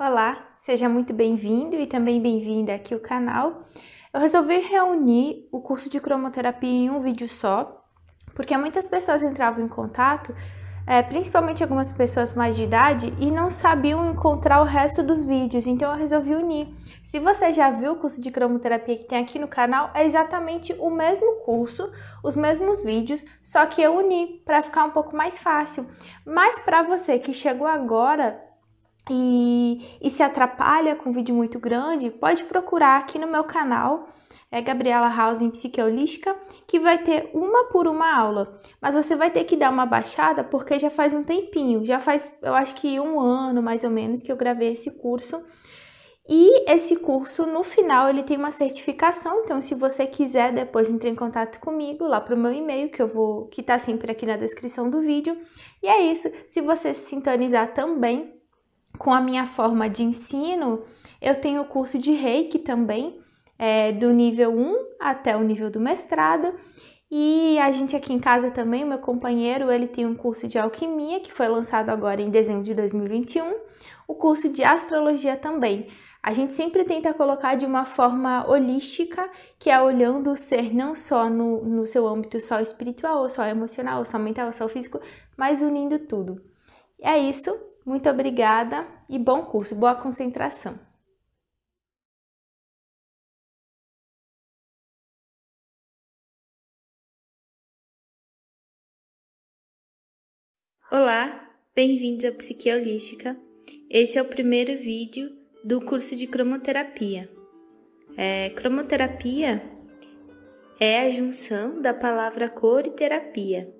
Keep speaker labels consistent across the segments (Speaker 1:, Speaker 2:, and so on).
Speaker 1: Olá, seja muito bem-vindo e também bem-vinda aqui ao canal. Eu resolvi reunir o curso de cromoterapia em um vídeo só, porque muitas pessoas entravam em contato, é, principalmente algumas pessoas mais de idade, e não sabiam encontrar o resto dos vídeos, então eu resolvi unir. Se você já viu o curso de cromoterapia que tem aqui no canal, é exatamente o mesmo curso, os mesmos vídeos, só que eu uni para ficar um pouco mais fácil. Mas para você que chegou agora, e, e se atrapalha com um vídeo muito grande, pode procurar aqui no meu canal, é Gabriela House em Psique Holística, que vai ter uma por uma aula. Mas você vai ter que dar uma baixada porque já faz um tempinho, já faz, eu acho que um ano mais ou menos que eu gravei esse curso. E esse curso, no final, ele tem uma certificação, então se você quiser depois entre em contato comigo lá para o meu e-mail, que eu vou, que tá sempre aqui na descrição do vídeo. E é isso. Se você se sintonizar também com a minha forma de ensino, eu tenho o curso de Reiki também, é, do nível 1 até o nível do mestrado. E a gente aqui em casa também, meu companheiro, ele tem um curso de alquimia que foi lançado agora em dezembro de 2021, o curso de astrologia também. A gente sempre tenta colocar de uma forma holística, que é olhando o ser não só no, no seu âmbito só espiritual, ou só emocional, ou só mental, ou só físico, mas unindo tudo. É isso. Muito obrigada e bom curso, boa concentração. Olá, bem-vindos à Psique Holística. Esse é o primeiro vídeo do curso de cromoterapia. É, cromoterapia é a junção da palavra cor e terapia.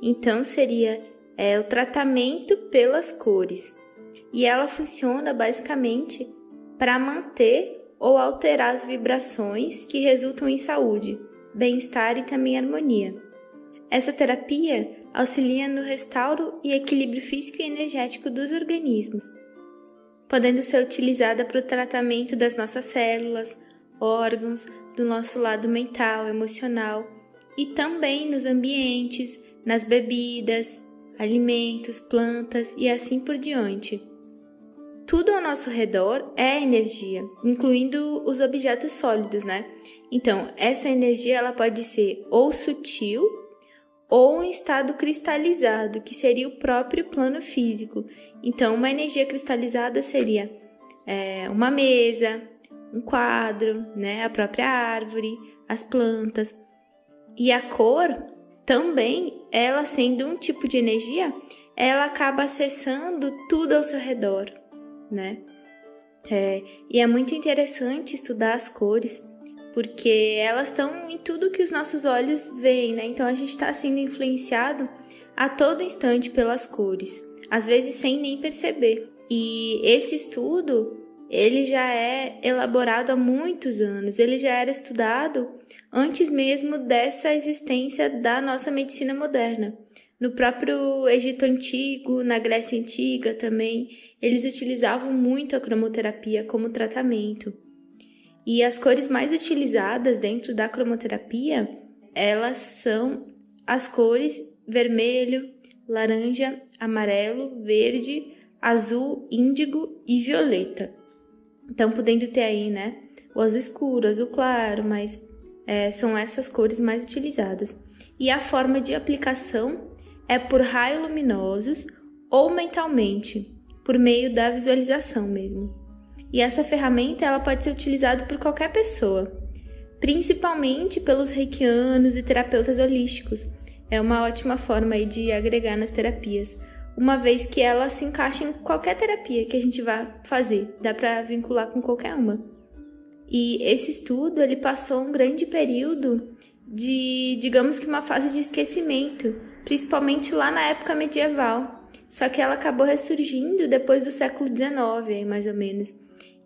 Speaker 1: Então seria é o tratamento pelas cores. E ela funciona basicamente para manter ou alterar as vibrações que resultam em saúde, bem-estar e também harmonia. Essa terapia auxilia no restauro e equilíbrio físico e energético dos organismos, podendo ser utilizada para o tratamento das nossas células, órgãos, do nosso lado mental, emocional e também nos ambientes, nas bebidas, alimentos, plantas e assim por diante. Tudo ao nosso redor é energia, incluindo os objetos sólidos, né? Então, essa energia ela pode ser ou sutil ou em estado cristalizado, que seria o próprio plano físico. Então, uma energia cristalizada seria é, uma mesa, um quadro, né? A própria árvore, as plantas. E a cor também, ela sendo um tipo de energia, ela acaba acessando tudo ao seu redor, né? É, e é muito interessante estudar as cores, porque elas estão em tudo que os nossos olhos veem, né? Então a gente está sendo influenciado a todo instante pelas cores, às vezes sem nem perceber. E esse estudo ele já é elaborado há muitos anos, ele já era estudado antes mesmo dessa existência da nossa medicina moderna. No próprio Egito Antigo, na Grécia Antiga também, eles utilizavam muito a cromoterapia como tratamento. E as cores mais utilizadas dentro da cromoterapia, elas são as cores vermelho, laranja, amarelo, verde, azul, índigo e violeta. Então, podendo ter aí, né, o azul escuro, azul claro, mas é, são essas cores mais utilizadas. E a forma de aplicação é por raios luminosos ou mentalmente, por meio da visualização mesmo. E essa ferramenta ela pode ser utilizada por qualquer pessoa, principalmente pelos reikianos e terapeutas holísticos. É uma ótima forma aí de agregar nas terapias, uma vez que ela se encaixa em qualquer terapia que a gente vá fazer, dá para vincular com qualquer uma. E esse estudo, ele passou um grande período de, digamos que uma fase de esquecimento, principalmente lá na época medieval. Só que ela acabou ressurgindo depois do século XIX, mais ou menos.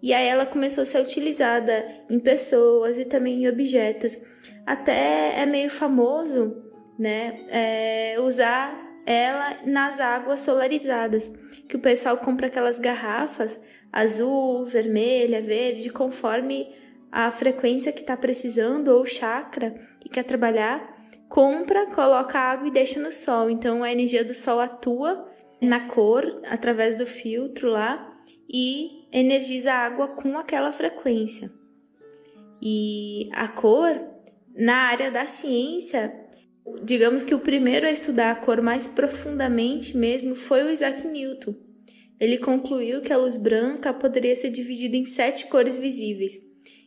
Speaker 1: E aí ela começou a ser utilizada em pessoas e também em objetos. Até é meio famoso, né, é, usar ela nas águas solarizadas, que o pessoal compra aquelas garrafas azul, vermelha, verde, conforme a frequência que está precisando ou chakra que quer trabalhar, compra, coloca água e deixa no sol. Então a energia do sol atua na cor através do filtro lá e energiza a água com aquela frequência. E a cor, na área da ciência, digamos que o primeiro a estudar a cor mais profundamente mesmo foi o Isaac Newton. Ele concluiu que a luz branca poderia ser dividida em sete cores visíveis.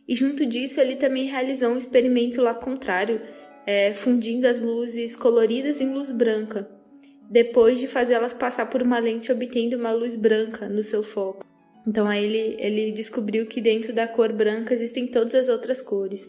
Speaker 1: E junto disso, ele também realizou um experimento lá contrário, é, fundindo as luzes coloridas em luz branca, depois de fazê-las passar por uma lente obtendo uma luz branca no seu foco. Então aí ele, ele descobriu que dentro da cor branca existem todas as outras cores.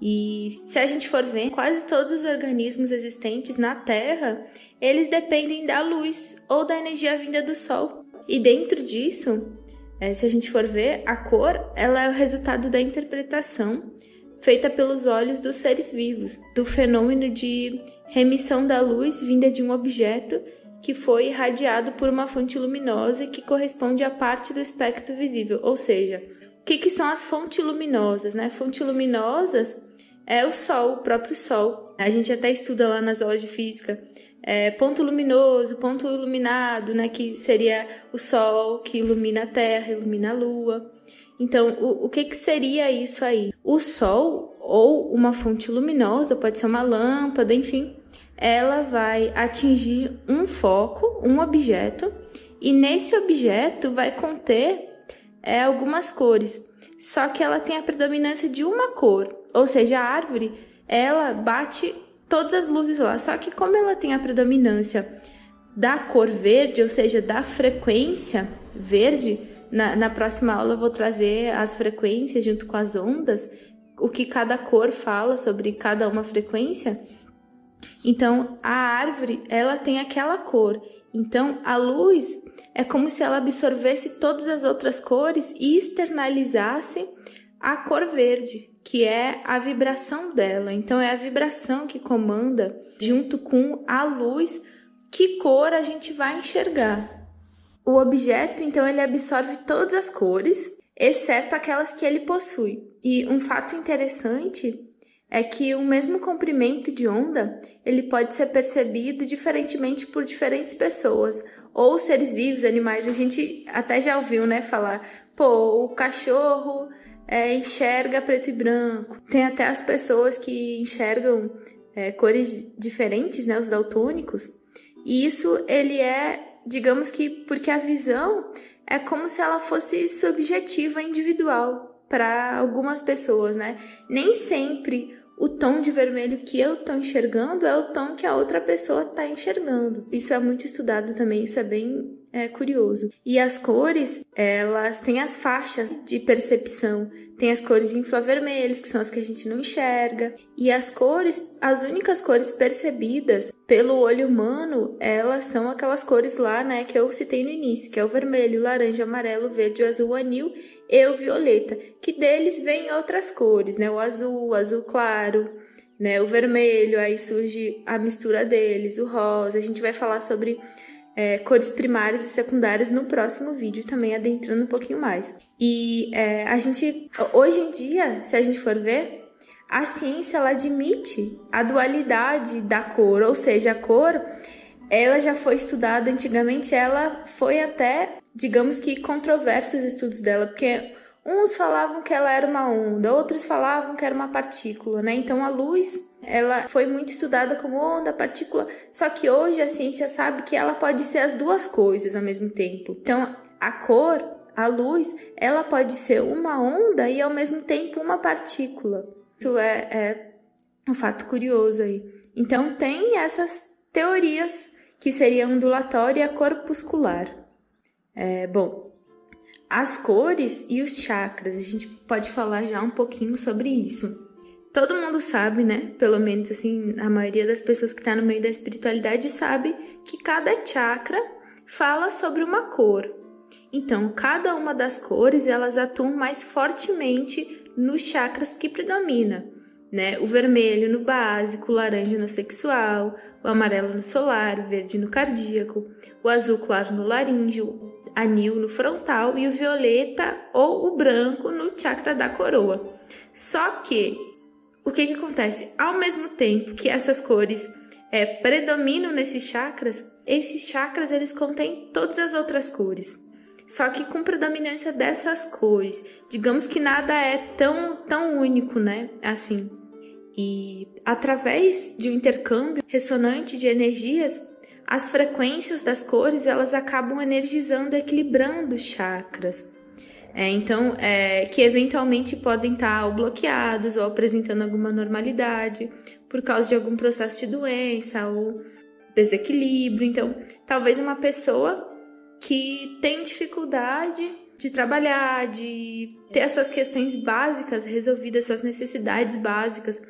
Speaker 1: E se a gente for ver, quase todos os organismos existentes na Terra, eles dependem da luz ou da energia vinda do Sol. E dentro disso, é, se a gente for ver, a cor ela é o resultado da interpretação feita pelos olhos dos seres vivos, do fenômeno de remissão da luz vinda de um objeto que foi irradiado por uma fonte luminosa que corresponde à parte do espectro visível, ou seja, o que, que são as fontes luminosas? Né? Fontes luminosas é o Sol, o próprio Sol. A gente até estuda lá nas aulas de física é, ponto luminoso, ponto iluminado, né, que seria o Sol que ilumina a Terra, ilumina a Lua. Então, o, o que, que seria isso aí? O Sol ou uma fonte luminosa, pode ser uma lâmpada, enfim, ela vai atingir um foco, um objeto, e nesse objeto vai conter é, algumas cores. Só que ela tem a predominância de uma cor, ou seja, a árvore ela bate todas as luzes lá. Só que como ela tem a predominância da cor verde, ou seja, da frequência verde, na, na próxima aula eu vou trazer as frequências junto com as ondas, o que cada cor fala sobre cada uma frequência. Então, a árvore, ela tem aquela cor. Então, a luz é como se ela absorvesse todas as outras cores e externalizasse a cor verde, que é a vibração dela. Então, é a vibração que comanda, junto com a luz, que cor a gente vai enxergar. O objeto, então, ele absorve todas as cores, exceto aquelas que ele possui. E um fato interessante é que o mesmo comprimento de onda ele pode ser percebido diferentemente por diferentes pessoas ou seres vivos, animais. A gente até já ouviu, né, falar, pô, o cachorro é, enxerga preto e branco. Tem até as pessoas que enxergam é, cores diferentes, né, os daltônicos. E isso ele é digamos que porque a visão é como se ela fosse subjetiva, individual para algumas pessoas, né? Nem sempre o tom de vermelho que eu estou enxergando é o tom que a outra pessoa está enxergando. Isso é muito estudado também, isso é bem é, curioso. E as cores, elas têm as faixas de percepção. Tem as cores infravermelhas, que são as que a gente não enxerga. E as cores, as únicas cores percebidas pelo olho humano, elas são aquelas cores lá, né, que eu citei no início, que é o vermelho, laranja, amarelo, verde, azul, anil e o violeta. Que deles vêm outras cores, né, o azul, o azul claro, né, o vermelho, aí surge a mistura deles, o rosa. A gente vai falar sobre é, cores primárias e secundárias no próximo vídeo, também adentrando um pouquinho mais. E é, a gente, hoje em dia, se a gente for ver, a ciência ela admite a dualidade da cor, ou seja, a cor ela já foi estudada antigamente, ela foi até, digamos que, controversos os estudos dela, porque Uns falavam que ela era uma onda, outros falavam que era uma partícula, né? Então a luz, ela foi muito estudada como onda, partícula, só que hoje a ciência sabe que ela pode ser as duas coisas ao mesmo tempo. Então a cor, a luz, ela pode ser uma onda e ao mesmo tempo uma partícula. Isso é, é um fato curioso aí. Então tem essas teorias que seria ondulatória corpuscular. É, bom, as cores e os chakras, a gente pode falar já um pouquinho sobre isso. Todo mundo sabe, né? Pelo menos assim, a maioria das pessoas que está no meio da espiritualidade sabe que cada chakra fala sobre uma cor. Então, cada uma das cores elas atuam mais fortemente nos chakras que predomina, né? O vermelho no básico, o laranja no sexual, o amarelo no solar, o verde no cardíaco, o azul claro no laríngeo, anil no frontal e o violeta ou o branco no chakra da coroa. Só que o que, que acontece? Ao mesmo tempo que essas cores é, predominam nesses chakras, esses chakras eles contêm todas as outras cores. só que com predominância dessas cores. Digamos que nada é tão, tão único, né? Assim. E através de um intercâmbio ressonante de energias, as frequências das cores elas acabam energizando, equilibrando os chakras. É, então, é, que eventualmente podem estar ou bloqueados ou apresentando alguma normalidade por causa de algum processo de doença ou desequilíbrio. Então, talvez uma pessoa que tem dificuldade de trabalhar, de ter essas questões básicas resolvidas, suas necessidades básicas.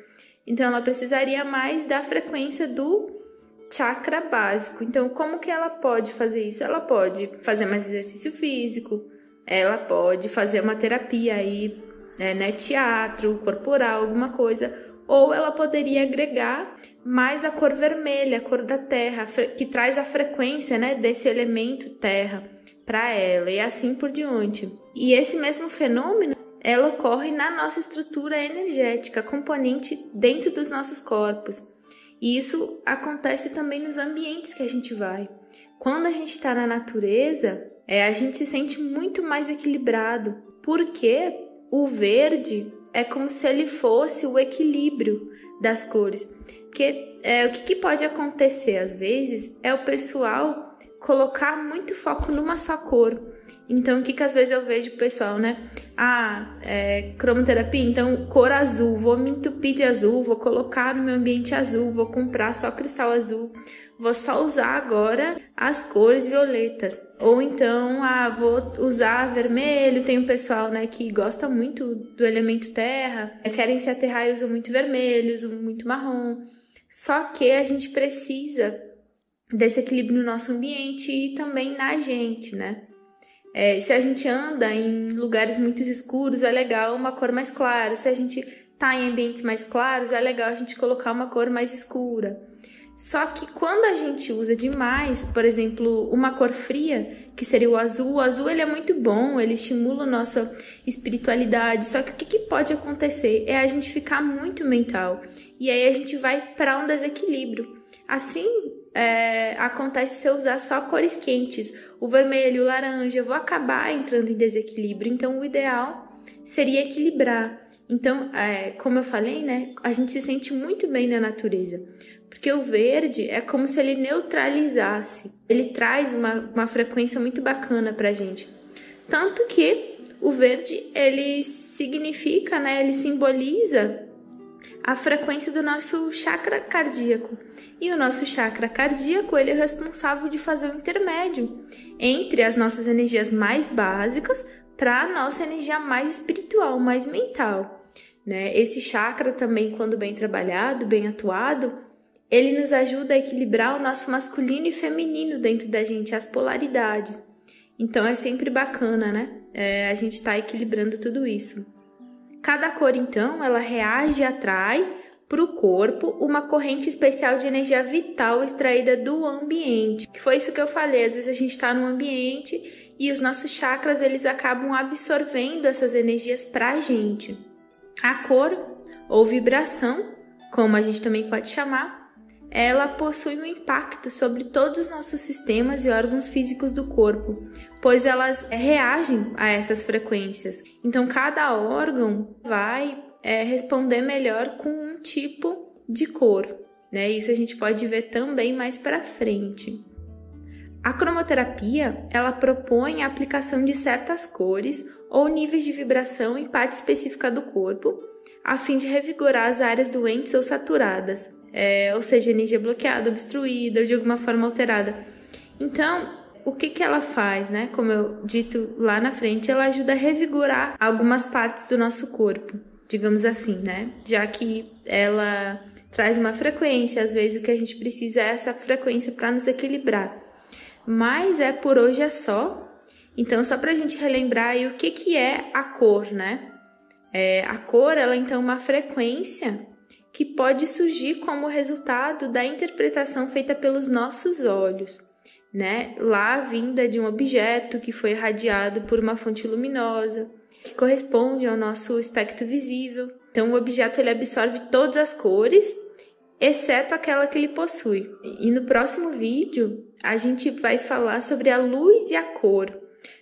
Speaker 1: Então, ela precisaria mais da frequência do chakra básico. Então, como que ela pode fazer isso? Ela pode fazer mais exercício físico, ela pode fazer uma terapia aí, é, né, teatro, corporal, alguma coisa, ou ela poderia agregar mais a cor vermelha, a cor da terra, que traz a frequência, né, desse elemento terra para ela e assim por diante. E esse mesmo fenômeno ela ocorre na nossa estrutura energética, componente dentro dos nossos corpos. E isso acontece também nos ambientes que a gente vai. Quando a gente está na natureza, é, a gente se sente muito mais equilibrado, porque o verde é como se ele fosse o equilíbrio das cores. Porque é, o que, que pode acontecer às vezes é o pessoal colocar muito foco numa só cor. Então, o que, que às vezes eu vejo pessoal, né? Ah, é, cromoterapia, então cor azul, vou me entupir de azul, vou colocar no meu ambiente azul, vou comprar só cristal azul vou só usar agora as cores violetas. Ou então, ah, vou usar vermelho. Tem um pessoal, né, que gosta muito do elemento terra, querem se aterrar e usam muito vermelho, usam muito marrom. Só que a gente precisa desse equilíbrio no nosso ambiente e também na gente, né? É, se a gente anda em lugares muito escuros, é legal uma cor mais clara. Se a gente tá em ambientes mais claros, é legal a gente colocar uma cor mais escura. Só que quando a gente usa demais, por exemplo, uma cor fria, que seria o azul, o azul ele é muito bom, ele estimula a nossa espiritualidade. Só que o que, que pode acontecer é a gente ficar muito mental e aí a gente vai para um desequilíbrio. Assim é, acontece se eu usar só cores quentes, o vermelho, o laranja, eu vou acabar entrando em desequilíbrio. Então, o ideal seria equilibrar. Então, é, como eu falei, né, a gente se sente muito bem na natureza. Porque o verde é como se ele neutralizasse. Ele traz uma, uma frequência muito bacana pra gente. Tanto que o verde, ele significa, né? Ele simboliza a frequência do nosso chakra cardíaco. E o nosso chakra cardíaco, ele é responsável de fazer o intermédio entre as nossas energias mais básicas para a nossa energia mais espiritual, mais mental. Né? Esse chakra também, quando bem trabalhado, bem atuado, ele nos ajuda a equilibrar o nosso masculino e feminino dentro da gente, as polaridades. Então é sempre bacana, né? É, a gente está equilibrando tudo isso. Cada cor, então, ela reage e atrai para o corpo uma corrente especial de energia vital extraída do ambiente. Que foi isso que eu falei. Às vezes a gente está num ambiente e os nossos chakras eles acabam absorvendo essas energias para a gente. A cor ou vibração, como a gente também pode chamar, ela possui um impacto sobre todos os nossos sistemas e órgãos físicos do corpo, pois elas reagem a essas frequências. Então, cada órgão vai é, responder melhor com um tipo de cor. Né? Isso a gente pode ver também mais para frente. A cromoterapia ela propõe a aplicação de certas cores ou níveis de vibração em parte específica do corpo, a fim de revigorar as áreas doentes ou saturadas, é, ou seja, energia bloqueada, obstruída ou de alguma forma alterada. Então, o que, que ela faz, né? Como eu dito lá na frente, ela ajuda a revigorar algumas partes do nosso corpo, digamos assim, né? Já que ela traz uma frequência, às vezes o que a gente precisa é essa frequência para nos equilibrar. Mas é por hoje é só. Então, só para a gente relembrar aí o que, que é a cor, né? É, a cor, ela então é uma frequência que pode surgir como resultado da interpretação feita pelos nossos olhos, né? Lá vinda de um objeto que foi irradiado por uma fonte luminosa, que corresponde ao nosso espectro visível. Então o objeto ele absorve todas as cores, exceto aquela que ele possui. E no próximo vídeo a gente vai falar sobre a luz e a cor.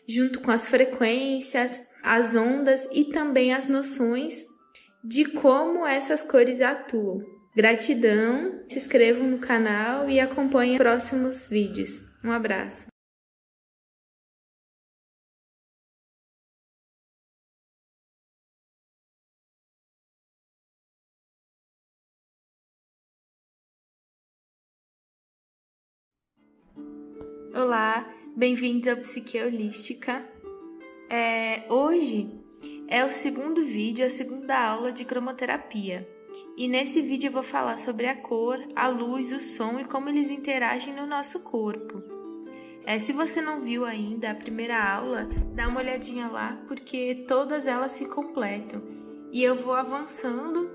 Speaker 1: junto com as frequências, as ondas e também as noções de como essas cores atuam. Gratidão, se inscrevam no canal e acompanhem próximos vídeos. Um abraço. Olá, bem-vindos ao Psique Holística. É, hoje é o segundo vídeo, a segunda aula de cromoterapia. E nesse vídeo eu vou falar sobre a cor, a luz, o som e como eles interagem no nosso corpo. É, se você não viu ainda a primeira aula, dá uma olhadinha lá, porque todas elas se completam. E eu vou avançando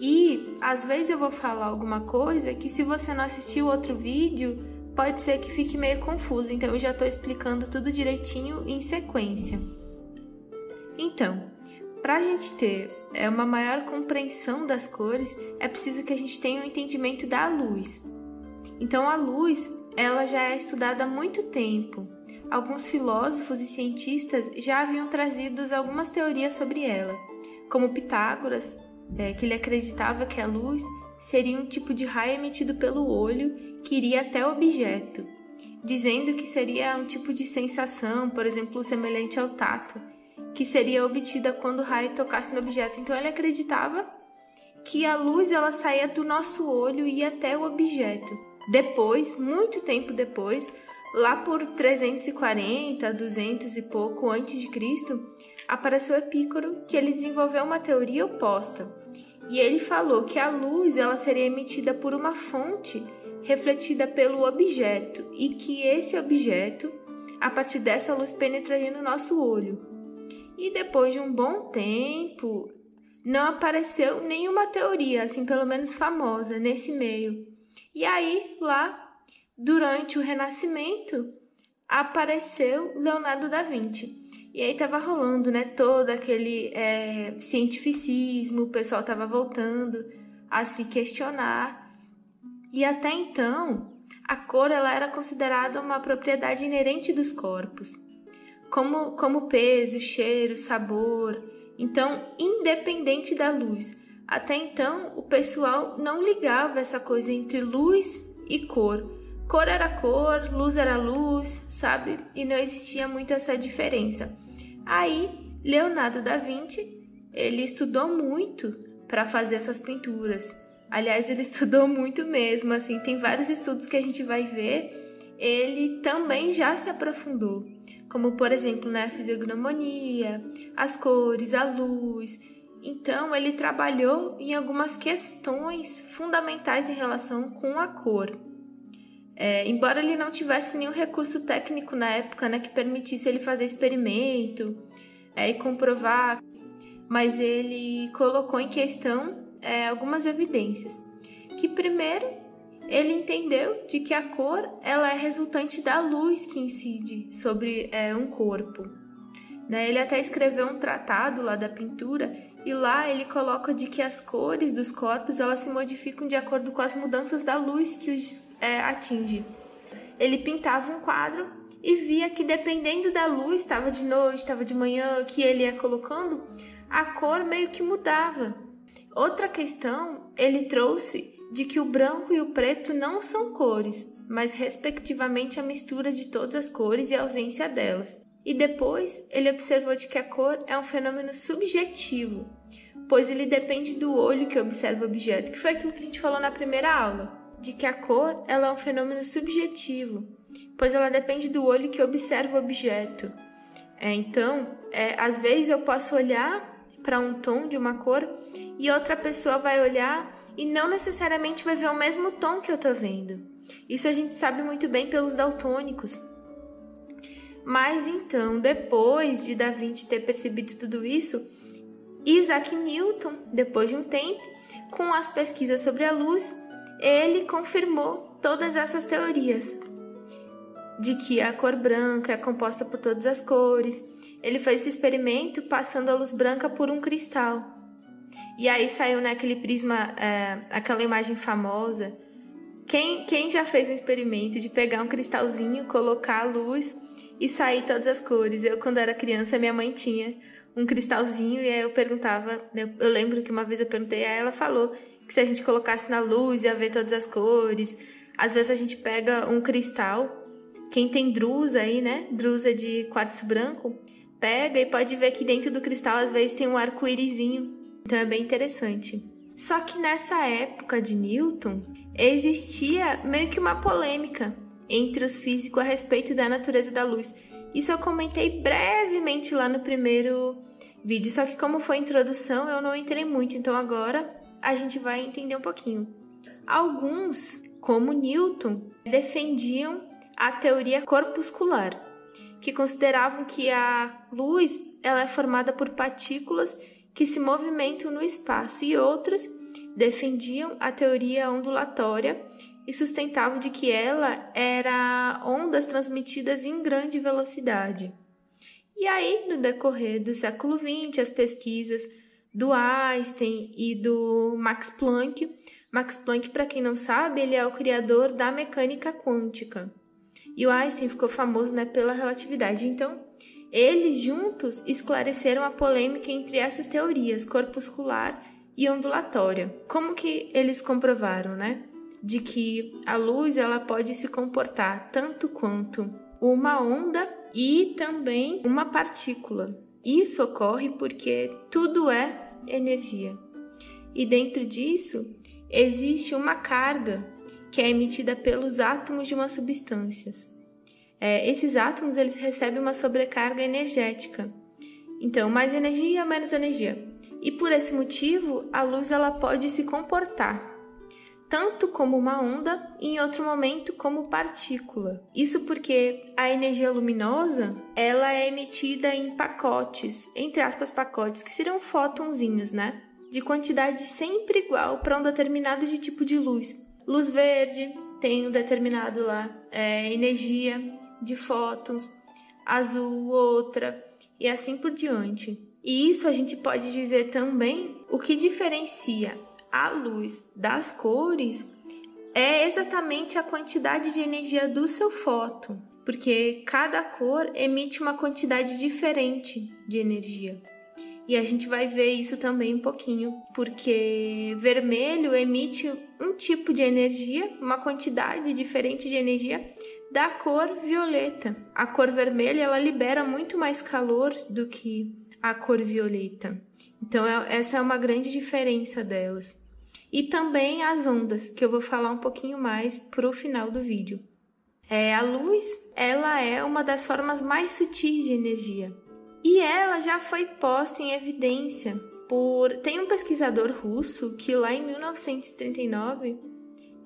Speaker 1: e às vezes eu vou falar alguma coisa que se você não assistiu outro vídeo, pode ser que fique meio confuso, então eu já estou explicando tudo direitinho em sequência. Então, para a gente ter é, uma maior compreensão das cores, é preciso que a gente tenha um entendimento da luz. Então, a luz ela já é estudada há muito tempo. Alguns filósofos e cientistas já haviam trazido algumas teorias sobre ela, como Pitágoras, é, que ele acreditava que a luz seria um tipo de raio emitido pelo olho que iria até o objeto, dizendo que seria um tipo de sensação, por exemplo, semelhante ao tato, que seria obtida quando o raio tocasse no objeto. Então ele acreditava que a luz ela saía do nosso olho e ia até o objeto. Depois, muito tempo depois, lá por 340, 200 e pouco antes de Cristo, apareceu Epícoro, que ele desenvolveu uma teoria oposta. E ele falou que a luz ela seria emitida por uma fonte refletida pelo objeto e que esse objeto, a partir dessa luz, penetraria no nosso olho. E depois de um bom tempo, não apareceu nenhuma teoria, assim, pelo menos famosa, nesse meio. E aí, lá, durante o Renascimento, apareceu Leonardo da Vinci. E aí tava rolando, né, todo aquele é, cientificismo, o pessoal tava voltando a se questionar e até então, a cor ela era considerada uma propriedade inerente dos corpos, como, como peso, cheiro, sabor. Então, independente da luz. Até então, o pessoal não ligava essa coisa entre luz e cor. Cor era cor, luz era luz, sabe? E não existia muito essa diferença. Aí, Leonardo da Vinci, ele estudou muito para fazer essas pinturas. Aliás, ele estudou muito mesmo, assim, tem vários estudos que a gente vai ver. Ele também já se aprofundou, como por exemplo na fisiognomonia, as cores, a luz. Então, ele trabalhou em algumas questões fundamentais em relação com a cor. É, embora ele não tivesse nenhum recurso técnico na época né, que permitisse ele fazer experimento é, e comprovar, mas ele colocou em questão é, algumas evidências. Que primeiro ele entendeu de que a cor ela é resultante da luz que incide sobre é, um corpo. Né? Ele até escreveu um tratado lá da pintura e lá ele coloca de que as cores dos corpos elas se modificam de acordo com as mudanças da luz que os é, atinge. Ele pintava um quadro e via que dependendo da luz, estava de noite, estava de manhã, que ele ia colocando, a cor meio que mudava. Outra questão ele trouxe de que o branco e o preto não são cores, mas respectivamente a mistura de todas as cores e a ausência delas. E depois ele observou de que a cor é um fenômeno subjetivo, pois ele depende do olho que observa o objeto, que foi aquilo que a gente falou na primeira aula, de que a cor ela é um fenômeno subjetivo, pois ela depende do olho que observa o objeto. É, então, é, às vezes eu posso olhar para um tom de uma cor e outra pessoa vai olhar e não necessariamente vai ver o mesmo tom que eu tô vendo. Isso a gente sabe muito bem pelos daltônicos. Mas então, depois de Da Vinci ter percebido tudo isso, Isaac Newton, depois de um tempo, com as pesquisas sobre a luz, ele confirmou todas essas teorias de que a cor branca é composta por todas as cores. Ele fez esse experimento passando a luz branca por um cristal. E aí saiu naquele né, prisma, é, aquela imagem famosa. Quem, quem já fez um experimento de pegar um cristalzinho, colocar a luz e sair todas as cores. Eu, quando era criança, minha mãe tinha um cristalzinho e aí eu perguntava, eu, eu lembro que uma vez eu perguntei, aí ela falou que se a gente colocasse na luz ia ver todas as cores. Às vezes a gente pega um cristal, quem tem drusa aí, né? Drusa de quartzo branco, pega e pode ver que dentro do cristal às vezes tem um arco-írisinho. Então é bem interessante. Só que nessa época de Newton existia meio que uma polêmica entre os físicos a respeito da natureza da luz. Isso eu comentei brevemente lá no primeiro vídeo, só que como foi introdução, eu não entrei muito, então agora a gente vai entender um pouquinho. Alguns, como Newton, defendiam a teoria corpuscular, que consideravam que a luz ela é formada por partículas que se movimentam no espaço, e outros defendiam a teoria ondulatória e sustentavam de que ela era ondas transmitidas em grande velocidade. E aí, no decorrer do século XX, as pesquisas do Einstein e do Max Planck. Max Planck, para quem não sabe, ele é o criador da mecânica quântica. E o Einstein ficou famoso né, pela relatividade. Então, eles juntos esclareceram a polêmica entre essas teorias, corpuscular e ondulatória. Como que eles comprovaram, né? De que a luz ela pode se comportar tanto quanto uma onda e também uma partícula. Isso ocorre porque tudo é energia. E dentro disso existe uma carga que é emitida pelos átomos de uma substância. É, esses átomos eles recebem uma sobrecarga energética. Então, mais energia, menos energia. E por esse motivo, a luz ela pode se comportar tanto como uma onda e em outro momento como partícula. Isso porque a energia luminosa, ela é emitida em pacotes, entre aspas pacotes, que seriam fótonzinhos, né? De quantidade sempre igual para um determinado de tipo de luz. Luz verde tem um determinado lá é, energia de fótons, azul outra e assim por diante. E isso a gente pode dizer também o que diferencia a luz das cores é exatamente a quantidade de energia do seu fóton, porque cada cor emite uma quantidade diferente de energia. E a gente vai ver isso também um pouquinho, porque vermelho emite um tipo de energia, uma quantidade diferente de energia da cor violeta. A cor vermelha ela libera muito mais calor do que a cor violeta. Então é, essa é uma grande diferença delas e também as ondas, que eu vou falar um pouquinho mais pro final do vídeo. É, a luz, ela é uma das formas mais sutis de energia. E ela já foi posta em evidência por tem um pesquisador russo que lá em 1939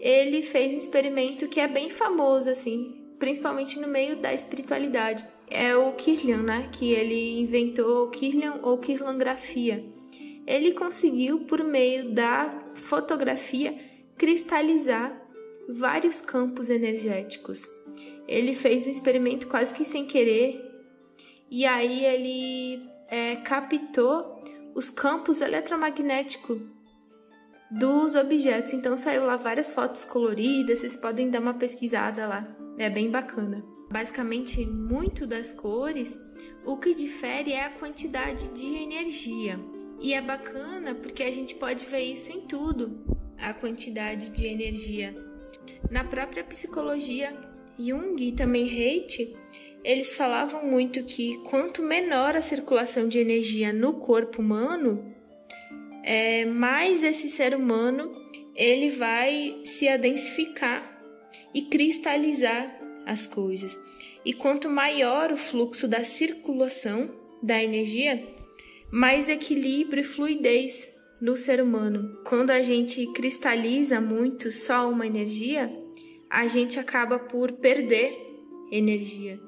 Speaker 1: ele fez um experimento que é bem famoso assim, principalmente no meio da espiritualidade. É o Kirlian, né? Que ele inventou Kirlian ou Kirliangrafia ele conseguiu, por meio da fotografia, cristalizar vários campos energéticos. Ele fez um experimento quase que sem querer, e aí ele é, captou os campos eletromagnéticos dos objetos. Então saiu lá várias fotos coloridas, vocês podem dar uma pesquisada lá, é bem bacana. Basicamente, muito das cores, o que difere é a quantidade de energia. E é bacana porque a gente pode ver isso em tudo, a quantidade de energia. Na própria psicologia, Jung e também Haidt, eles falavam muito que quanto menor a circulação de energia no corpo humano, é, mais esse ser humano ele vai se adensificar e cristalizar as coisas. E quanto maior o fluxo da circulação da energia, mais equilíbrio e fluidez no ser humano. Quando a gente cristaliza muito só uma energia, a gente acaba por perder energia.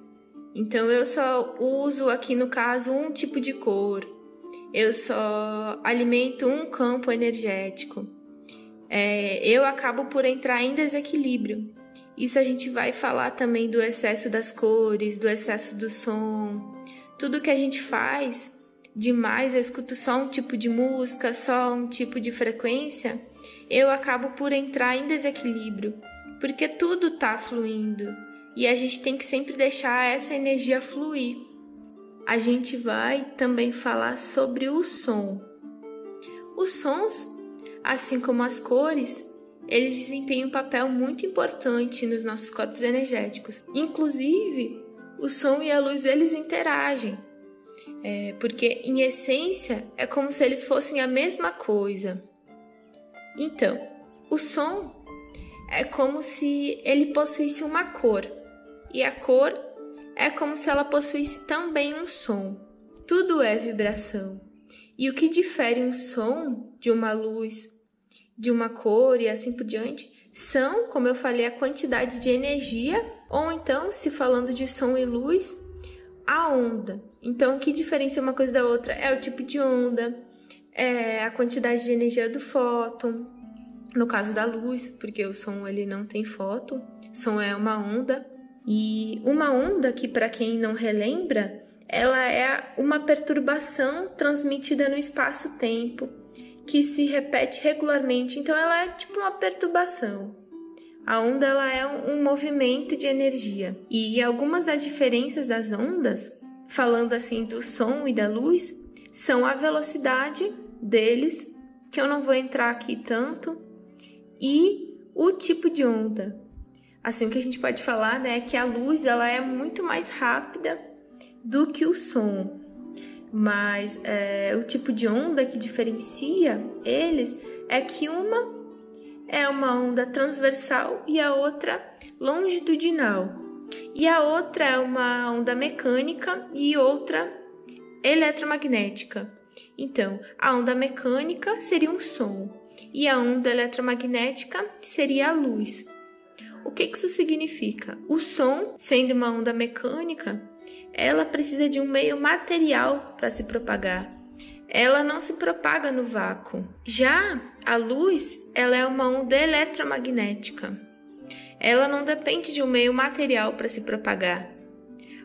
Speaker 1: Então eu só uso aqui no caso um tipo de cor, eu só alimento um campo energético. É, eu acabo por entrar em desequilíbrio. Isso a gente vai falar também do excesso das cores, do excesso do som. Tudo que a gente faz demais, eu escuto só um tipo de música, só um tipo de frequência, eu acabo por entrar em desequilíbrio, porque tudo está fluindo. e a gente tem que sempre deixar essa energia fluir. A gente vai também falar sobre o som. Os sons, assim como as cores, eles desempenham um papel muito importante nos nossos corpos energéticos. Inclusive, o som e a luz eles interagem, é, porque em essência é como se eles fossem a mesma coisa. Então, o som é como se ele possuísse uma cor, e a cor é como se ela possuísse também um som. Tudo é vibração. E o que difere um som de uma luz, de uma cor e assim por diante, são, como eu falei, a quantidade de energia, ou então, se falando de som e luz, a onda. Então, o que diferencia uma coisa da outra é o tipo de onda, é a quantidade de energia do fóton, no caso da luz, porque o som ele não tem fóton, som é uma onda. E uma onda que para quem não relembra, ela é uma perturbação transmitida no espaço-tempo que se repete regularmente. Então ela é tipo uma perturbação. A onda ela é um movimento de energia. E algumas das diferenças das ondas, falando assim do som e da luz, são a velocidade deles, que eu não vou entrar aqui tanto, e o tipo de onda. Assim, o que a gente pode falar né, é que a luz ela é muito mais rápida do que o som, mas é, o tipo de onda que diferencia eles é que uma é uma onda transversal e a outra longitudinal, e a outra é uma onda mecânica e outra eletromagnética. Então, a onda mecânica seria um som e a onda eletromagnética seria a luz. O que isso significa? O som, sendo uma onda mecânica, ela precisa de um meio material para se propagar. Ela não se propaga no vácuo. Já a luz, ela é uma onda eletromagnética. Ela não depende de um meio material para se propagar.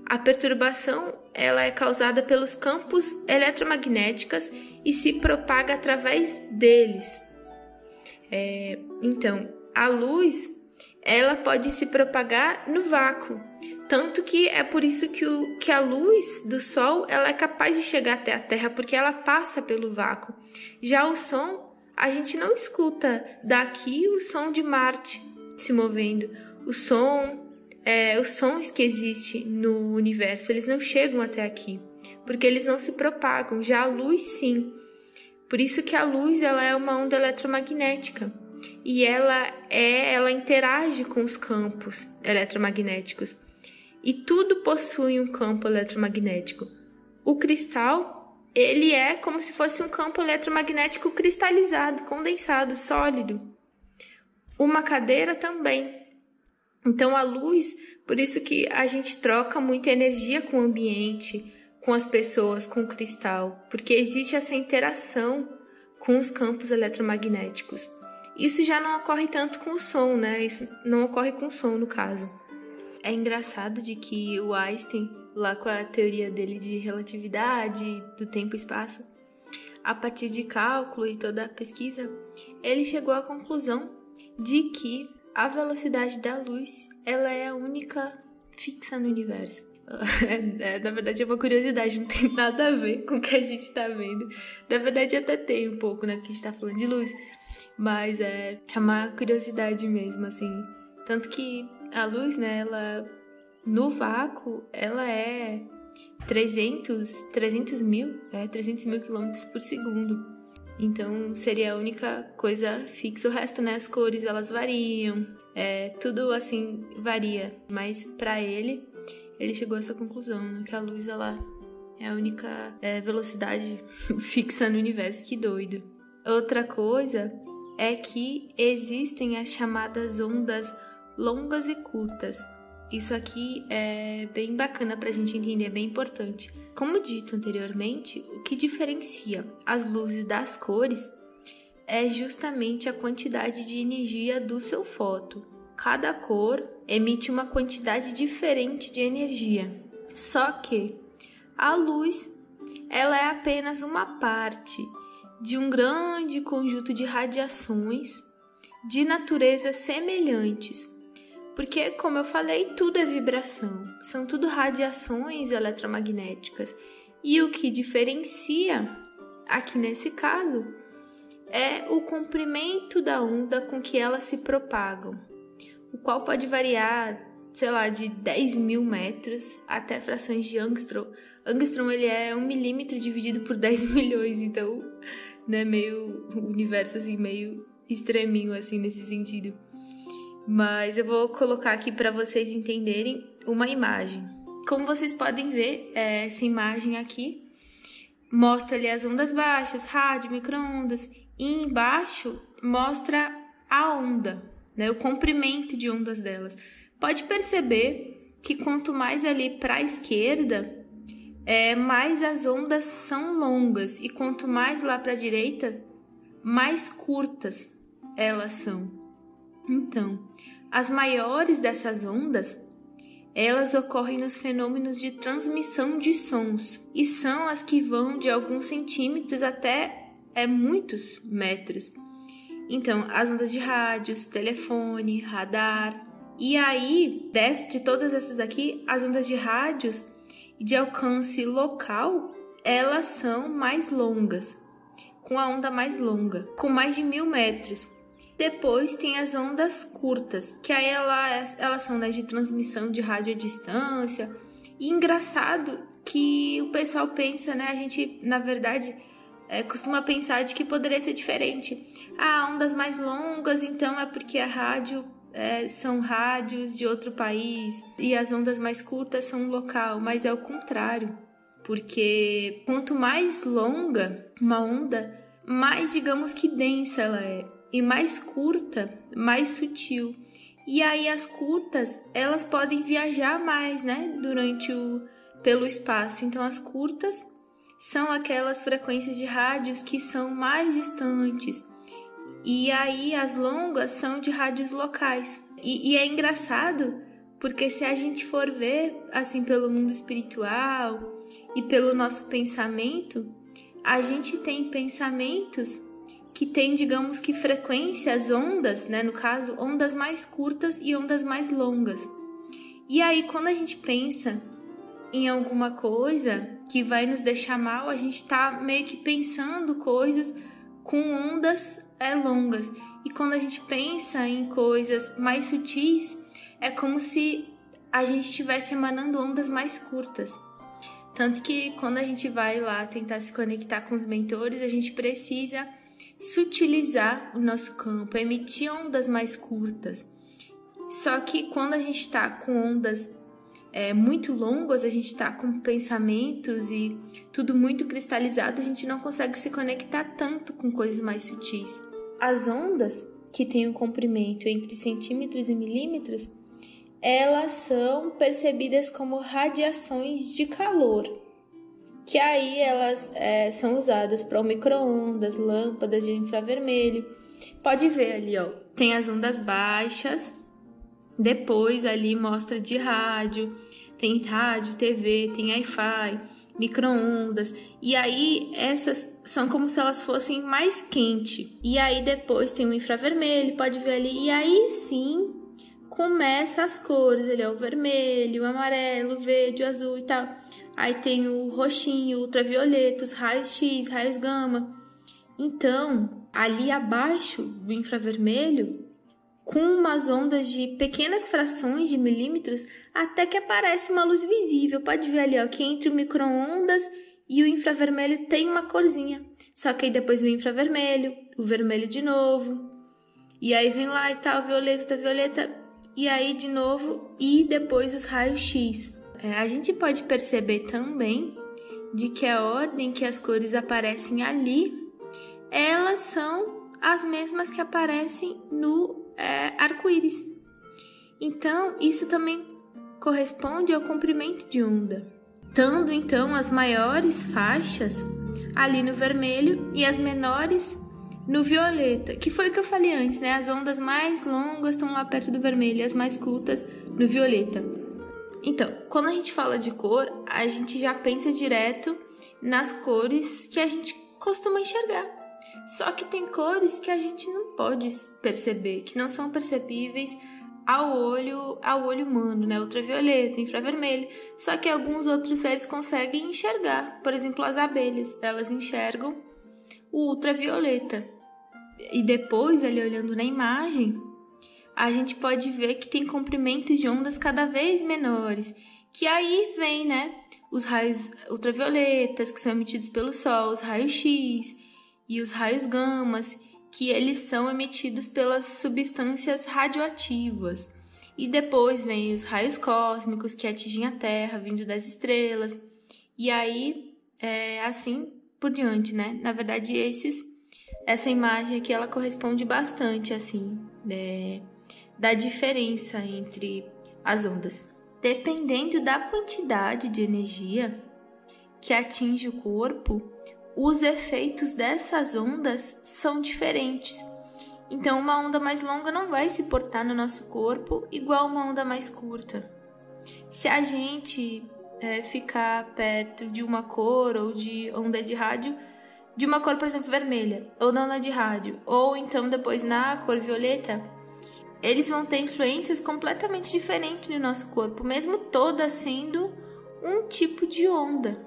Speaker 1: A perturbação ela é causada pelos campos eletromagnéticos e se propaga através deles. É, então, a luz ela pode se propagar no vácuo, tanto que é por isso que, o, que a luz do Sol ela é capaz de chegar até a Terra, porque ela passa pelo vácuo. Já o som, a gente não escuta daqui o som de Marte se movendo. O som, é, os sons que existem no universo, eles não chegam até aqui, porque eles não se propagam. Já a luz, sim. Por isso que a luz ela é uma onda eletromagnética e ela é, ela interage com os campos eletromagnéticos. E tudo possui um campo eletromagnético. O cristal, ele é como se fosse um campo eletromagnético cristalizado, condensado, sólido. Uma cadeira também. Então a luz, por isso que a gente troca muita energia com o ambiente, com as pessoas, com o cristal, porque existe essa interação com os campos eletromagnéticos. Isso já não ocorre tanto com o som, né? Isso não ocorre com o som no caso. É engraçado de que o Einstein, lá com a teoria dele de relatividade, do tempo e espaço, a partir de cálculo e toda a pesquisa, ele chegou à conclusão de que a velocidade da luz ela é a única fixa no universo. É, na verdade é uma curiosidade, não tem nada a ver com o que a gente está vendo. Na verdade até tem um pouco, né? Porque a gente está falando de luz. Mas é, é uma curiosidade mesmo, assim. Tanto que a luz, né, ela no vácuo, ela é 300, 300 mil, é, 300 mil quilômetros por segundo. Então seria a única coisa fixa. O resto, né, as cores elas variam, é, tudo assim varia. Mas para ele, ele chegou a essa conclusão, né, que a luz ela é a única é, velocidade fixa no universo. Que doido. Outra coisa é que existem as chamadas ondas longas e curtas. Isso aqui é bem bacana para a gente entender, é bem importante. Como dito anteriormente, o que diferencia as luzes das cores é justamente a quantidade de energia do seu fóton. Cada cor emite uma quantidade diferente de energia. Só que a luz, ela é apenas uma parte de um grande conjunto de radiações de naturezas semelhantes, Porque, como eu falei, tudo é vibração, são tudo radiações eletromagnéticas. E o que diferencia, aqui nesse caso, é o comprimento da onda com que elas se propagam, o qual pode variar, sei lá, de 10 mil metros até frações de angstrom. Angstrom ele é um milímetro dividido por 10 milhões, então, né, meio universo assim, meio extreminho assim nesse sentido. Mas eu vou colocar aqui para vocês entenderem uma imagem. Como vocês podem ver, é, essa imagem aqui mostra ali as ondas baixas, rádio, microondas, e embaixo mostra a onda, né, o comprimento de ondas delas. Pode perceber que quanto mais ali para a esquerda, é, mais as ondas são longas e quanto mais lá para a direita, mais curtas elas são. Então, as maiores dessas ondas, elas ocorrem nos fenômenos de transmissão de sons e são as que vão de alguns centímetros até é, muitos metros. Então, as ondas de rádios, telefone, radar. E aí, de todas essas aqui, as ondas de rádios de alcance local, elas são mais longas, com a onda mais longa, com mais de mil metros. Depois tem as ondas curtas, que aí elas, elas são né, de transmissão de rádio à distância. E engraçado que o pessoal pensa, né? A gente, na verdade, é, costuma pensar de que poderia ser diferente. Ah, ondas mais longas, então é porque a rádio é, são rádios de outro país e as ondas mais curtas são local, mas é o contrário. Porque quanto mais longa uma onda, mais digamos que densa ela é e mais curta, mais sutil. E aí as curtas, elas podem viajar mais, né, durante o pelo espaço. Então as curtas são aquelas frequências de rádios que são mais distantes. E aí as longas são de rádios locais. E, e é engraçado porque se a gente for ver assim pelo mundo espiritual e pelo nosso pensamento, a gente tem pensamentos que tem, digamos que frequências, ondas, né, no caso, ondas mais curtas e ondas mais longas. E aí, quando a gente pensa em alguma coisa que vai nos deixar mal, a gente está meio que pensando coisas com ondas é, longas. E quando a gente pensa em coisas mais sutis, é como se a gente estivesse emanando ondas mais curtas. Tanto que quando a gente vai lá tentar se conectar com os mentores, a gente precisa sutilizar o nosso campo, emitir ondas mais curtas. Só que quando a gente está com ondas é, muito longas, a gente está com pensamentos e tudo muito cristalizado, a gente não consegue se conectar tanto com coisas mais sutis. As ondas, que têm um comprimento entre centímetros e milímetros, elas são percebidas como radiações de calor que aí elas é, são usadas para microondas, lâmpadas de infravermelho. Pode ver ali, ó, tem as ondas baixas, depois ali mostra de rádio, tem rádio, TV, tem Wi-Fi, microondas, e aí essas são como se elas fossem mais quente. E aí depois tem o infravermelho, pode ver ali, e aí sim começa as cores, ali, ó, o vermelho, o amarelo, o verde, o azul e tal. Aí tem o roxinho, ultravioleta, os raios X, raios gama. Então, ali abaixo do infravermelho, com umas ondas de pequenas frações de milímetros, até que aparece uma luz visível. Pode ver ali, ó, que entre o micro-ondas e o infravermelho tem uma corzinha. Só que aí depois vem o infravermelho, o vermelho de novo. E aí vem lá e tal, violeta, ultravioleta, e aí de novo, e depois os raios X. É, a gente pode perceber também de que a ordem que as cores aparecem ali, elas são as mesmas que aparecem no é, arco-íris. Então, isso também corresponde ao comprimento de onda. Tando então as maiores faixas ali no vermelho e as menores no violeta, que foi o que eu falei antes, né? As ondas mais longas estão lá perto do vermelho e as mais curtas no violeta. Então, quando a gente fala de cor, a gente já pensa direto nas cores que a gente costuma enxergar. Só que tem cores que a gente não pode perceber, que não são perceptíveis ao olho, ao olho humano, né? Ultravioleta, infravermelho. Só que alguns outros seres conseguem enxergar. Por exemplo, as abelhas, elas enxergam o ultravioleta. E depois, ali olhando na imagem, a gente pode ver que tem comprimentos de ondas cada vez menores, que aí vem, né, os raios ultravioletas que são emitidos pelo sol, os raios X e os raios gamas, que eles são emitidos pelas substâncias radioativas. E depois vem os raios cósmicos que atingem a Terra, vindo das estrelas. E aí, é, assim por diante, né? Na verdade, esses, essa imagem aqui, ela corresponde bastante, assim, né, da diferença entre as ondas. Dependendo da quantidade de energia que atinge o corpo, os efeitos dessas ondas são diferentes. Então, uma onda mais longa não vai se portar no nosso corpo igual uma onda mais curta. Se a gente é, ficar perto de uma cor ou de onda de rádio, de uma cor, por exemplo, vermelha, ou na onda de rádio, ou então depois na cor violeta, eles vão ter influências completamente diferentes no nosso corpo, mesmo toda sendo um tipo de onda.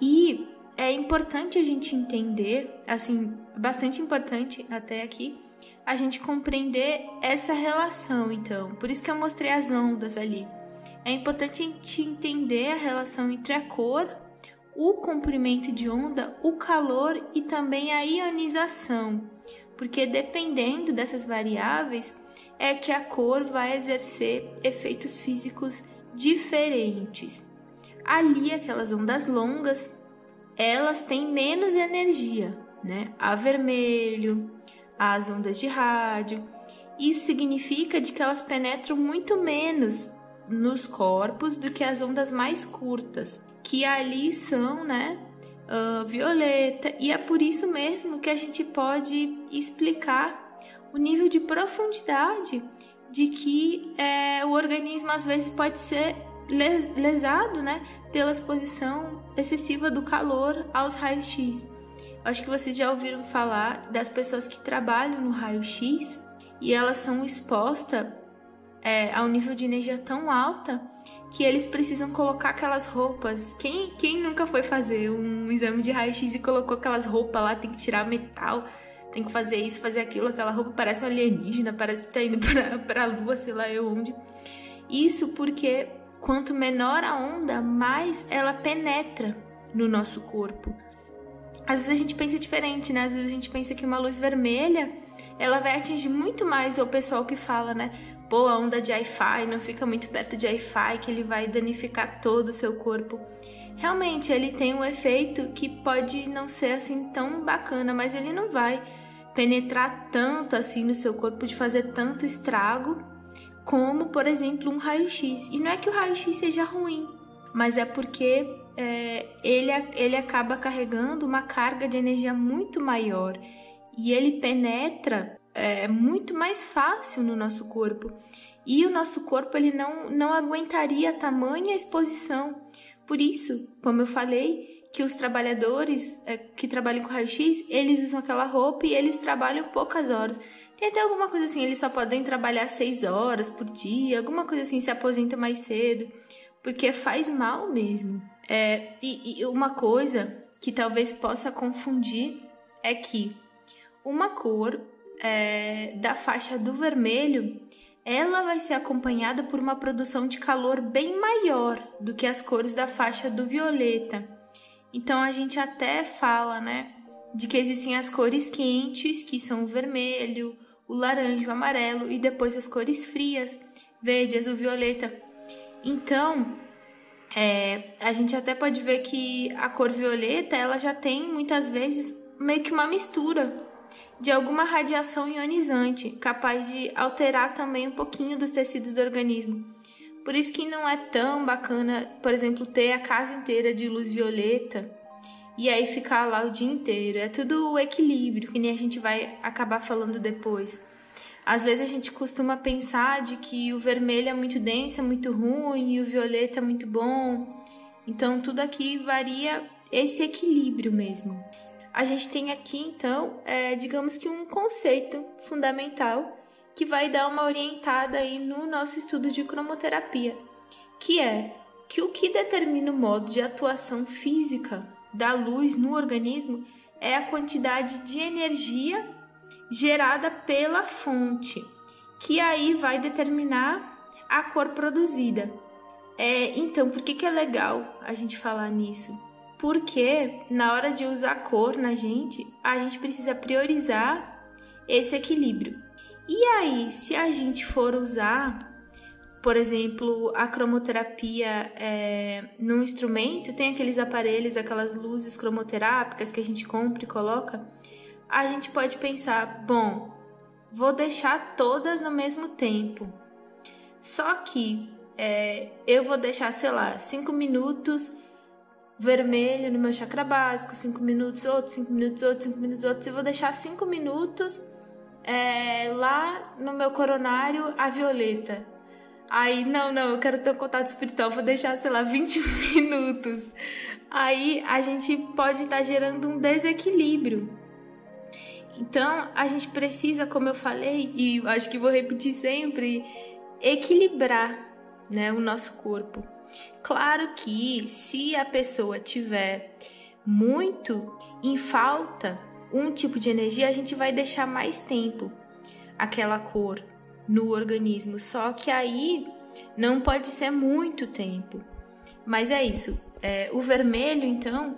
Speaker 1: E é importante a gente entender, assim, bastante importante até aqui, a gente compreender essa relação, então. Por isso que eu mostrei as ondas ali. É importante a gente entender a relação entre a cor, o comprimento de onda, o calor e também a ionização, porque dependendo dessas variáveis é que a cor vai exercer efeitos físicos diferentes. Ali, aquelas ondas longas elas têm menos energia, né? A vermelho, as ondas de rádio. Isso significa de que elas penetram muito menos nos corpos do que as ondas mais curtas, que ali são, né? Uh, violeta, e é por isso mesmo que a gente pode explicar o nível de profundidade de que é, o organismo às vezes pode ser lesado, né, pela exposição excessiva do calor aos raios X. Acho que vocês já ouviram falar das pessoas que trabalham no raio X e elas são expostas é, a um nível de energia tão alta que eles precisam colocar aquelas roupas. Quem, quem nunca foi fazer um exame de raio-x e colocou aquelas roupas lá, tem que tirar metal, tem que fazer isso, fazer aquilo, aquela roupa parece um alienígena, parece que tá indo pra, pra lua, sei lá eu onde. Isso porque Quanto menor a onda, mais ela penetra no nosso corpo. Às vezes a gente pensa diferente, né? Às vezes a gente pensa que uma luz vermelha, ela vai atingir muito mais o pessoal que fala, né? Pô, a onda de Wi-Fi, não fica muito perto de Wi-Fi, que ele vai danificar todo o seu corpo. Realmente, ele tem um efeito que pode não ser assim tão bacana, mas ele não vai penetrar tanto assim no seu corpo de fazer tanto estrago como, por exemplo, um raio-x. E não é que o raio-x seja ruim, mas é porque é, ele, ele acaba carregando uma carga de energia muito maior e ele penetra é, muito mais fácil no nosso corpo. E o nosso corpo ele não, não aguentaria tamanha exposição. Por isso, como eu falei, que os trabalhadores é, que trabalham com raio-x, eles usam aquela roupa e eles trabalham poucas horas. Tem até alguma coisa assim, eles só podem trabalhar seis horas por dia, alguma coisa assim, se aposenta mais cedo, porque faz mal mesmo. É, e, e uma coisa que talvez possa confundir é que uma cor é, da faixa do vermelho ela vai ser acompanhada por uma produção de calor bem maior do que as cores da faixa do violeta. Então a gente até fala, né, de que existem as cores quentes, que são o vermelho, o laranja, o amarelo e depois as cores frias, verde, azul, violeta. Então, é, a gente até pode ver que a cor violeta ela já tem muitas vezes meio que uma mistura de alguma radiação ionizante, capaz de alterar também um pouquinho dos tecidos do organismo. Por isso que não é tão bacana, por exemplo, ter a casa inteira de luz violeta e aí ficar lá o dia inteiro. É tudo o equilíbrio, que nem a gente vai acabar falando depois. Às vezes a gente costuma pensar de que o vermelho é muito denso, é muito ruim, e o violeta é muito bom. Então tudo aqui varia esse equilíbrio mesmo. A gente tem aqui então, é, digamos que um conceito fundamental que vai dar uma orientada aí no nosso estudo de cromoterapia, que é que o que determina o modo de atuação física da luz no organismo é a quantidade de energia gerada pela fonte, que aí vai determinar a cor produzida. É, então, por que, que é legal a gente falar nisso? Porque na hora de usar cor na gente, a gente precisa priorizar esse equilíbrio. E aí, se a gente for usar por exemplo, a cromoterapia é, num instrumento, tem aqueles aparelhos, aquelas luzes cromoterápicas que a gente compra e coloca. A gente pode pensar, bom, vou deixar todas no mesmo tempo. Só que é, eu vou deixar, sei lá, 5 minutos vermelho no meu chakra básico, 5 minutos outros, 5 minutos outros, 5 minutos outros, e vou deixar 5 minutos é, lá no meu coronário a violeta. Aí, não, não, eu quero ter um contato espiritual, vou deixar, sei lá, 20 minutos. Aí a gente pode estar tá gerando um desequilíbrio. Então, a gente precisa, como eu falei, e acho que vou repetir sempre, equilibrar né, o nosso corpo. Claro que se a pessoa tiver muito em falta um tipo de energia, a gente vai deixar mais tempo aquela cor no organismo. Só que aí não pode ser muito tempo. Mas é isso. É, o vermelho, então,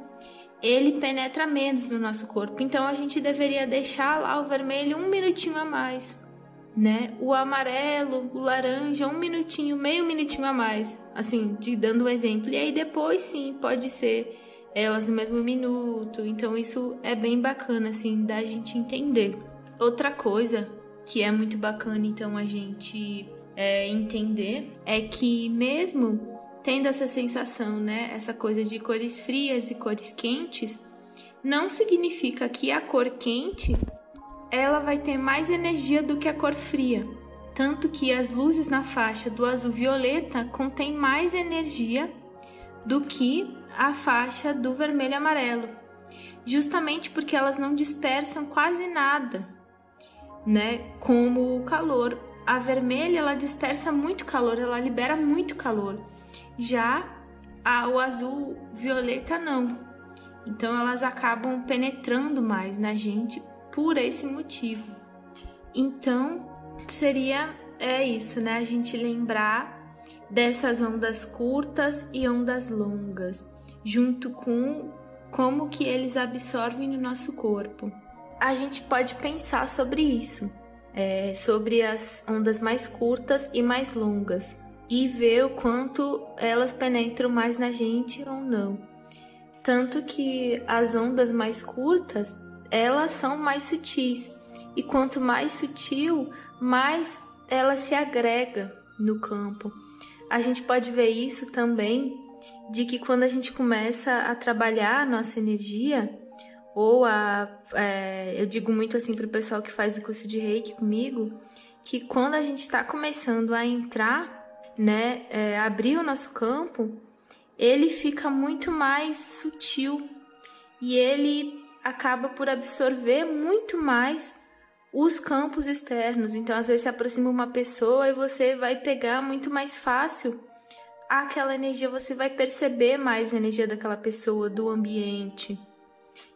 Speaker 1: ele penetra menos no nosso corpo. Então a gente deveria deixar lá o vermelho um minutinho a mais. Né? O amarelo, o laranja, um minutinho, meio minutinho a mais. Assim, de, dando um exemplo. E aí depois sim, pode ser elas no mesmo minuto. Então isso é bem bacana, assim, da gente entender. Outra coisa que é muito bacana então a gente é, entender é que mesmo tendo essa sensação, né, essa coisa de cores frias e cores quentes, não significa que a cor quente ela vai ter mais energia do que a cor fria. Tanto que as luzes na faixa do azul violeta contêm mais energia do que a faixa do vermelho amarelo, justamente porque elas não dispersam quase nada né? Como o calor. A vermelha ela dispersa muito calor, ela libera muito calor. Já a, o azul violeta não. Então elas acabam penetrando mais na gente por esse motivo. Então seria é isso, né? A gente lembrar dessas ondas curtas e ondas longas, junto com como que eles absorvem no nosso corpo a gente pode pensar sobre isso, é, sobre as ondas mais curtas e mais longas, e ver o quanto elas penetram mais na gente ou não. Tanto que as ondas mais curtas, elas são mais sutis, e quanto mais sutil, mais ela se agrega no campo. A gente pode ver isso também de que quando a gente começa a trabalhar a nossa energia, ou a. É, eu digo muito assim para o pessoal que faz o curso de reiki comigo, que quando a gente está começando a entrar, né, é, abrir o nosso campo, ele fica muito mais sutil e ele acaba por absorver muito mais os campos externos. Então, às vezes, se aproxima uma pessoa e você vai pegar muito mais fácil aquela energia, você vai perceber mais a energia daquela pessoa, do ambiente.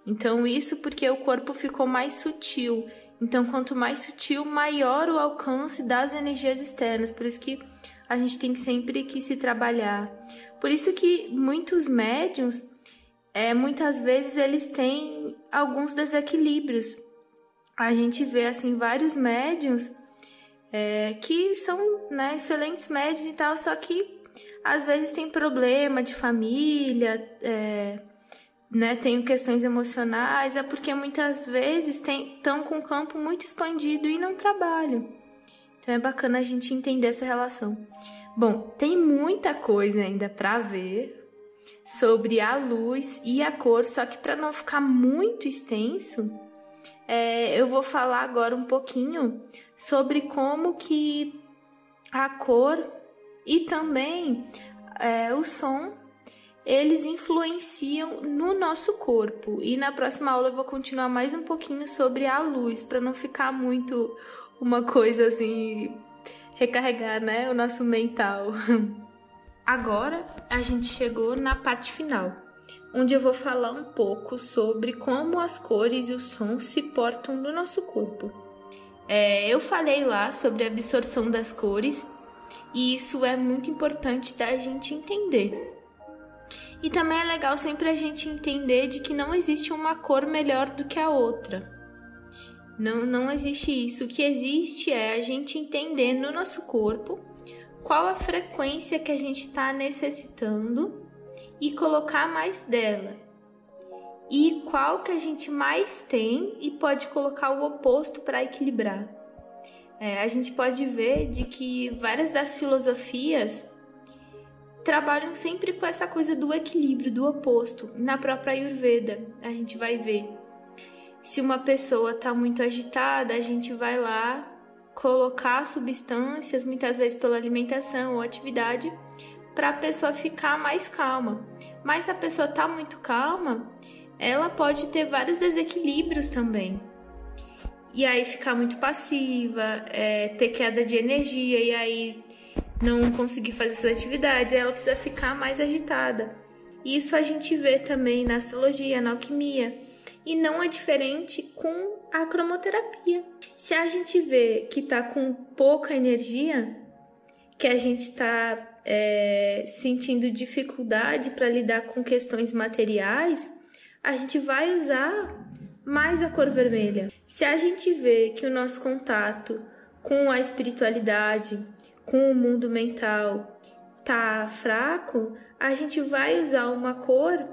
Speaker 1: Então, isso porque o corpo ficou mais sutil. Então, quanto mais sutil, maior o alcance das energias externas. Por isso que a gente tem sempre que se trabalhar. Por isso que muitos médiums, é, muitas vezes, eles têm alguns desequilíbrios. A gente vê, assim, vários médiums é, que são né, excelentes médios e tal, só que às vezes tem problema de família, é, né, tenho questões emocionais, é porque muitas vezes estão com o campo muito expandido e não trabalham. Então é bacana a gente entender essa relação. Bom, tem muita coisa ainda para ver sobre a luz e a cor, só que para não ficar muito extenso, é, eu vou falar agora um pouquinho sobre como que a cor e também é, o som eles influenciam no nosso corpo. E na próxima aula eu vou continuar mais um pouquinho sobre a luz, para não ficar muito uma coisa assim, recarregar, né, o nosso mental. Agora a gente chegou na parte final, onde eu vou falar um pouco sobre como as cores e os sons se portam no nosso corpo. É, eu falei lá sobre a absorção das cores e isso é muito importante da gente entender. E também é legal sempre a gente entender de que não existe uma cor melhor do que a outra. Não, não existe isso. O que existe é a gente entender no nosso corpo qual a frequência que a gente está necessitando e colocar mais dela. E qual que a gente mais tem e pode colocar o oposto para equilibrar. É, a gente pode ver de que várias das filosofias trabalham sempre com essa coisa do equilíbrio, do oposto. Na própria Ayurveda, a gente vai ver. Se uma pessoa está muito agitada, a gente vai lá colocar substâncias, muitas vezes pela alimentação ou atividade, para a pessoa ficar mais calma. Mas se a pessoa está muito calma, ela pode ter vários desequilíbrios também. E aí ficar muito passiva, é, ter queda de energia, e aí não conseguir fazer suas atividades, ela precisa ficar mais agitada. Isso a gente vê também na astrologia, na alquimia, e não é diferente com a cromoterapia. Se a gente vê que está com pouca energia, que a gente está é, sentindo dificuldade para lidar com questões materiais, a gente vai usar mais a cor vermelha. Se a gente vê que o nosso contato com a espiritualidade, com o mundo mental tá fraco, a gente vai usar uma cor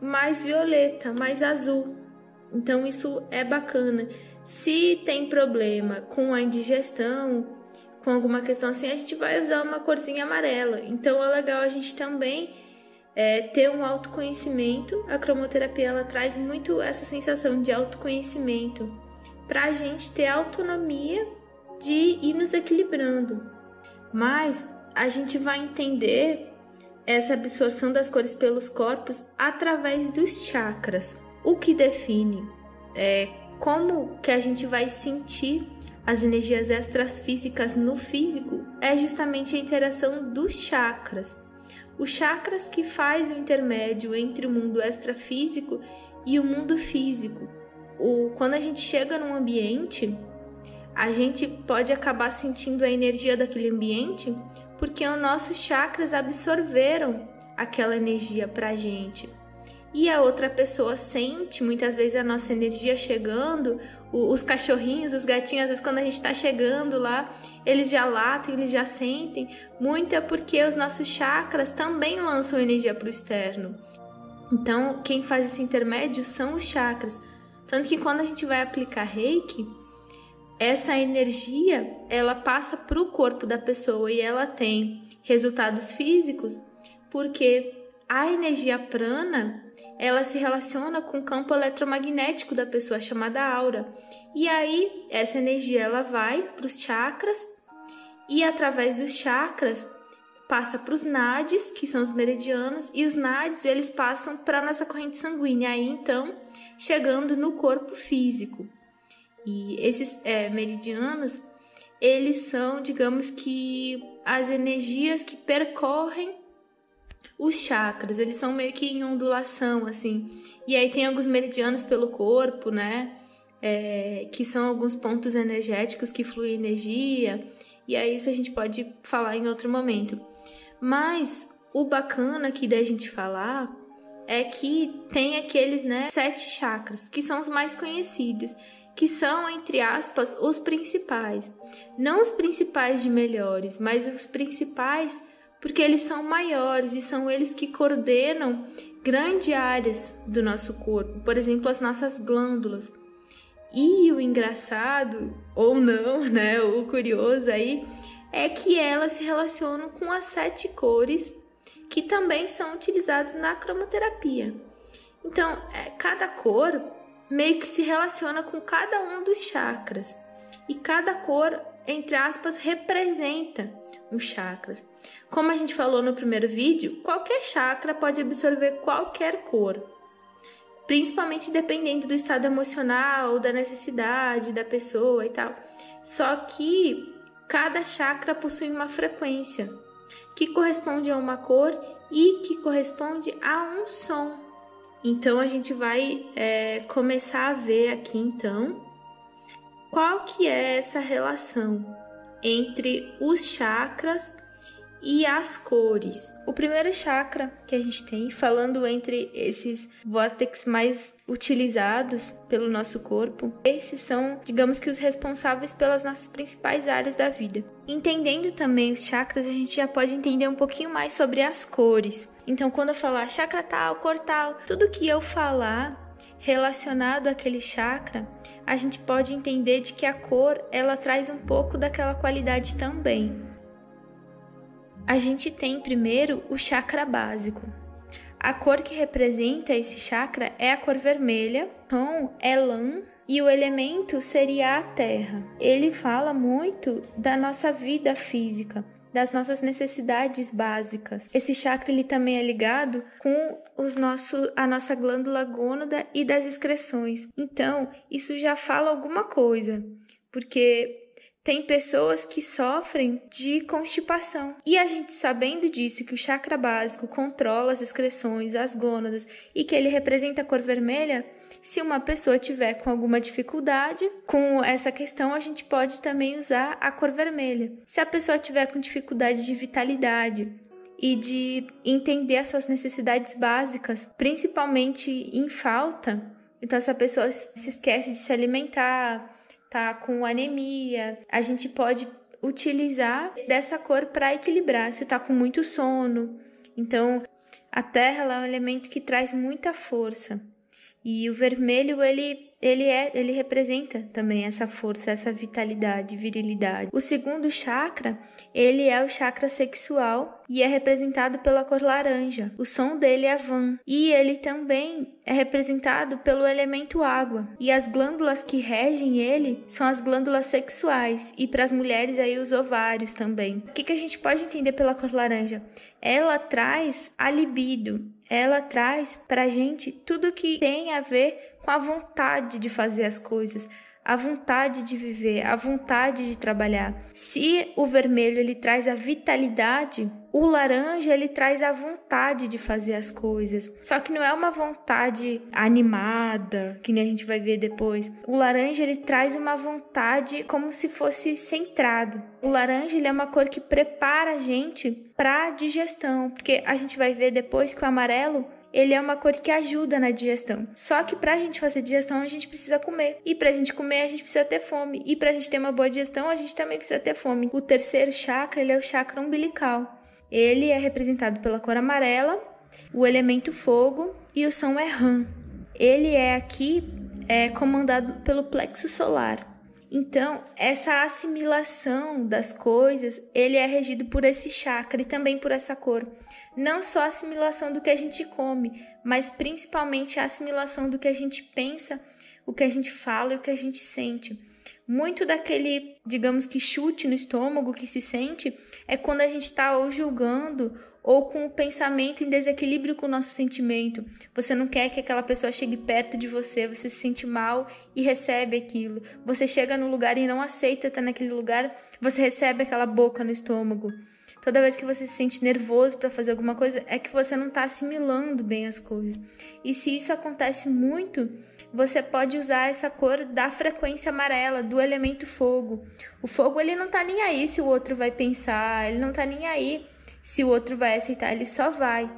Speaker 1: mais violeta, mais azul. Então isso é bacana. Se tem problema com a indigestão, com alguma questão assim, a gente vai usar uma corzinha amarela. Então é legal a gente também é, ter um autoconhecimento. A cromoterapia ela traz muito essa sensação de autoconhecimento para a gente ter autonomia de ir nos equilibrando mas a gente vai entender essa absorção das cores pelos corpos através dos chakras. O que define é como que a gente vai sentir as energias extrafísicas no físico é justamente a interação dos chakras. Os chakras que faz o intermédio entre o mundo extrafísico e o mundo físico. O, quando a gente chega num ambiente, a gente pode acabar sentindo a energia daquele ambiente porque os nossos chakras absorveram aquela energia pra gente. E a outra pessoa sente muitas vezes a nossa energia chegando, os cachorrinhos, os gatinhos, às vezes quando a gente está chegando lá, eles já latem, eles já sentem. Muito é porque os nossos chakras também lançam energia para o externo. Então, quem faz esse intermédio são os chakras. Tanto que quando a gente vai aplicar reiki, essa energia ela passa para o corpo da pessoa e ela tem resultados físicos porque a energia prana ela se relaciona com o campo eletromagnético da pessoa chamada aura. E aí essa energia ela vai para os chakras e através dos chakras passa para os nadis que são os meridianos e os nadis eles passam para nossa corrente sanguínea. Aí então chegando no corpo físico e esses é, meridianos, eles são, digamos que, as energias que percorrem os chakras, eles são meio que em ondulação, assim. E aí tem alguns meridianos pelo corpo, né? É, que são alguns pontos energéticos que fluem energia. E aí isso a gente pode falar em outro momento. Mas o bacana aqui da gente falar é que tem aqueles, né, sete chakras, que são os mais conhecidos que são, entre aspas, os principais. Não os principais de melhores, mas os principais porque eles são maiores e são eles que coordenam grandes áreas do nosso corpo, por exemplo, as nossas glândulas. E o engraçado, ou não, né, o curioso aí, é que elas se relacionam com as sete cores que também são utilizadas na cromoterapia. Então, é, cada cor meio que se relaciona com cada um dos chakras. E cada cor, entre aspas, representa um chakras. Como a gente falou no primeiro vídeo, qualquer chakra pode absorver qualquer cor, principalmente dependendo do estado emocional, da necessidade da pessoa e tal. Só que cada chakra possui uma frequência que corresponde a uma cor e que corresponde a um som. Então a gente vai é, começar a ver aqui então qual que é essa relação entre os chakras e as cores. O primeiro chakra que a gente tem, falando entre esses vórtices mais utilizados pelo nosso corpo, esses são, digamos que, os responsáveis pelas nossas principais áreas da vida. Entendendo também os chakras, a gente já pode entender um pouquinho mais sobre as cores. Então, quando eu falar chakra tal, cor tal, tudo que eu falar relacionado àquele chakra, a gente pode entender de que a cor ela traz um pouco daquela qualidade também. A gente tem primeiro o chakra básico. A cor que representa esse chakra é a cor vermelha, tom é lã e o elemento seria a terra. Ele fala muito da nossa vida física, das nossas necessidades básicas. Esse chakra ele também é ligado com os nosso, a nossa glândula gônada e das excreções. Então, isso já fala alguma coisa, porque tem pessoas que sofrem de constipação. E a gente sabendo disso, que o chakra básico controla as excreções, as gônadas e que ele representa a cor vermelha, se uma pessoa tiver com alguma dificuldade com essa questão, a gente pode também usar a cor vermelha. Se a pessoa tiver com dificuldade de vitalidade, e de entender as suas necessidades básicas, principalmente em falta. Então, essa pessoa se esquece de se alimentar, tá com anemia, a gente pode utilizar dessa cor para equilibrar. Se tá com muito sono, então a terra é um elemento que traz muita força. E o vermelho ele ele é, ele representa também essa força, essa vitalidade, virilidade. O segundo chakra, ele é o chakra sexual e é representado pela cor laranja. O som dele é van e ele também é representado pelo elemento água. E as glândulas que regem ele são as glândulas sexuais e para as mulheres aí os ovários também. O que, que a gente pode entender pela cor laranja? Ela traz a libido, ela traz pra gente tudo que tem a ver com a vontade de fazer as coisas, a vontade de viver, a vontade de trabalhar. Se o vermelho ele traz a vitalidade, o laranja ele traz a vontade de fazer as coisas. Só que não é uma vontade animada, que nem a gente vai ver depois. O laranja ele traz uma vontade como se fosse centrado. O laranja ele é uma cor que prepara a gente para digestão, porque a gente vai ver depois que o amarelo ele é uma cor que ajuda na digestão. Só que para a gente fazer digestão, a gente precisa comer. E para a gente comer, a gente precisa ter fome. E para a gente ter uma boa digestão, a gente também precisa ter fome. O terceiro chakra, ele é o chakra umbilical. Ele é representado pela cor amarela, o elemento fogo e o som é ram. Ele é aqui é, comandado pelo plexo solar. Então, essa assimilação das coisas, ele é regido por esse chakra e também por essa cor. Não só a assimilação do que a gente come, mas principalmente a assimilação do que a gente pensa, o que a gente fala e o que a gente sente. Muito daquele, digamos que chute no estômago que se sente é quando a gente está ou julgando ou com o pensamento em desequilíbrio com o nosso sentimento. Você não quer que aquela pessoa chegue perto de você, você se sente mal e recebe aquilo. Você chega no lugar e não aceita estar naquele lugar, você recebe aquela boca no estômago. Toda vez que você se sente nervoso para fazer alguma coisa, é que você não está assimilando bem as coisas. E se isso acontece muito, você pode usar essa cor da frequência amarela, do elemento fogo. O fogo ele não tá nem aí se o outro vai pensar, ele não tá nem aí se o outro vai aceitar, ele só vai.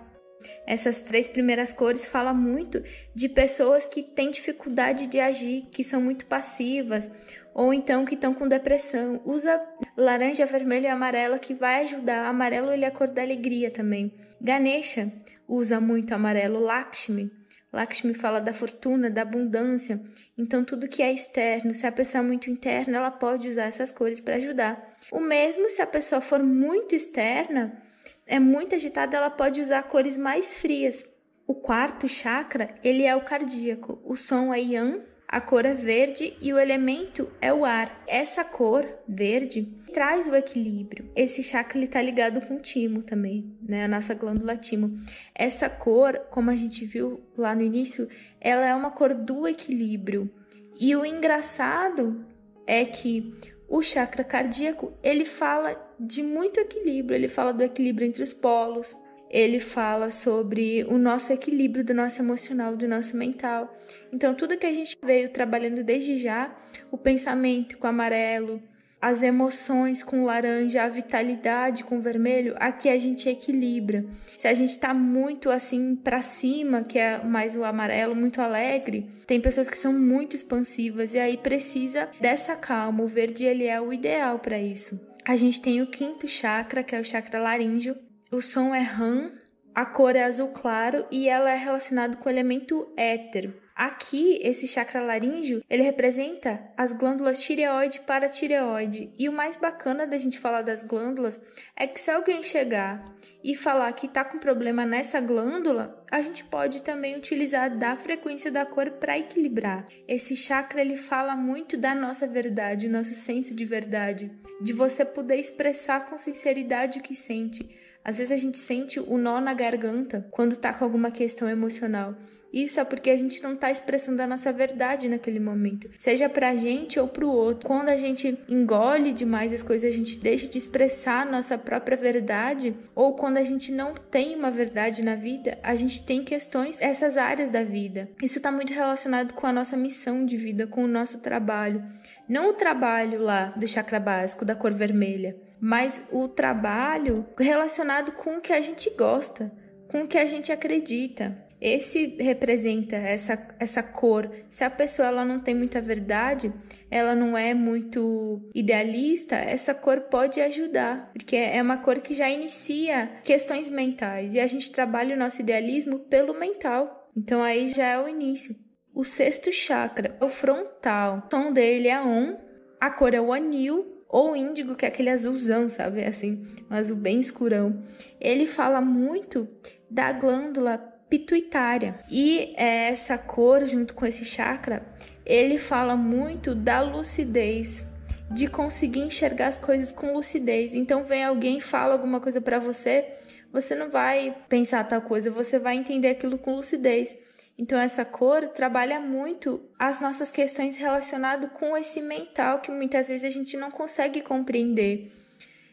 Speaker 1: Essas três primeiras cores falam muito de pessoas que têm dificuldade de agir, que são muito passivas, ou então que estão com depressão. Usa laranja, vermelho e amarelo que vai ajudar. Amarelo ele é a cor da alegria também. Ganesha usa muito amarelo. Lakshmi. Lakshmi fala da fortuna, da abundância. Então tudo que é externo, se a pessoa é muito interna, ela pode usar essas cores para ajudar. O mesmo se a pessoa for muito externa, é muito agitada, ela pode usar cores mais frias. O quarto chakra, ele é o cardíaco. O som é yang, a cor é verde e o elemento é o ar. Essa cor verde traz o equilíbrio. Esse chakra está ligado com o timo também, né? A nossa glândula timo. Essa cor, como a gente viu lá no início, ela é uma cor do equilíbrio. E o engraçado é que o chakra cardíaco, ele fala de muito equilíbrio, ele fala do equilíbrio entre os polos, ele fala sobre o nosso equilíbrio do nosso emocional, do nosso mental. Então, tudo que a gente veio trabalhando desde já, o pensamento com amarelo, as emoções com laranja, a vitalidade com vermelho, aqui a gente equilibra. Se a gente tá muito assim para cima, que é mais o amarelo, muito alegre, tem pessoas que são muito expansivas e aí precisa dessa calma. O verde ele é o ideal para isso. A gente tem o quinto chakra, que é o chakra laríngeo. O som é ram, a cor é azul claro e ela é relacionada com o elemento éter. Aqui, esse chakra laríngeo, ele representa as glândulas tireoide e paratireoide. E o mais bacana da gente falar das glândulas é que se alguém chegar e falar que está com problema nessa glândula, a gente pode também utilizar da frequência da cor para equilibrar. Esse chakra ele fala muito da nossa verdade, nosso senso de verdade, de você poder expressar com sinceridade o que sente. Às vezes a gente sente o nó na garganta quando está com alguma questão emocional. Isso é porque a gente não está expressando a nossa verdade naquele momento, seja para a gente ou para o outro. Quando a gente engole demais as coisas, a gente deixa de expressar a nossa própria verdade, ou quando a gente não tem uma verdade na vida, a gente tem questões essas áreas da vida. Isso está muito relacionado com a nossa missão de vida, com o nosso trabalho. Não o trabalho lá do chakra básico, da cor vermelha, mas o trabalho relacionado com o que a gente gosta, com o que a gente acredita. Esse representa essa, essa cor. Se a pessoa ela não tem muita verdade, ela não é muito idealista, essa cor pode ajudar, porque é uma cor que já inicia questões mentais e a gente trabalha o nosso idealismo pelo mental. Então aí já é o início. O sexto chakra é o frontal. O som dele é on, a cor é o anil ou índigo, que é aquele azulzão, sabe? Assim, um azul bem escurão. Ele fala muito da glândula pituitária. E essa cor, junto com esse chakra, ele fala muito da lucidez, de conseguir enxergar as coisas com lucidez. Então, vem alguém fala alguma coisa para você, você não vai pensar tal coisa, você vai entender aquilo com lucidez. Então, essa cor trabalha muito as nossas questões relacionadas com esse mental que muitas vezes a gente não consegue compreender.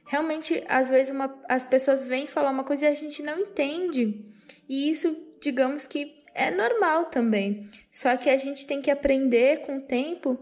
Speaker 1: Realmente, às vezes, uma, as pessoas vêm falar uma coisa e a gente não entende. E isso digamos que é normal também. Só que a gente tem que aprender com o tempo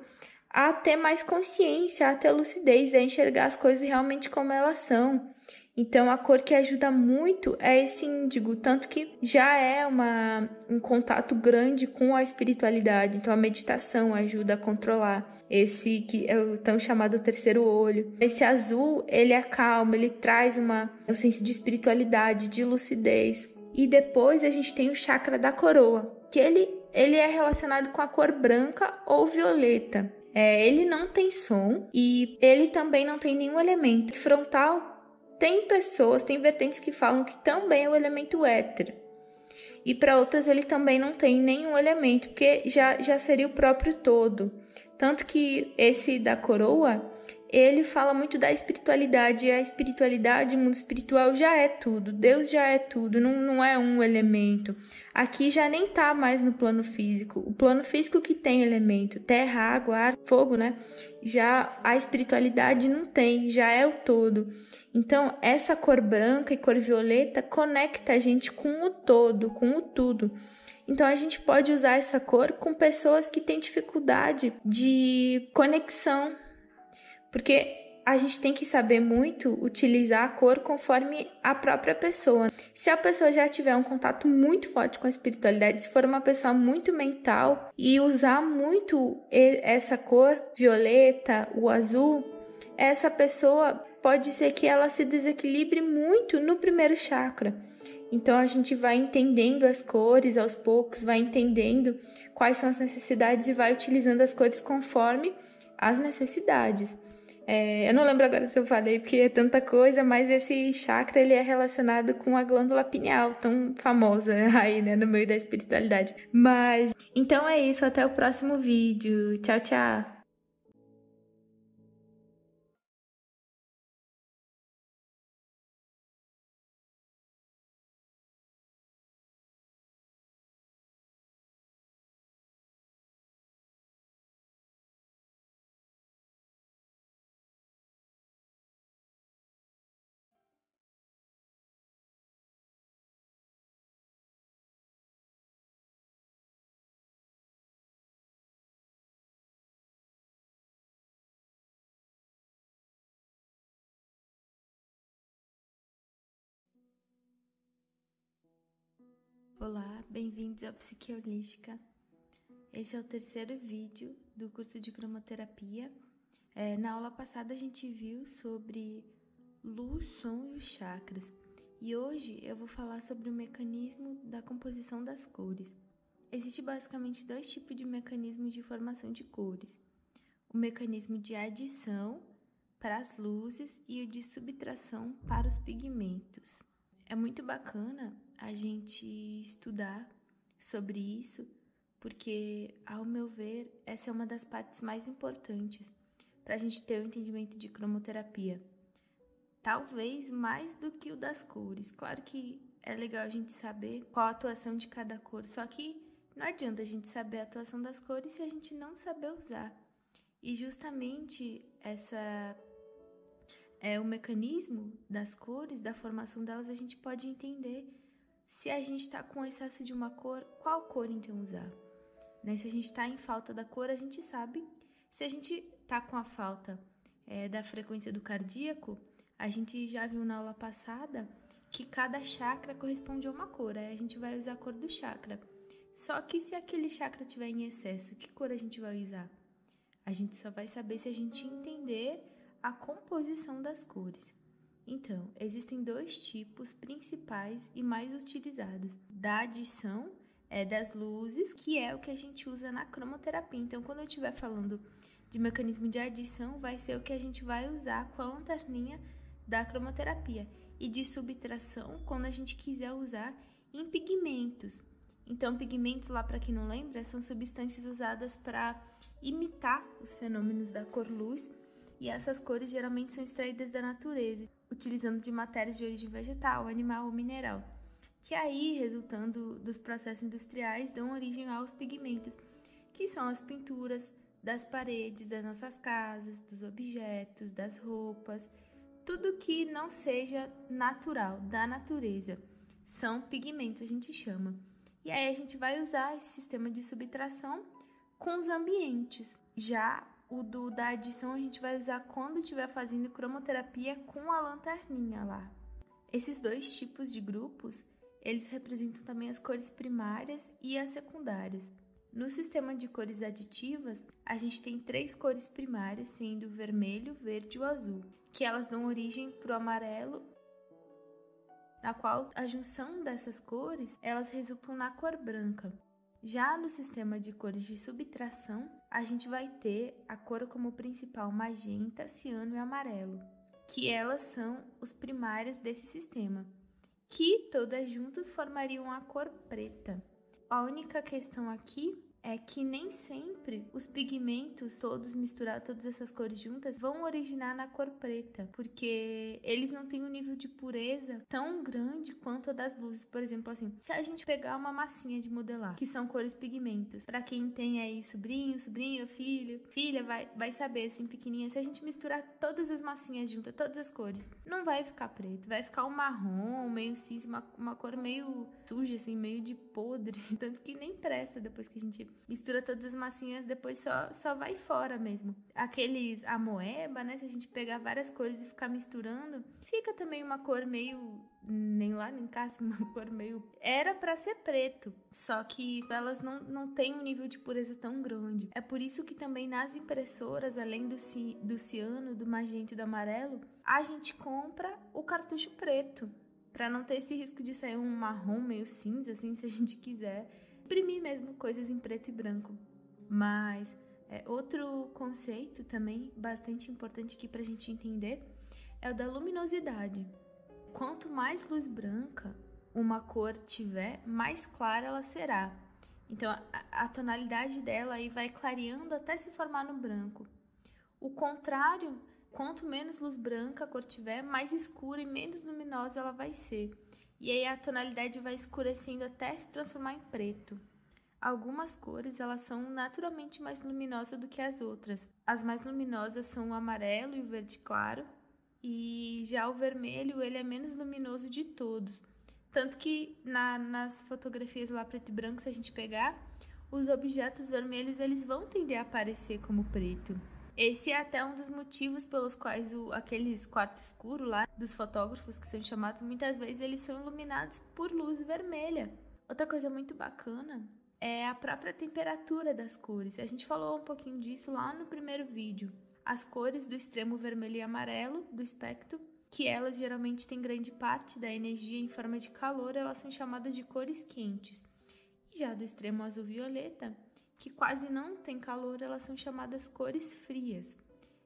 Speaker 1: a ter mais consciência, a ter lucidez, a enxergar as coisas realmente como elas são. Então, a cor que ajuda muito é esse índigo, tanto que já é uma, um contato grande com a espiritualidade. Então, a meditação ajuda a controlar esse que é o tão chamado terceiro olho. Esse azul, ele acalma, ele traz uma, um senso de espiritualidade, de lucidez. E depois a gente tem o chakra da coroa, que ele, ele é relacionado com a cor branca ou violeta. É, ele não tem som e ele também não tem nenhum elemento. Frontal tem pessoas, tem vertentes que falam que também é o elemento éter. E para outras ele também não tem nenhum elemento, porque já, já seria o próprio todo. Tanto que esse da coroa, ele fala muito da espiritualidade, e a espiritualidade, o mundo espiritual já é tudo, Deus já é tudo, não, não é um elemento. Aqui já nem tá mais no plano físico. O plano físico que tem elemento, terra, água, ar, fogo, né? Já a espiritualidade não tem, já é o todo. Então, essa cor branca e cor violeta conecta a gente com o todo, com o tudo. Então a gente pode usar essa cor com pessoas que têm dificuldade de conexão porque a gente tem que saber muito utilizar a cor conforme a própria pessoa. Se a pessoa já tiver um contato muito forte com a espiritualidade, se for uma pessoa muito mental e usar muito essa cor violeta, o azul, essa pessoa pode ser que ela se desequilibre muito no primeiro chakra. Então a gente vai entendendo as cores aos poucos, vai entendendo quais são as necessidades e vai utilizando as cores conforme as necessidades. É, eu não lembro agora se eu falei, porque é tanta coisa, mas esse chakra ele é relacionado com a glândula pineal, tão famosa aí, né, no meio da espiritualidade. Mas então é isso, até o próximo vídeo. Tchau, tchau. Olá, bem-vindos ao Psique Holística. Esse é o terceiro vídeo do curso de cromoterapia. É, na aula passada a gente viu sobre luz, som e os chakras. E hoje eu vou falar sobre o mecanismo da composição das cores. Existe basicamente dois tipos de mecanismos de formação de cores: o mecanismo de adição para as luzes e o de subtração para os pigmentos. É muito bacana a gente estudar sobre isso, porque, ao meu ver, essa é uma das partes mais importantes para a gente ter o um entendimento de cromoterapia. Talvez mais do que o das cores. Claro que é legal a gente saber qual a atuação de cada cor, só que não adianta a gente saber a atuação das cores se a gente não saber usar. E justamente essa é, o mecanismo das cores, da formação delas, a gente pode entender se a gente está com excesso de uma cor, qual cor então usar. Né? Se a gente está em falta da cor, a gente sabe. Se a gente está com a falta é, da frequência do cardíaco, a gente já viu na aula passada que cada chakra corresponde a uma cor. Aí a gente vai usar a cor do chakra. Só que se aquele chakra tiver em excesso, que cor a gente vai usar? A gente só vai saber se a gente entender a composição das cores. Então, existem dois tipos principais e mais utilizados: da adição é, das luzes, que é o que a gente usa na cromoterapia. Então, quando eu estiver falando de mecanismo de adição, vai ser o que a gente vai usar com a lanterninha da cromoterapia. E de subtração, quando a gente quiser usar em pigmentos. Então, pigmentos, lá para quem não lembra, são substâncias usadas para imitar os fenômenos da cor-luz e essas cores geralmente são extraídas da natureza, utilizando de matérias de origem vegetal, animal ou mineral, que aí, resultando dos processos industriais, dão origem aos pigmentos, que são as pinturas das paredes das nossas casas, dos objetos, das roupas, tudo que não seja natural, da natureza, são pigmentos, a gente chama. E aí a gente vai usar esse sistema de subtração com os ambientes. Já o do da adição a gente vai usar quando estiver fazendo cromoterapia com a lanterninha lá. Esses dois tipos de grupos, eles representam também as cores primárias e as secundárias. No sistema de cores aditivas, a gente tem três cores primárias, sendo o vermelho, verde e o azul, que elas dão origem para o amarelo, na qual a junção dessas cores, elas resultam na cor branca. Já no sistema de cores de subtração, a gente vai ter a cor como principal magenta, ciano e amarelo, que elas são os primários desse sistema, que todas juntas formariam a cor preta. A única questão aqui é que nem sempre os pigmentos todos misturados, todas essas cores juntas, vão originar na cor preta, porque eles não têm um nível de pureza tão grande quanto a das luzes. Por exemplo, assim, se a gente pegar uma massinha de modelar, que são cores pigmentos, para quem tem aí sobrinho, sobrinho, filho, filha, vai, vai saber assim, pequenininha, se a gente misturar todas as massinhas juntas, todas as cores, não vai ficar preto, vai ficar um marrom, meio cinza, uma, uma cor meio suja, assim, meio de podre, tanto que nem presta depois que a gente mistura todas as massinhas, depois só, só vai fora mesmo. Aqueles amoeba, né? Se a gente pegar várias cores e ficar misturando, fica também uma cor meio nem lá nem cá, assim, uma cor meio. Era para ser preto, só que elas não, não têm um nível de pureza tão grande. É por isso que também nas impressoras, além do, ci, do ciano, do magenta e do amarelo, a gente compra o cartucho preto. Para não ter esse risco de sair um marrom meio cinza, assim, se a gente quiser imprimir mesmo coisas em preto e branco. Mas é, outro conceito também bastante importante aqui para a gente entender é o da luminosidade. Quanto mais luz branca uma cor tiver, mais clara ela será. Então a, a tonalidade dela aí vai clareando até se formar no branco. O contrário, quanto menos luz branca a cor tiver, mais escura e menos luminosa ela vai ser e aí a tonalidade vai escurecendo até se transformar em preto. Algumas cores elas são naturalmente mais luminosas do que as outras. As mais luminosas são o amarelo e o verde claro, e já o vermelho ele é menos luminoso de todos. Tanto que na, nas fotografias lá preto e branco, se a gente pegar, os objetos vermelhos eles vão tender a aparecer como preto. Esse é até um dos motivos pelos quais o, aqueles quartos escuros lá dos fotógrafos que são chamados, muitas vezes eles são iluminados por luz vermelha. Outra coisa muito bacana é a própria temperatura das cores. A gente falou um pouquinho disso lá no primeiro vídeo. As cores do extremo vermelho e amarelo do espectro, que elas geralmente têm grande parte da energia em forma de calor, elas são chamadas de cores quentes. E já do extremo azul-violeta, que quase não tem calor, elas são chamadas cores frias.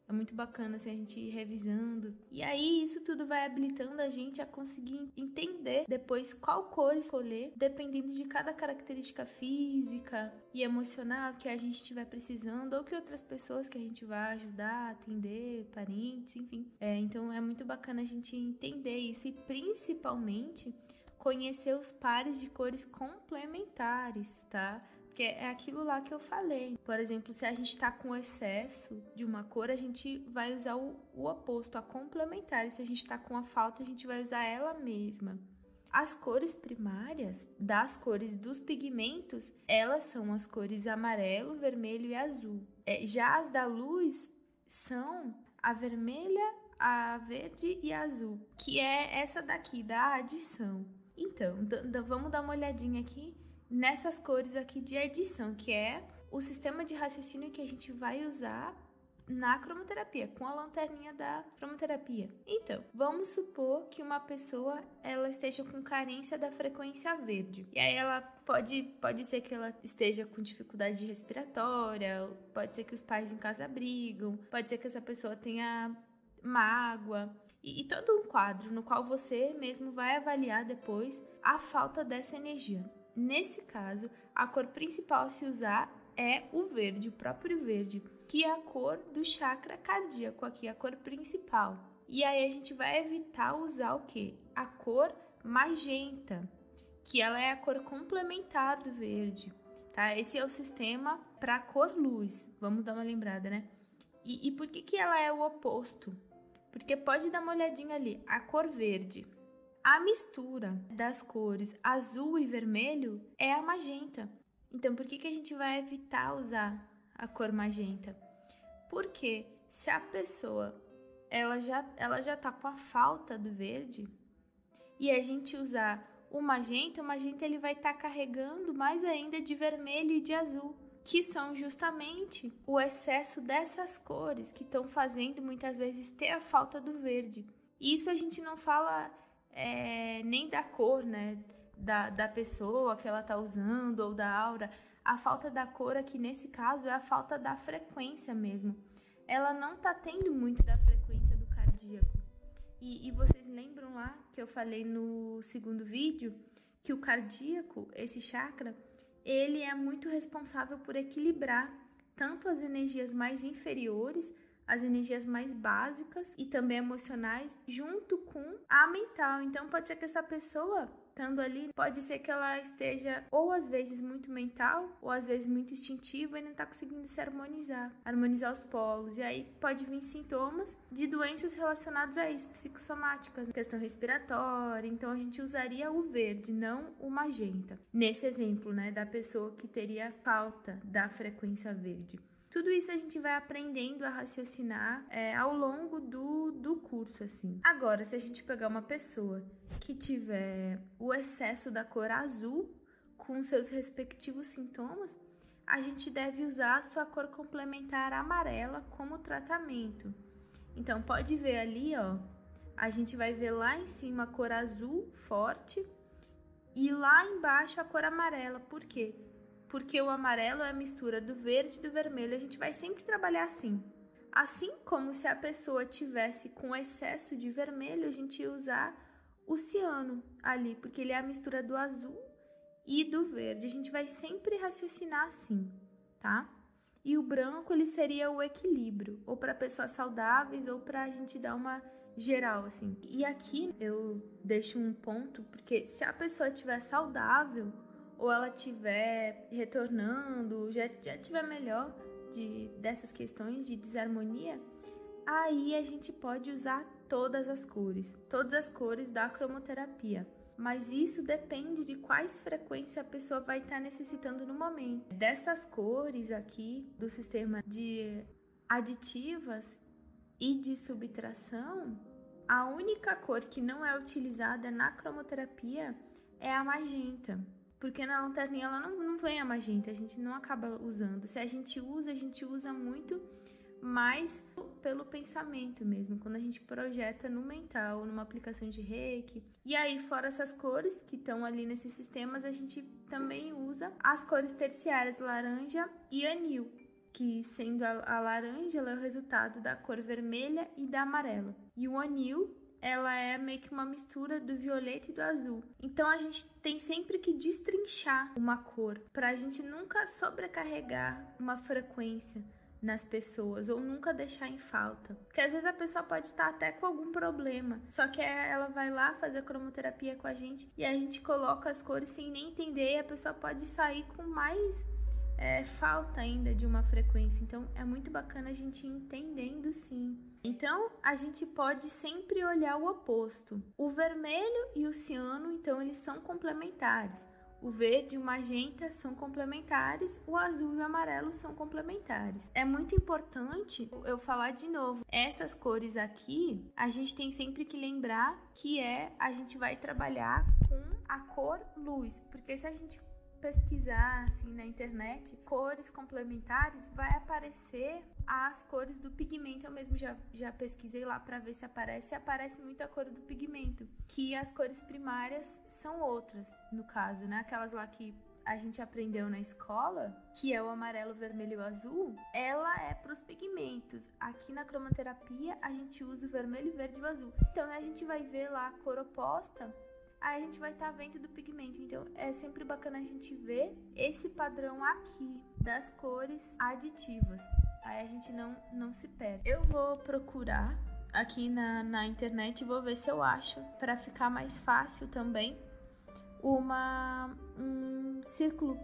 Speaker 1: É muito bacana assim, a gente ir revisando. E aí, isso tudo vai habilitando a gente a conseguir entender depois qual cor escolher, dependendo de cada característica física e emocional que a gente estiver precisando, ou que outras pessoas que a gente vai ajudar, atender, parentes, enfim. É, então, é muito bacana a gente entender isso e principalmente conhecer os pares de cores complementares, tá? Porque é aquilo lá que eu falei. Por exemplo, se a gente está com excesso de uma cor, a gente vai usar o, o oposto, a complementar. E se a gente está com a falta, a gente vai usar ela mesma. As cores primárias das cores dos pigmentos, elas são as cores amarelo, vermelho e azul. É, já as da luz são a vermelha, a verde e a azul, que é essa daqui da adição. Então, vamos dar uma olhadinha aqui nessas cores aqui de edição, que é o sistema de raciocínio que a gente vai usar na cromoterapia, com a lanterninha da cromoterapia. Então, vamos supor que uma pessoa ela esteja com carência da frequência verde. E aí ela pode pode ser que ela esteja com dificuldade respiratória, pode ser que os pais em casa brigam, pode ser que essa pessoa tenha mágoa, e, e todo um quadro no qual você mesmo vai avaliar depois a falta dessa energia. Nesse caso, a cor principal a se usar é o verde, o próprio verde, que é a cor do chakra cardíaco, aqui a cor principal. E aí a gente vai evitar usar o que? A cor magenta, que ela é a cor complementar do verde, tá? Esse é o sistema para cor luz. Vamos dar uma lembrada, né? E, e por que, que ela é o oposto? Porque pode dar uma olhadinha ali, a cor verde a mistura das cores azul e vermelho é a magenta. Então, por que, que a gente vai evitar usar a cor magenta? Porque se a pessoa ela já, ela já tá com a falta do verde e a gente usar o magenta, o magenta ele vai estar tá carregando mais ainda de vermelho e de azul, que são justamente o excesso dessas cores que estão fazendo muitas vezes ter a falta do verde. Isso a gente não fala é, nem da cor, né? Da, da pessoa que ela tá usando ou da aura. A falta da cor aqui nesse caso é a falta da frequência mesmo. Ela não tá tendo muito da frequência do cardíaco. E, e vocês lembram lá que eu falei no segundo vídeo que o cardíaco, esse chakra, ele é muito responsável por equilibrar tanto as energias mais inferiores as energias mais básicas e também emocionais, junto com a mental. Então, pode ser que essa pessoa estando ali, pode ser que ela esteja ou às vezes muito mental, ou às vezes muito instintiva e não está conseguindo se harmonizar, harmonizar os polos. E aí pode vir sintomas de doenças relacionadas a isso, psicossomáticas, questão respiratória. Então a gente usaria o verde, não o magenta. Nesse exemplo, né, da pessoa que teria falta da frequência verde. Tudo isso a gente vai aprendendo a raciocinar é, ao longo do, do curso, assim. Agora, se a gente pegar uma pessoa que tiver o excesso da cor azul com seus respectivos sintomas, a gente deve usar a sua cor complementar amarela como tratamento. Então, pode ver ali, ó, a gente vai ver lá em cima a cor azul forte e lá embaixo a cor amarela. Por quê? Porque o amarelo é a mistura do verde e do vermelho, a gente vai sempre trabalhar assim. Assim como se a pessoa tivesse com excesso de vermelho, a gente ia usar o ciano ali, porque ele é a mistura do azul e do verde. A gente vai sempre raciocinar assim, tá? E o branco ele seria o equilíbrio, ou para pessoas saudáveis ou para a gente dar uma geral assim. E aqui eu deixo um ponto, porque se a pessoa estiver saudável, ou ela tiver retornando, já, já tiver melhor de, dessas questões de desarmonia, aí a gente pode usar todas as cores, todas as cores da cromoterapia. Mas isso depende de quais frequências a pessoa vai estar necessitando no momento. Dessas cores aqui do sistema de aditivas e de subtração, a única cor que não é utilizada na cromoterapia é a magenta porque na lanterninha ela não, não vem a magenta, a gente não acaba usando. Se a gente usa, a gente usa muito mais pelo pensamento mesmo, quando a gente projeta no mental, numa aplicação de reiki. E aí, fora essas cores que estão ali nesses sistemas, a gente também usa as cores terciárias laranja e anil, que sendo a, a laranja ela é o resultado da cor vermelha e da amarela. E o anil ela é meio que uma mistura do violeta e do azul. Então a gente tem sempre que destrinchar uma cor para a gente nunca sobrecarregar uma frequência nas pessoas ou nunca deixar em falta. Porque às vezes a pessoa pode estar até com algum problema, só que ela vai lá fazer cromoterapia com a gente e a gente coloca as cores sem nem entender e a pessoa pode sair com mais é, falta ainda de uma frequência. Então é muito bacana a gente entendendo sim. Então a gente pode sempre olhar o oposto. O vermelho e o ciano, então eles são complementares. O verde e o magenta são complementares, o azul e o amarelo são complementares. É muito importante eu falar de novo. Essas cores aqui, a gente tem sempre que lembrar que é a gente vai trabalhar com a cor luz, porque se a gente pesquisar assim na internet cores complementares, vai aparecer as cores do pigmento. Eu mesmo já, já pesquisei lá para ver se aparece. Aparece muito a cor do pigmento, que as cores primárias são outras, no caso, né? Aquelas lá que a gente aprendeu na escola, que é o amarelo, vermelho e azul, ela é para os pigmentos. Aqui na cromoterapia a gente usa o vermelho, verde e o azul. Então a gente vai ver lá a cor oposta aí a gente vai estar tá vendo do pigmento. Então é sempre bacana a gente ver esse padrão aqui das cores aditivas. Aí a gente não, não se perde. Eu vou procurar aqui na, na internet vou ver se eu acho, para ficar mais fácil também, uma um círculo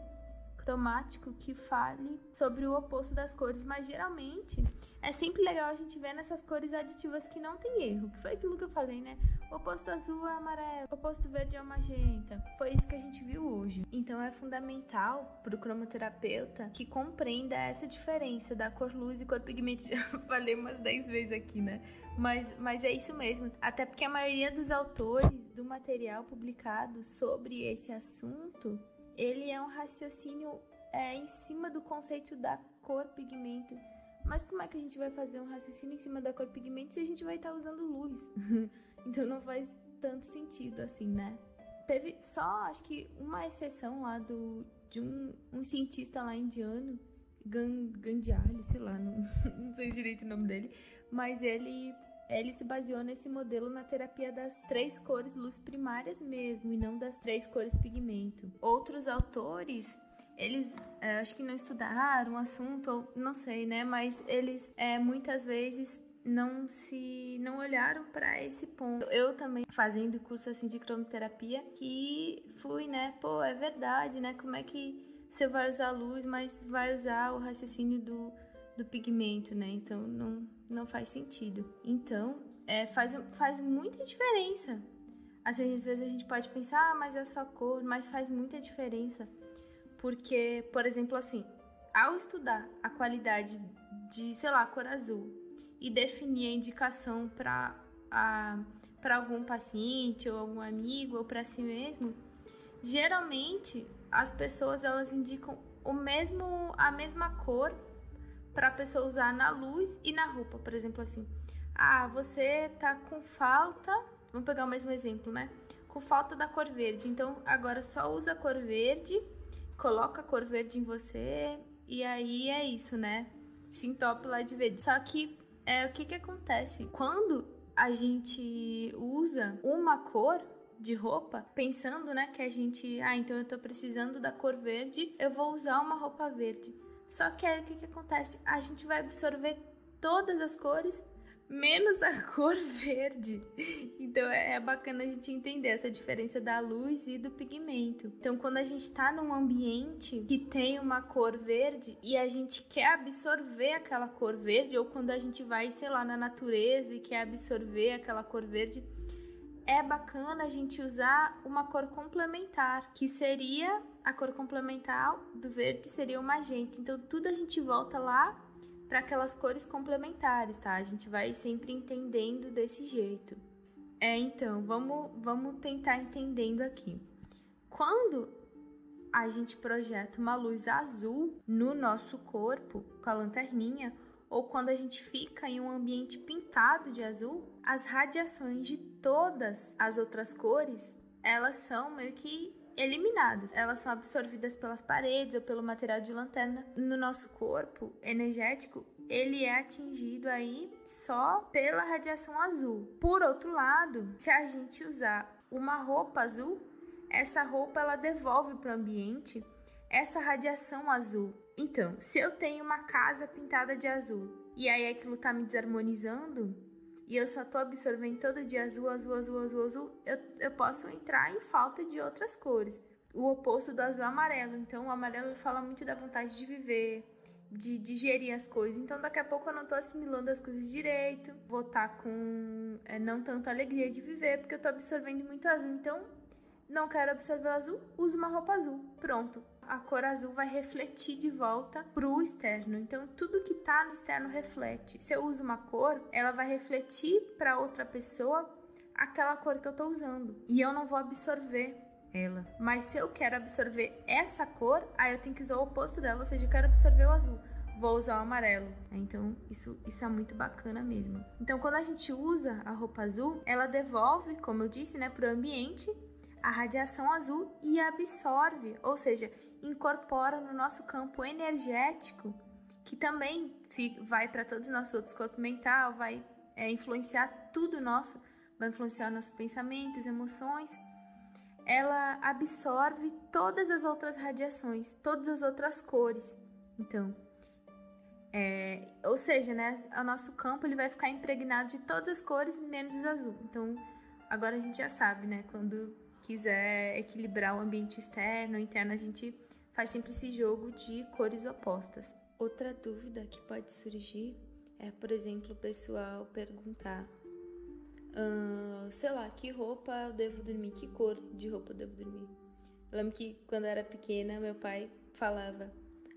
Speaker 1: cromático que fale sobre o oposto das cores, mas geralmente é sempre legal a gente ver nessas cores aditivas que não tem erro, que foi aquilo que eu falei, né? O oposto azul é amarelo, o oposto verde é magenta. Foi isso que a gente viu hoje. Então é fundamental para o cromoterapeuta que compreenda essa diferença da cor luz e cor pigmento. Já falei umas 10 vezes aqui, né? Mas, mas é isso mesmo. Até porque a maioria dos autores do material publicado sobre esse assunto ele é um raciocínio é, em cima do conceito da cor pigmento. Mas como é que a gente vai fazer um raciocínio em cima da cor pigmento se a gente vai estar tá usando luz? então não faz tanto sentido assim, né? Teve só, acho que, uma exceção lá do, de um, um cientista lá indiano, Gandiali, sei lá, não, não sei direito o nome dele, mas ele ele se baseou nesse modelo na terapia das três cores luz primárias mesmo, e não das três cores pigmento. Outros autores eles é, acho que não estudaram o assunto, ou não sei, né? Mas eles é, muitas vezes não se não olharam para esse ponto. Eu também fazendo curso assim de cromoterapia que fui, né? Pô, é verdade, né? Como é que você vai usar a luz, mas vai usar o raciocínio do do pigmento, né? Então não, não faz sentido. Então é, faz, faz muita diferença. Assim, às vezes a gente pode pensar, ah, mas é só cor, mas faz muita diferença. Porque, por exemplo, assim, ao estudar a qualidade de, sei lá, cor azul e definir a indicação para para algum paciente ou algum amigo ou para si mesmo, geralmente as pessoas elas indicam o mesmo a mesma cor para a pessoa usar na luz e na roupa, por exemplo, assim. Ah, você tá com falta, vamos pegar o mesmo exemplo, né? Com falta da cor verde. Então, agora só usa a cor verde, coloca a cor verde em você e aí é isso, né? Se entope lá de verde. Só que é o que que acontece? Quando a gente usa uma cor de roupa, pensando, né, que a gente, ah, então eu tô precisando da cor verde, eu vou usar uma roupa verde. Só que aí o que, que acontece? A gente vai absorver todas as cores menos a cor verde. Então é, é bacana a gente entender essa diferença da luz e do pigmento. Então, quando a gente está num ambiente que tem uma cor verde e a gente quer absorver aquela cor verde, ou quando a gente vai, sei lá, na natureza e quer absorver aquela cor verde, é bacana a gente usar uma cor complementar, que seria a cor complementar do verde seria o magenta. Então tudo a gente volta lá para aquelas cores complementares, tá? A gente vai sempre entendendo desse jeito. É, então, vamos vamos tentar entendendo aqui. Quando a gente projeta uma luz azul no nosso corpo com a lanterninha, ou quando a gente fica em um ambiente pintado de azul, as radiações de todas as outras cores, elas são meio que eliminadas. Elas são absorvidas pelas paredes ou pelo material de lanterna. No nosso corpo energético, ele é atingido aí só pela radiação azul. Por outro lado, se a gente usar uma roupa azul, essa roupa ela devolve para o ambiente essa radiação azul. Então, se eu tenho uma casa pintada de azul e aí aquilo tá me desarmonizando e eu só tô absorvendo todo dia azul, azul, azul, azul, azul, eu, eu posso entrar em falta de outras cores. O oposto do azul é amarelo. Então, o amarelo fala muito da vontade de viver, de digerir as coisas. Então, daqui a pouco eu não tô assimilando as coisas direito, vou estar tá com é, não tanta alegria de viver, porque eu tô absorvendo muito azul. Então, não quero absorver o azul, uso uma roupa azul. Pronto. A cor azul vai refletir de volta pro externo. Então, tudo que tá no externo reflete. Se eu uso uma cor, ela vai refletir para outra pessoa aquela cor que eu tô usando. E eu não vou absorver ela. Mas se eu quero absorver essa cor, aí eu tenho que usar o oposto dela, ou seja, eu quero absorver o azul. Vou usar o amarelo. Então, isso, isso é muito bacana mesmo. Então, quando a gente usa a roupa azul, ela devolve, como eu disse, né, pro ambiente a radiação azul e absorve, ou seja, incorpora no nosso campo energético, que também vai para todos os nossos outros corpos mental, vai é, influenciar tudo nosso, vai influenciar nossos pensamentos, emoções. Ela absorve todas as outras radiações, todas as outras cores. Então, é, ou seja, né, o nosso campo ele vai ficar impregnado de todas as cores menos o azul. Então, agora a gente já sabe, né, quando quiser equilibrar o ambiente externo interno, a gente faz sempre esse jogo de cores opostas. Outra dúvida que pode surgir é, por exemplo, o pessoal perguntar, sei lá, que roupa eu devo dormir, que cor de roupa eu devo dormir. Eu lembro que quando eu era pequena, meu pai falava: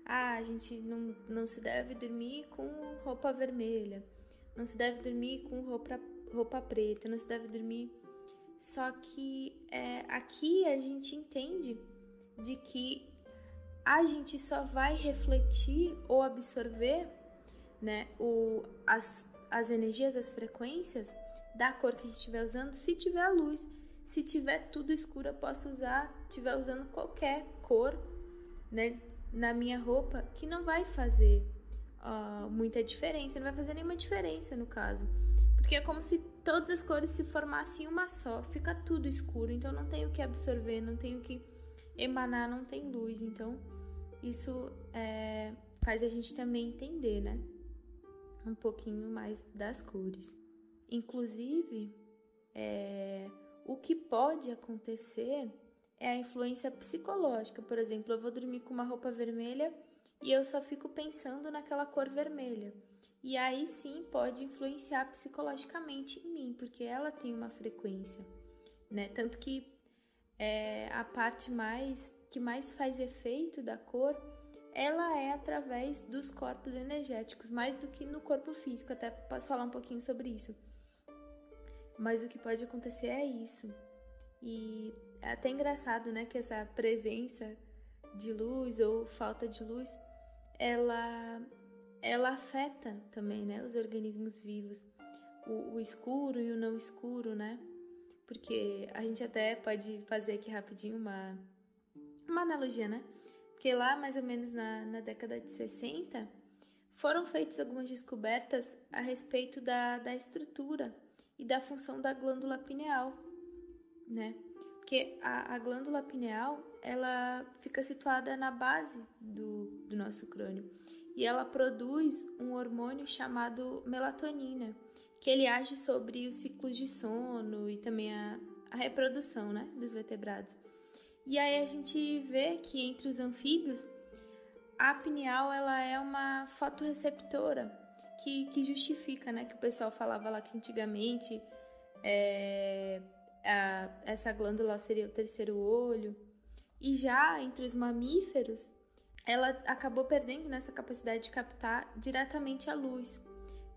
Speaker 1: Ah, a gente não, não se deve dormir com roupa vermelha, não se deve dormir com roupa, roupa preta, não se deve dormir só que é, aqui a gente entende de que a gente só vai refletir ou absorver né, o, as, as energias, as frequências da cor que a gente estiver usando se tiver a luz. Se tiver tudo escuro, eu posso usar, estiver usando qualquer cor né, na minha roupa, que não vai fazer uh, muita diferença, não vai fazer nenhuma diferença no caso. Porque é como se todas as cores se formassem uma só, fica tudo escuro, então não tem o que absorver, não tem o que emanar, não tem luz. Então isso é, faz a gente também entender, né? Um pouquinho mais das cores. Inclusive, é, o que pode acontecer é a influência psicológica. Por exemplo, eu vou dormir com uma roupa vermelha e eu só fico pensando naquela cor vermelha. E aí sim pode influenciar psicologicamente em mim, porque ela tem uma frequência, né? Tanto que é, a parte mais que mais faz efeito da cor, ela é através dos corpos energéticos, mais do que no corpo físico. Até posso falar um pouquinho sobre isso. Mas o que pode acontecer é isso. E é até engraçado, né, que essa presença de luz ou falta de luz, ela ela afeta também, né, os organismos vivos, o, o escuro e o não escuro, né? Porque a gente até pode fazer aqui rapidinho uma, uma analogia, né? Porque lá, mais ou menos na, na década de 60, foram feitas algumas descobertas a respeito da, da estrutura e da função da glândula pineal, né? Porque a, a glândula pineal, ela fica situada na base do, do nosso crânio e ela produz um hormônio chamado melatonina, que ele age sobre os ciclos de sono e também a, a reprodução né, dos vertebrados. E aí a gente vê que entre os anfíbios, a pineal ela é uma fotorreceptora que, que justifica, né, que o pessoal falava lá que antigamente é, a, essa glândula seria o terceiro olho. E já entre os mamíferos, ela acabou perdendo nessa capacidade de captar diretamente a luz.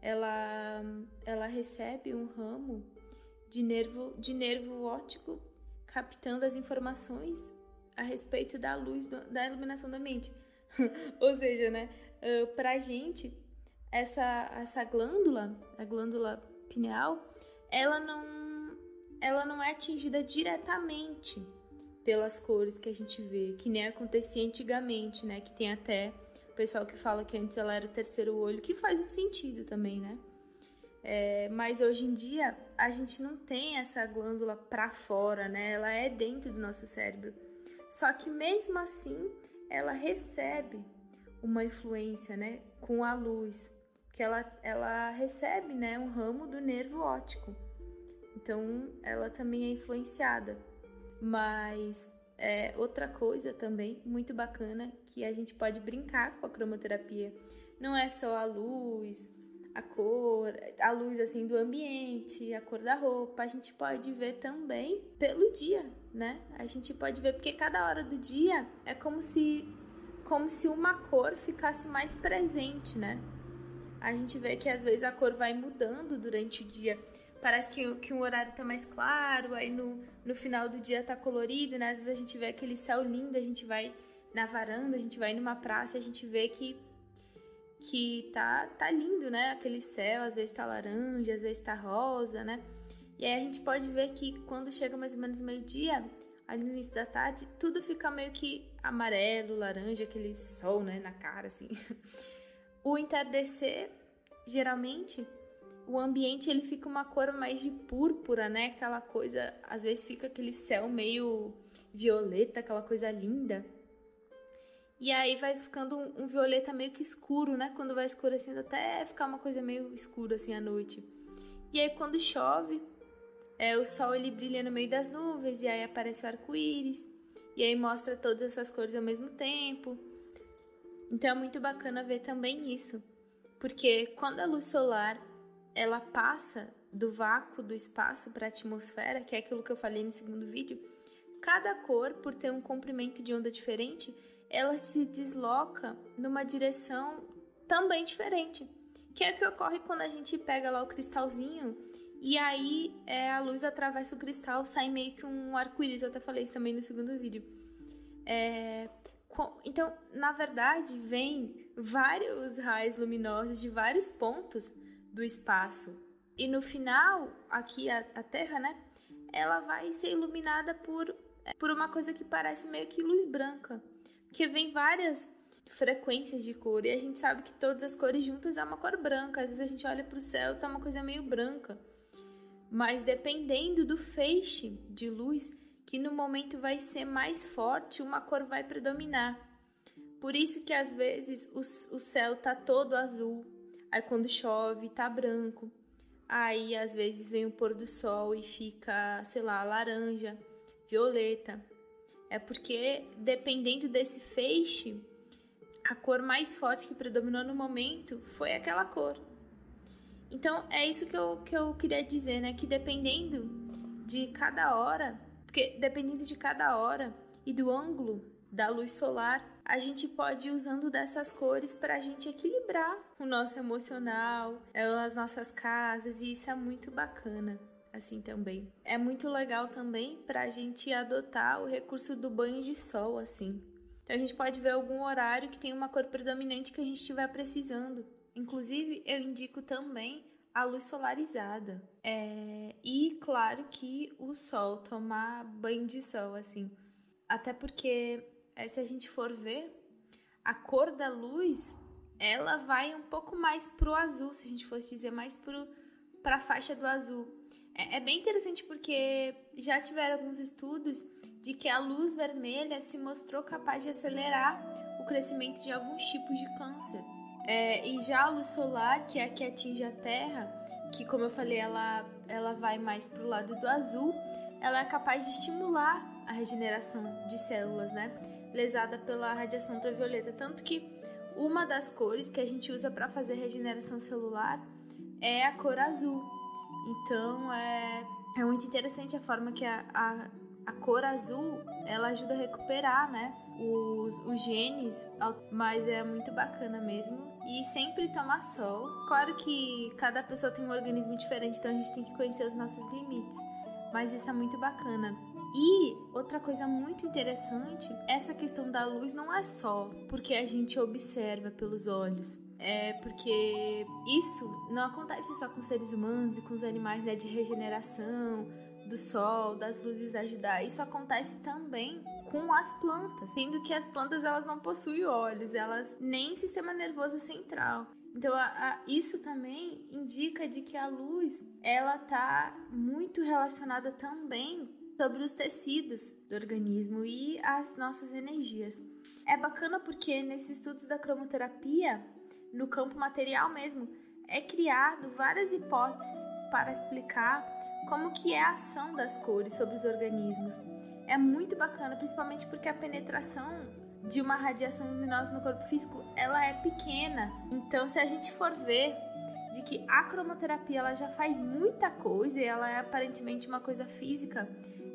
Speaker 1: Ela, ela recebe um ramo de nervo, de nervo óptico captando as informações a respeito da luz, do, da iluminação do ambiente. Ou seja, né, uh, pra gente, essa, essa glândula, a glândula pineal, ela não, ela não é atingida diretamente pelas cores que a gente vê, que nem acontecia antigamente, né? Que tem até o pessoal que fala que antes ela era o terceiro olho, que faz um sentido também, né? É, mas hoje em dia a gente não tem essa glândula para fora, né? Ela é dentro do nosso cérebro. Só que mesmo assim, ela recebe uma influência, né, com a luz, que ela, ela recebe, né, um ramo do nervo óptico. Então, ela também é influenciada. Mas é outra coisa também muito bacana que a gente pode brincar com a cromoterapia. Não é só a luz, a cor, a luz assim do ambiente, a cor da roupa, a gente pode ver também pelo dia, né? A gente pode ver porque cada hora do dia é como se como se uma cor ficasse mais presente, né? A gente vê que às vezes a cor vai mudando durante o dia. Parece que, que um horário tá mais claro, aí no, no final do dia tá colorido, né? Às vezes a gente vê aquele céu lindo, a gente vai na varanda, a gente vai numa praça, a gente vê que que tá, tá lindo, né? Aquele céu, às vezes tá laranja, às vezes tá rosa, né? E aí a gente pode ver que quando chega mais ou menos meio-dia, ali no início da tarde, tudo fica meio que amarelo, laranja, aquele sol, né, na cara, assim. O entardecer, geralmente, o ambiente ele fica uma cor mais de púrpura, né? Aquela coisa, às vezes fica aquele céu meio violeta, aquela coisa linda. E aí vai ficando um, um, violeta meio que escuro, né? Quando vai escurecendo até ficar uma coisa meio escura assim à noite. E aí quando chove, é, o sol ele brilha no meio das nuvens e aí aparece o arco-íris. E aí mostra todas essas cores ao mesmo tempo. Então é muito bacana ver também isso. Porque quando a luz solar ela passa do vácuo do espaço para a atmosfera, que é aquilo que eu falei no segundo vídeo, cada cor, por ter um comprimento de onda diferente, ela se desloca numa direção também diferente. Que é o que ocorre quando a gente pega lá o cristalzinho e aí é, a luz atravessa o cristal, sai meio que um arco-íris. Eu até falei isso também no segundo vídeo. É, então, na verdade, vem vários raios luminosos de vários pontos do espaço. E no final, aqui a, a Terra, né? Ela vai ser iluminada por, por uma coisa que parece meio que luz branca que vem várias frequências de cor e a gente sabe que todas as cores juntas é uma cor branca. Às vezes a gente olha para o céu tá uma coisa meio branca. Mas dependendo do feixe de luz, que no momento vai ser mais forte, uma cor vai predominar. Por isso que às vezes o, o céu tá todo azul, aí quando chove tá branco. Aí às vezes vem o pôr do sol e fica, sei lá, laranja, violeta. É porque, dependendo desse feixe, a cor mais forte que predominou no momento foi aquela cor. Então, é isso que eu, que eu queria dizer, né? Que dependendo de cada hora, porque dependendo de cada hora e do ângulo da luz solar, a gente pode ir usando dessas cores para a gente equilibrar o nosso emocional, as nossas casas, e isso é muito bacana assim também. É muito legal também para a gente adotar o recurso do banho de sol, assim. Então a gente pode ver algum horário que tem uma cor predominante que a gente estiver precisando. Inclusive, eu indico também a luz solarizada. É... E claro que o sol, tomar banho de sol, assim. Até porque, é, se a gente for ver, a cor da luz ela vai um pouco mais pro azul, se a gente fosse dizer mais pro para a faixa do azul. É, é bem interessante porque já tiveram alguns estudos de que a luz vermelha se mostrou capaz de acelerar o crescimento de alguns tipos de câncer. É, e já a luz solar, que é a que atinge a Terra, que como eu falei, ela, ela vai mais para o lado do azul, ela é capaz de estimular a regeneração de células, né? Lesada pela radiação ultravioleta. Tanto que uma das cores que a gente usa para fazer regeneração celular é a cor azul. Então é, é muito interessante a forma que a, a, a cor azul ela ajuda a recuperar né, os, os genes, mas é muito bacana mesmo. E sempre tomar sol. Claro que cada pessoa tem um organismo diferente, então a gente tem que conhecer os nossos limites. Mas isso é muito bacana. E outra coisa muito interessante, essa questão da luz não é só porque a gente observa pelos olhos. É porque isso não acontece só com seres humanos e com os animais né, de regeneração, do sol, das luzes ajudar. Isso acontece também com as plantas, sendo que as plantas elas não possuem olhos, elas nem sistema nervoso central. Então, a, a, isso também indica de que a luz ela está muito relacionada também sobre os tecidos do organismo e as nossas energias. É bacana porque nesses estudos da cromoterapia, no campo material mesmo, é criado várias hipóteses para explicar como que é a ação das cores sobre os organismos. É muito bacana, principalmente porque a penetração de uma radiação luminosa no corpo físico, ela é pequena. Então, se a gente for ver de que a cromoterapia ela já faz muita coisa e ela é aparentemente uma coisa física,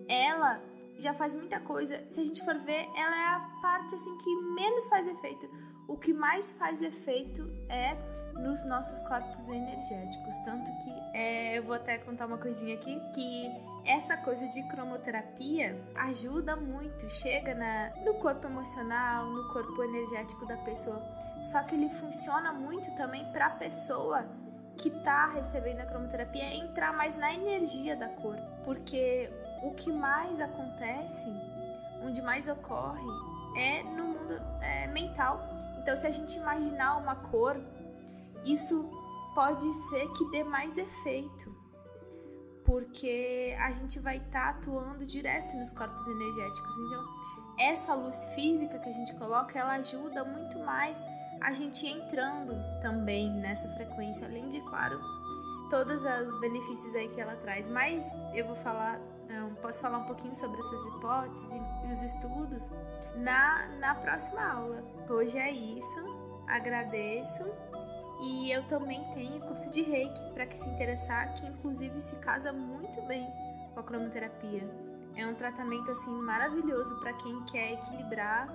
Speaker 1: ela já faz muita coisa. Se a gente for ver, ela é a parte assim que menos faz efeito. O que mais faz efeito é nos nossos corpos energéticos. Tanto que é, eu vou até contar uma coisinha aqui que essa coisa de cromoterapia ajuda muito, chega na, no corpo emocional, no corpo energético da pessoa. Só que ele funciona muito também para a pessoa que está recebendo a cromoterapia entrar mais na energia da cor, porque o que mais acontece, onde mais ocorre, é no mundo é, mental. Então, se a gente imaginar uma cor, isso pode ser que dê mais efeito, porque a gente vai estar tá atuando direto nos corpos energéticos. Então, essa luz física que a gente coloca, ela ajuda muito mais a gente entrando também nessa frequência, além de, claro, todos os benefícios aí que ela traz. Mas eu vou falar então, posso falar um pouquinho sobre essas hipóteses e os estudos na, na próxima aula. Hoje é isso. Agradeço. E eu também tenho curso de reiki para que se interessar, que inclusive se casa muito bem com a cromoterapia. É um tratamento assim maravilhoso para quem quer equilibrar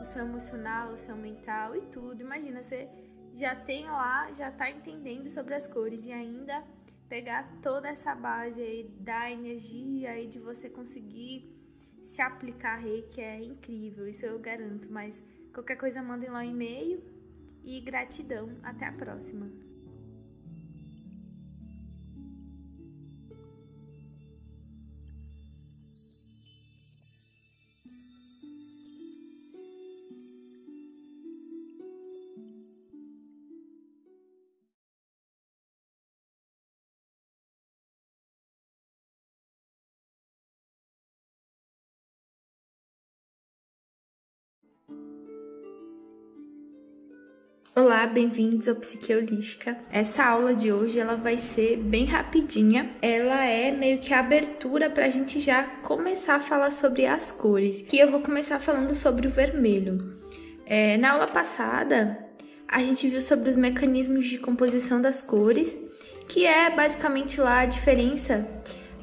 Speaker 1: o seu emocional, o seu mental e tudo. Imagina, você já tem lá, já está entendendo sobre as cores e ainda pegar toda essa base aí da energia e de você conseguir se aplicar reiki é incrível, isso eu garanto. Mas qualquer coisa mandem lá um e-mail e gratidão. Até a próxima. Olá, bem-vindos ao Psique Holística. Essa aula de hoje ela vai ser bem rapidinha. Ela é meio que a abertura para a gente já começar a falar sobre as cores. Que eu vou começar falando sobre o vermelho. É, na aula passada a gente viu sobre os mecanismos de composição das cores, que é basicamente lá a diferença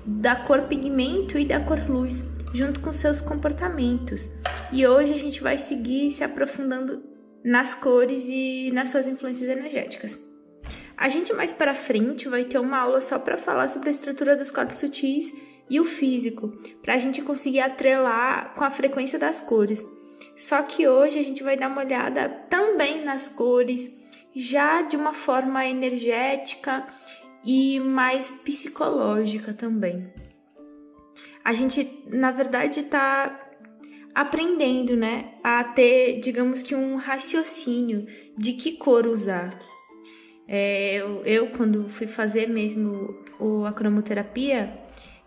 Speaker 1: da cor pigmento e da cor luz, junto com seus comportamentos. E hoje a gente vai seguir se aprofundando nas cores e nas suas influências energéticas. A gente mais para frente vai ter uma aula só para falar sobre a estrutura dos corpos sutis e o físico, para a gente conseguir atrelar com a frequência das cores. Só que hoje a gente vai dar uma olhada também nas cores, já de uma forma energética e mais psicológica também. A gente, na verdade, está aprendendo, né, a ter, digamos que um raciocínio de que cor usar. É, eu, eu, quando fui fazer mesmo o, a cromoterapia,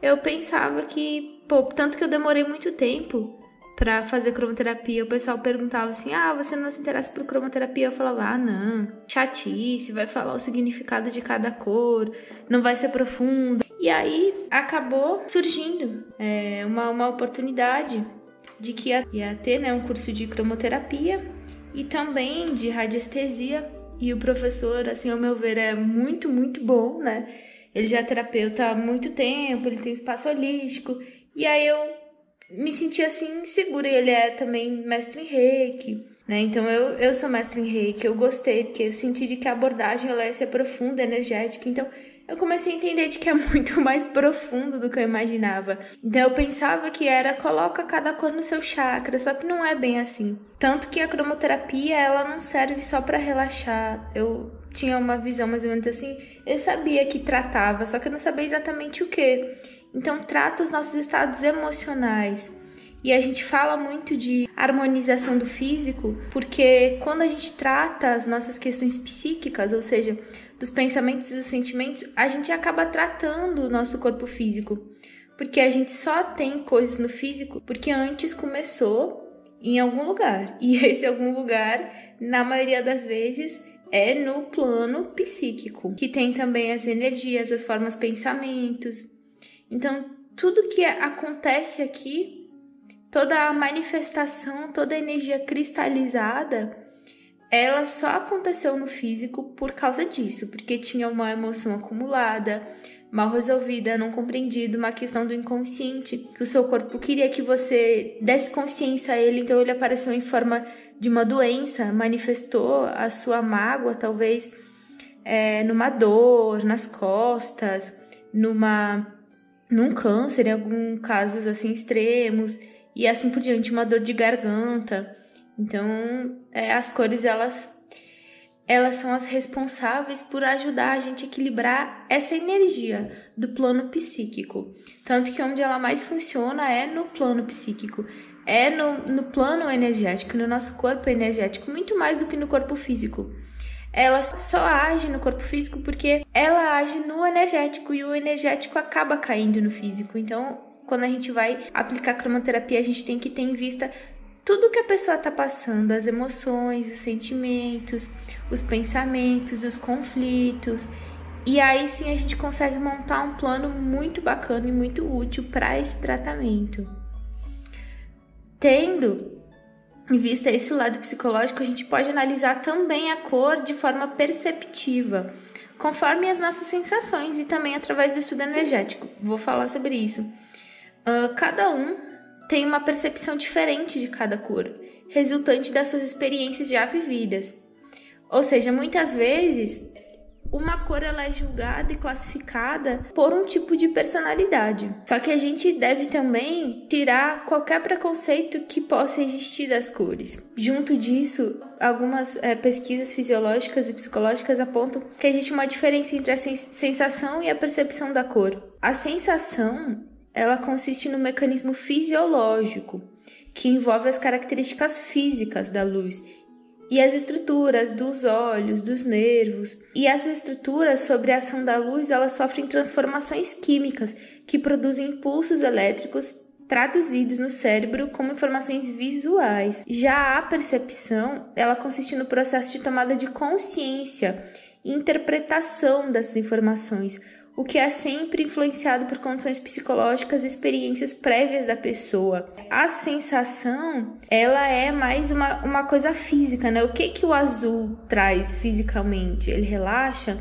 Speaker 1: eu pensava que, pô, tanto que eu demorei muito tempo para fazer cromoterapia, o pessoal perguntava assim: "Ah, você não se interessa por cromoterapia?" Eu falava: "Ah, não, chatice, vai falar o significado de cada cor, não vai ser profundo". E aí acabou surgindo é, uma, uma oportunidade de que ia, ter né, um curso de cromoterapia e também de radiestesia. E o professor, assim, ao meu ver, é muito, muito bom, né? Ele já é terapeuta há muito tempo, ele tem espaço holístico. E aí eu me senti assim segura. E ele é também mestre em reiki, né? Então eu, eu sou mestre em reiki, eu gostei, porque eu senti de que a abordagem ela ser profunda, energética. Então eu comecei a entender de que é muito mais profundo do que eu imaginava. Então eu pensava que era coloca cada cor no seu chakra, só que não é bem assim. Tanto que a cromoterapia, ela não serve só para relaxar. Eu tinha uma visão mais ou menos assim, eu sabia que tratava, só que eu não sabia exatamente o que. Então trata os nossos estados emocionais. E a gente fala muito de harmonização do físico, porque quando a gente trata as nossas questões psíquicas, ou seja, dos pensamentos e dos sentimentos, a gente acaba tratando o nosso corpo físico. Porque a gente só tem coisas no físico porque antes começou em algum lugar. E esse algum lugar, na maioria das vezes, é no plano psíquico, que tem também as energias, as formas pensamentos. Então, tudo que acontece aqui, toda a manifestação, toda a energia cristalizada, ela só aconteceu no físico por causa disso, porque tinha uma emoção acumulada, mal resolvida, não compreendida, uma questão do inconsciente, que o seu corpo queria que você desse consciência a ele, então ele apareceu em forma de uma doença, manifestou a sua mágoa, talvez é, numa dor nas costas, numa num câncer, em alguns casos assim extremos, e assim por diante, uma dor de garganta. Então, é, as cores elas elas são as responsáveis por ajudar a gente a equilibrar essa energia do plano psíquico. Tanto que onde ela mais funciona é no plano psíquico, é no, no plano energético, no nosso corpo energético, muito mais do que no corpo físico. Ela só age no corpo físico porque ela age no energético e o energético acaba caindo no físico. Então, quando a gente vai aplicar cromoterapia, a gente tem que ter em vista tudo que a pessoa está passando, as emoções, os sentimentos, os pensamentos, os conflitos. E aí sim a gente consegue montar um plano muito bacana e muito útil para esse tratamento. Tendo em vista esse lado psicológico, a gente pode analisar também a cor de forma perceptiva, conforme as nossas sensações e também através do estudo energético. Vou falar sobre isso. Uh, cada um tem uma percepção diferente de cada cor, resultante das suas experiências já vividas. Ou seja, muitas vezes uma cor ela é julgada e classificada por um tipo de personalidade. Só que a gente deve também tirar qualquer preconceito que possa existir das cores. Junto disso, algumas é, pesquisas fisiológicas e psicológicas apontam que existe uma diferença entre a sensação e a percepção da cor. A sensação ela consiste no mecanismo fisiológico que envolve as características físicas da luz e as estruturas dos olhos, dos nervos. E essas estruturas sobre a ação da luz, elas sofrem transformações químicas que produzem impulsos elétricos traduzidos no cérebro como informações visuais. Já a percepção, ela consiste no processo de tomada de consciência e interpretação dessas informações o que é sempre influenciado por condições psicológicas e experiências prévias da pessoa. A sensação, ela é mais uma, uma coisa física, né? O que que o azul traz fisicamente? Ele relaxa?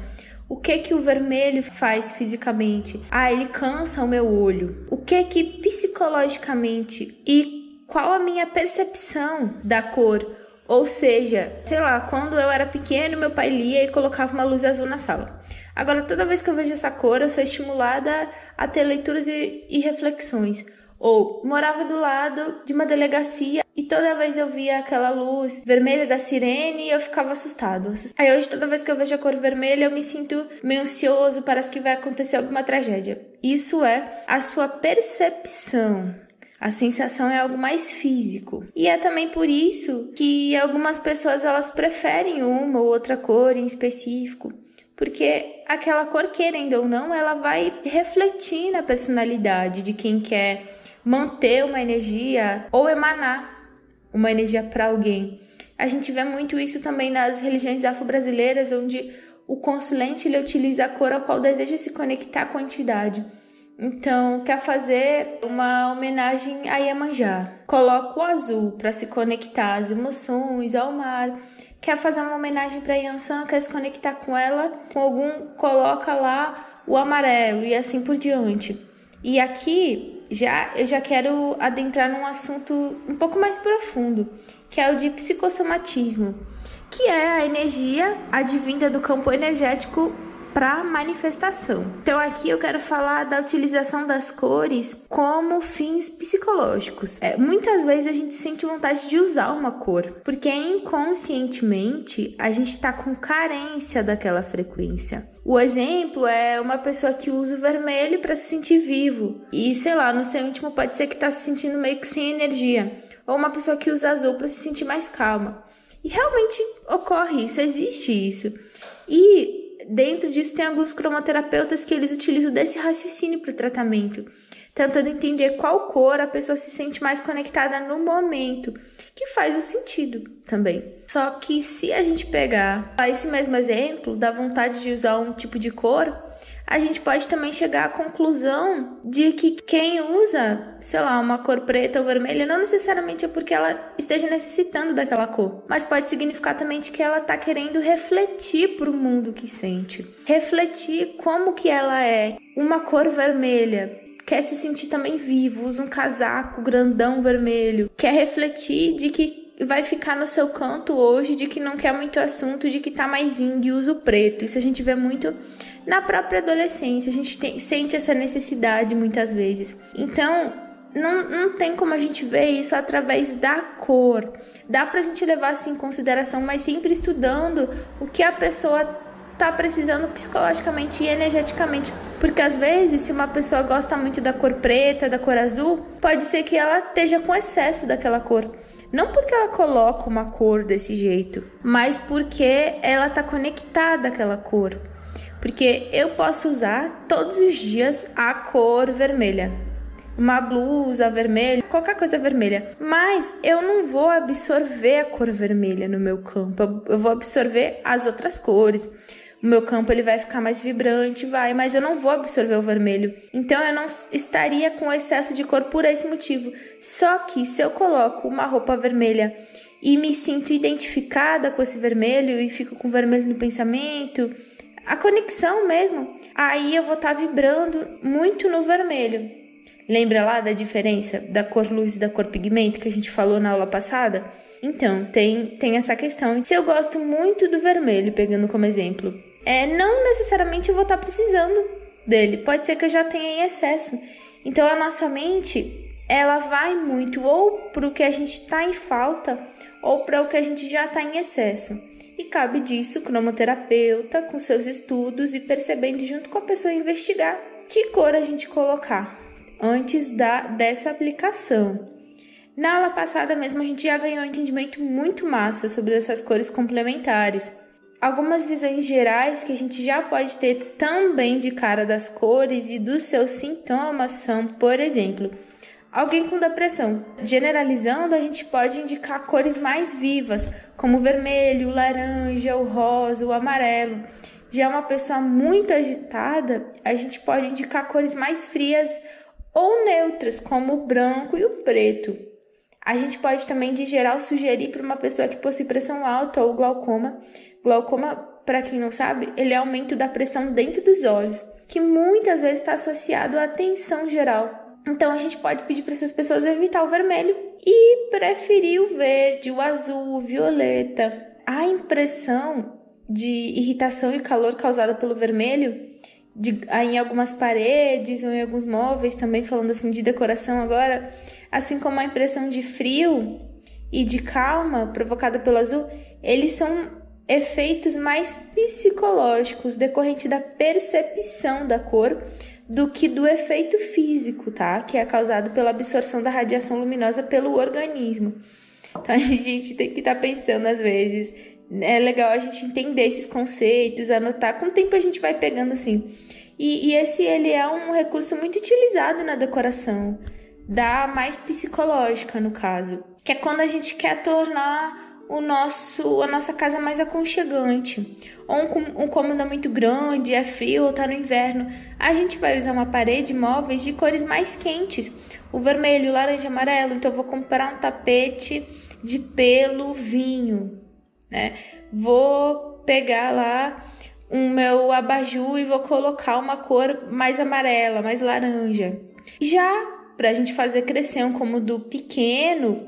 Speaker 1: O que que o vermelho faz fisicamente? Ah, ele cansa o meu olho. O que que psicologicamente e qual a minha percepção da cor? Ou seja, sei lá, quando eu era pequeno, meu pai lia e colocava uma luz azul na sala. Agora, toda vez que eu vejo essa cor, eu sou estimulada a ter leituras e, e reflexões. Ou morava do lado de uma delegacia e toda vez eu via aquela luz vermelha da sirene e eu ficava assustado. Aí hoje, toda vez que eu vejo a cor vermelha, eu me sinto meio ansioso, parece que vai acontecer alguma tragédia. Isso é a sua percepção. A sensação é algo mais físico. E é também por isso que algumas pessoas elas preferem uma ou outra cor em específico porque aquela cor, querendo ou não, ela vai refletir na personalidade de quem quer manter uma energia ou emanar uma energia para alguém. A gente vê muito isso também nas religiões afro-brasileiras, onde o consulente ele utiliza a cor ao qual deseja se conectar com a entidade. Então, quer fazer uma homenagem a Iemanjá. Coloca o azul para se conectar às emoções, ao mar quer fazer uma homenagem para Yansan, quer se conectar com ela, com algum, coloca lá o amarelo e assim por diante. E aqui já eu já quero adentrar num assunto um pouco mais profundo, que é o de psicossomatismo, que é a energia advinda do campo energético para manifestação. Então aqui eu quero falar da utilização das cores como fins psicológicos. É, muitas vezes a gente sente vontade de usar uma cor, porque inconscientemente a gente está com carência daquela frequência. O exemplo é uma pessoa que usa o vermelho para se sentir vivo e sei lá, no seu íntimo pode ser que está se sentindo meio que sem energia, ou uma pessoa que usa azul para se sentir mais calma. E realmente ocorre isso, existe isso. E dentro disso tem alguns cromoterapeutas que eles utilizam desse raciocínio para o tratamento, tentando entender qual cor a pessoa se sente mais conectada no momento, que faz um sentido também. Só que se a gente pegar esse mesmo exemplo da vontade de usar um tipo de cor, a gente pode também chegar à conclusão de que quem usa, sei lá, uma cor preta ou vermelha, não necessariamente é porque ela esteja necessitando daquela cor, mas pode significar também que ela está querendo refletir para o mundo que sente, refletir como que ela é. Uma cor vermelha quer se sentir também vivo, usa um casaco grandão vermelho, quer refletir de que vai ficar no seu canto hoje, de que não quer muito assunto, de que tá mais e usa o preto. Isso a gente vê muito na própria adolescência, a gente tem, sente essa necessidade muitas vezes. Então, não, não tem como a gente ver isso através da cor. Dá pra gente levar isso em consideração, mas sempre estudando o que a pessoa tá precisando psicologicamente e energeticamente. Porque às vezes, se uma pessoa gosta muito da cor preta, da cor azul, pode ser que ela esteja com excesso daquela cor. Não porque ela coloca uma cor desse jeito, mas porque ela tá conectada àquela cor. Porque eu posso usar todos os dias a cor vermelha. Uma blusa vermelha, qualquer coisa vermelha. Mas eu não vou absorver a cor vermelha no meu campo. Eu vou absorver as outras cores. O meu campo ele vai ficar mais vibrante, vai, mas eu não vou absorver o vermelho. Então eu não estaria com excesso de cor por esse motivo. Só que se eu coloco uma roupa vermelha e me sinto identificada com esse vermelho e fico com vermelho no pensamento, a conexão mesmo, aí eu vou estar tá vibrando muito no vermelho. Lembra lá da diferença da cor luz e da cor pigmento que a gente falou na aula passada? Então, tem, tem essa questão. Se eu gosto muito do vermelho, pegando como exemplo, é, não necessariamente eu vou estar tá precisando dele. Pode ser que eu já tenha em excesso. Então, a nossa mente, ela vai muito ou para o que a gente está em falta ou para o que a gente já está em excesso. E cabe disso o cromoterapeuta, com seus estudos e percebendo junto com a pessoa investigar que cor a gente colocar antes da, dessa aplicação. Na aula passada mesmo a gente já ganhou um entendimento muito massa sobre essas cores complementares. Algumas visões gerais que a gente já pode ter também de cara das cores e dos seus sintomas são, por exemplo, Alguém com depressão. Generalizando, a gente pode indicar cores mais vivas, como o vermelho, o laranja, o rosa, o amarelo. Já uma pessoa muito agitada, a gente pode indicar cores mais frias ou neutras, como o branco e o preto. A gente pode também, de geral, sugerir para uma pessoa que possui pressão alta ou glaucoma. Glaucoma, para quem não sabe, ele é aumento da pressão dentro dos olhos, que muitas vezes está associado à tensão geral. Então a gente pode pedir para essas pessoas evitar o vermelho e preferir o verde, o azul, o violeta. A impressão de irritação e calor causada pelo vermelho de, em algumas paredes ou em alguns móveis, também falando assim de decoração agora, assim como a impressão de frio e de calma provocada pelo azul, eles são efeitos mais psicológicos decorrente da percepção da cor do que do efeito físico, tá? Que é causado pela absorção da radiação luminosa pelo organismo. Então a gente tem que estar tá pensando às vezes. É legal a gente entender esses conceitos, anotar. Com o tempo a gente vai pegando assim. E, e esse ele é um recurso muito utilizado na decoração, da mais psicológica no caso, que é quando a gente quer tornar o nosso, a nossa casa mais aconchegante. Ou um, um cômodo muito grande, é frio ou tá no inverno, a gente vai usar uma parede móveis de cores mais quentes, o vermelho, o laranja, amarelo. Então vou comprar um tapete de pelo vinho, né? Vou pegar lá o meu abajur e vou colocar uma cor mais amarela, mais laranja. Já para a gente fazer crescer um cômodo pequeno,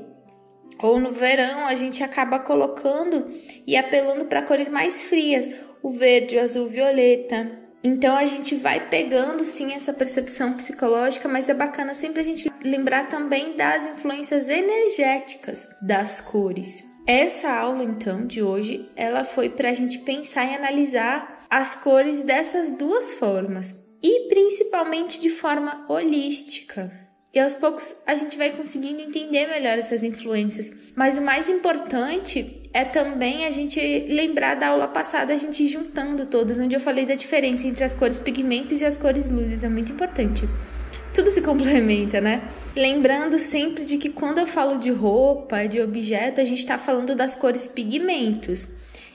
Speaker 1: ou no verão a gente acaba colocando e apelando para cores mais frias. o verde, o azul, o violeta. Então a gente vai pegando sim essa percepção psicológica, mas é bacana sempre a gente lembrar também das influências energéticas das cores. Essa aula então de hoje, ela foi para a gente pensar e analisar as cores dessas duas formas e principalmente de forma holística. E aos poucos a gente vai conseguindo entender melhor essas influências. Mas o mais importante é também a gente lembrar da aula passada, a gente juntando todas, onde eu falei da diferença entre as cores pigmentos e as cores luzes. É muito importante. Tudo se complementa, né? Lembrando sempre de que quando eu falo de roupa, de objeto, a gente está falando das cores pigmentos.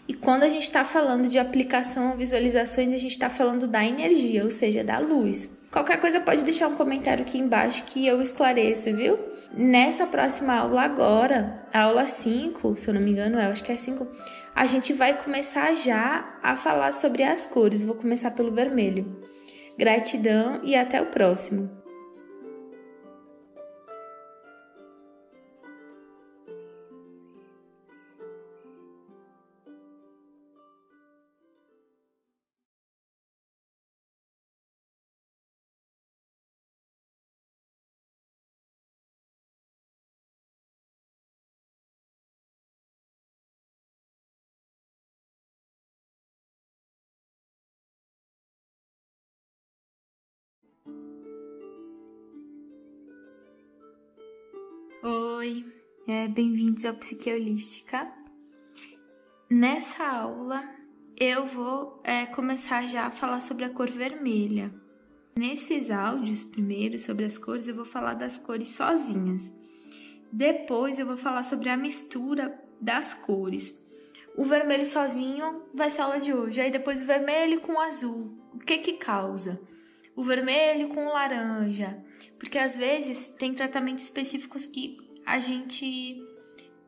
Speaker 1: E quando a gente está falando de aplicação ou visualizações, a gente está falando da energia, ou seja, da luz. Qualquer coisa pode deixar um comentário aqui embaixo que eu esclareço, viu? Nessa próxima aula agora, a aula 5, se eu não me engano, eu acho que é 5, a gente vai começar já a falar sobre as cores. Vou começar pelo vermelho. Gratidão e até o próximo. Bem-vindos ao Psique Holística. Nessa aula eu vou é, começar já a falar sobre a cor vermelha. Nesses áudios, primeiro sobre as cores, eu vou falar das cores sozinhas. Depois eu vou falar sobre a mistura das cores. O vermelho sozinho vai ser a aula de hoje. Aí depois o vermelho com o azul. O que que causa? o vermelho com o laranja, porque às vezes tem tratamentos específicos que a gente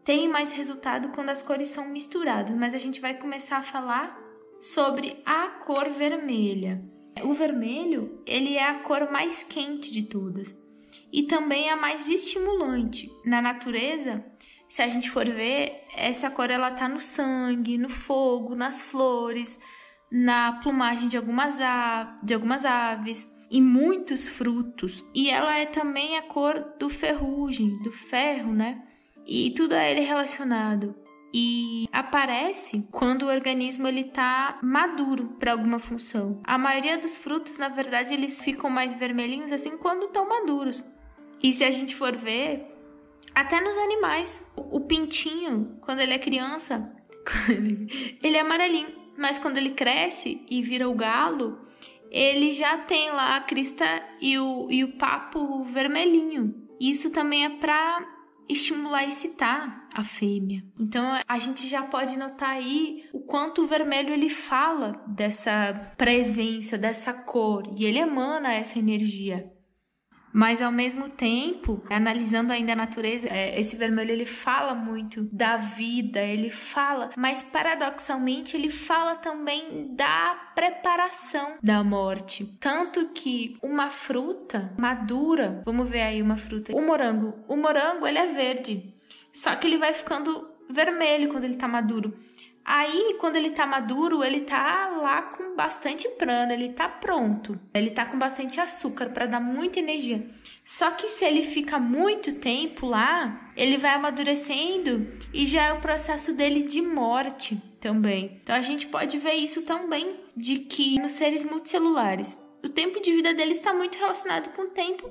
Speaker 1: tem mais resultado quando as cores são misturadas, mas a gente vai começar a falar sobre a cor vermelha. O vermelho, ele é a cor mais quente de todas e também a mais estimulante. Na natureza, se a gente for ver, essa cor ela tá no sangue, no fogo, nas flores, na plumagem de algumas, de algumas aves e muitos frutos. E ela é também a cor do ferrugem, do ferro, né? E tudo a ele relacionado. E aparece quando o organismo ele tá maduro para alguma função. A maioria dos frutos, na verdade, eles ficam mais vermelhinhos assim quando estão maduros. E se a gente for ver, até nos animais, o pintinho, quando ele é criança, ele é amarelinho. Mas quando ele cresce e vira o galo, ele já tem lá a crista e o, e o papo vermelhinho. Isso também é para estimular e excitar a fêmea. Então a gente já pode notar aí o quanto o vermelho ele fala dessa presença, dessa cor e ele emana essa energia. Mas ao mesmo tempo, analisando ainda a natureza, é, esse vermelho ele fala muito da vida, ele fala, mas paradoxalmente ele fala também da preparação da morte. Tanto que uma fruta madura, vamos ver aí uma fruta, o morango. O morango ele é verde, só que ele vai ficando vermelho quando ele tá maduro. Aí, quando ele tá maduro, ele tá lá com bastante prana, ele tá pronto. Ele tá com bastante açúcar para dar muita energia. Só que se ele fica muito tempo lá, ele vai amadurecendo e já é o processo dele de morte também. Então a gente pode ver isso também de que nos seres multicelulares, o tempo de vida deles está muito relacionado com o tempo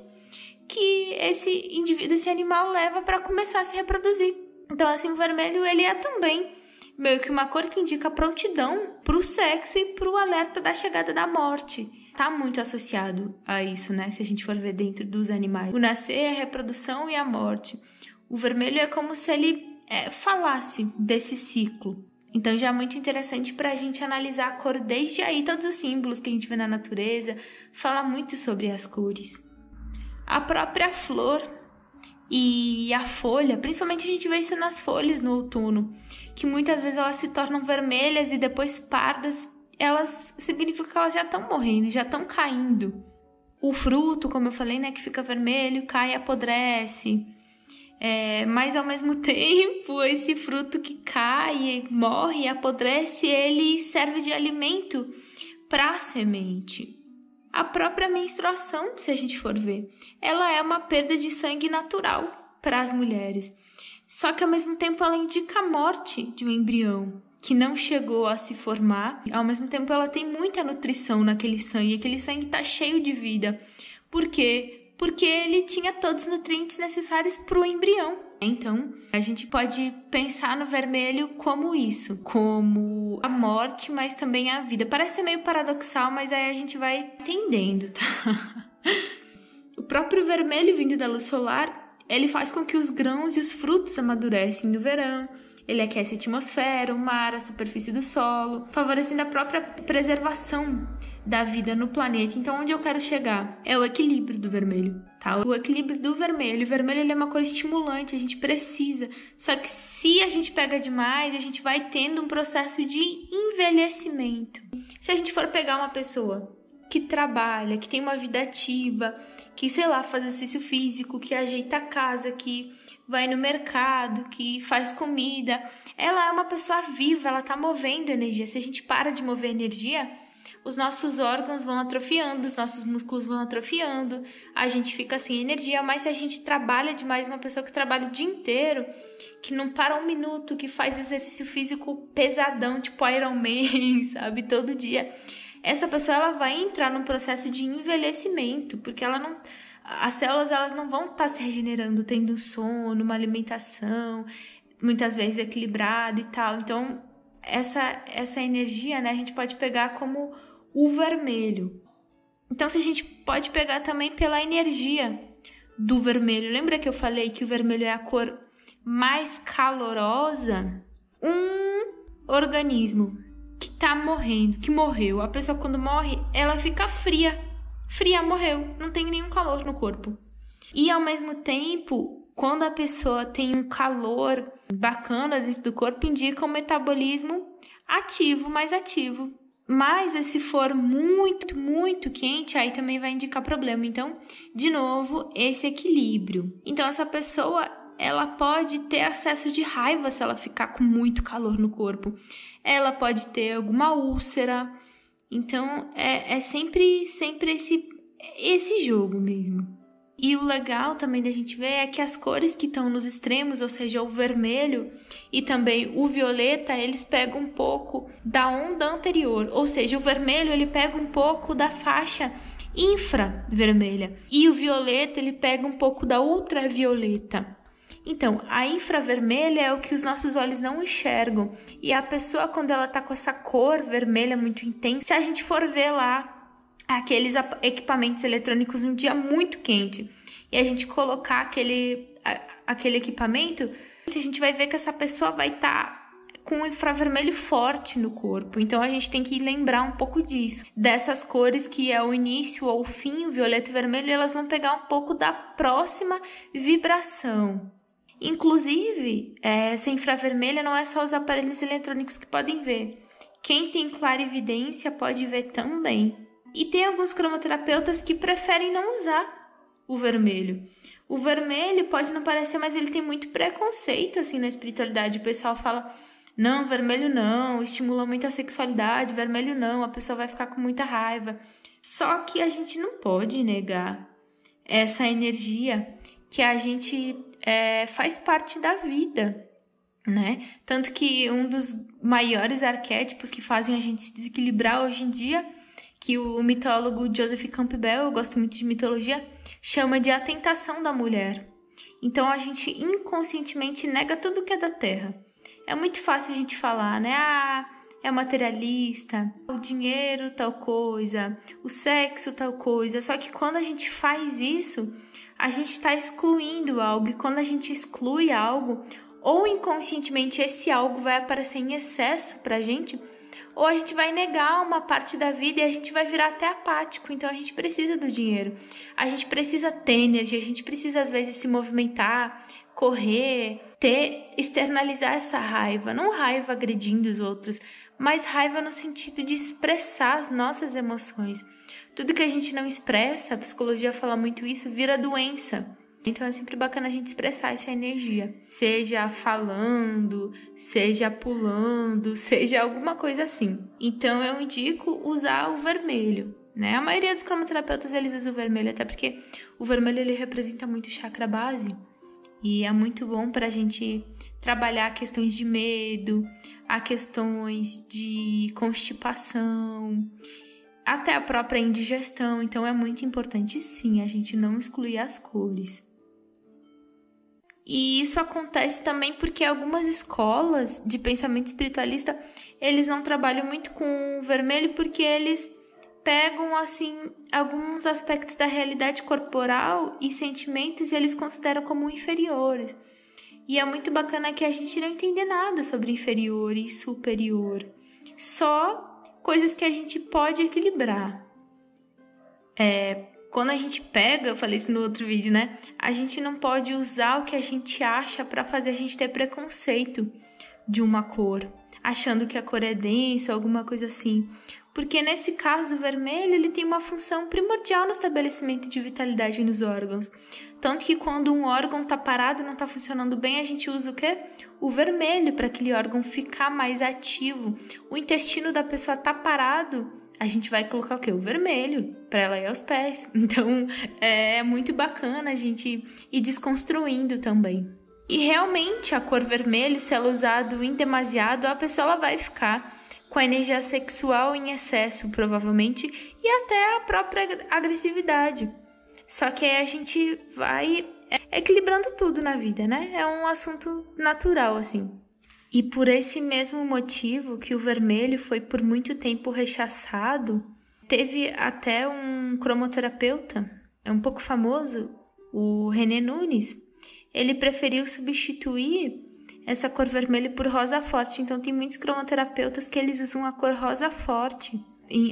Speaker 1: que esse indivíduo, esse animal leva para começar a se reproduzir. Então assim, o vermelho ele é também meio que uma cor que indica prontidão para o sexo e para o alerta da chegada da morte. Tá muito associado a isso, né? Se a gente for ver dentro dos animais. O nascer, a reprodução e a morte. O vermelho é como se ele é, falasse desse ciclo. Então já é muito interessante para a gente analisar a cor desde aí, todos os símbolos que a gente vê na natureza, fala muito sobre as cores. A própria flor e a folha, principalmente a gente vê isso nas folhas no outono, que muitas vezes elas se tornam vermelhas e depois pardas, elas significa que elas já estão morrendo, já estão caindo. O fruto, como eu falei, né, que fica vermelho, cai e apodrece. É, mas ao mesmo tempo, esse fruto que cai, morre, apodrece, ele serve de alimento para a semente. A própria menstruação, se a gente for ver, ela é uma perda de sangue natural para as mulheres. Só que ao mesmo tempo ela indica a morte de um embrião que não chegou a se formar. Ao mesmo tempo ela tem muita nutrição naquele sangue, aquele sangue está cheio de vida. Por quê? Porque ele tinha todos os nutrientes necessários para o embrião. Então, a gente pode pensar no vermelho como isso, como a morte, mas também a vida. Parece meio paradoxal, mas aí a gente vai entendendo, tá? o próprio vermelho vindo da luz solar ele faz com que os grãos e os frutos amadurecem no verão. Ele aquece a atmosfera, o mar, a superfície do solo, favorecendo a própria preservação da vida no planeta. Então, onde eu quero chegar? É o equilíbrio do vermelho, tá? O equilíbrio do vermelho. O vermelho é uma cor estimulante, a gente precisa. Só que se a gente pega demais, a gente vai tendo um processo de envelhecimento. Se a gente for pegar uma pessoa que trabalha, que tem uma vida ativa, que, sei lá, faz exercício físico, que ajeita a casa, que vai no mercado, que faz comida. Ela é uma pessoa viva, ela tá movendo energia. Se a gente para de mover energia, os nossos órgãos vão atrofiando, os nossos músculos vão atrofiando, a gente fica sem energia. Mas se a gente trabalha demais, uma pessoa que trabalha o dia inteiro, que não para um minuto, que faz exercício físico pesadão, tipo Iron Man, sabe, todo dia essa pessoa ela vai entrar num processo de envelhecimento, porque ela não as células elas não vão estar tá se regenerando tendo sono, uma alimentação muitas vezes equilibrada e tal. Então, essa essa energia, né, a gente pode pegar como o vermelho. Então, se a gente pode pegar também pela energia do vermelho. Lembra que eu falei que o vermelho é a cor mais calorosa? Um organismo tá morrendo, que morreu. A pessoa quando morre, ela fica fria. Fria, morreu, não tem nenhum calor no corpo. E ao mesmo tempo, quando a pessoa tem um calor bacana dentro do corpo, indica um metabolismo ativo, mais ativo. Mas se for muito, muito quente, aí também vai indicar problema. Então, de novo, esse equilíbrio. Então, essa pessoa ela pode ter acesso de raiva se ela ficar com muito calor no corpo. Ela pode ter alguma úlcera. Então é, é sempre, sempre esse, esse jogo mesmo. E o legal também da gente ver é que as cores que estão nos extremos, ou seja, o vermelho e também o violeta, eles pegam um pouco da onda anterior, ou seja, o vermelho ele pega um pouco da faixa infravermelha e o violeta ele pega um pouco da ultravioleta. Então, a infravermelha é o que os nossos olhos não enxergam. E a pessoa, quando ela tá com essa cor vermelha muito intensa, se a gente for ver lá aqueles equipamentos eletrônicos num dia muito quente e a gente colocar aquele, aquele equipamento, a gente vai ver que essa pessoa vai estar. Tá com um infravermelho forte no corpo. Então a gente tem que lembrar um pouco disso. Dessas cores que é o início ou o fim, o violeta e o vermelho, elas vão pegar um pouco da próxima vibração. Inclusive, é, essa infravermelha não é só os aparelhos eletrônicos que podem ver. Quem tem clarividência pode ver também. E tem alguns cromoterapeutas que preferem não usar o vermelho. O vermelho pode não parecer, mas ele tem muito preconceito assim na espiritualidade. O pessoal fala: "Não, vermelho não, estimula muito a sexualidade, vermelho não, a pessoa vai ficar com muita raiva". Só que a gente não pode negar essa energia que a gente é, faz parte da vida, né? Tanto que um dos maiores arquétipos que fazem a gente se desequilibrar hoje em dia, que o mitólogo Joseph Campbell, eu gosto muito de mitologia, chama de a tentação da mulher. Então a gente inconscientemente nega tudo que é da terra. É muito fácil a gente falar, né? Ah, é materialista, o dinheiro tal coisa, o sexo tal coisa. Só que quando a gente faz isso, a gente está excluindo algo, e quando a gente exclui algo, ou inconscientemente esse algo vai aparecer em excesso para a gente, ou a gente vai negar uma parte da vida e a gente vai virar até apático. Então a gente precisa do dinheiro, a gente precisa ter energia, a gente precisa às vezes se movimentar, correr, ter, externalizar essa raiva, não raiva agredindo os outros, mas raiva no sentido de expressar as nossas emoções. Tudo que a gente não expressa, a psicologia fala muito isso, vira doença. Então é sempre bacana a gente expressar essa energia, seja falando, seja pulando, seja alguma coisa assim. Então eu indico usar o vermelho. Né? A maioria dos cromoterapeutas eles usam o vermelho, até porque o vermelho ele representa muito o chakra base e é muito bom para a gente trabalhar questões de medo, a questões de constipação, até a própria indigestão. Então é muito importante sim a gente não excluir as cores. E isso acontece também porque algumas escolas de pensamento espiritualista, eles não trabalham muito com o vermelho porque eles pegam assim alguns aspectos da realidade corporal e sentimentos e eles consideram como inferiores. E é muito bacana que a gente não entende nada sobre inferior e superior. Só coisas que a gente pode equilibrar. É, quando a gente pega, eu falei isso no outro vídeo, né? A gente não pode usar o que a gente acha para fazer a gente ter preconceito de uma cor, achando que a cor é densa, alguma coisa assim. Porque nesse caso, o vermelho ele tem uma função primordial no estabelecimento de vitalidade nos órgãos. Tanto que quando um órgão está parado, não está funcionando bem, a gente usa o quê? O vermelho para aquele órgão ficar mais ativo. O intestino da pessoa está parado, a gente vai colocar o quê? O vermelho para ela ir aos pés. Então é muito bacana a gente ir desconstruindo também. E realmente a cor vermelho, se ela usado em demasiado, a pessoa vai ficar com a energia sexual em excesso, provavelmente, e até a própria agressividade. Só que aí a gente vai equilibrando tudo na vida, né? É um assunto natural, assim. E por esse mesmo motivo que o vermelho foi por muito tempo rechaçado, teve até um cromoterapeuta, é um pouco famoso, o René Nunes. Ele preferiu substituir essa cor vermelha por rosa forte. Então tem muitos cromoterapeutas que eles usam a cor rosa forte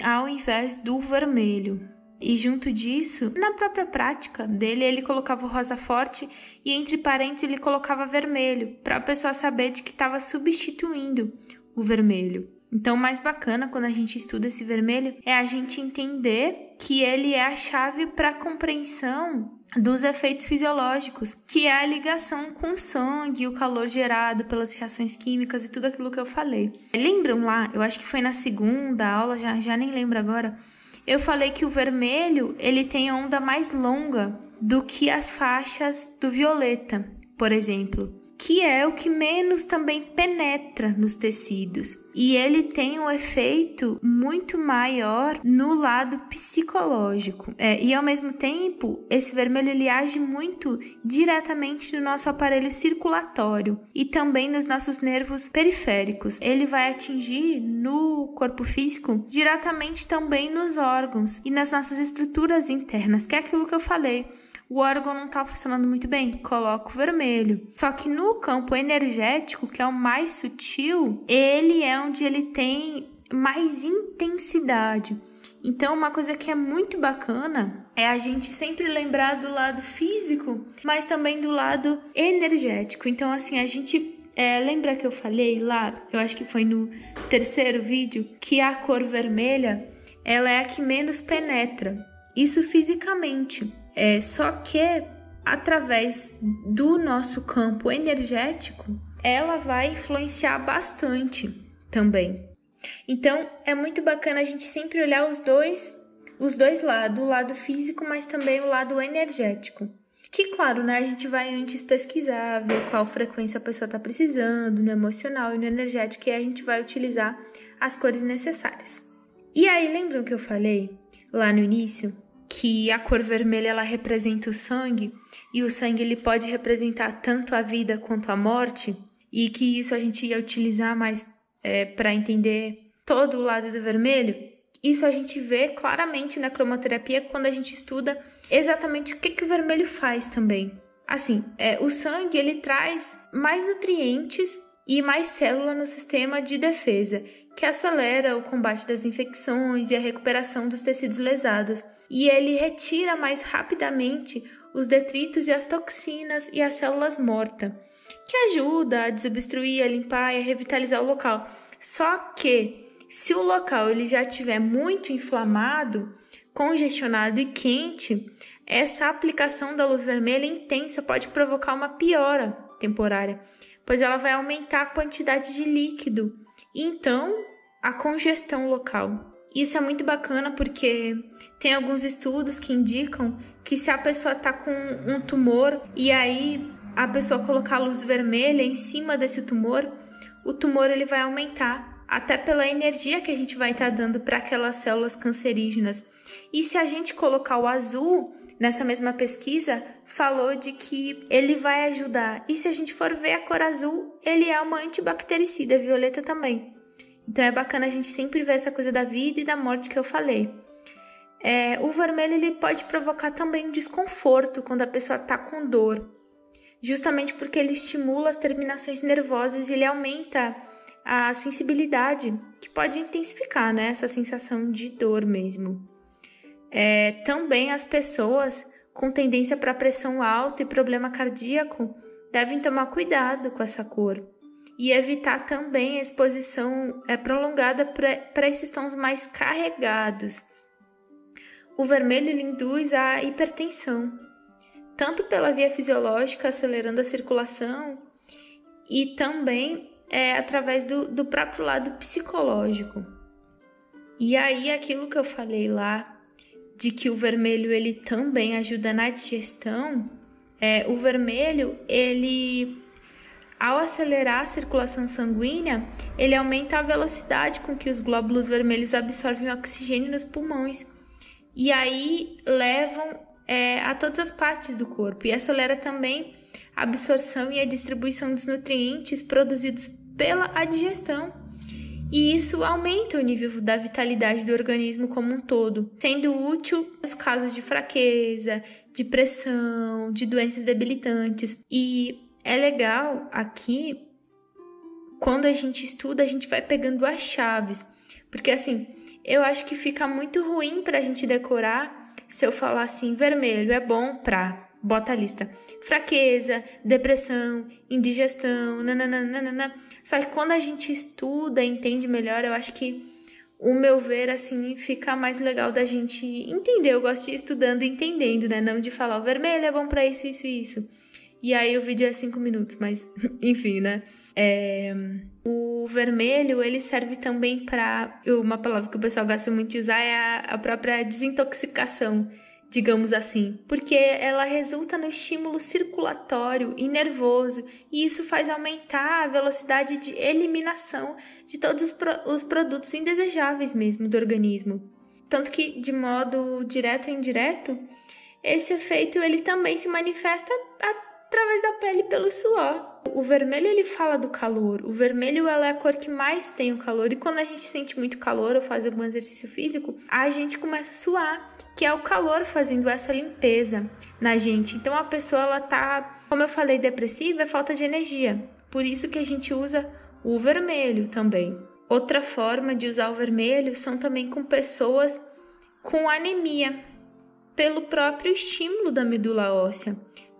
Speaker 1: ao invés do vermelho. E junto disso, na própria prática dele, ele colocava o rosa forte e entre parênteses ele colocava vermelho, para a pessoa saber de que estava substituindo o vermelho. Então, mais bacana quando a gente estuda esse vermelho é a gente entender que ele é a chave para a compreensão dos efeitos fisiológicos, que é a ligação com o sangue, o calor gerado pelas reações químicas e tudo aquilo que eu falei. Lembram lá? Eu acho que foi na segunda aula, já, já nem lembro agora eu falei que o vermelho ele tem onda mais longa do que as faixas do violeta, por exemplo que é o que menos também penetra nos tecidos. E ele tem um efeito muito maior no lado psicológico. É, e ao mesmo tempo, esse vermelho ele age muito diretamente no nosso aparelho circulatório e também nos nossos nervos periféricos. Ele vai atingir no corpo físico diretamente também nos órgãos e nas nossas estruturas internas, que é aquilo que eu falei o órgão não está funcionando muito bem, coloca o vermelho. Só que no campo energético, que é o mais sutil, ele é onde ele tem mais intensidade. Então, uma coisa que é muito bacana é a gente sempre lembrar do lado físico, mas também do lado energético. Então, assim, a gente é, lembra que eu falei lá, eu acho que foi no terceiro vídeo, que a cor vermelha ela é a que menos penetra. Isso fisicamente. É, só que através do nosso campo energético, ela vai influenciar bastante também. Então, é muito bacana a gente sempre olhar os dois, os dois lados, o lado físico, mas também o lado energético. Que, claro, né, a gente vai antes pesquisar, ver qual frequência a pessoa está precisando, no emocional e no energético, e aí a gente vai utilizar as cores necessárias. E aí, lembram que eu falei lá no início que a cor vermelha ela representa o sangue e o sangue ele pode representar tanto a vida quanto a morte e que isso a gente ia utilizar mais é, para entender todo o lado do vermelho. Isso a gente vê claramente na cromoterapia quando a gente estuda exatamente o que, que o vermelho faz também. Assim, é, o sangue ele traz mais nutrientes e mais célula no sistema de defesa, que acelera o combate das infecções e a recuperação dos tecidos lesados e ele retira mais rapidamente os detritos e as toxinas e as células mortas, que ajuda a desobstruir, a limpar e a revitalizar o local. Só que se o local ele já estiver muito inflamado, congestionado e quente, essa aplicação da luz vermelha intensa pode provocar uma piora temporária, pois ela vai aumentar a quantidade de líquido e então a congestão local. Isso é muito bacana porque tem alguns estudos que indicam que se a pessoa está com um tumor e aí a pessoa colocar luz vermelha em cima desse tumor, o tumor ele vai aumentar, até pela energia que a gente vai estar tá dando para aquelas células cancerígenas. E se a gente colocar o azul, nessa mesma pesquisa, falou de que ele vai ajudar. E se a gente for ver a cor azul, ele é uma antibactericida, violeta também. Então é bacana a gente sempre ver essa coisa da vida e da morte que eu falei. É, o vermelho ele pode provocar também um desconforto quando a pessoa está com dor, justamente porque ele estimula as terminações nervosas e ele aumenta a sensibilidade, que pode intensificar né, essa sensação de dor mesmo. É, também as pessoas com tendência para pressão alta e problema cardíaco devem tomar cuidado com essa cor e evitar também a exposição é, prolongada para esses tons mais carregados. O vermelho induz a hipertensão, tanto pela via fisiológica, acelerando a circulação, e também é, através do, do próprio lado psicológico. E aí, aquilo que eu falei lá de que o vermelho ele também ajuda na digestão, é, o vermelho ele ao acelerar a circulação sanguínea, ele aumenta a velocidade com que os glóbulos vermelhos absorvem oxigênio nos pulmões e aí levam é, a todas as partes do corpo. E acelera também a absorção e a distribuição dos nutrientes produzidos pela digestão. E isso aumenta o nível da vitalidade do organismo como um todo, sendo útil nos casos de fraqueza, de pressão, de doenças debilitantes. E é legal aqui, quando a gente estuda, a gente vai pegando as chaves, porque assim, eu acho que fica muito ruim para a gente decorar se eu falar assim, vermelho é bom para bota a lista. Fraqueza, depressão, indigestão, nananana. Só que quando a gente estuda, entende melhor, eu acho que o meu ver, assim, fica mais legal da gente entender. Eu gosto de ir estudando e entendendo, né? Não de falar o vermelho é bom para isso, isso e isso. E aí o vídeo é cinco minutos, mas enfim, né? É... O vermelho, ele serve também para... Uma palavra que o pessoal gosta muito de usar é a, própria desintoxicação digamos assim, porque ela resulta no estímulo circulatório e nervoso, e isso faz aumentar a velocidade de eliminação de todos os, pro os produtos indesejáveis mesmo do organismo. Tanto que, de modo direto ou indireto, esse efeito ele também se manifesta através da pele pelo suor. O vermelho ele fala do calor. O vermelho ela é a cor que mais tem o calor e quando a gente sente muito calor ou faz algum exercício físico, a gente começa a suar, que é o calor fazendo essa limpeza na gente. Então a pessoa ela tá, como eu falei, depressiva, é falta de energia. Por isso que a gente usa o vermelho também. Outra forma de usar o vermelho são também com pessoas com anemia, pelo próprio estímulo da medula óssea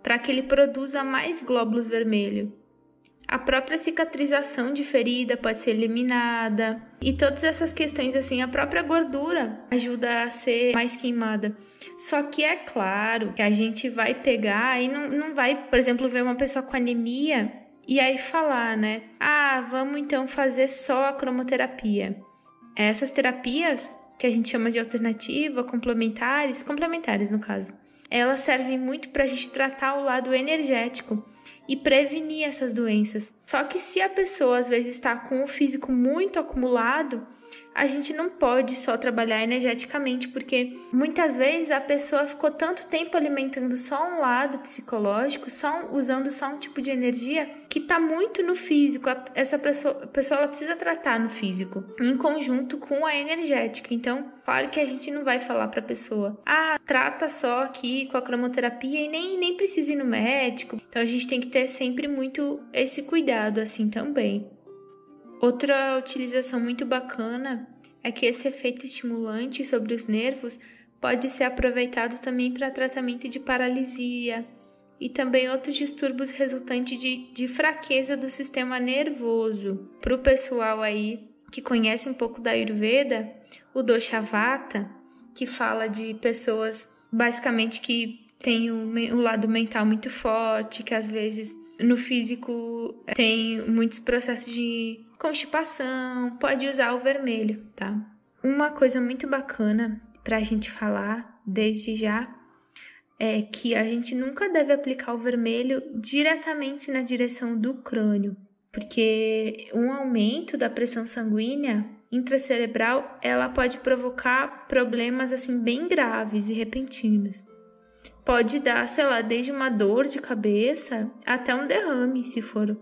Speaker 1: para que ele produza mais glóbulos vermelhos. A própria cicatrização de ferida pode ser eliminada e todas essas questões assim, a própria gordura ajuda a ser mais queimada. Só que é claro que a gente vai pegar e não, não vai, por exemplo, ver uma pessoa com anemia e aí falar, né? Ah, vamos então fazer só a cromoterapia. Essas terapias que a gente chama de alternativa, complementares, complementares no caso elas servem muito para a gente tratar o lado energético e prevenir essas doenças. Só que se a pessoa às vezes está com o físico muito acumulado, a gente não pode só trabalhar energeticamente, porque muitas vezes a pessoa ficou tanto tempo alimentando só um lado psicológico, só usando só um tipo de energia que está muito no físico. Essa pessoa, pessoa precisa tratar no físico, em conjunto com a energética. Então, claro que a gente não vai falar para a pessoa, ah, trata só aqui com a cromoterapia e nem, nem precisa ir no médico. Então, a gente tem que ter sempre muito esse cuidado assim também. Outra utilização muito bacana é que esse efeito estimulante sobre os nervos pode ser aproveitado também para tratamento de paralisia e também outros distúrbios resultantes de, de fraqueza do sistema nervoso. Para o pessoal aí que conhece um pouco da Ayurveda, o Doshavata, que fala de pessoas basicamente que tem o, o lado mental muito forte, que às vezes no físico tem muitos processos de constipação, pode usar o vermelho, tá? Uma coisa muito bacana pra gente falar desde já é que a gente nunca deve aplicar o vermelho diretamente na direção do crânio, porque um aumento da pressão sanguínea intracerebral ela pode provocar problemas assim bem graves e repentinos pode dar, sei lá, desde uma dor de cabeça até um derrame, se for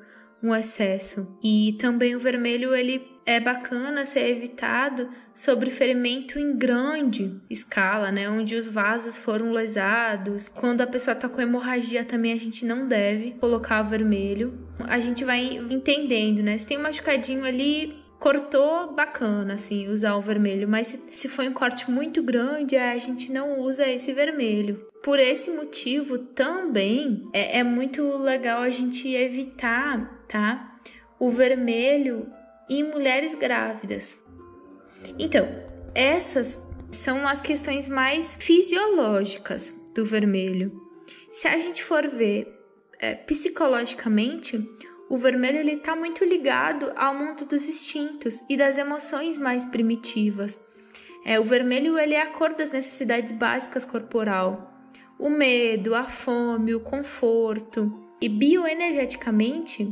Speaker 1: um excesso. E também o vermelho ele é bacana ser evitado sobre ferimento em grande escala, né, onde os vasos foram lesados. Quando a pessoa tá com hemorragia também a gente não deve colocar o vermelho. A gente vai entendendo, né? Se tem um machucadinho ali, cortou, bacana, assim, usar o vermelho. Mas se, se for um corte muito grande, a gente não usa esse vermelho. Por esse motivo, também é, é muito legal a gente evitar, tá? O vermelho em mulheres grávidas. Então, essas são as questões mais fisiológicas do vermelho. Se a gente for ver é, psicologicamente, o vermelho ele está muito ligado ao mundo dos instintos e das emoções mais primitivas. É, o vermelho ele é a cor das necessidades básicas corporal o medo, a fome, o conforto. E bioenergeticamente,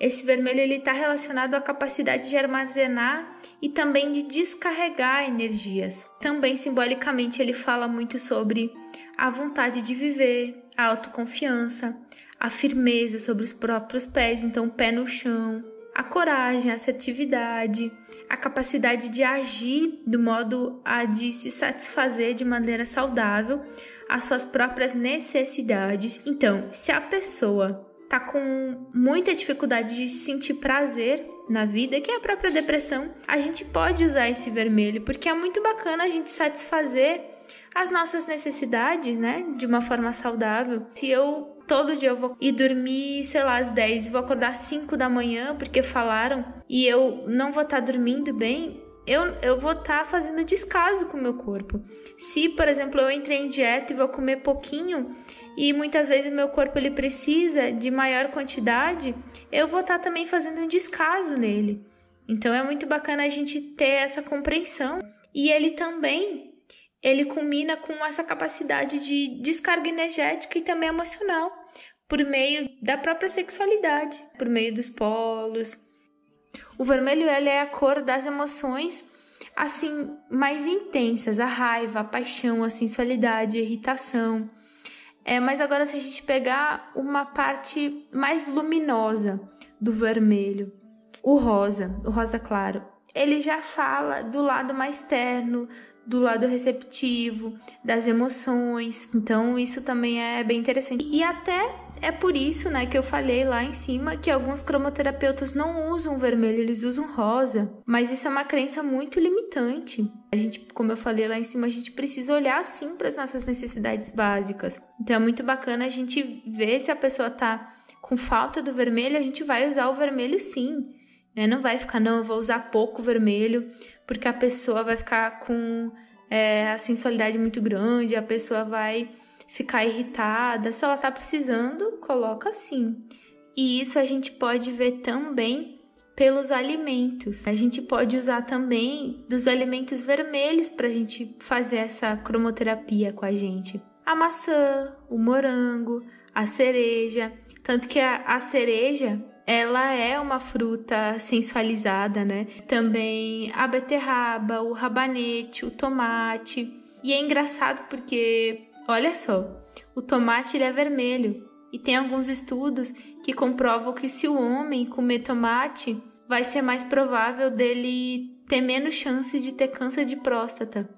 Speaker 1: esse vermelho ele está relacionado à capacidade de armazenar e também de descarregar energias. Também simbolicamente ele fala muito sobre a vontade de viver, a autoconfiança, a firmeza sobre os próprios pés, então pé no chão, a coragem, a assertividade, a capacidade de agir do modo a de se satisfazer de maneira saudável as suas próprias necessidades. Então, se a pessoa tá com muita dificuldade de sentir prazer na vida, que é a própria depressão, a gente pode usar esse vermelho, porque é muito bacana a gente satisfazer as nossas necessidades, né, de uma forma saudável. Se eu todo dia eu vou ir dormir, sei lá, às 10 e vou acordar às 5 da manhã porque falaram e eu não vou estar tá dormindo bem, eu, eu vou estar tá fazendo descaso com o meu corpo. Se, por exemplo, eu entrei em dieta e vou comer pouquinho e muitas vezes o meu corpo ele precisa de maior quantidade, eu vou estar tá também fazendo um descaso nele. Então é muito bacana a gente ter essa compreensão e ele também ele combina com essa capacidade de descarga energética e também emocional por meio da própria sexualidade, por meio dos polos, o vermelho ele é a cor das emoções assim mais intensas, a raiva, a paixão, a sensualidade, a irritação. É, mas agora se a gente pegar uma parte mais luminosa do vermelho, o rosa, o rosa claro, ele já fala do lado mais terno, do lado receptivo, das emoções. Então isso também é bem interessante. E até é por isso, né, que eu falei lá em cima que alguns cromoterapeutas não usam vermelho, eles usam rosa. Mas isso é uma crença muito limitante. A gente, como eu falei lá em cima, a gente precisa olhar sim para as nossas necessidades básicas. Então é muito bacana a gente ver se a pessoa tá com falta do vermelho, a gente vai usar o vermelho sim. Né? Não vai ficar, não, eu vou usar pouco vermelho, porque a pessoa vai ficar com é, a sensualidade muito grande, a pessoa vai ficar irritada. Se ela tá precisando, coloca assim. E isso a gente pode ver também pelos alimentos. A gente pode usar também dos alimentos vermelhos para a gente fazer essa cromoterapia com a gente. A maçã, o morango, a cereja. Tanto que a, a cereja, ela é uma fruta sensualizada, né? Também a beterraba, o rabanete, o tomate. E é engraçado porque Olha só, o tomate ele é vermelho e tem alguns estudos que comprovam que se o homem comer tomate, vai ser mais provável dele ter menos chance de ter câncer de próstata.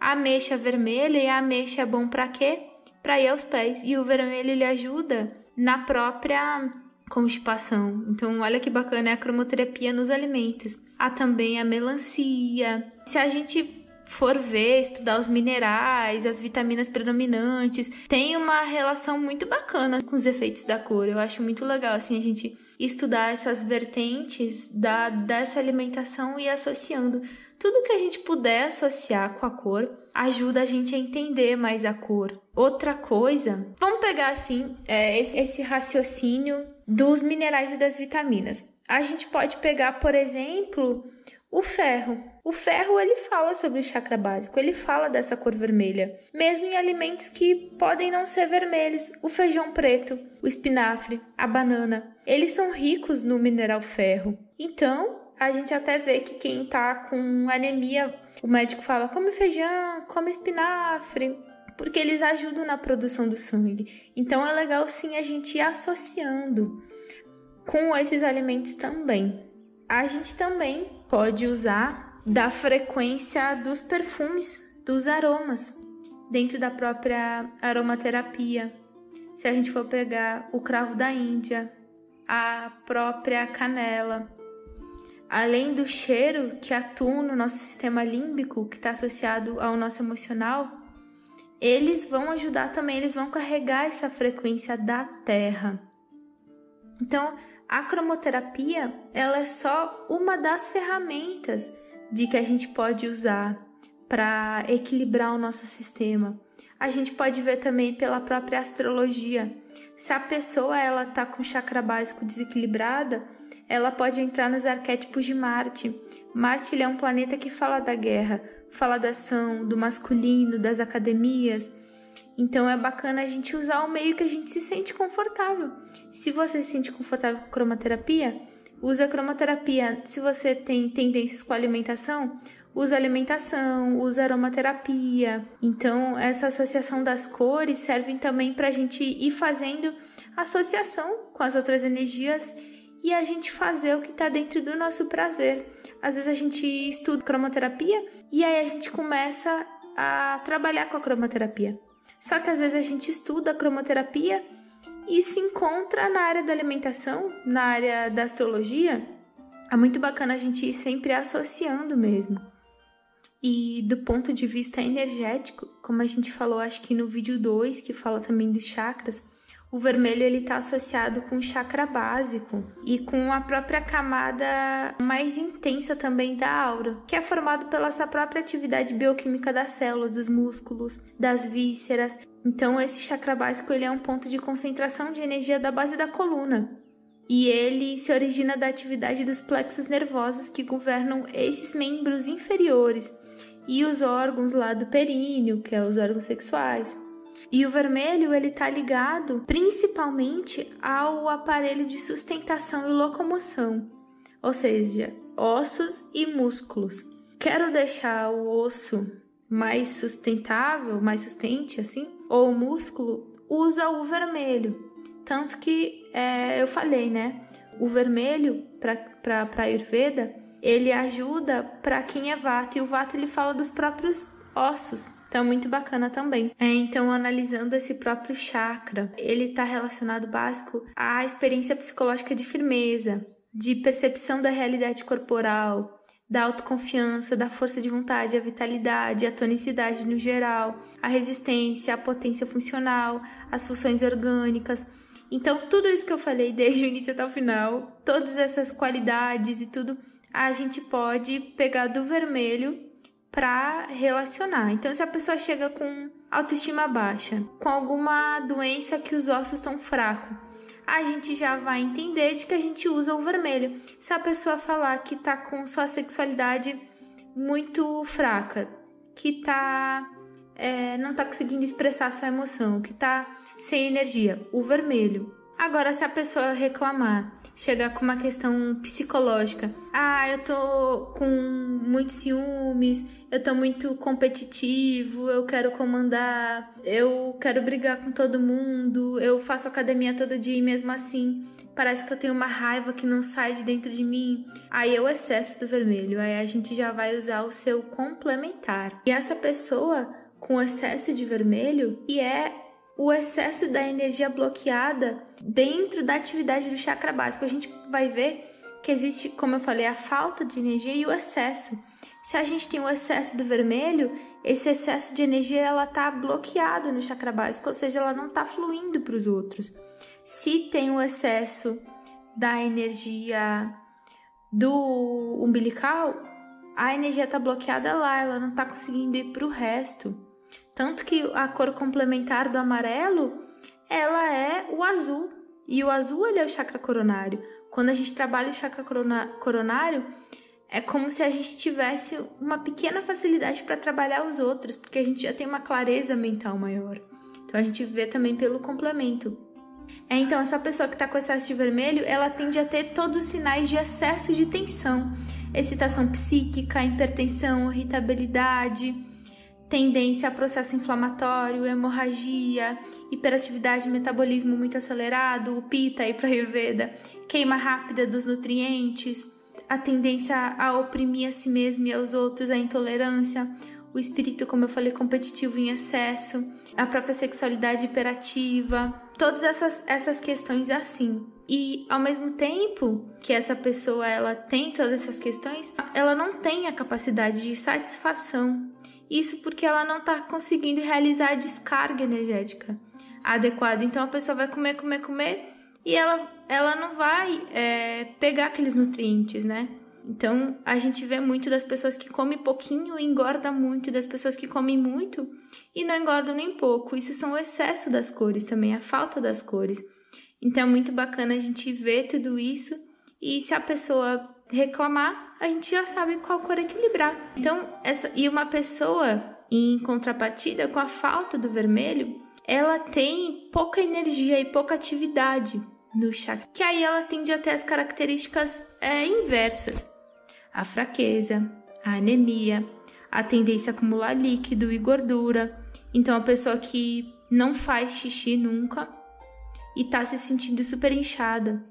Speaker 1: A ameixa vermelha e a ameixa é bom para quê? Para ir aos pés. E o vermelho ele ajuda na própria constipação. Então, olha que bacana é a cromoterapia nos alimentos. Há também a melancia. Se a gente for ver, estudar os minerais, as vitaminas predominantes, tem uma relação muito bacana com os efeitos da cor. Eu acho muito legal assim a gente estudar essas vertentes da dessa alimentação e associando tudo que a gente puder associar com a cor ajuda a gente a entender mais a cor. Outra coisa, vamos pegar assim é, esse, esse raciocínio dos minerais e das vitaminas. A gente pode pegar, por exemplo, o ferro. O ferro ele fala sobre o chakra básico, ele fala dessa cor vermelha, mesmo em alimentos que podem não ser vermelhos, o feijão preto, o espinafre, a banana, eles são ricos no mineral ferro. Então, a gente até vê que quem tá com anemia, o médico fala: come feijão, come espinafre, porque eles ajudam na produção do sangue. Então é legal sim a gente ir associando com esses alimentos também. A gente também pode usar da frequência dos perfumes, dos aromas, dentro da própria aromaterapia. Se a gente for pegar o cravo da Índia, a própria canela, além do cheiro que atua no nosso sistema límbico, que está associado ao nosso emocional, eles vão ajudar também, eles vão carregar essa frequência da Terra. Então, a cromoterapia, ela é só uma das ferramentas de que a gente pode usar para equilibrar o nosso sistema. A gente pode ver também pela própria astrologia. Se a pessoa ela tá com chakra básico desequilibrada, ela pode entrar nos arquétipos de Marte. Marte é um planeta que fala da guerra, fala da ação, do masculino, das academias. Então é bacana a gente usar o meio que a gente se sente confortável. Se você se sente confortável com cromoterapia, usa a cromoterapia. Se você tem tendências com a alimentação, usa alimentação, usa aromaterapia. Então, essa associação das cores serve também para a gente ir fazendo associação com as outras energias e a gente fazer o que está dentro do nosso prazer. Às vezes a gente estuda cromoterapia e aí a gente começa a trabalhar com a cromoterapia. Só que às vezes a gente estuda a cromoterapia e se encontra na área da alimentação, na área da astrologia. É muito bacana a gente ir sempre associando mesmo. E do ponto de vista energético, como a gente falou, acho que no vídeo 2, que fala também dos chakras, o vermelho ele está associado com o chakra básico e com a própria camada mais intensa também da aura, que é formado pela essa própria atividade bioquímica das células, dos músculos, das vísceras. Então esse chakra básico ele é um ponto de concentração de energia da base da coluna. E ele se origina da atividade dos plexos nervosos que governam esses membros inferiores e os órgãos lá do períneo, que é os órgãos sexuais. E o vermelho ele está ligado principalmente ao aparelho de sustentação e locomoção, ou seja, ossos e músculos. Quero deixar o osso mais sustentável, mais sustente assim, ou músculo usa o vermelho. Tanto que é, eu falei, né? O vermelho para Ayurveda ele ajuda para quem é Vata e o Vata ele fala dos próprios ossos. Então, muito bacana também. É, então, analisando esse próprio chakra, ele está relacionado básico à experiência psicológica de firmeza, de percepção da realidade corporal, da autoconfiança, da força de vontade, a vitalidade, a tonicidade no geral, a resistência, a potência funcional, as funções orgânicas. Então, tudo isso que eu falei desde o início até o final, todas essas qualidades e tudo, a gente pode pegar do vermelho para relacionar. Então, se a pessoa chega com autoestima baixa, com alguma doença que os ossos estão fracos, a gente já vai entender de que a gente usa o vermelho. Se a pessoa falar que tá com sua sexualidade muito fraca, que tá é, não tá conseguindo expressar sua emoção, que tá sem energia, o vermelho. Agora, se a pessoa reclamar, chegar com uma questão psicológica, ah, eu tô com muitos ciúmes, eu tô muito competitivo, eu quero comandar, eu quero brigar com todo mundo, eu faço academia todo dia e mesmo assim parece que eu tenho uma raiva que não sai de dentro de mim. Aí é o excesso do vermelho, aí a gente já vai usar o seu complementar. E essa pessoa com excesso de vermelho, e é o excesso da energia bloqueada dentro da atividade do chakra básico. A gente vai ver que existe, como eu falei, a falta de energia e o excesso. Se a gente tem o excesso do vermelho, esse excesso de energia ela está bloqueada no chakra básico, ou seja, ela não está fluindo para os outros. Se tem o excesso da energia do umbilical, a energia tá bloqueada lá, ela não tá conseguindo ir pro resto. Tanto que a cor complementar do amarelo, ela é o azul. E o azul ele é o chakra coronário. Quando a gente trabalha o chakra coronário, é como se a gente tivesse uma pequena facilidade para trabalhar os outros, porque a gente já tem uma clareza mental maior. Então a gente vê também pelo complemento. É, então, essa pessoa que está com excesso de vermelho, ela tende a ter todos os sinais de excesso de tensão, excitação psíquica, hipertensão, irritabilidade, tendência a processo inflamatório, hemorragia, hiperatividade, metabolismo muito acelerado, o pita e para Ayurveda, queima rápida dos nutrientes, a tendência a oprimir a si mesmo e aos outros, a intolerância, o espírito, como eu falei, competitivo em excesso, a própria sexualidade hiperativa, todas essas, essas questões assim. E ao mesmo tempo que essa pessoa ela tem todas essas questões, ela não tem a capacidade de satisfação. Isso porque ela não está conseguindo realizar a descarga energética adequada. Então a pessoa vai comer, comer, comer e ela, ela não vai é, pegar aqueles nutrientes, né? Então, a gente vê muito das pessoas que comem pouquinho e engordam muito, das pessoas que comem muito e não engordam nem pouco. Isso são o excesso das cores também, a falta das cores. Então, é muito bacana a gente ver tudo isso e se a pessoa reclamar, a gente já sabe qual cor equilibrar. Então, essa e uma pessoa em contrapartida com a falta do vermelho, ela tem pouca energia e pouca atividade no chakra, que aí ela tende a ter as características é, inversas a fraqueza, a anemia, a tendência a acumular líquido e gordura. Então, a pessoa que não faz xixi nunca e tá se sentindo super inchada,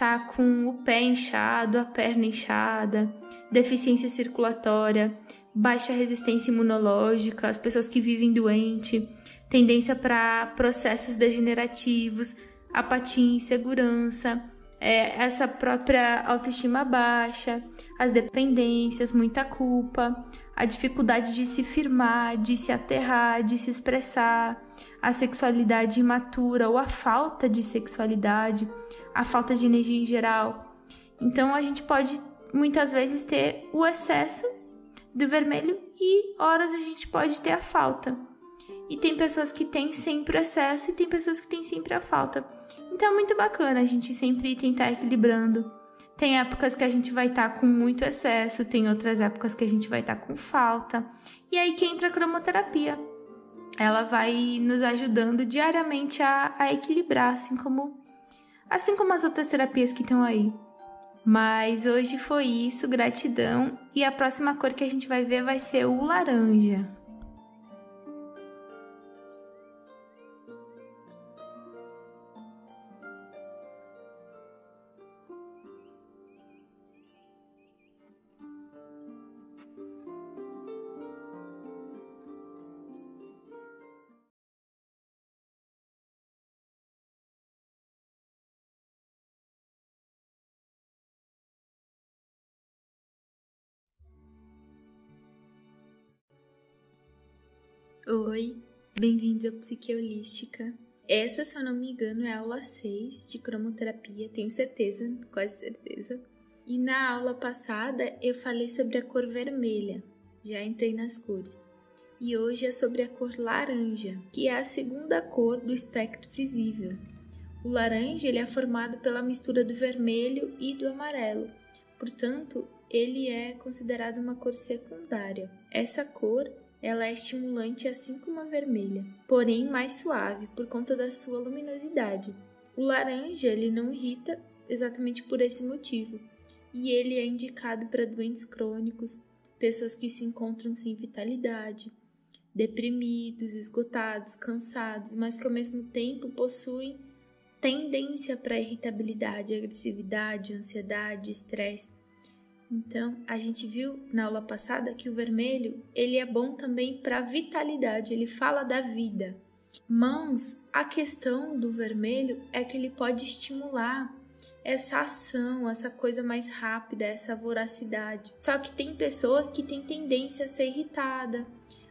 Speaker 1: tá com o pé inchado, a perna inchada, deficiência circulatória, baixa resistência imunológica, as pessoas que vivem doente, tendência para processos degenerativos, apatia e insegurança, é, essa própria autoestima baixa, as dependências, muita culpa, a dificuldade de se firmar, de se aterrar, de se expressar, a sexualidade imatura ou a falta de sexualidade, a falta de energia em geral. Então a gente pode muitas vezes ter o excesso do vermelho e horas a gente pode ter a falta. E tem pessoas que têm sempre excesso e tem pessoas que têm sempre a falta. Então é muito bacana a gente sempre tentar equilibrando. Tem épocas que a gente vai estar tá com muito excesso, tem outras épocas que a gente vai estar tá com falta. E aí que entra a cromoterapia. Ela vai nos ajudando diariamente a, a equilibrar, assim como, assim como as outras terapias que estão aí. Mas hoje foi isso, gratidão. E a próxima cor que a gente vai ver vai ser o laranja. Oi, bem-vindos ao Psique Holística. Essa, se eu não me engano, é a aula 6 de cromoterapia, tenho certeza, quase certeza. E na aula passada eu falei sobre a cor vermelha, já entrei nas cores. E hoje é sobre a cor laranja, que é a segunda cor do espectro visível. O laranja ele é formado pela mistura do vermelho e do amarelo, portanto, ele é considerado uma cor secundária. Essa cor ela é estimulante assim como a vermelha, porém mais suave por conta da sua luminosidade. O laranja ele não irrita exatamente por esse motivo, e ele é indicado para doentes crônicos, pessoas que se encontram sem vitalidade, deprimidos, esgotados, cansados, mas que ao mesmo tempo possuem tendência para irritabilidade, agressividade, ansiedade, estresse então, a gente viu na aula passada que o vermelho, ele é bom também para vitalidade, ele fala da vida. Mas a questão do vermelho é que ele pode estimular essa ação, essa coisa mais rápida, essa voracidade. Só que tem pessoas que têm tendência a ser irritada,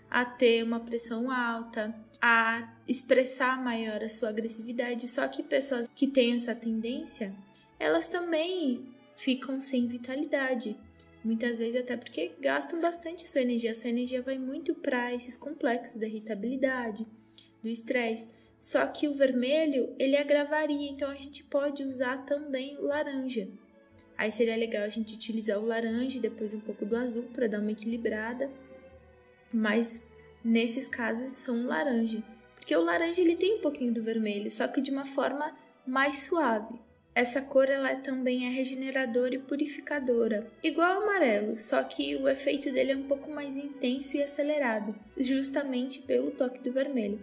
Speaker 1: a ter uma pressão alta, a expressar maior a sua agressividade. Só que pessoas que têm essa tendência, elas também ficam sem vitalidade. Muitas vezes até porque gastam bastante sua energia. Sua energia vai muito para esses complexos da irritabilidade, do estresse. Só que o vermelho, ele agravaria, então a gente pode usar também o laranja. Aí seria legal a gente utilizar o laranja e depois um pouco do azul para dar uma equilibrada. Mas nesses casos são laranja, porque o laranja ele tem um pouquinho do vermelho, só que de uma forma mais suave. Essa cor ela também é regeneradora e purificadora, igual ao amarelo, só que o efeito dele é um pouco mais intenso e acelerado, justamente pelo toque do vermelho.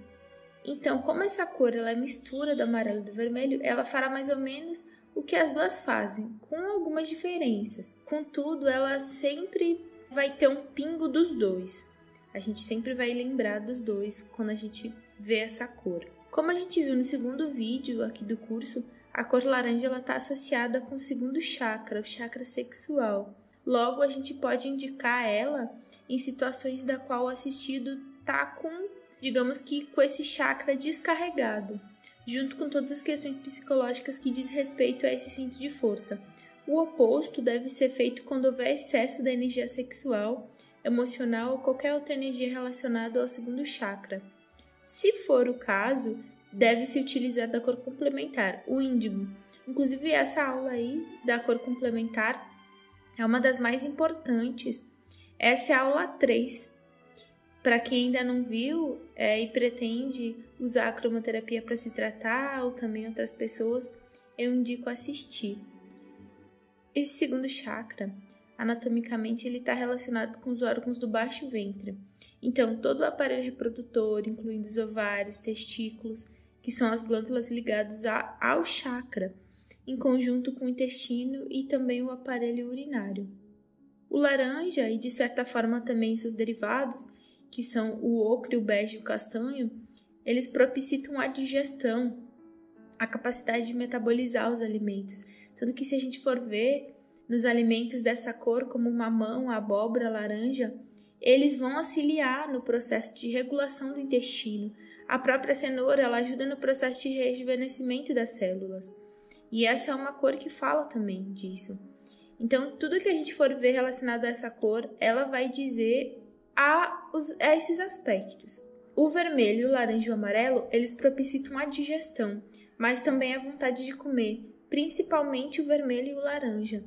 Speaker 1: Então, como essa cor ela é mistura do amarelo e do vermelho, ela fará mais ou menos o que as duas fazem, com algumas diferenças. Contudo, ela sempre vai ter um pingo dos dois. A gente sempre vai lembrar dos dois quando a gente vê essa cor. Como a gente viu no segundo vídeo aqui do curso, a cor laranja está associada com o segundo chakra, o chakra sexual. Logo, a gente pode indicar ela em situações da qual o assistido está com, digamos que, com esse chakra descarregado, junto com todas as questões psicológicas que diz respeito a esse centro de força. O oposto deve ser feito quando houver excesso da energia sexual, emocional ou qualquer outra energia relacionada ao segundo chakra. Se for o caso, deve-se utilizar da cor complementar, o índigo. Inclusive, essa aula aí da cor complementar é uma das mais importantes. Essa é a aula 3. Para quem ainda não viu é, e pretende usar a cromoterapia para se tratar, ou também outras pessoas, eu indico assistir. Esse segundo chakra, anatomicamente, ele está relacionado com os órgãos do baixo ventre. Então, todo o aparelho reprodutor, incluindo os ovários, testículos, que são as glândulas ligadas ao chakra, em conjunto com o intestino e também o aparelho urinário. O laranja e de certa forma também seus derivados, que são o ocre, o bege e o castanho, eles propiciam a digestão, a capacidade de metabolizar os alimentos. Tanto que se a gente for ver nos alimentos dessa cor, como mamão, abóbora, laranja, eles vão auxiliar no processo de regulação do intestino, a própria cenoura ela ajuda no processo de rejuvenescimento das células. E essa é uma cor que fala também disso. Então, tudo que a gente for ver relacionado a essa cor, ela vai dizer a, os, a esses aspectos. O vermelho, o laranja e o amarelo, eles propiciam a digestão, mas também a vontade de comer, principalmente o vermelho e o laranja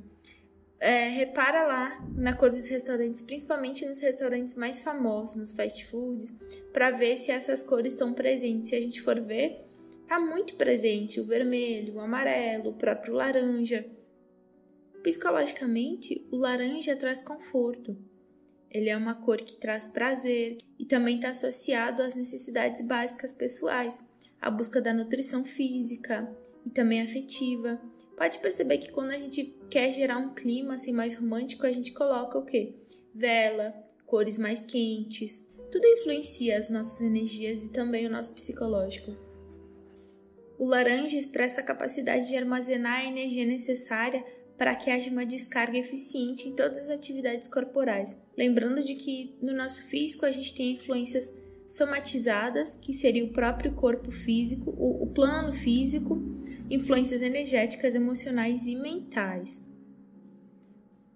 Speaker 1: é, repara lá na cor dos restaurantes, principalmente nos restaurantes mais famosos, nos fast foods, para ver se essas cores estão presentes. Se a gente for ver, tá muito presente o vermelho, o amarelo, o próprio laranja. Psicologicamente, o laranja traz conforto. Ele é uma cor que traz prazer e também está associado às necessidades básicas pessoais, a busca da nutrição física e também afetiva pode perceber que quando a gente quer gerar um clima assim mais romântico, a gente coloca o quê? Vela, cores mais quentes. Tudo influencia as nossas energias e também o nosso psicológico. O laranja expressa a capacidade de armazenar a energia necessária para que haja uma descarga eficiente em todas as atividades corporais. Lembrando de que no nosso físico a gente tem influências somatizadas, que seria o próprio corpo físico, o, o plano físico, influências energéticas, emocionais e mentais.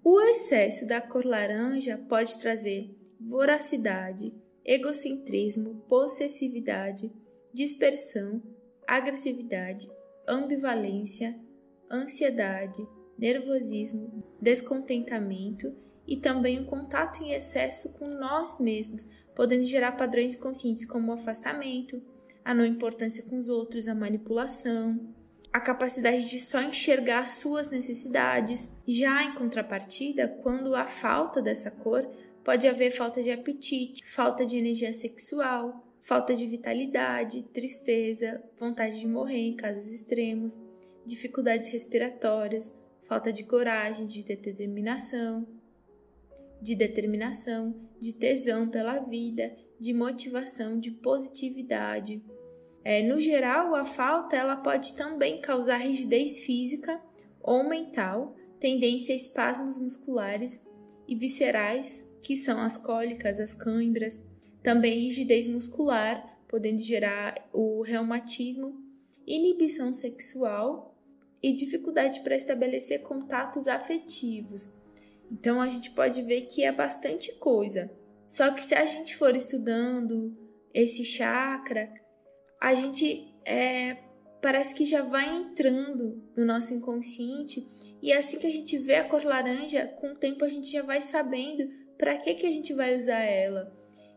Speaker 1: O excesso da cor laranja pode trazer voracidade, egocentrismo, possessividade, dispersão, agressividade, ambivalência, ansiedade, nervosismo, descontentamento e também um contato em excesso com nós mesmos, podendo gerar padrões conscientes como o afastamento, a não importância com os outros, a manipulação, a capacidade de só enxergar suas necessidades. Já em contrapartida, quando há falta dessa cor, pode haver falta de apetite, falta de energia sexual, falta de vitalidade, tristeza, vontade de morrer em casos extremos, dificuldades respiratórias, falta de coragem, de determinação, de determinação, de tesão pela vida, de motivação, de positividade. É, no geral, a falta ela pode também causar rigidez física ou mental, tendência a espasmos musculares e viscerais, que são as cólicas, as câimbras, também rigidez muscular, podendo gerar o reumatismo, inibição sexual e dificuldade para estabelecer contatos afetivos, Então a gente pode ver que é bastante coisa. Só que se a gente for estudando esse chakra, a gente é, parece que já vai entrando no nosso inconsciente e assim que a gente vê a cor laranja, com o tempo a gente já vai sabendo para que, que a gente vai usar ela.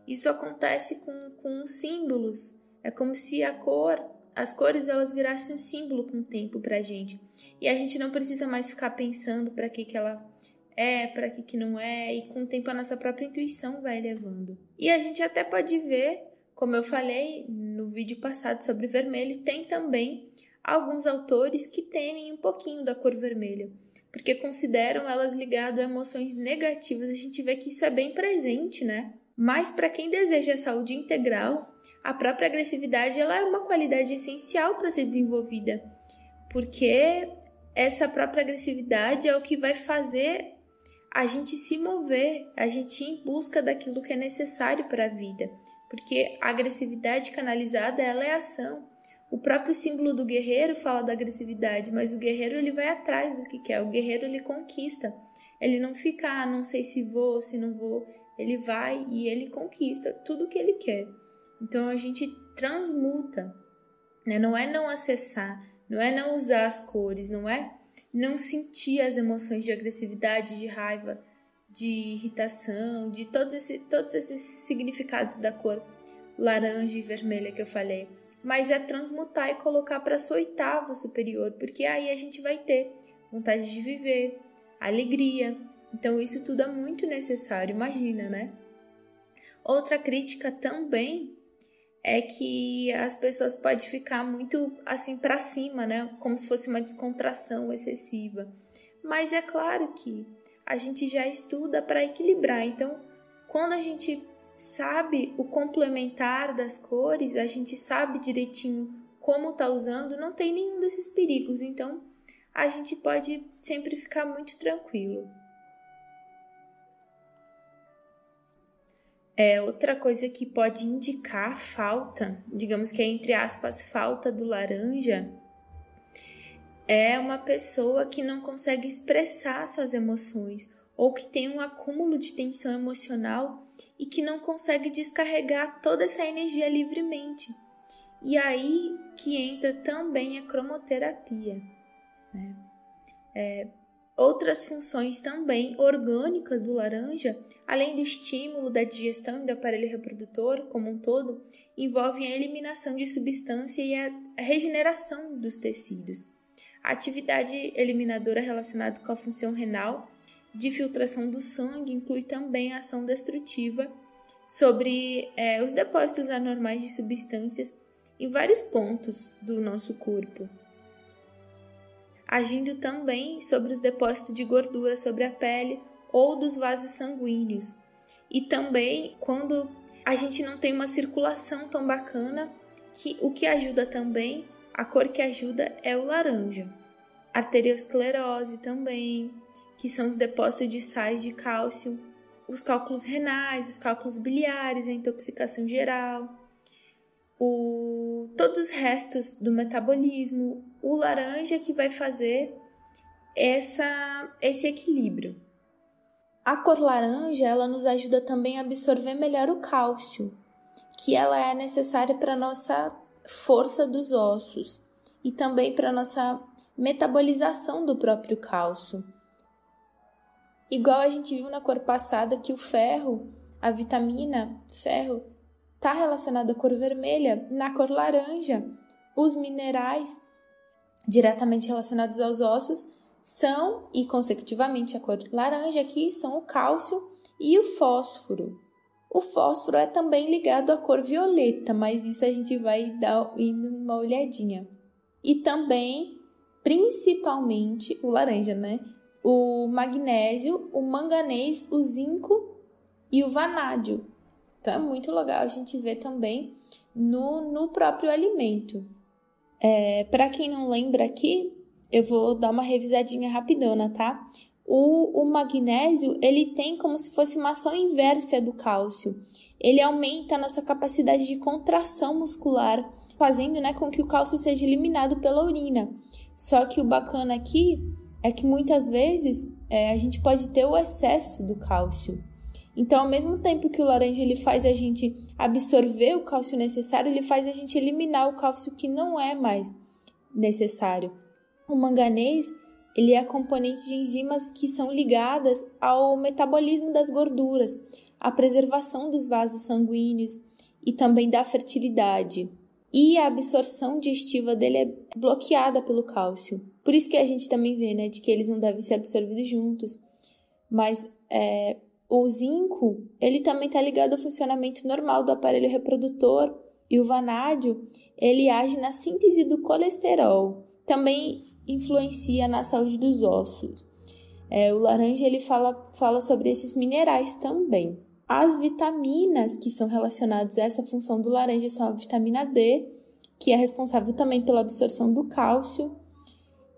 Speaker 1: Isso acontece com, com símbolos. É como se a cor, as cores elas virassem um símbolo com o tempo pra gente. E a gente não precisa mais ficar pensando para que, que ela é, para que, que não é, e com o tempo a nossa própria intuição vai levando. E a gente até pode ver, como eu falei no vídeo passado sobre vermelho, tem também alguns autores que temem um pouquinho da cor vermelha, porque consideram elas ligadas a emoções negativas. A gente vê que isso é bem presente, né? Mas para quem deseja saúde integral, a própria agressividade ela é uma qualidade essencial para ser desenvolvida, porque essa própria agressividade é o que vai fazer a gente se mover, a gente ir em busca daquilo que é necessário para a vida, porque a agressividade canalizada ela é ação. O próprio símbolo do guerreiro fala da agressividade, mas o guerreiro ele vai atrás do que quer, o guerreiro ele conquista. Ele não fica, ah, não sei se vou, se não vou, ele vai e ele conquista tudo o que ele quer. Então a gente transmuta, né? Não é não acessar, não é não usar as cores, não é não sentir as emoções de agressividade, de raiva, de irritação, de todos, esse, todos esses significados da cor laranja e vermelha que eu falei. Mas é transmutar e colocar para sua oitava superior, porque aí a gente vai ter vontade de viver, alegria. Então isso tudo é muito necessário, imagina, né? Outra crítica também é que as pessoas podem ficar muito assim para cima, né? Como se fosse uma descontração excessiva. Mas é claro que a gente já estuda para equilibrar. Então, quando a gente sabe o complementar das cores, a gente sabe direitinho como tá usando, não tem nenhum desses perigos. Então, a gente pode sempre ficar muito tranquilo. É, outra coisa que pode indicar falta, digamos que é entre aspas, falta do laranja, é uma pessoa que não consegue expressar suas emoções ou que tem um acúmulo de tensão emocional e que não consegue descarregar toda essa energia livremente. E aí que entra também a cromoterapia. Né? É, Outras funções também orgânicas do laranja, além do estímulo da digestão e do aparelho reprodutor como um todo, envolvem a eliminação de substância e a regeneração dos tecidos. A atividade eliminadora relacionada com a função renal de filtração do sangue inclui também a ação destrutiva sobre é, os depósitos anormais de substâncias em vários pontos do nosso corpo agindo também sobre os depósitos de gordura sobre a pele ou dos vasos sanguíneos. E também quando a gente não tem uma circulação tão bacana, que o que ajuda também, a cor que ajuda é o laranja. Arteriosclerose também, que são os depósitos de sais de cálcio, os cálculos renais, os cálculos biliares, a intoxicação geral, o, todos os restos do metabolismo, o laranja que vai fazer essa, esse equilíbrio. A cor laranja ela nos ajuda também a absorver melhor o cálcio, que ela é necessária para nossa força dos ossos e também para nossa metabolização do próprio cálcio. Igual a gente viu na cor passada que o ferro, a vitamina ferro, está relacionado à cor vermelha, na cor laranja, os minerais diretamente relacionados aos ossos são, e consecutivamente a cor laranja aqui, são o cálcio e o fósforo. O fósforo é também ligado à cor violeta, mas isso a gente vai dar uma olhadinha. E também, principalmente, o laranja, né? O magnésio, o manganês, o zinco e o vanádio. Então é muito legal a gente ver também no, no próprio alimento. É, Para quem não lembra aqui, eu vou dar uma revisadinha rapidona, tá? O, o magnésio, ele tem como se fosse uma ação inversa do cálcio. Ele aumenta a nossa capacidade de contração muscular, fazendo né, com que o cálcio seja eliminado pela urina. Só que o bacana aqui é que muitas vezes é, a gente pode ter o excesso do cálcio. Então, ao mesmo tempo que o laranja ele faz a gente absorver o cálcio necessário, ele faz a gente eliminar o cálcio que não é mais necessário. O manganês ele é componente de enzimas que são ligadas ao metabolismo das gorduras, à preservação dos vasos sanguíneos e também da fertilidade. E a absorção digestiva dele é bloqueada pelo cálcio. Por isso que a gente também vê, né, de que eles não devem ser absorvidos juntos. Mas é, o zinco, ele também está ligado ao funcionamento normal do aparelho reprodutor e o vanádio, ele age na síntese do colesterol. Também influencia na saúde dos ossos. É, o laranja ele fala, fala sobre esses minerais também. As vitaminas que são relacionadas a essa função do laranja são a vitamina D, que é responsável também pela absorção do cálcio,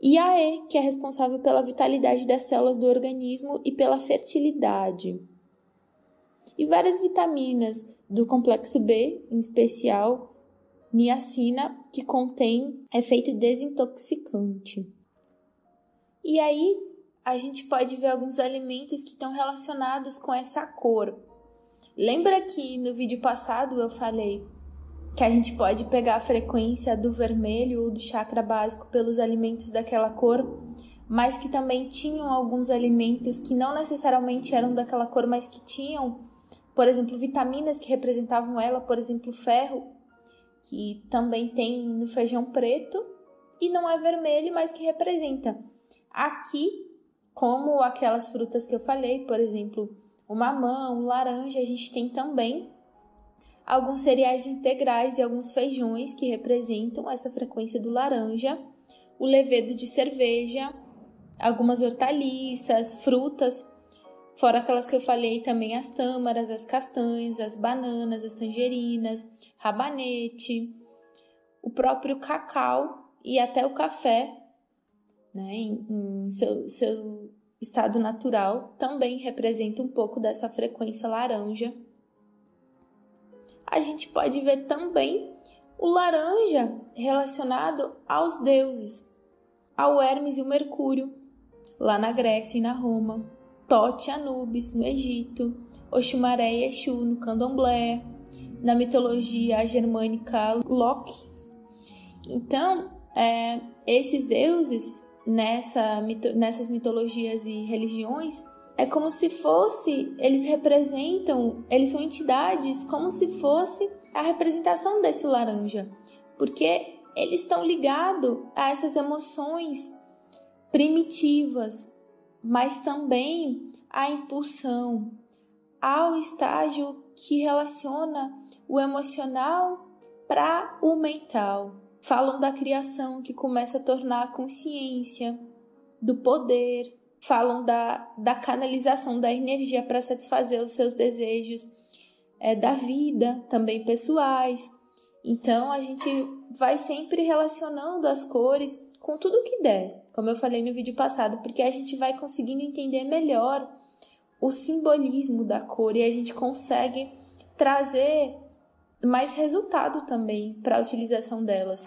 Speaker 1: e a E, que é responsável pela vitalidade das células do organismo e pela fertilidade. E várias vitaminas do complexo B, em especial niacina, que contém efeito desintoxicante. E aí a gente pode ver alguns alimentos que estão relacionados com essa cor. Lembra que no vídeo passado eu falei que a gente pode pegar a frequência do vermelho ou do chakra básico pelos alimentos daquela cor, mas que também tinham alguns alimentos que não necessariamente eram daquela cor, mas que tinham, por exemplo, vitaminas que representavam ela, por exemplo, ferro, que também tem no feijão preto e não é vermelho, mas que representa. Aqui, como aquelas frutas que eu falei, por exemplo, o mamão, o laranja, a gente tem também alguns cereais integrais e alguns feijões que representam essa frequência do laranja, o levedo de cerveja, algumas hortaliças, frutas, fora aquelas que eu falei também as tâmaras, as castanhas, as bananas, as tangerinas, rabanete, o próprio cacau e até o café, né, em, em seu, seu estado natural, também representa um pouco dessa frequência laranja a gente pode ver também o laranja relacionado aos deuses, ao Hermes e o Mercúrio, lá na Grécia e na Roma, Tote Anubis no Egito, Oxumaré e Exu no Candomblé, na mitologia germânica Loki. Então, é, esses deuses nessa, nessas mitologias e religiões é como se fosse, eles representam, eles são entidades como se fosse a representação desse laranja, porque eles estão ligados a essas emoções primitivas, mas também à impulsão, ao estágio que relaciona o emocional para o mental. Falam da criação que começa a tornar a consciência, do poder, falam da, da canalização da energia para satisfazer os seus desejos é, da vida, também pessoais. Então a gente vai sempre relacionando as cores com tudo que der, como eu falei no vídeo passado, porque a gente vai conseguindo entender melhor o simbolismo da cor e a gente consegue trazer mais resultado também para a utilização delas.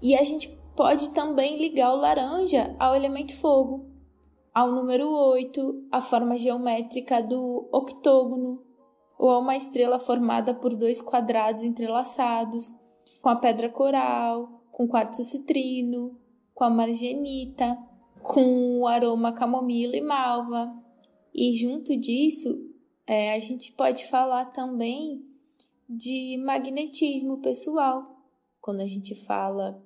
Speaker 1: E a gente pode também ligar o laranja ao elemento fogo, ao número 8, a forma geométrica do octógono, ou a uma estrela formada por dois quadrados entrelaçados, com a pedra coral, com quartzo citrino, com a margenita, com o aroma camomila e malva. E junto disso, é, a gente pode falar também de magnetismo pessoal, quando a gente fala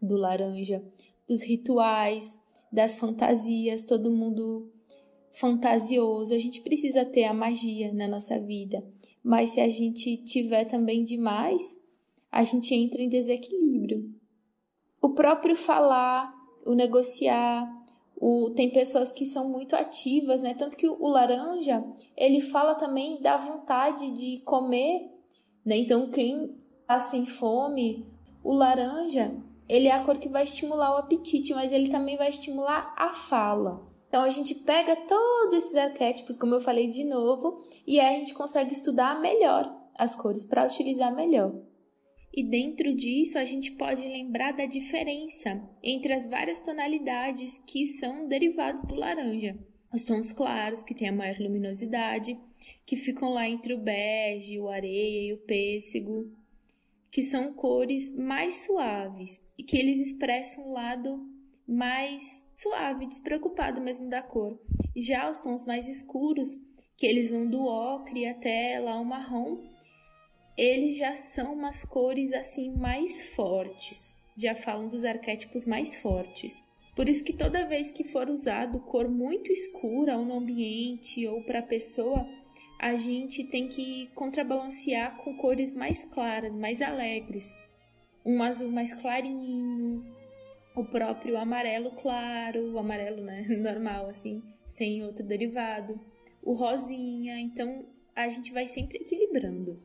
Speaker 1: do laranja, dos rituais, das fantasias, todo mundo fantasioso. A gente precisa ter a magia na nossa vida, mas se a gente tiver também demais, a gente entra em desequilíbrio. O próprio falar, o negociar, o, tem pessoas que são muito ativas, né? Tanto que o, o laranja, ele fala também da vontade de comer, né? Então, quem tá sem fome, o laranja, ele é a cor que vai estimular o apetite, mas ele também vai estimular a fala. Então a gente pega todos esses arquétipos, como eu falei de novo, e aí a gente consegue estudar melhor as cores para utilizar melhor. E dentro disso, a gente pode lembrar da diferença entre as várias tonalidades que são derivados do laranja. Os tons claros, que têm a maior luminosidade, que ficam lá entre o bege, o areia e o pêssego, que são cores mais suaves e que eles expressam um lado mais suave, despreocupado mesmo da cor. Já os tons mais escuros, que eles vão do ocre até lá o marrom, eles já são umas cores assim mais fortes, já falam dos arquétipos mais fortes. Por isso que toda vez que for usado cor muito escura ou no ambiente ou para a pessoa, a gente tem que contrabalancear com cores mais claras, mais alegres. Um azul mais clarinho, o próprio amarelo claro, o amarelo né, normal assim, sem outro derivado, o rosinha, então a gente vai sempre equilibrando.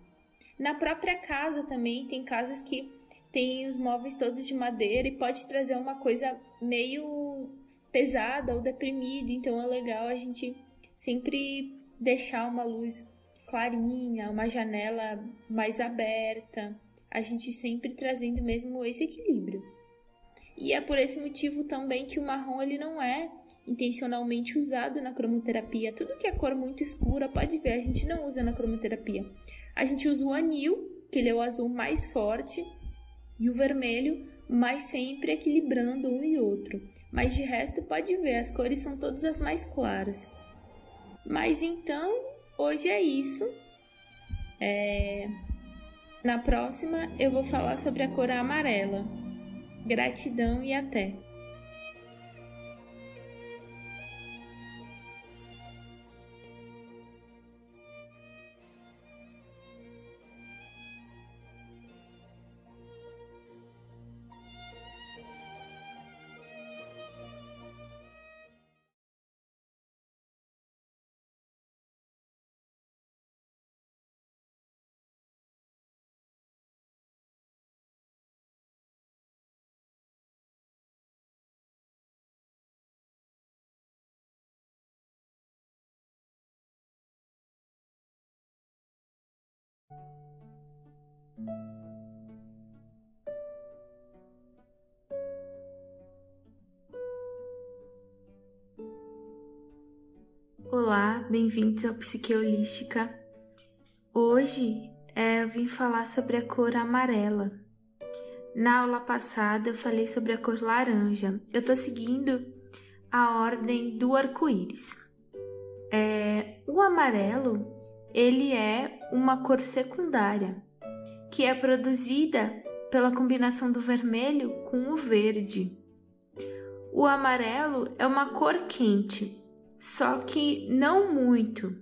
Speaker 1: Na própria casa também, tem casas que tem os móveis todos de madeira e pode trazer uma coisa meio pesada ou deprimida, então é legal a gente sempre deixar uma luz clarinha, uma janela mais aberta, a gente sempre trazendo mesmo esse equilíbrio. E é por esse motivo também que o marrom ele não é intencionalmente usado na cromoterapia. Tudo que é cor muito escura, pode ver, a gente não usa na cromoterapia. A gente usa o anil, que ele é o azul mais forte, e o vermelho, mas sempre equilibrando um e outro. Mas de resto, pode ver, as cores são todas as mais claras. Mas então, hoje é isso. É... Na próxima, eu vou falar sobre a cor amarela. Gratidão e até! Olá, bem-vindos ao Psique Holística. Hoje é, eu vim falar sobre a cor amarela. Na aula passada eu falei sobre a cor laranja. Eu tô seguindo a ordem do arco-íris. É, o amarelo ele é uma cor secundária, que é produzida pela combinação do vermelho com o verde. O amarelo é uma cor quente, só que não muito.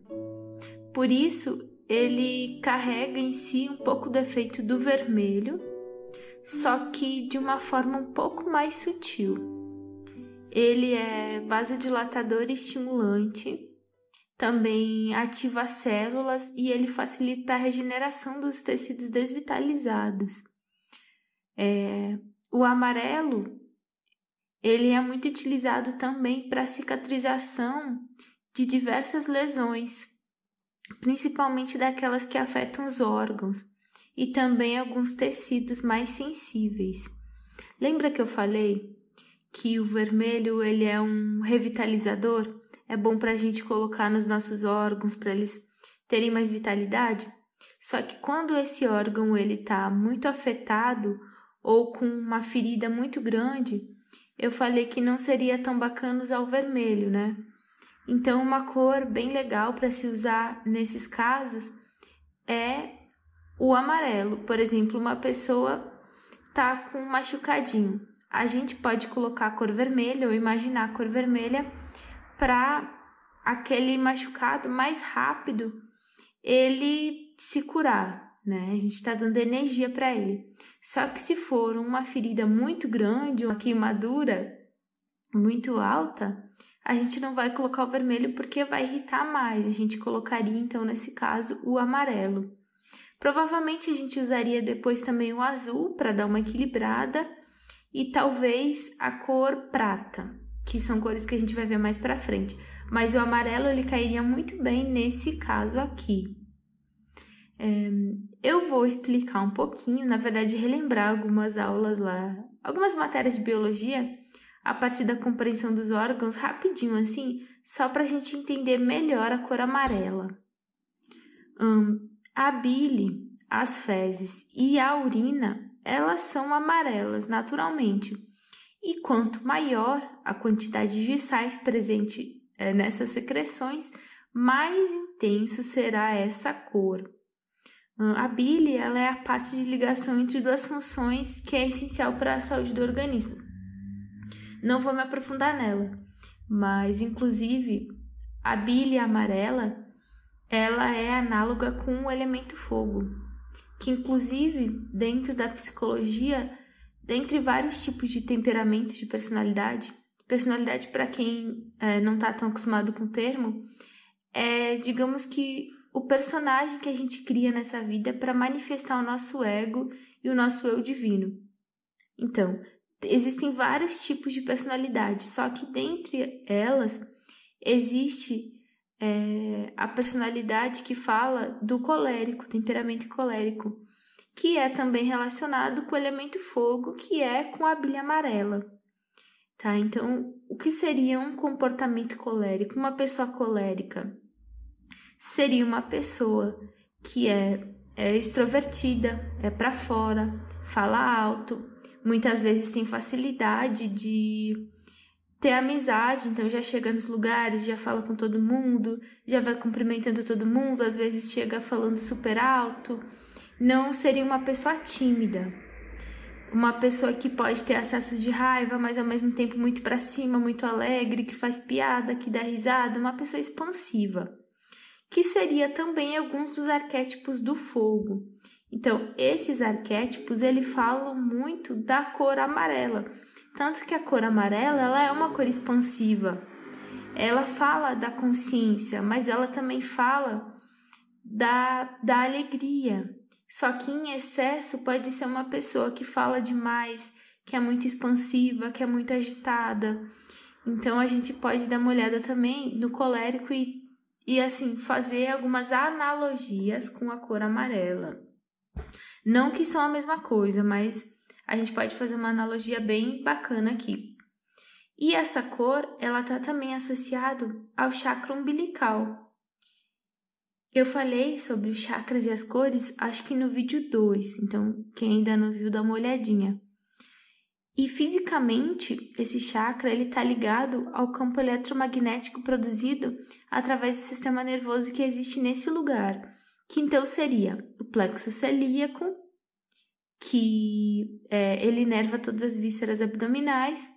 Speaker 1: Por isso, ele carrega em si um pouco do efeito do vermelho, só que de uma forma um pouco mais sutil. Ele é vasodilatador e estimulante também ativa as células e ele facilita a regeneração dos tecidos desvitalizados. É, o amarelo ele é muito utilizado também para cicatrização de diversas lesões, principalmente daquelas que afetam os órgãos e também alguns tecidos mais sensíveis. Lembra que eu falei que o vermelho ele é um revitalizador? É bom para a gente colocar nos nossos órgãos para eles terem mais vitalidade. Só que quando esse órgão ele está muito afetado ou com uma ferida muito grande, eu falei que não seria tão bacana usar o vermelho, né? Então, uma cor bem legal para se usar nesses casos é o amarelo. Por exemplo, uma pessoa tá com um machucadinho. A gente pode colocar a cor vermelha ou imaginar a cor vermelha para aquele machucado mais rápido ele se curar, né? A gente está dando energia para ele. Só que se for uma ferida muito grande, uma queimadura muito alta, a gente não vai colocar o vermelho porque vai irritar mais. A gente colocaria então nesse caso o amarelo. Provavelmente a gente usaria depois também o azul para dar uma equilibrada e talvez a cor prata, que são cores que a gente vai ver mais para frente. Mas o amarelo ele cairia muito bem nesse caso aqui. É, eu vou explicar um pouquinho, na verdade, relembrar algumas aulas lá, algumas matérias de biologia, a partir da compreensão dos órgãos, rapidinho assim, só para a gente entender melhor a cor amarela. Hum, a bile, as fezes e a urina, elas são amarelas naturalmente. E quanto maior a quantidade de sais presente é, nessas secreções, mais intenso será essa cor. Hum, a bile ela é a parte de ligação entre duas funções que é essencial para a saúde do organismo. Não vou me aprofundar nela, mas inclusive a bile amarela ela é análoga com o elemento fogo, que inclusive dentro da psicologia, dentre vários tipos de temperamento de personalidade, personalidade para quem é, não está tão acostumado com o termo, é digamos que o personagem que a gente cria nessa vida para manifestar o nosso ego e o nosso eu divino. Então, existem vários tipos de personalidade, só que dentre elas existe é, a personalidade que fala do colérico, temperamento colérico, que é também relacionado com o elemento fogo, que é com a bilha amarela. Tá? Então, o que seria um comportamento colérico? Uma pessoa colérica seria uma pessoa que é, é extrovertida, é para fora, fala alto, muitas vezes tem facilidade de ter amizade, então já chega nos lugares, já fala com todo mundo, já vai cumprimentando todo mundo, às vezes chega falando super alto. Não seria uma pessoa tímida. Uma pessoa que pode ter acessos de raiva, mas ao mesmo tempo muito para cima, muito alegre, que faz piada, que dá risada, uma pessoa expansiva que seria também alguns dos arquétipos do fogo. Então, esses arquétipos, ele falam muito da cor amarela. Tanto que a cor amarela, ela é uma cor expansiva. Ela fala da consciência, mas ela também fala da, da alegria. Só que em excesso pode ser uma pessoa que fala demais, que é muito expansiva, que é muito agitada. Então a gente pode dar uma olhada também no colérico e e assim fazer algumas analogias com a cor amarela. Não que são a mesma coisa, mas a gente pode fazer uma analogia bem bacana aqui. E essa cor, ela está também associado ao chakra umbilical. Eu falei sobre os chakras e as cores, acho que no vídeo 2, então quem ainda não viu, dá uma olhadinha. E fisicamente, esse chakra ele está ligado ao campo eletromagnético produzido através do sistema nervoso que existe nesse lugar, que então seria o plexo celíaco, que é, ele inerva todas as vísceras abdominais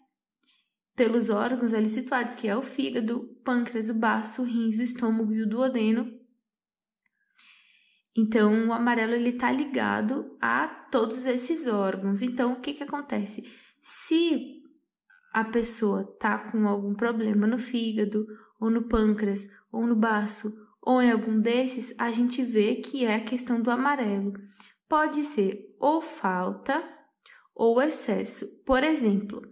Speaker 1: pelos órgãos ali situados, que é o fígado, pâncreas, o baço, o rins, o estômago e o duodeno. Então, o amarelo ele está ligado a todos esses órgãos. Então, o que que acontece? Se a pessoa tá com algum problema no fígado, ou no pâncreas, ou no baço, ou em algum desses, a gente vê que é a questão do amarelo. Pode ser ou falta ou excesso. Por exemplo,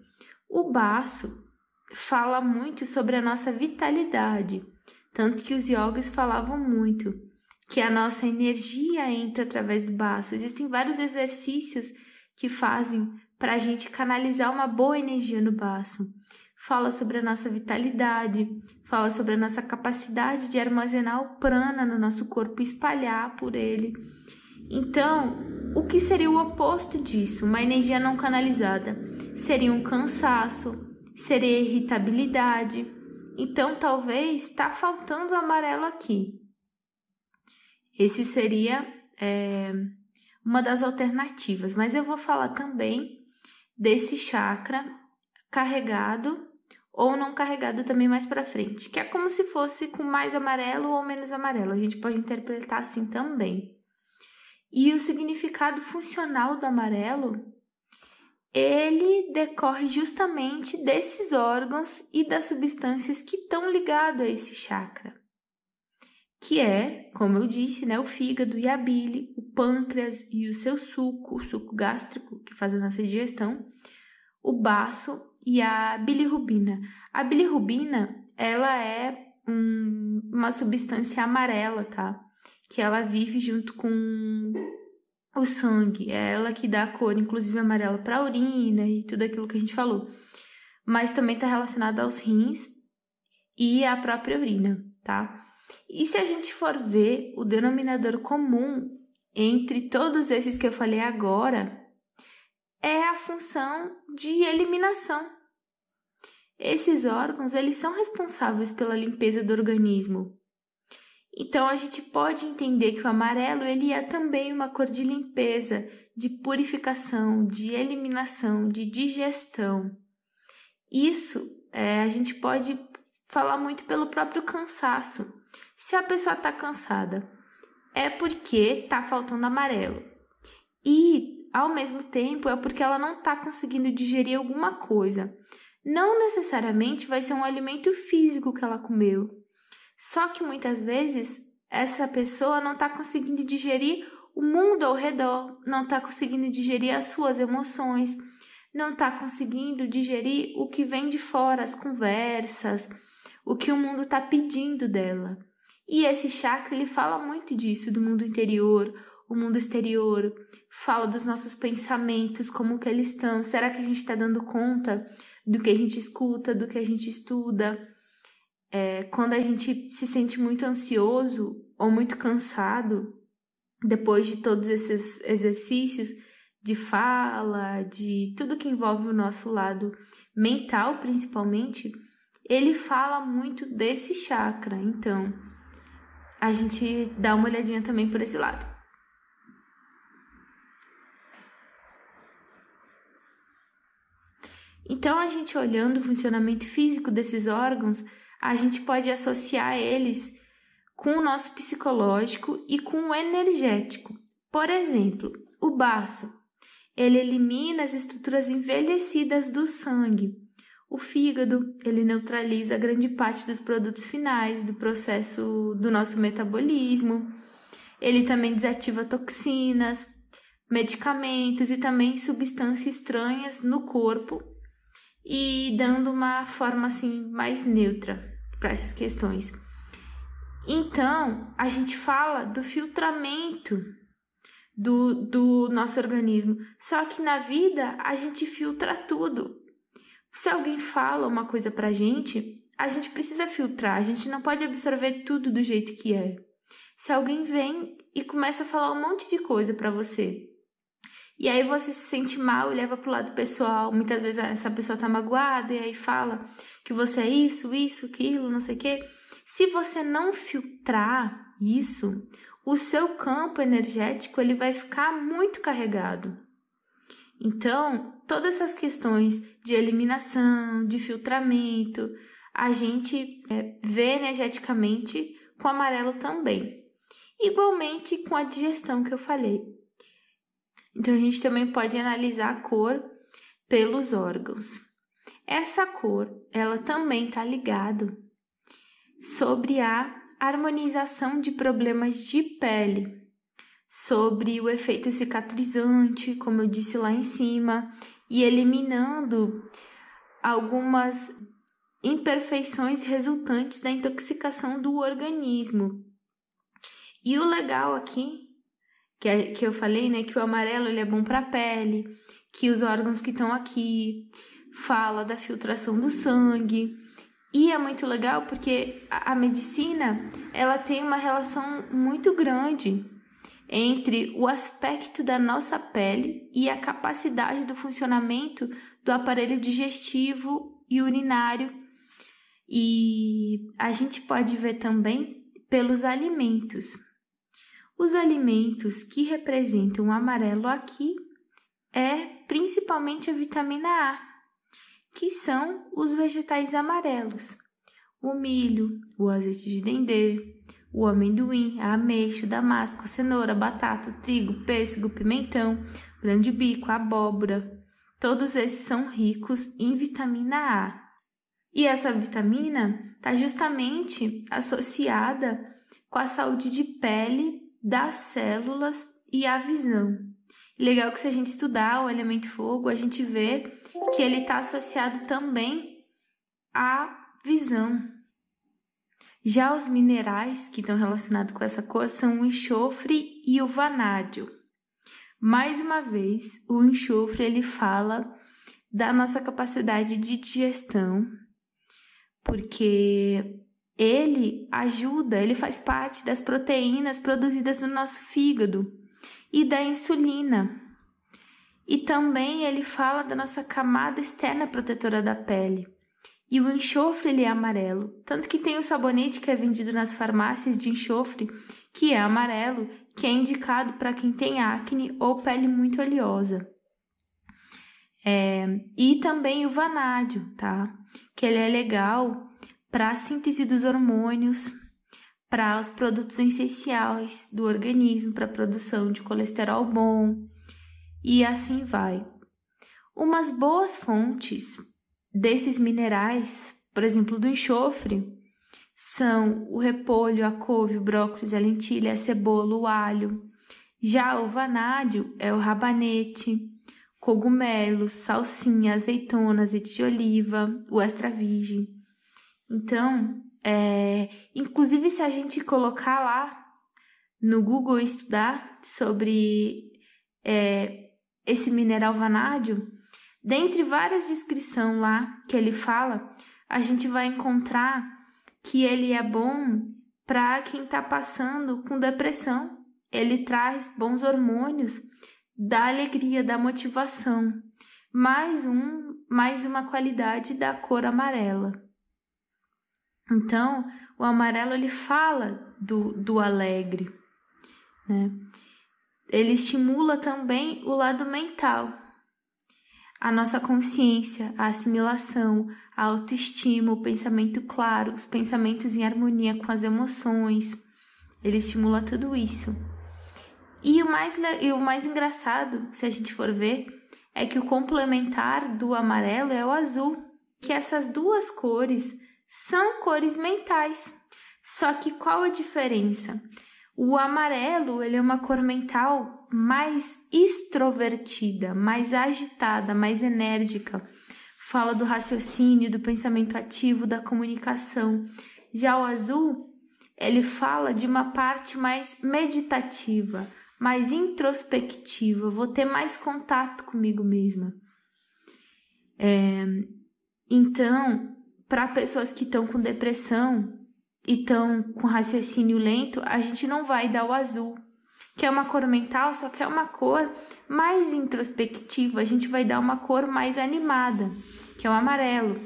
Speaker 1: o baço fala muito sobre a nossa vitalidade, tanto que os yogis falavam muito que a nossa energia entra através do baço. Existem vários exercícios que fazem para a gente canalizar uma boa energia no baço. Fala sobre a nossa vitalidade, fala sobre a nossa capacidade de armazenar o prana no nosso corpo e espalhar por ele. Então, o que seria o oposto disso? Uma energia não canalizada? Seria um cansaço, seria irritabilidade. Então, talvez está faltando o amarelo aqui. Esse seria é, uma das alternativas, mas eu vou falar também desse chakra carregado ou não carregado também mais para frente, que é como se fosse com mais amarelo ou menos amarelo. A gente pode interpretar assim também. E o significado funcional do amarelo, ele decorre justamente desses órgãos e das substâncias que estão ligados a esse chakra que é, como eu disse, né, o fígado e a bile, o pâncreas e o seu suco, o suco gástrico, que faz a nossa digestão, o baço e a bilirrubina. A bilirrubina, ela é um, uma substância amarela, tá? que ela vive junto com o sangue, é ela que dá a cor, inclusive amarela, para a urina e tudo aquilo que a gente falou. Mas também está relacionado aos rins e à própria urina, tá? E se a gente for ver o denominador comum entre todos esses que eu falei agora, é a função de eliminação. Esses órgãos, eles são responsáveis pela limpeza do organismo. Então a gente pode entender que o amarelo ele é também uma cor de limpeza, de purificação, de eliminação, de digestão. Isso é, a gente pode falar muito pelo próprio cansaço. Se a pessoa está cansada, é porque está faltando amarelo. E, ao mesmo tempo, é porque ela não está conseguindo digerir alguma coisa. Não necessariamente vai ser um alimento físico que ela comeu. Só que muitas vezes essa pessoa não está conseguindo digerir o mundo ao redor, não está conseguindo digerir as suas emoções, não está conseguindo digerir o que vem de fora, as conversas, o que o mundo está pedindo dela. E esse chakra ele fala muito disso, do mundo interior, o mundo exterior, fala dos nossos pensamentos, como que eles estão. Será que a gente está dando conta do que a gente escuta, do que a gente estuda? É, quando a gente se sente muito ansioso ou muito cansado, depois de todos esses exercícios de fala, de tudo que envolve o nosso lado mental, principalmente, ele fala muito desse chakra. Então, a gente dá uma olhadinha também por esse lado. Então, a gente olhando o funcionamento físico desses órgãos, a gente pode associar eles com o nosso psicológico e com o energético. Por exemplo, o baço, ele elimina as estruturas envelhecidas do sangue, o fígado, ele neutraliza grande parte dos produtos finais do processo do nosso metabolismo. Ele também desativa toxinas, medicamentos e também substâncias estranhas no corpo e dando uma forma assim mais neutra para essas questões. Então, a gente fala do filtramento do, do nosso organismo. Só que na vida a gente filtra tudo. Se alguém fala uma coisa pra gente, a gente precisa filtrar, a gente não pode absorver tudo do jeito que é. Se alguém vem e começa a falar um monte de coisa para você, e aí você se sente mal e leva pro lado pessoal, muitas vezes essa pessoa tá magoada e aí fala que você é isso, isso, aquilo, não sei o quê. Se você não filtrar isso, o seu campo energético ele vai ficar muito carregado. Então, todas essas questões de eliminação, de filtramento, a gente é, vê energeticamente com amarelo também. Igualmente com a digestão que eu falei. Então, a gente também pode analisar a cor pelos órgãos. Essa cor, ela também está ligado sobre a harmonização de problemas de pele sobre o efeito cicatrizante, como eu disse lá em cima, e eliminando algumas imperfeições resultantes da intoxicação do organismo. E o legal aqui, que, é, que eu falei, né, que o amarelo ele é bom para a pele, que os órgãos que estão aqui fala da filtração do sangue. E é muito legal porque a, a medicina, ela tem uma relação muito grande entre o aspecto da nossa pele e a capacidade do funcionamento do aparelho digestivo e urinário. E a gente pode ver também pelos alimentos. Os alimentos que representam o amarelo aqui é principalmente a vitamina A, que são os vegetais amarelos. O milho, o azeite de dendê, o amendoim, a ameixa, o damasco, a cenoura, a batata, o trigo, pêssego, pimentão, grande bico, a abóbora. Todos esses são ricos em vitamina A. E essa vitamina está justamente associada com a saúde de pele, das células e a visão. Legal que se a gente estudar o elemento fogo, a gente vê que ele está associado também à visão. Já os minerais que estão relacionados com essa cor são o enxofre e o vanádio. Mais uma vez, o enxofre ele fala da nossa capacidade de digestão, porque ele ajuda, ele faz parte das proteínas produzidas no nosso fígado e da insulina. E também ele fala da nossa camada externa protetora da pele. E o enxofre ele é amarelo, tanto que tem o sabonete que é vendido nas farmácias de enxofre, que é amarelo, que é indicado para quem tem acne ou pele muito oleosa. É, e também o vanádio, tá? Que ele é legal para a síntese dos hormônios, para os produtos essenciais do organismo, para a produção de colesterol bom e assim vai. Umas boas fontes desses minerais, por exemplo, do enxofre, são o repolho, a couve, o brócolis, a lentilha, a cebola, o alho. Já o vanádio é o rabanete, cogumelos, salsinha, azeitona, azeite de oliva, o extra virgem. Então, é, inclusive se a gente colocar lá no Google estudar sobre é, esse mineral vanádio, dentre várias descrições lá que ele fala, a gente vai encontrar que ele é bom para quem está passando com depressão. Ele traz bons hormônios da alegria, da motivação. Mais um, mais uma qualidade da cor amarela. Então, o amarelo ele fala do, do alegre, né? Ele estimula também o lado mental, a nossa consciência, a assimilação, a autoestima, o pensamento claro, os pensamentos em harmonia com as emoções. Ele estimula tudo isso. E o mais, e o mais engraçado, se a gente for ver, é que o complementar do amarelo é o azul, que essas duas cores são cores mentais. Só que qual a diferença? O amarelo, ele é uma cor mental mais extrovertida, mais agitada, mais enérgica. Fala do raciocínio, do pensamento ativo, da comunicação. Já o azul, ele fala de uma parte mais meditativa, mais introspectiva. Vou ter mais contato comigo mesma. É, então, para pessoas que estão com depressão e estão com raciocínio lento, a gente não vai dar o azul, que é uma cor mental, só que é uma cor mais introspectiva, a gente vai dar uma cor mais animada, que é o amarelo.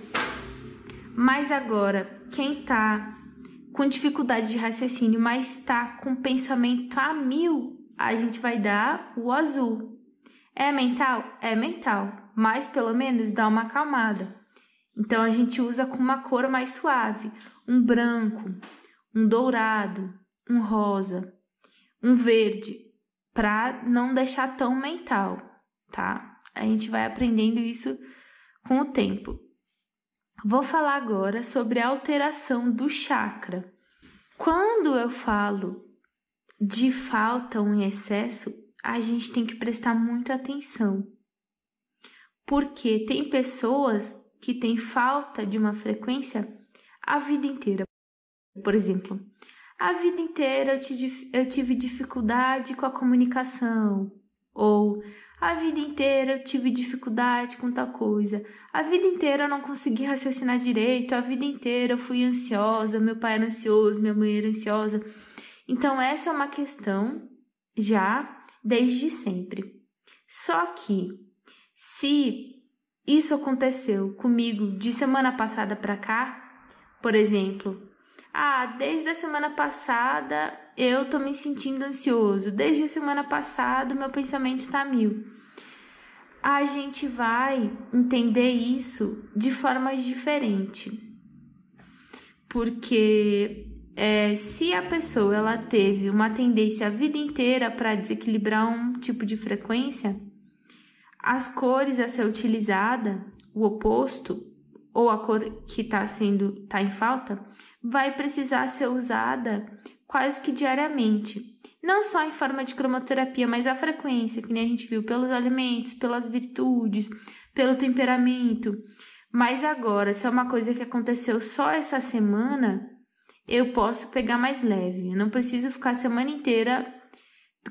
Speaker 1: Mas agora, quem está com dificuldade de raciocínio, mas está com pensamento a mil, a gente vai dar o azul. É mental? É mental, mas pelo menos dá uma acalmada. Então a gente usa com uma cor mais suave, um branco, um dourado, um rosa, um verde, para não deixar tão mental, tá? A gente vai aprendendo isso com o tempo. Vou falar agora sobre a alteração do chakra. Quando eu falo de falta ou em excesso, a gente tem que prestar muita atenção. Porque tem pessoas que têm falta de uma frequência a vida inteira. Por exemplo, a vida inteira eu, tive, dificuldade com a comunicação, ou a vida inteira eu tive dificuldade com tal coisa, a vida inteira eu não consegui raciocinar direito, a vida inteira eu fui ansiosa, meu pai era ansioso, minha mãe era ansiosa. Então, essa é uma questão já desde sempre. Só que, se isso aconteceu comigo de semana passada para cá, por exemplo, ah, desde a semana passada eu tô me sentindo ansioso, desde a semana passada meu pensamento está mil. A gente vai entender isso de formas diferentes. Porque é, se a pessoa ela teve uma tendência a vida inteira para desequilibrar um tipo de frequência, as cores a ser utilizada, o oposto, ou a cor que está sendo tá em falta, vai precisar ser usada quase que diariamente. Não só em forma de cromoterapia, mas a frequência, que nem a gente viu, pelos alimentos, pelas virtudes, pelo temperamento. Mas agora, se é uma coisa que aconteceu só essa semana, eu posso pegar mais leve. Eu não preciso ficar a semana inteira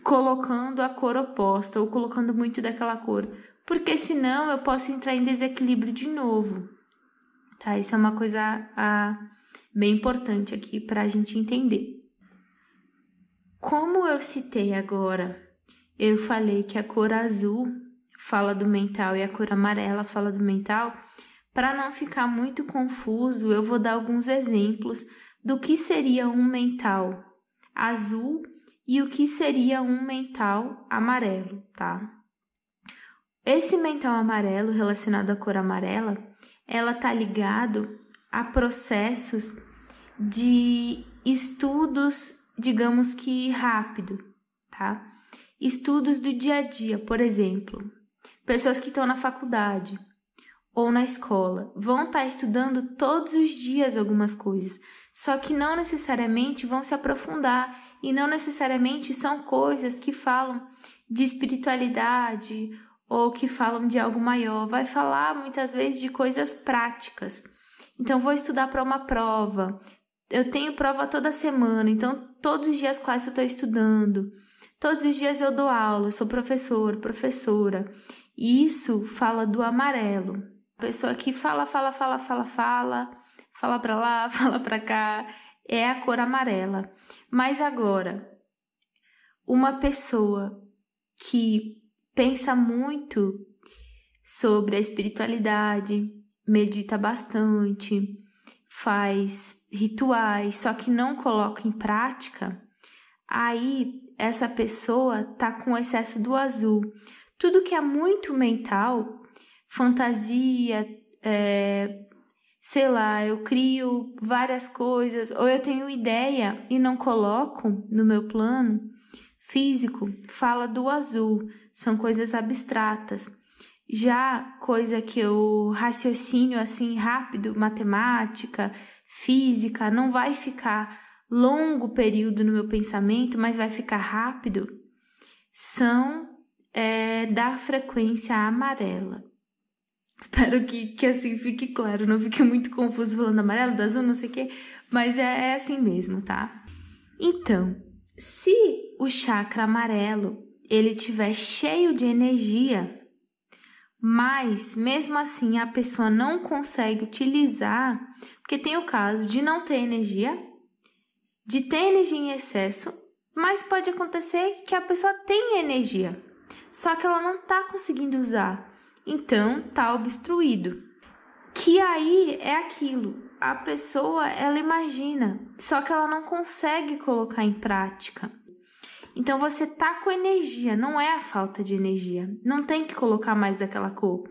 Speaker 1: colocando a cor oposta ou colocando muito daquela cor, porque senão eu posso entrar em desequilíbrio de novo. Tá? Isso é uma coisa a, bem importante aqui para a gente entender. Como eu citei agora, eu falei que a cor azul fala do mental e a cor amarela fala do mental. Para não ficar muito confuso, eu vou dar alguns exemplos do que seria um mental azul e o que seria um mental amarelo, tá? Esse mental amarelo relacionado à cor amarela, ela tá ligado a processos de estudos, digamos que rápido, tá? Estudos do dia a dia, por exemplo, pessoas que estão na faculdade ou na escola vão estar tá estudando todos os dias algumas coisas, só que não necessariamente vão se aprofundar e não necessariamente são coisas que falam de espiritualidade ou que falam de algo maior. Vai falar muitas vezes de coisas práticas. Então, vou estudar para uma prova. Eu tenho prova toda semana, então todos os dias quase eu estou estudando. Todos os dias eu dou aula, sou professor, professora. Isso fala do amarelo. A pessoa que fala, fala, fala, fala, fala, fala para lá, fala para cá, é a cor amarela. Mas agora, uma pessoa que pensa muito sobre a espiritualidade, medita bastante, faz rituais, só que não coloca em prática, aí essa pessoa tá com excesso do azul. Tudo que é muito mental, fantasia, é, sei lá, eu crio várias coisas, ou eu tenho ideia e não coloco no meu plano físico, fala do azul, são coisas abstratas. Já coisa que eu raciocínio assim rápido, matemática, física, não vai ficar longo período no meu pensamento, mas vai ficar rápido, são é, da frequência amarela. Espero que, que assim fique claro, não fique muito confuso falando amarelo, do azul, não sei o quê, mas é, é assim mesmo, tá? Então, se o chakra amarelo ele tiver cheio de energia, mas mesmo assim a pessoa não consegue utilizar, porque tem o caso de não ter energia, de ter energia em excesso, mas pode acontecer que a pessoa tenha energia, só que ela não está conseguindo usar então tá obstruído. Que aí é aquilo, a pessoa ela imagina, só que ela não consegue colocar em prática. Então você tá com energia, não é a falta de energia. Não tem que colocar mais daquela cor.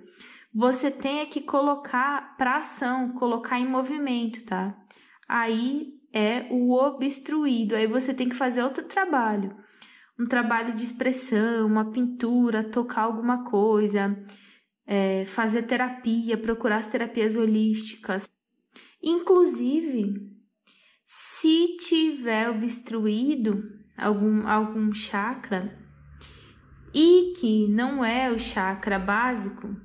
Speaker 1: Você tem é que colocar para ação, colocar em movimento, tá? Aí é o obstruído. Aí você tem que fazer outro trabalho. Um trabalho de expressão, uma pintura, tocar alguma coisa, é, fazer terapia, procurar as terapias holísticas. Inclusive, se tiver obstruído algum, algum chakra e que não é o chakra básico,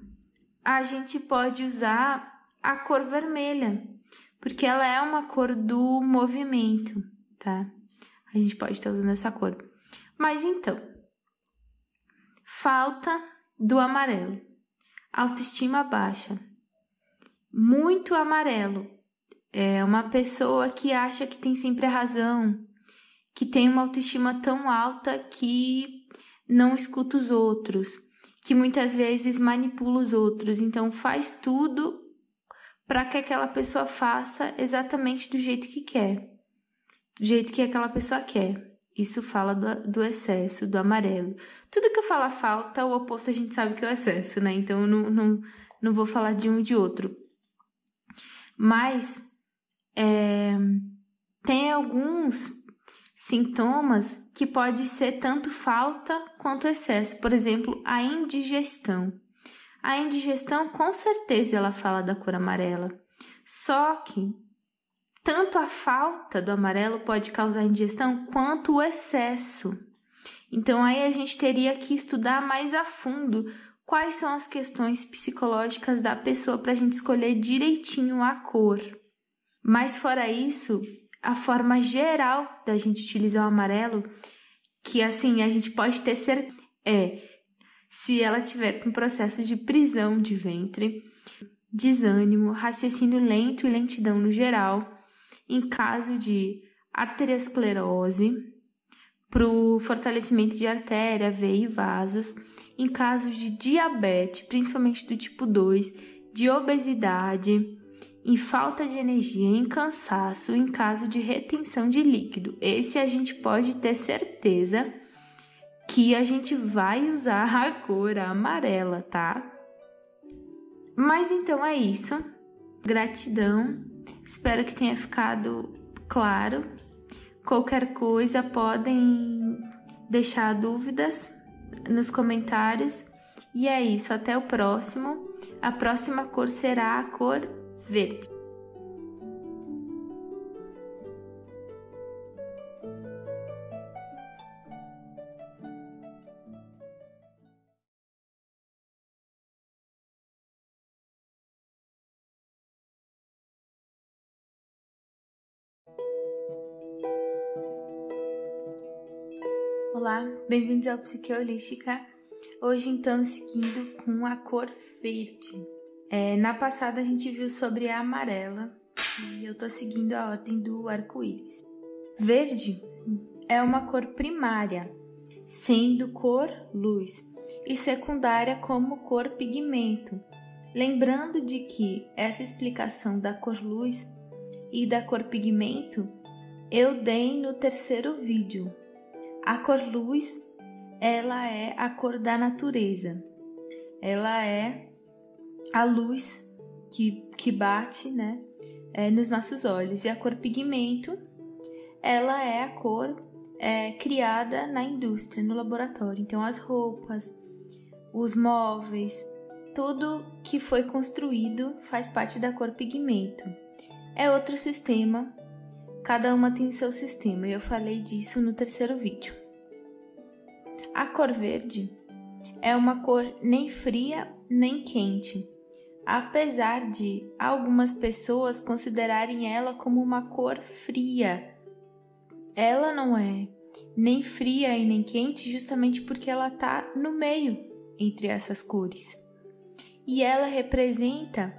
Speaker 1: a gente pode usar a cor vermelha, porque ela é uma cor do movimento, tá? A gente pode estar usando essa cor. Mas então, falta do amarelo autoestima baixa. Muito amarelo. É uma pessoa que acha que tem sempre a razão, que tem uma autoestima tão alta que não escuta os outros, que muitas vezes manipula os outros, então faz tudo para que aquela pessoa faça exatamente do jeito que quer, do jeito que aquela pessoa quer. Isso fala do, do, excesso, do amarelo. Tudo que eu falar falta, o oposto a gente sabe que é o excesso, né? Então eu não, não, não vou falar de um e de outro. Mas é, tem alguns sintomas que pode ser tanto falta quanto excesso. Por exemplo, a indigestão. A indigestão, com certeza, ela fala da cor amarela. Só que tanto a falta do amarelo pode causar indigestão quanto o excesso. Então aí a gente teria que estudar mais a fundo quais são as questões psicológicas da pessoa para a gente escolher direitinho a cor. Mas fora isso, a forma geral da gente utilizar o amarelo, que assim a gente pode ter certeza é se ela tiver com processo de prisão de ventre, desânimo, raciocínio lento e lentidão no geral, em caso de arteriosclerose, para o fortalecimento de artéria, veia e vasos, em casos de diabetes, principalmente do tipo 2, de obesidade, em falta de energia, em cansaço, em caso de retenção de líquido. Esse a gente pode ter certeza que a gente vai usar a cor amarela, tá? Mas então é isso. Gratidão. Espero que tenha ficado claro. Qualquer coisa podem deixar dúvidas nos comentários. E é isso, até o próximo. A próxima cor será a cor verde. Olá, bem-vindos ao Psique Holística. Hoje, então, seguindo com a cor verde. É, na passada, a gente viu sobre a amarela e eu tô seguindo a ordem do arco-íris. Verde é uma cor primária, sendo cor luz, e secundária como cor pigmento. Lembrando de que essa explicação da cor luz e da cor pigmento eu dei no terceiro vídeo, a cor luz, ela é a cor da natureza. Ela é a luz que, que bate, né, é, nos nossos olhos. E a cor pigmento, ela é a cor é, criada na indústria, no laboratório. Então, as roupas, os móveis, tudo que foi construído faz parte da cor pigmento. É outro sistema Cada uma tem o seu sistema e eu falei disso no terceiro vídeo. A cor verde é uma cor nem fria nem quente, apesar de algumas pessoas considerarem ela como uma cor fria. Ela não é nem fria e nem quente justamente porque ela está no meio entre essas cores. E ela representa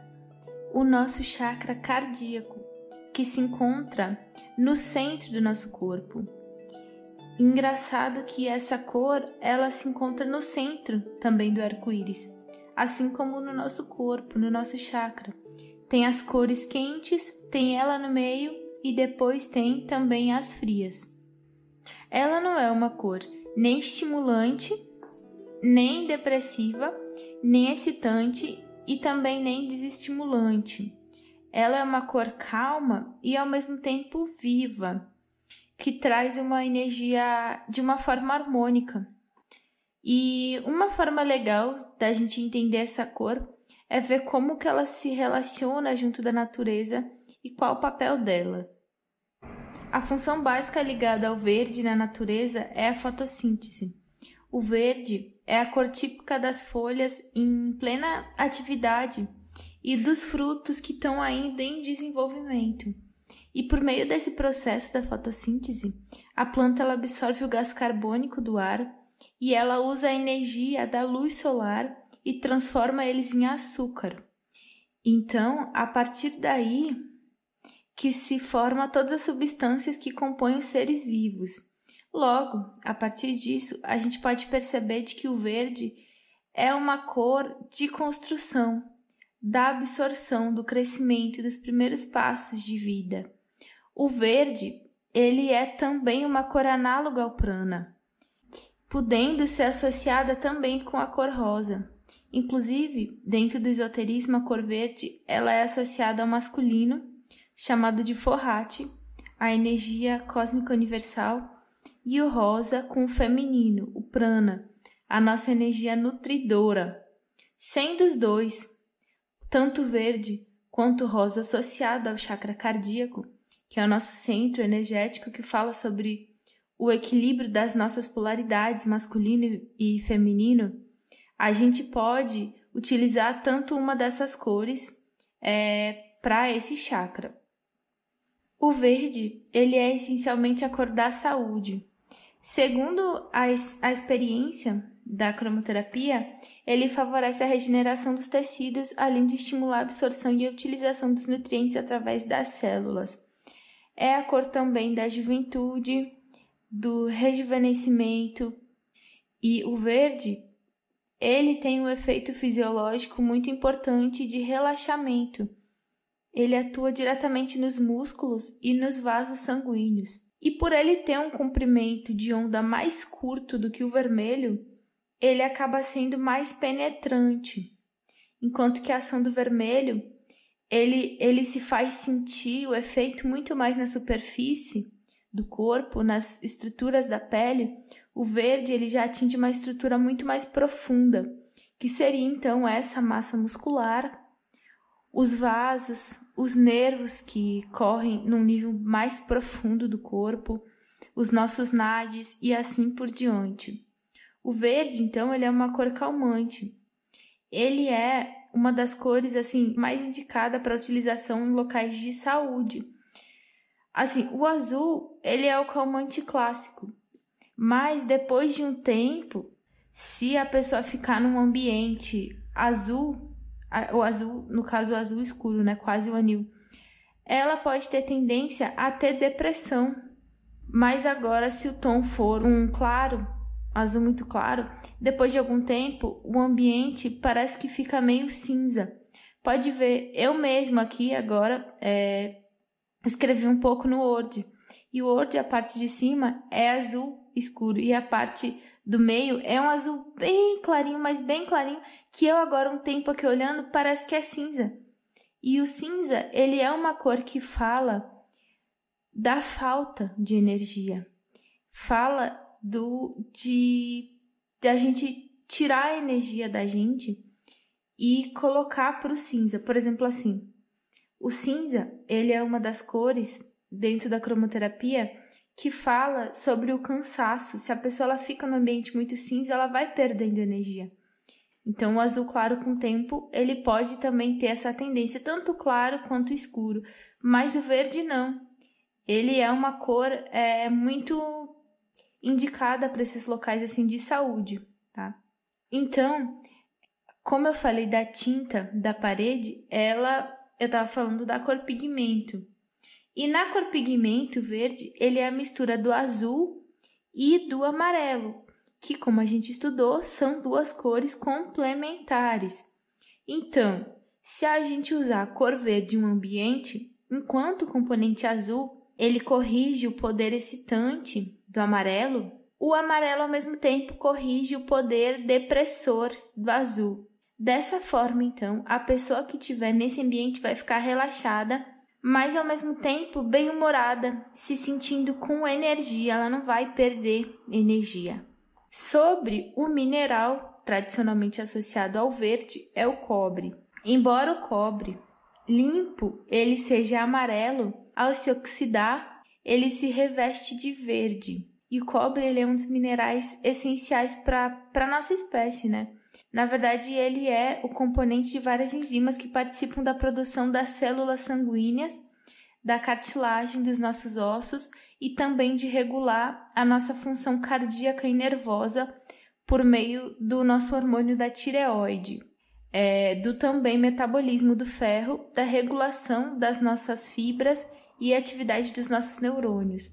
Speaker 1: o nosso chakra cardíaco, que se encontra no centro do nosso corpo. Engraçado que essa cor, ela se encontra no centro também do arco-íris, assim como no nosso corpo, no nosso chakra. Tem as cores quentes, tem ela no meio e depois tem também as frias. Ela não é uma cor nem estimulante, nem depressiva, nem excitante e também nem desestimulante. Ela é uma cor calma e ao mesmo tempo viva, que traz uma energia de uma forma harmônica. E uma forma legal da gente entender essa cor é ver como que ela se relaciona junto da natureza e qual o papel dela. A função básica ligada ao verde na natureza é a fotossíntese. O verde é a cor típica das folhas em plena atividade e dos frutos que estão ainda em desenvolvimento. E por meio desse processo da fotossíntese, a planta absorve o gás carbônico do ar e ela usa a energia da luz solar e transforma eles em açúcar. Então, a partir daí que se forma todas as substâncias que compõem os seres vivos. Logo, a partir disso, a gente pode perceber de que o verde é uma cor de construção, da absorção, do crescimento dos primeiros passos de vida. O verde, ele é também uma cor análoga ao prana, podendo ser associada também com a cor rosa. Inclusive, dentro do esoterismo, a cor verde, ela é associada ao masculino, chamado de forrate, a energia cósmica universal, e o rosa com o feminino, o prana, a nossa energia nutridora. Sendo os dois tanto verde quanto rosa associada ao chakra cardíaco, que é o nosso centro energético que fala sobre o equilíbrio das nossas polaridades masculino e feminino, a gente pode utilizar tanto uma dessas cores é, para esse chakra. O verde, ele é essencialmente a cor da saúde. Segundo a, a experiência da cromoterapia, ele favorece a regeneração dos tecidos, além de estimular a absorção e a utilização dos nutrientes através das células. É a cor também da juventude, do rejuvenescimento e o verde, ele tem um efeito fisiológico muito importante de relaxamento ele atua diretamente nos músculos e nos vasos sanguíneos. E por ele ter um comprimento de onda mais curto do que o vermelho, ele acaba sendo mais penetrante. Enquanto que a ação do vermelho, ele, ele se faz sentir o efeito muito mais na superfície do corpo, nas estruturas da pele. O verde, ele já atinge uma estrutura muito mais profunda, que seria então essa massa muscular os vasos, os nervos que correm num nível mais profundo do corpo, os nossos nades e assim por diante. O verde, então, ele é uma cor calmante. Ele é uma das cores assim mais indicada para utilização em locais de saúde. Assim, o azul, ele é o calmante clássico. Mas depois de um tempo, se a pessoa ficar num ambiente azul, o azul, no caso o azul escuro, né, quase o anil, ela pode ter tendência a ter depressão. Mas agora, se o tom for um claro, azul muito claro, depois de algum tempo, o ambiente parece que fica meio cinza. Pode ver, eu mesma aqui agora é, escrevi um pouco no Word. E o Word, a parte de cima, é azul escuro. E a parte do meio é um azul bem clarinho, mas bem clarinho, que eu agora um tempo aqui olhando parece que é cinza. E o cinza, ele é uma cor que fala da falta de energia. Fala do de, de a gente tirar a energia da gente e colocar para o cinza. Por exemplo, assim, o cinza, ele é uma das cores dentro da cromoterapia que fala sobre o cansaço. Se a pessoa ela fica no ambiente muito cinza, ela vai perdendo energia. Então, o azul claro com o tempo, ele pode também ter essa tendência, tanto claro quanto escuro, mas o verde não. Ele é uma cor é, muito indicada para esses locais assim de saúde, tá? Então, como eu falei da tinta da parede, ela eu estava falando da cor pigmento. E na cor pigmento verde, ele é a mistura do azul e do amarelo, que, como a gente estudou, são duas cores complementares. Então, se a gente usar a cor verde em um ambiente, enquanto o componente azul ele corrige o poder excitante do amarelo, o amarelo ao mesmo tempo corrige o poder depressor do azul. Dessa forma, então, a pessoa que estiver nesse ambiente vai ficar relaxada mas ao mesmo tempo bem-humorada, se sentindo com energia, ela não vai perder energia. Sobre o mineral tradicionalmente associado ao verde é o cobre. Embora o cobre limpo ele seja amarelo, ao se oxidar, ele se reveste de verde. E o cobre ele é um dos minerais essenciais para a nossa espécie, né? Na verdade, ele é o componente de várias enzimas que participam da produção das células sanguíneas, da cartilagem dos nossos ossos e também de regular a nossa função cardíaca e nervosa por meio do nosso hormônio da tireoide, é, do também metabolismo do ferro, da regulação das nossas fibras e atividade dos nossos neurônios.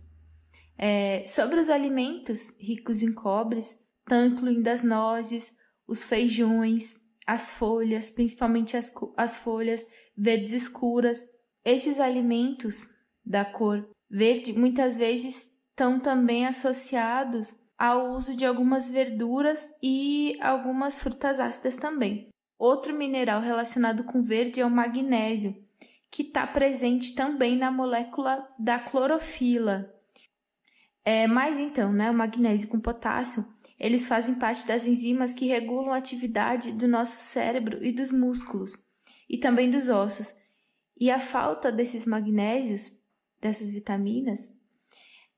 Speaker 1: É, sobre os alimentos ricos em cobres, estão incluindo as nozes, os feijões, as folhas, principalmente as, as folhas verdes escuras. Esses alimentos da cor verde muitas vezes estão também associados ao uso de algumas verduras e algumas frutas ácidas também. Outro mineral relacionado com verde é o magnésio, que está presente também na molécula da clorofila. É, mas então, né, o magnésio com potássio eles fazem parte das enzimas que regulam a atividade do nosso cérebro e dos músculos, e também dos ossos. E a falta desses magnésios, dessas vitaminas,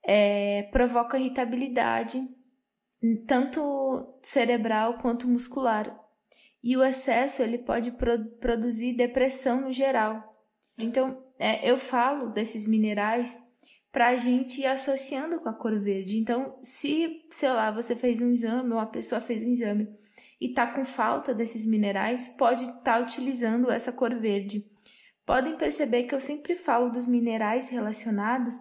Speaker 1: é, provoca irritabilidade, tanto cerebral quanto muscular. E o excesso ele pode pro produzir depressão no geral. Então, é, eu falo desses minerais para a gente ir associando com a cor verde. Então, se, sei lá, você fez um exame, ou uma pessoa fez um exame e está com falta desses minerais, pode estar tá utilizando essa cor verde. Podem perceber que eu sempre falo dos minerais relacionados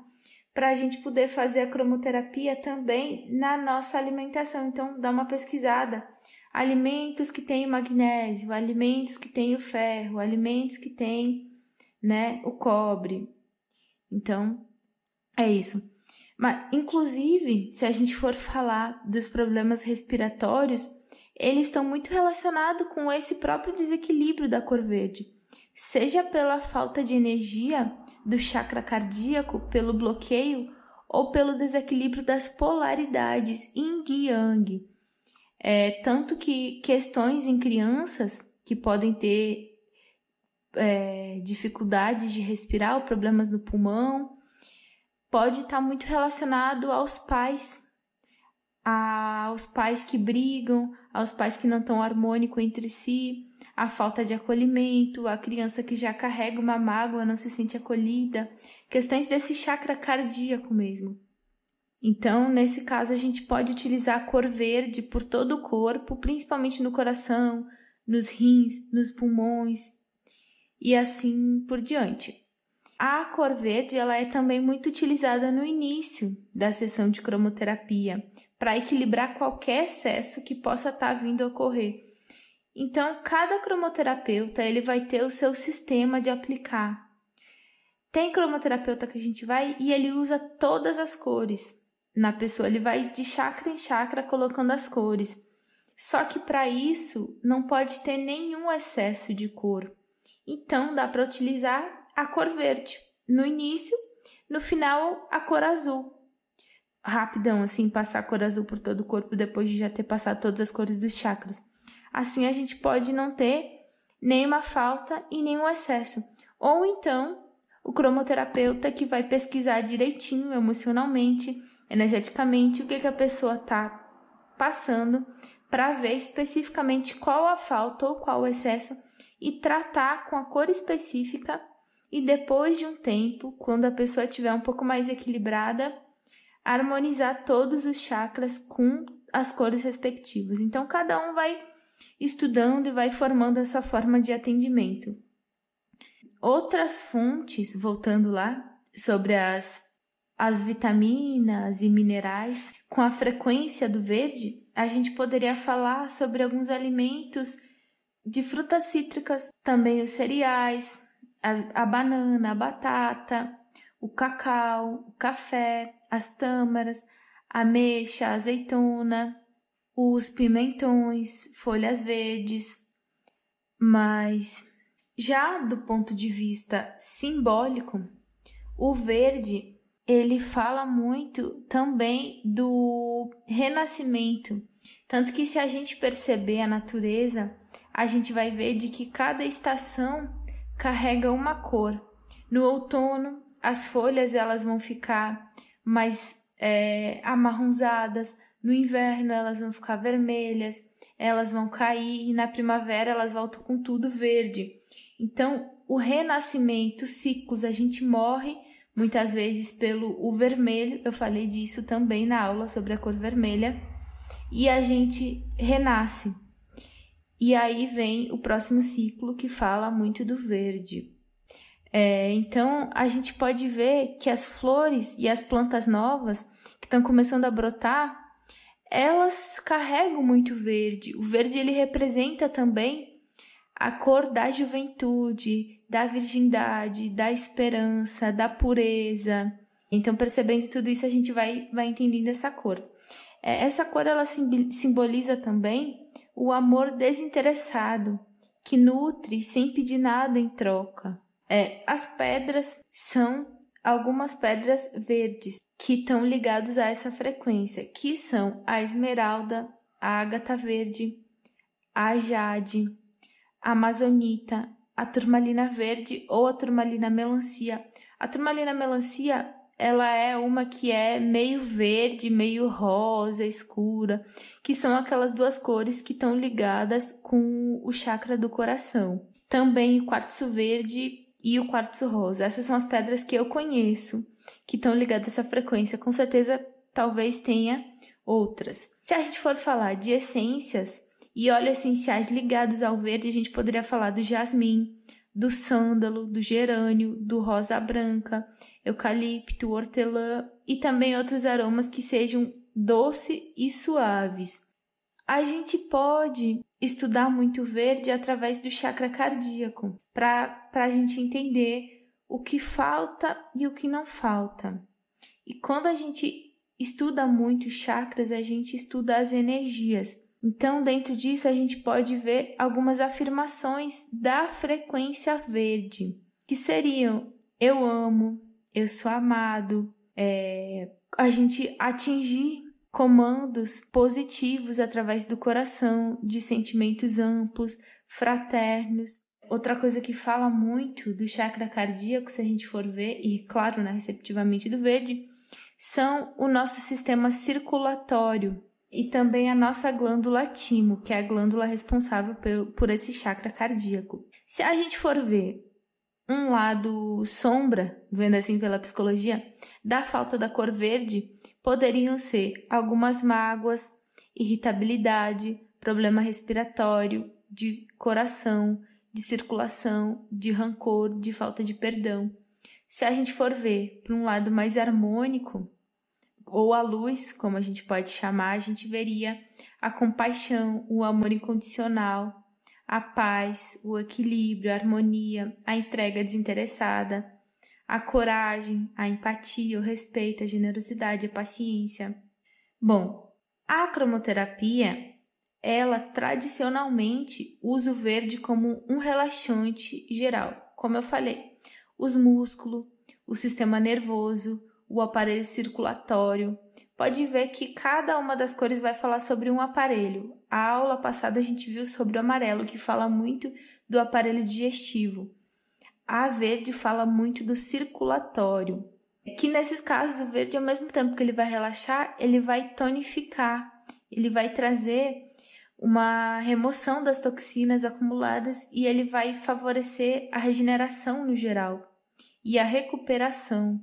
Speaker 1: para a gente poder fazer a cromoterapia também na nossa alimentação. Então, dá uma pesquisada. Alimentos que têm magnésio, alimentos que têm o ferro, alimentos que têm né, o cobre. Então, é isso. Mas, inclusive, se a gente for falar dos problemas respiratórios, eles estão muito relacionados com esse próprio desequilíbrio da cor verde, seja pela falta de energia do chakra cardíaco, pelo bloqueio ou pelo desequilíbrio das polaridades yin yang. É, tanto que questões em crianças que podem ter é, dificuldades de respirar ou problemas no pulmão, pode estar muito relacionado aos pais, aos pais que brigam, aos pais que não estão harmônicos entre si, a falta de acolhimento, a criança que já carrega uma mágoa não se sente acolhida, questões desse chakra cardíaco mesmo. Então, nesse caso, a gente pode utilizar a cor verde por todo o corpo, principalmente no coração, nos rins, nos pulmões e assim por diante. A cor verde ela é também muito utilizada no início da sessão de cromoterapia para equilibrar qualquer excesso que possa estar tá vindo a ocorrer. Então, cada cromoterapeuta ele vai ter o seu sistema de aplicar. Tem cromoterapeuta que a gente vai e ele usa todas as cores na pessoa, ele vai de chakra em chakra colocando as cores. Só que para isso não pode ter nenhum excesso de cor. Então dá para utilizar a cor verde. No início, no final, a cor azul. Rapidão, assim, passar a cor azul por todo o corpo depois de já ter passado todas as cores dos chakras. Assim a gente pode não ter nenhuma falta e nenhum excesso. Ou então, o cromoterapeuta que vai pesquisar direitinho, emocionalmente, energeticamente, o que, que a pessoa está passando, para ver especificamente qual a falta ou qual o excesso e tratar com a cor específica e depois de um tempo, quando a pessoa estiver um pouco mais equilibrada, harmonizar todos os chakras com as cores respectivas. Então, cada um vai estudando e vai formando a sua forma de atendimento. Outras fontes, voltando lá, sobre as, as vitaminas e minerais, com a frequência do verde, a gente poderia falar sobre alguns alimentos de frutas cítricas, também os cereais, a, a banana, a batata, o cacau, o café, as tâmaras, a ameixa, a azeitona, os pimentões, folhas verdes. Mas já do ponto de vista simbólico, o verde ele fala muito também do renascimento. Tanto que se a gente perceber a natureza, a gente vai ver de que cada estação carrega uma cor. No outono, as folhas elas vão ficar mais é, amarronzadas, no inverno elas vão ficar vermelhas, elas vão cair e na primavera elas voltam com tudo verde. Então, o renascimento, ciclos, a gente morre muitas vezes pelo o vermelho, eu falei disso também na aula sobre a cor vermelha, e a gente renasce. E aí vem o próximo ciclo que fala muito do verde. É, então a gente pode ver que as flores e as plantas novas que estão começando a brotar, elas carregam muito verde. O verde ele representa também a cor da juventude, da virgindade, da esperança, da pureza. Então, percebendo tudo isso, a gente vai, vai entendendo essa cor. É, essa cor ela simboliza também o amor desinteressado, que nutre sem pedir nada em troca. É, as pedras são algumas pedras verdes que estão ligadas a essa frequência, que são a esmeralda, a ágata verde, a jade, a amazonita, a turmalina verde ou a turmalina melancia. A turmalina melancia ela é uma que é meio verde, meio rosa, escura, que são aquelas duas cores que estão ligadas com o chakra do coração. Também o quartzo verde e o quartzo rosa. Essas são as pedras que eu conheço que estão ligadas a essa frequência. Com certeza, talvez tenha outras. Se a gente for falar de essências e óleos essenciais ligados ao verde, a gente poderia falar do jasmim, do sândalo, do gerânio, do rosa branca, eucalipto, hortelã e também outros aromas que sejam doces e suaves. A gente pode estudar muito verde através do chakra cardíaco, para a gente entender o que falta e o que não falta. E quando a gente estuda muito chakras, a gente estuda as energias. Então, dentro disso, a gente pode ver algumas afirmações da frequência verde, que seriam: eu amo, eu sou amado, é, a gente atingir comandos positivos através do coração, de sentimentos amplos, fraternos. Outra coisa que fala muito do chakra cardíaco, se a gente for ver, e claro, né, receptivamente do verde, são o nosso sistema circulatório e também a nossa glândula timo, que é a glândula responsável por esse chakra cardíaco. Se a gente for ver um lado sombra, vendo assim pela psicologia, da falta da cor verde, poderiam ser algumas mágoas, irritabilidade, problema respiratório, de coração, de circulação, de rancor, de falta de perdão. Se a gente for ver para um lado mais harmônico, ou a luz, como a gente pode chamar, a gente veria a compaixão, o amor incondicional, a paz, o equilíbrio, a harmonia, a entrega desinteressada, a coragem, a empatia, o respeito, a generosidade, a paciência. Bom, a cromoterapia, ela tradicionalmente usa o verde como um relaxante geral. Como eu falei, os músculos, o sistema nervoso, o aparelho circulatório. Pode ver que cada uma das cores vai falar sobre um aparelho. A aula passada a gente viu sobre o amarelo, que fala muito do aparelho digestivo. A verde fala muito do circulatório. Que nesses casos o verde, ao mesmo tempo que ele vai relaxar, ele vai tonificar, ele vai trazer uma remoção das toxinas acumuladas e ele vai favorecer a regeneração no geral e a recuperação.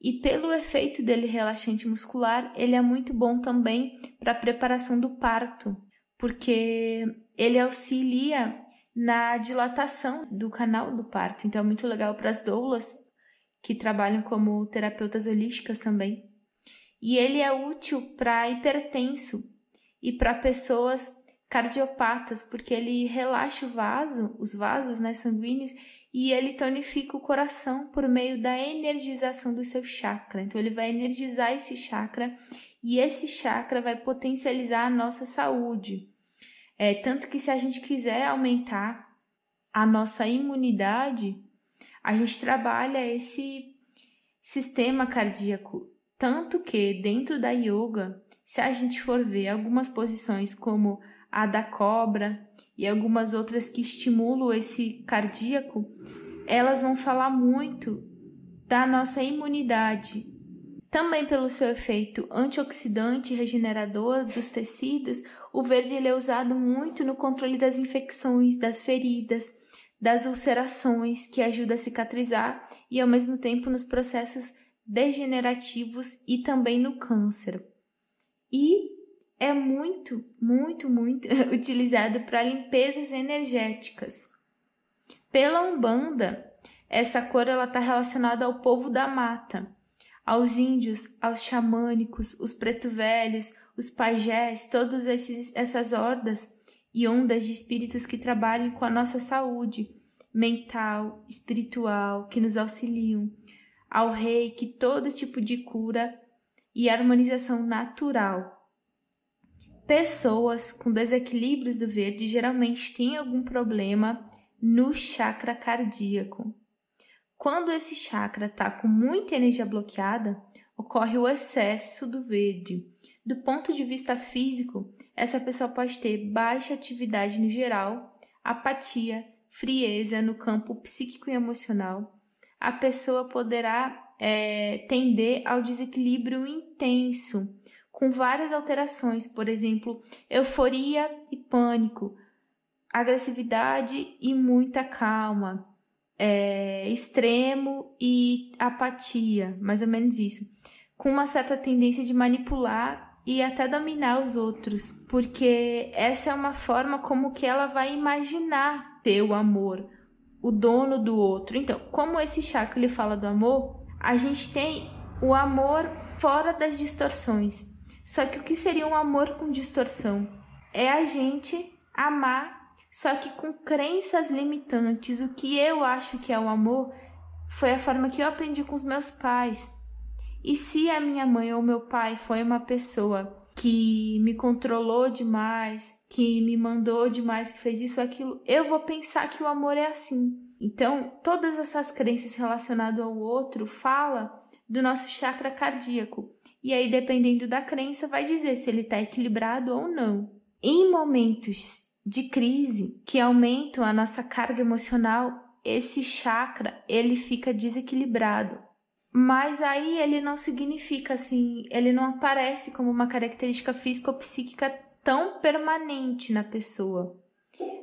Speaker 1: E pelo efeito dele relaxante muscular, ele é muito bom também para a preparação do parto, porque ele auxilia na dilatação do canal do parto. Então é muito legal para as doulas que trabalham como terapeutas holísticas também. E ele é útil para hipertenso e para pessoas cardiopatas, porque ele relaxa o vaso, os vasos né, sanguíneos e ele tonifica o coração por meio da energização do seu chakra. Então, ele vai energizar esse chakra e esse chakra vai potencializar a nossa saúde. É, tanto que se a gente quiser aumentar a nossa imunidade, a gente trabalha esse sistema cardíaco. Tanto que dentro da yoga, se a gente for ver algumas posições como a da cobra e algumas outras que estimulam esse cardíaco, elas vão falar muito da nossa imunidade. Também pelo seu efeito antioxidante e regenerador dos tecidos, o verde ele é usado muito no controle das infecções, das feridas, das ulcerações, que ajuda a cicatrizar e ao mesmo tempo nos processos degenerativos e também no câncer. E é muito, muito, muito utilizado para limpezas energéticas. Pela Umbanda, essa cor ela está relacionada ao povo da mata, aos índios, aos xamânicos, os preto velhos, os pajés, todas essas hordas e ondas de espíritos que trabalham com a nossa saúde mental, espiritual, que nos auxiliam, ao rei que todo tipo de cura e harmonização natural Pessoas com desequilíbrios do verde geralmente têm algum problema no chakra cardíaco. Quando esse chakra está com muita energia bloqueada, ocorre o excesso do verde. Do ponto de vista físico, essa pessoa pode ter baixa atividade no geral, apatia, frieza no campo psíquico e emocional. A pessoa poderá é, tender ao desequilíbrio intenso, com várias alterações, por exemplo, euforia e pânico, agressividade e muita calma, é, extremo e apatia, mais ou menos isso, com uma certa tendência de manipular e até dominar os outros, porque essa é uma forma como que ela vai imaginar ter o amor, o dono do outro. Então, como esse chakra ele fala do amor, a gente tem o amor fora das distorções. Só que o que seria um amor com distorção? É a gente amar, só que com crenças limitantes. O que eu acho que é o amor foi a forma que eu aprendi com os meus pais. E se a minha mãe ou meu pai foi uma pessoa que me controlou demais, que me mandou demais, que fez isso aquilo, eu vou pensar que o amor é assim. Então, todas essas crenças relacionadas ao outro fala do nosso chakra cardíaco. E aí, dependendo da crença, vai dizer se ele está equilibrado ou não. Em momentos de crise que aumentam a nossa carga emocional, esse chakra ele fica desequilibrado. Mas aí ele não significa assim, ele não aparece como uma característica física ou psíquica tão permanente na pessoa.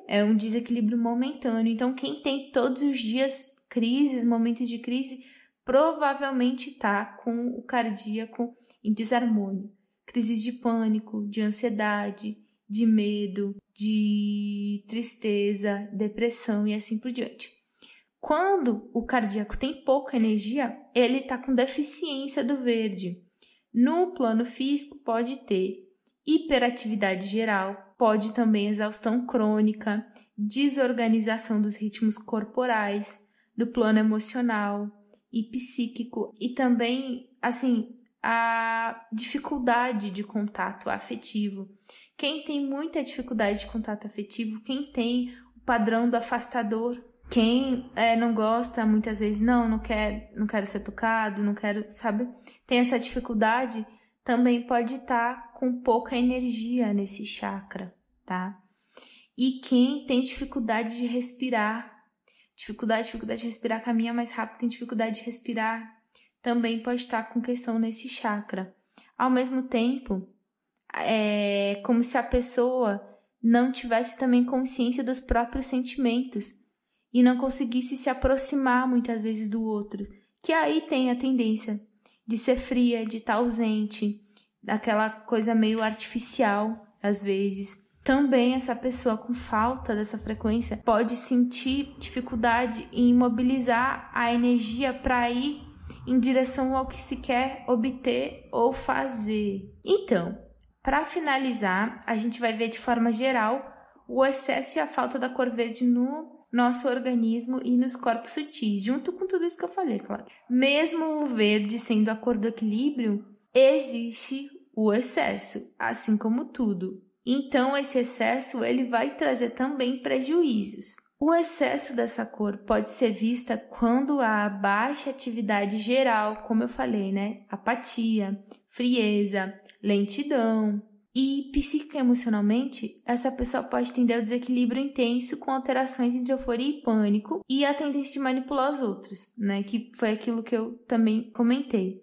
Speaker 1: É um desequilíbrio momentâneo. Então, quem tem todos os dias crises, momentos de crise, provavelmente está com o cardíaco em desarmônio. Crises de pânico, de ansiedade, de medo, de tristeza, depressão e assim por diante. Quando o cardíaco tem pouca energia, ele está com deficiência do verde. No plano físico, pode ter hiperatividade geral, pode também exaustão crônica, desorganização dos ritmos corporais, do plano emocional, e psíquico e também, assim, a dificuldade de contato afetivo. Quem tem muita dificuldade de contato afetivo, quem tem o padrão do afastador, quem é, não gosta muitas vezes, não, não quer, não quero ser tocado, não quero, sabe? Tem essa dificuldade, também pode estar tá com pouca energia nesse chakra, tá? E quem tem dificuldade de respirar, dificuldade, dificuldade de respirar, caminha mais rápido, tem dificuldade de respirar, também pode estar com questão nesse chakra. Ao mesmo tempo, é como se a pessoa não tivesse também consciência dos próprios sentimentos e não conseguisse se aproximar muitas vezes do outro, que aí tem a tendência de ser fria, de estar ausente, daquela coisa meio artificial às vezes também essa pessoa com falta dessa frequência pode sentir dificuldade em mobilizar a energia para ir em direção ao que se quer obter ou fazer. Então, para finalizar, a gente vai ver de forma geral o excesso e a falta da cor verde no nosso organismo e nos corpos sutis, junto com tudo isso que eu falei, claro. Mesmo o verde sendo a cor do equilíbrio, existe o excesso, assim como tudo. Então esse excesso ele vai trazer também prejuízos. O excesso dessa cor pode ser vista quando há baixa atividade geral, como eu falei, né? Apatia, frieza, lentidão. E psíquica emocionalmente, essa pessoa pode tender ao desequilíbrio intenso com alterações entre euforia e pânico e a tendência de manipular os outros, né? Que foi aquilo que eu também comentei.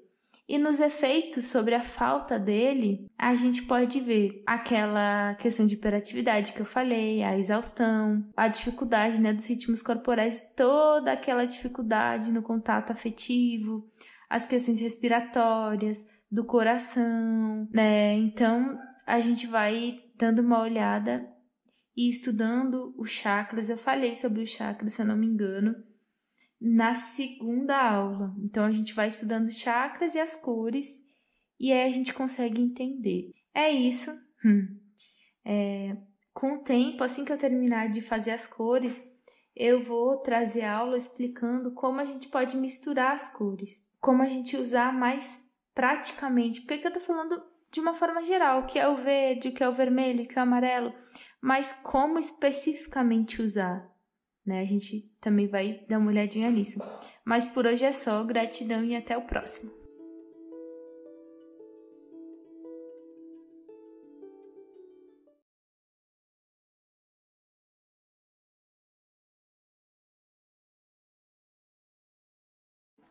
Speaker 1: E nos efeitos sobre a falta dele, a gente pode ver aquela questão de hiperatividade que eu falei, a exaustão, a dificuldade né, dos ritmos corporais, toda aquela dificuldade no contato afetivo, as questões respiratórias, do coração, né? Então a gente vai dando uma olhada e estudando os chakras. Eu falei sobre os chakras, se eu não me engano na segunda aula. Então a gente vai estudando chakras e as cores e aí a gente consegue entender. É isso. Hum. É, com o tempo, assim que eu terminar de fazer as cores, eu vou trazer aula explicando como a gente pode misturar as cores, como a gente usar mais praticamente. Porque eu tô falando de uma forma geral, o que é o verde, o que é o vermelho, o que é o amarelo, mas como especificamente usar né? A gente também vai dar uma olhadinha nisso. Mas por hoje é só, gratidão e até o próximo.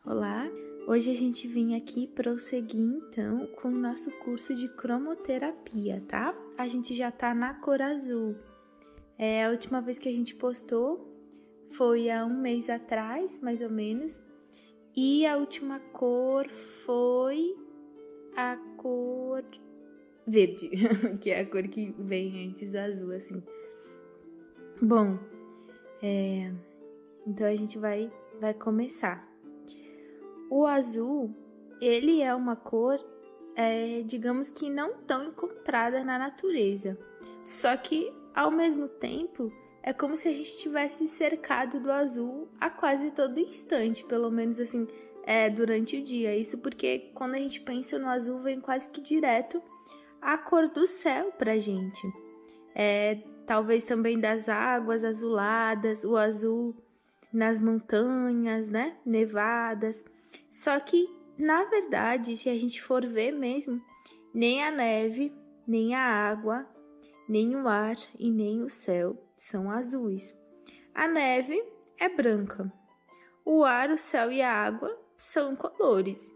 Speaker 1: Olá, hoje a gente vem aqui prosseguir então com o nosso curso de cromoterapia, tá? A gente já tá na cor azul. É, a última vez que a gente postou foi há um mês atrás, mais ou menos. E a última cor foi a cor verde, que é a cor que vem antes do azul, assim. Bom, é, então a gente vai, vai começar. O azul, ele é uma cor, é, digamos que não tão encontrada na natureza. Só que, ao mesmo tempo, é como se a gente tivesse cercado do azul a quase todo instante, pelo menos assim, é, durante o dia. Isso porque quando a gente pensa no azul, vem quase que direto a cor do céu pra gente. É, talvez também das águas azuladas, o azul nas montanhas, né? Nevadas. Só que, na verdade, se a gente for ver mesmo, nem a neve, nem a água, nem o ar e nem o céu são azuis. A neve é branca. O ar, o céu e a água são colores.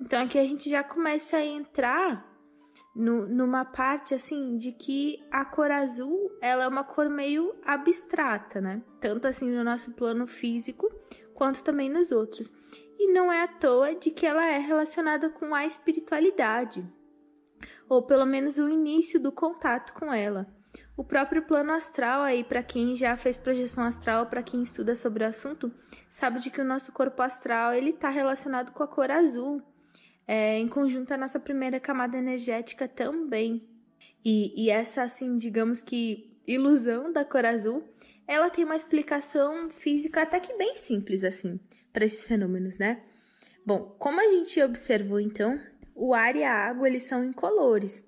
Speaker 1: Então aqui a gente já começa a entrar no, numa parte assim de que a cor azul ela é uma cor meio abstrata, né? Tanto assim no nosso plano físico quanto também nos outros. E não é à toa de que ela é relacionada com a espiritualidade, ou pelo menos o início do contato com ela. O próprio plano astral aí, para quem já fez projeção astral, para quem estuda sobre o assunto, sabe de que o nosso corpo astral ele está relacionado com a cor azul, é, em conjunto à nossa primeira camada energética também. E, e essa, assim, digamos que ilusão da cor azul, ela tem uma explicação física até que bem simples, assim, para esses fenômenos, né? Bom, como a gente observou então, o ar e a água eles são incolores.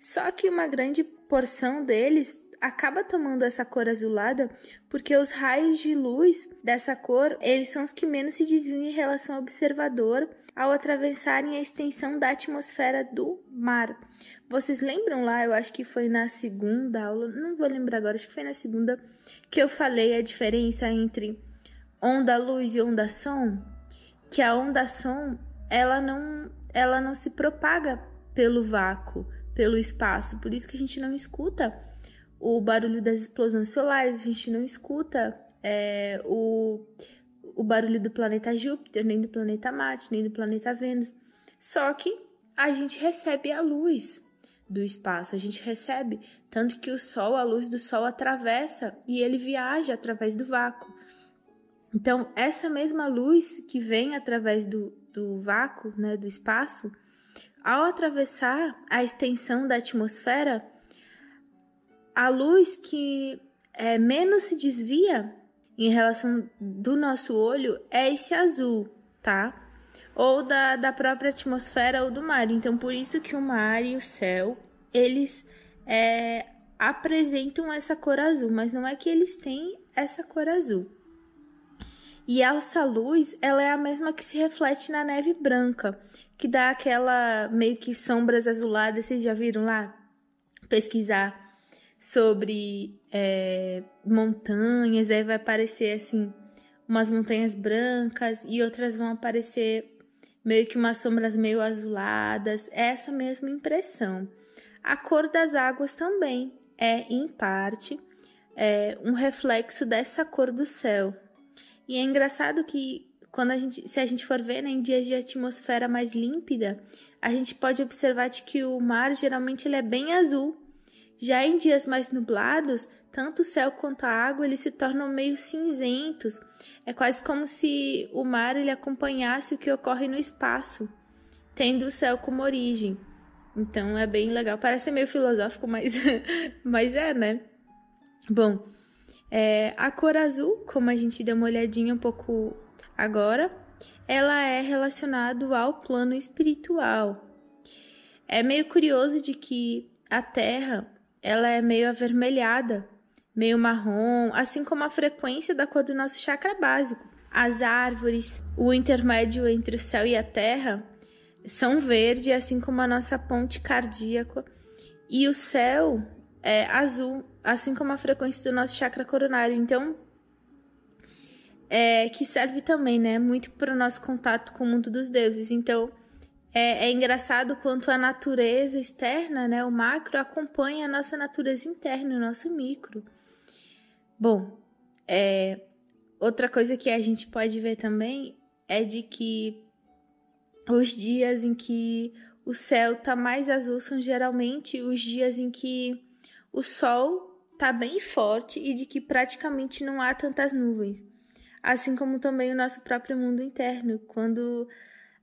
Speaker 1: Só que uma grande porção deles acaba tomando essa cor azulada porque os raios de luz dessa cor, eles são os que menos se desviam em relação ao observador ao atravessarem a extensão da atmosfera do mar. Vocês lembram lá, eu acho que foi na segunda aula, não vou lembrar agora, acho que foi na segunda que eu falei a diferença entre onda luz e onda som, que a onda som, ela não ela não se propaga pelo vácuo, pelo espaço. Por isso que a gente não escuta o barulho das explosões solares, a gente não escuta é, o, o barulho do planeta Júpiter, nem do planeta Marte, nem do planeta Vênus. Só que a gente recebe a luz do espaço, a gente recebe, tanto que o Sol, a luz do Sol atravessa e ele viaja através do vácuo. Então, essa mesma luz que vem através do, do vácuo, né, do espaço, ao atravessar a extensão da atmosfera, a luz que é, menos se desvia em relação do nosso olho é esse azul, tá? Ou da, da própria atmosfera ou do mar. Então, por isso que o mar e o céu, eles é, apresentam essa cor azul, mas não é que eles têm essa cor azul. E essa luz, ela é a mesma que se reflete na neve branca, que dá aquela meio que sombras azuladas. Vocês já viram lá? Pesquisar sobre é, montanhas, aí vai aparecer assim umas montanhas brancas e outras vão aparecer meio que umas sombras meio azuladas. É essa mesma impressão. A cor das águas também é, em parte, é, um reflexo dessa cor do céu. E é engraçado que quando a gente, se a gente for ver né, em dias de atmosfera mais límpida, a gente pode observar de que o mar geralmente ele é bem azul. Já em dias mais nublados, tanto o céu quanto a água eles se tornam meio cinzentos. É quase como se o mar ele acompanhasse o que ocorre no espaço, tendo o céu como origem. Então é bem legal. Parece meio filosófico, mas, mas é, né? Bom, é, a cor azul, como a gente deu uma olhadinha um pouco agora, ela é relacionada ao plano espiritual. É meio curioso de que a Terra ela é meio avermelhada, meio marrom, assim como a frequência da cor do nosso chakra básico. As árvores, o intermédio entre o céu e a terra, são verde, assim como a nossa ponte cardíaca. E o céu é azul, assim como a frequência do nosso chakra coronário. Então, é, que serve também, né, muito para o nosso contato com o mundo dos deuses. Então, é, é, engraçado quanto a natureza externa, né, o macro, acompanha a nossa natureza interna, o nosso micro. Bom, é, outra coisa que a gente pode ver também é de que os dias em que o céu tá mais azul são geralmente os dias em que o sol tá bem forte e de que praticamente não há tantas nuvens. Assim como também o nosso próprio mundo interno, quando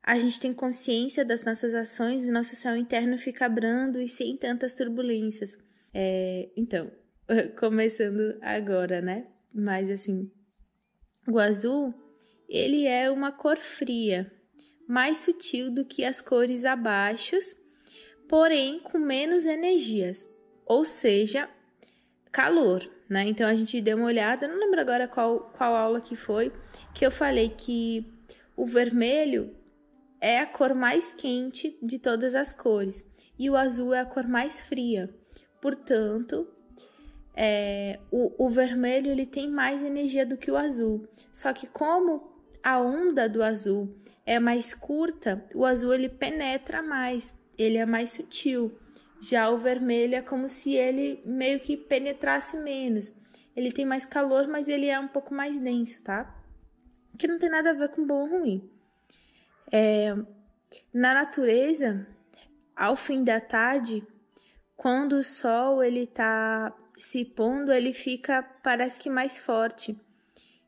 Speaker 1: a gente tem consciência das nossas ações, o nosso céu interno fica brando e sem tantas turbulências. É, então, começando agora, né? Mas assim, o azul, ele é uma cor fria, mais sutil do que as cores abaixo, porém com menos energias, ou seja, calor, né? Então a gente deu uma olhada, não lembro agora qual, qual aula que foi, que eu falei que o vermelho é a cor mais quente de todas as cores e o azul é a cor mais fria. Portanto, é, o, o vermelho ele tem mais energia do que o azul. Só que como a onda do azul é mais curta, o azul ele penetra mais, ele é mais sutil. Já o vermelho é como se ele meio que penetrasse menos. Ele tem mais calor, mas ele é um pouco mais denso, tá? Que não tem nada a ver com bom ou ruim. É, na natureza, ao fim da tarde, quando o sol ele tá se pondo, ele fica parece que mais forte.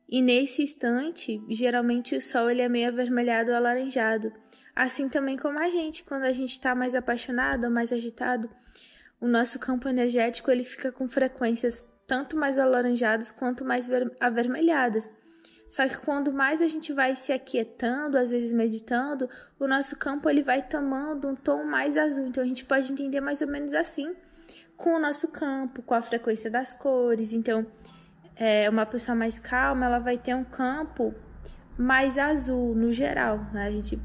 Speaker 1: E nesse instante, geralmente o sol ele é meio avermelhado ou alaranjado. Assim também como a gente, quando a gente está mais apaixonado mais agitado, o nosso campo energético ele fica com frequências tanto mais alaranjadas quanto mais avermelhadas. Só que quando mais a gente vai se aquietando, às vezes meditando, o nosso campo ele vai tomando um tom mais azul. Então a gente pode entender mais ou menos assim com o nosso campo, com a frequência das cores. Então, é, uma pessoa mais calma, ela vai ter um campo mais azul no geral, né? A gente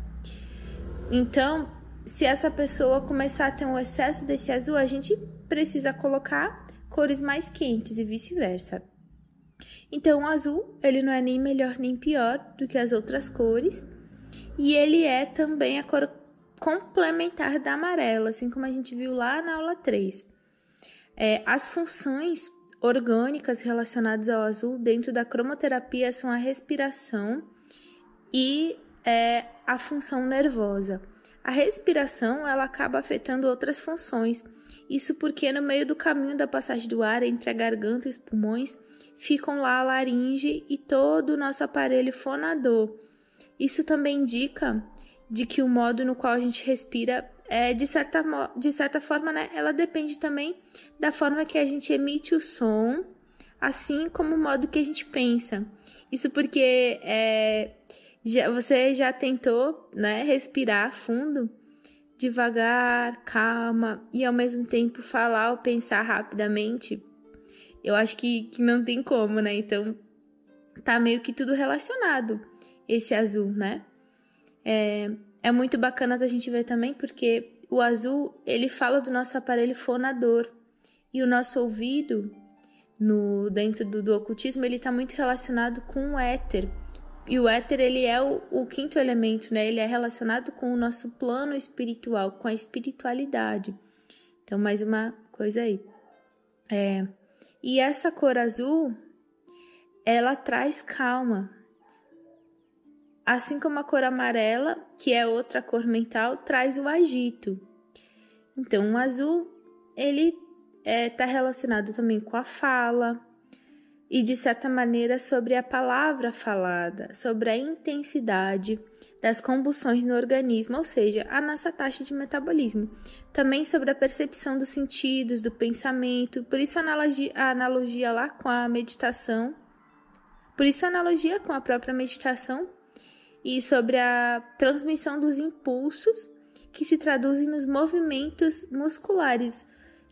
Speaker 1: então, se essa pessoa começar a ter um excesso desse azul, a gente precisa colocar cores mais quentes e vice-versa. Então, o azul, ele não é nem melhor nem pior do que as outras cores, e ele é também a cor complementar da amarela, assim como a gente viu lá na aula 3. É, as funções orgânicas relacionadas ao azul dentro da cromoterapia são a respiração e é a função nervosa. A respiração ela acaba afetando outras funções. Isso porque no meio do caminho da passagem do ar entre a garganta e os pulmões ficam lá a laringe e todo o nosso aparelho fonador. Isso também indica de que o modo no qual a gente respira é de certa, de certa forma, né, ela depende também da forma que a gente emite o som, assim como o modo que a gente pensa. Isso porque é, já, você já tentou, né, respirar fundo, devagar, calma e ao mesmo tempo falar ou pensar rapidamente? Eu acho que, que não tem como, né? Então tá meio que tudo relacionado esse azul, né? É, é muito bacana da gente ver também porque o azul ele fala do nosso aparelho fonador e o nosso ouvido no dentro do, do ocultismo ele está muito relacionado com o éter e o éter, ele é o, o, quinto elemento, né? Ele é relacionado com o nosso plano espiritual, com a espiritualidade. Então, mais uma coisa aí. É, e essa cor azul, ela traz calma. Assim como a cor amarela, que é outra cor mental, traz o agito. Então, o azul, ele está é, tá relacionado também com a fala, e, de certa maneira, sobre a palavra falada, sobre a intensidade das combustões no organismo, ou seja, a nossa taxa de metabolismo. Também sobre a percepção dos sentidos, do pensamento, por isso a analogia, a analogia lá com a meditação, por isso a analogia com a própria meditação, e sobre a transmissão dos impulsos que se traduzem nos movimentos musculares,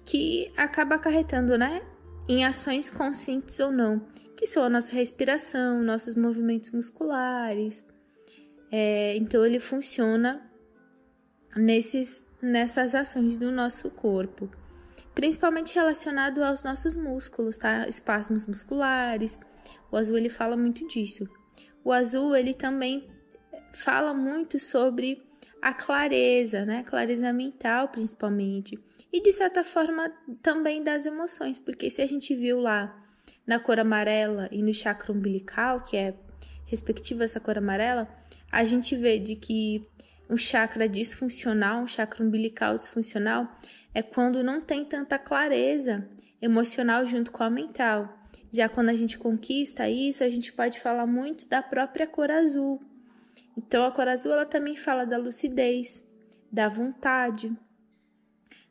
Speaker 1: que acaba acarretando, né? Em ações conscientes ou não, que são a nossa respiração, nossos movimentos musculares. É, então ele funciona nesses, nessas ações do nosso corpo, principalmente relacionado aos nossos músculos, tá? Espasmos musculares. O azul ele fala muito disso. O azul ele também fala muito sobre a clareza, né? Clareza mental, principalmente e de certa forma também das emoções, porque se a gente viu lá na cor amarela e no chakra umbilical, que é respectiva essa cor amarela, a gente vê de que um chakra disfuncional, um chakra umbilical disfuncional, é quando não tem tanta clareza emocional junto com a mental. Já quando a gente conquista isso, a gente pode falar muito da própria cor azul. Então a cor azul ela também fala da lucidez, da vontade.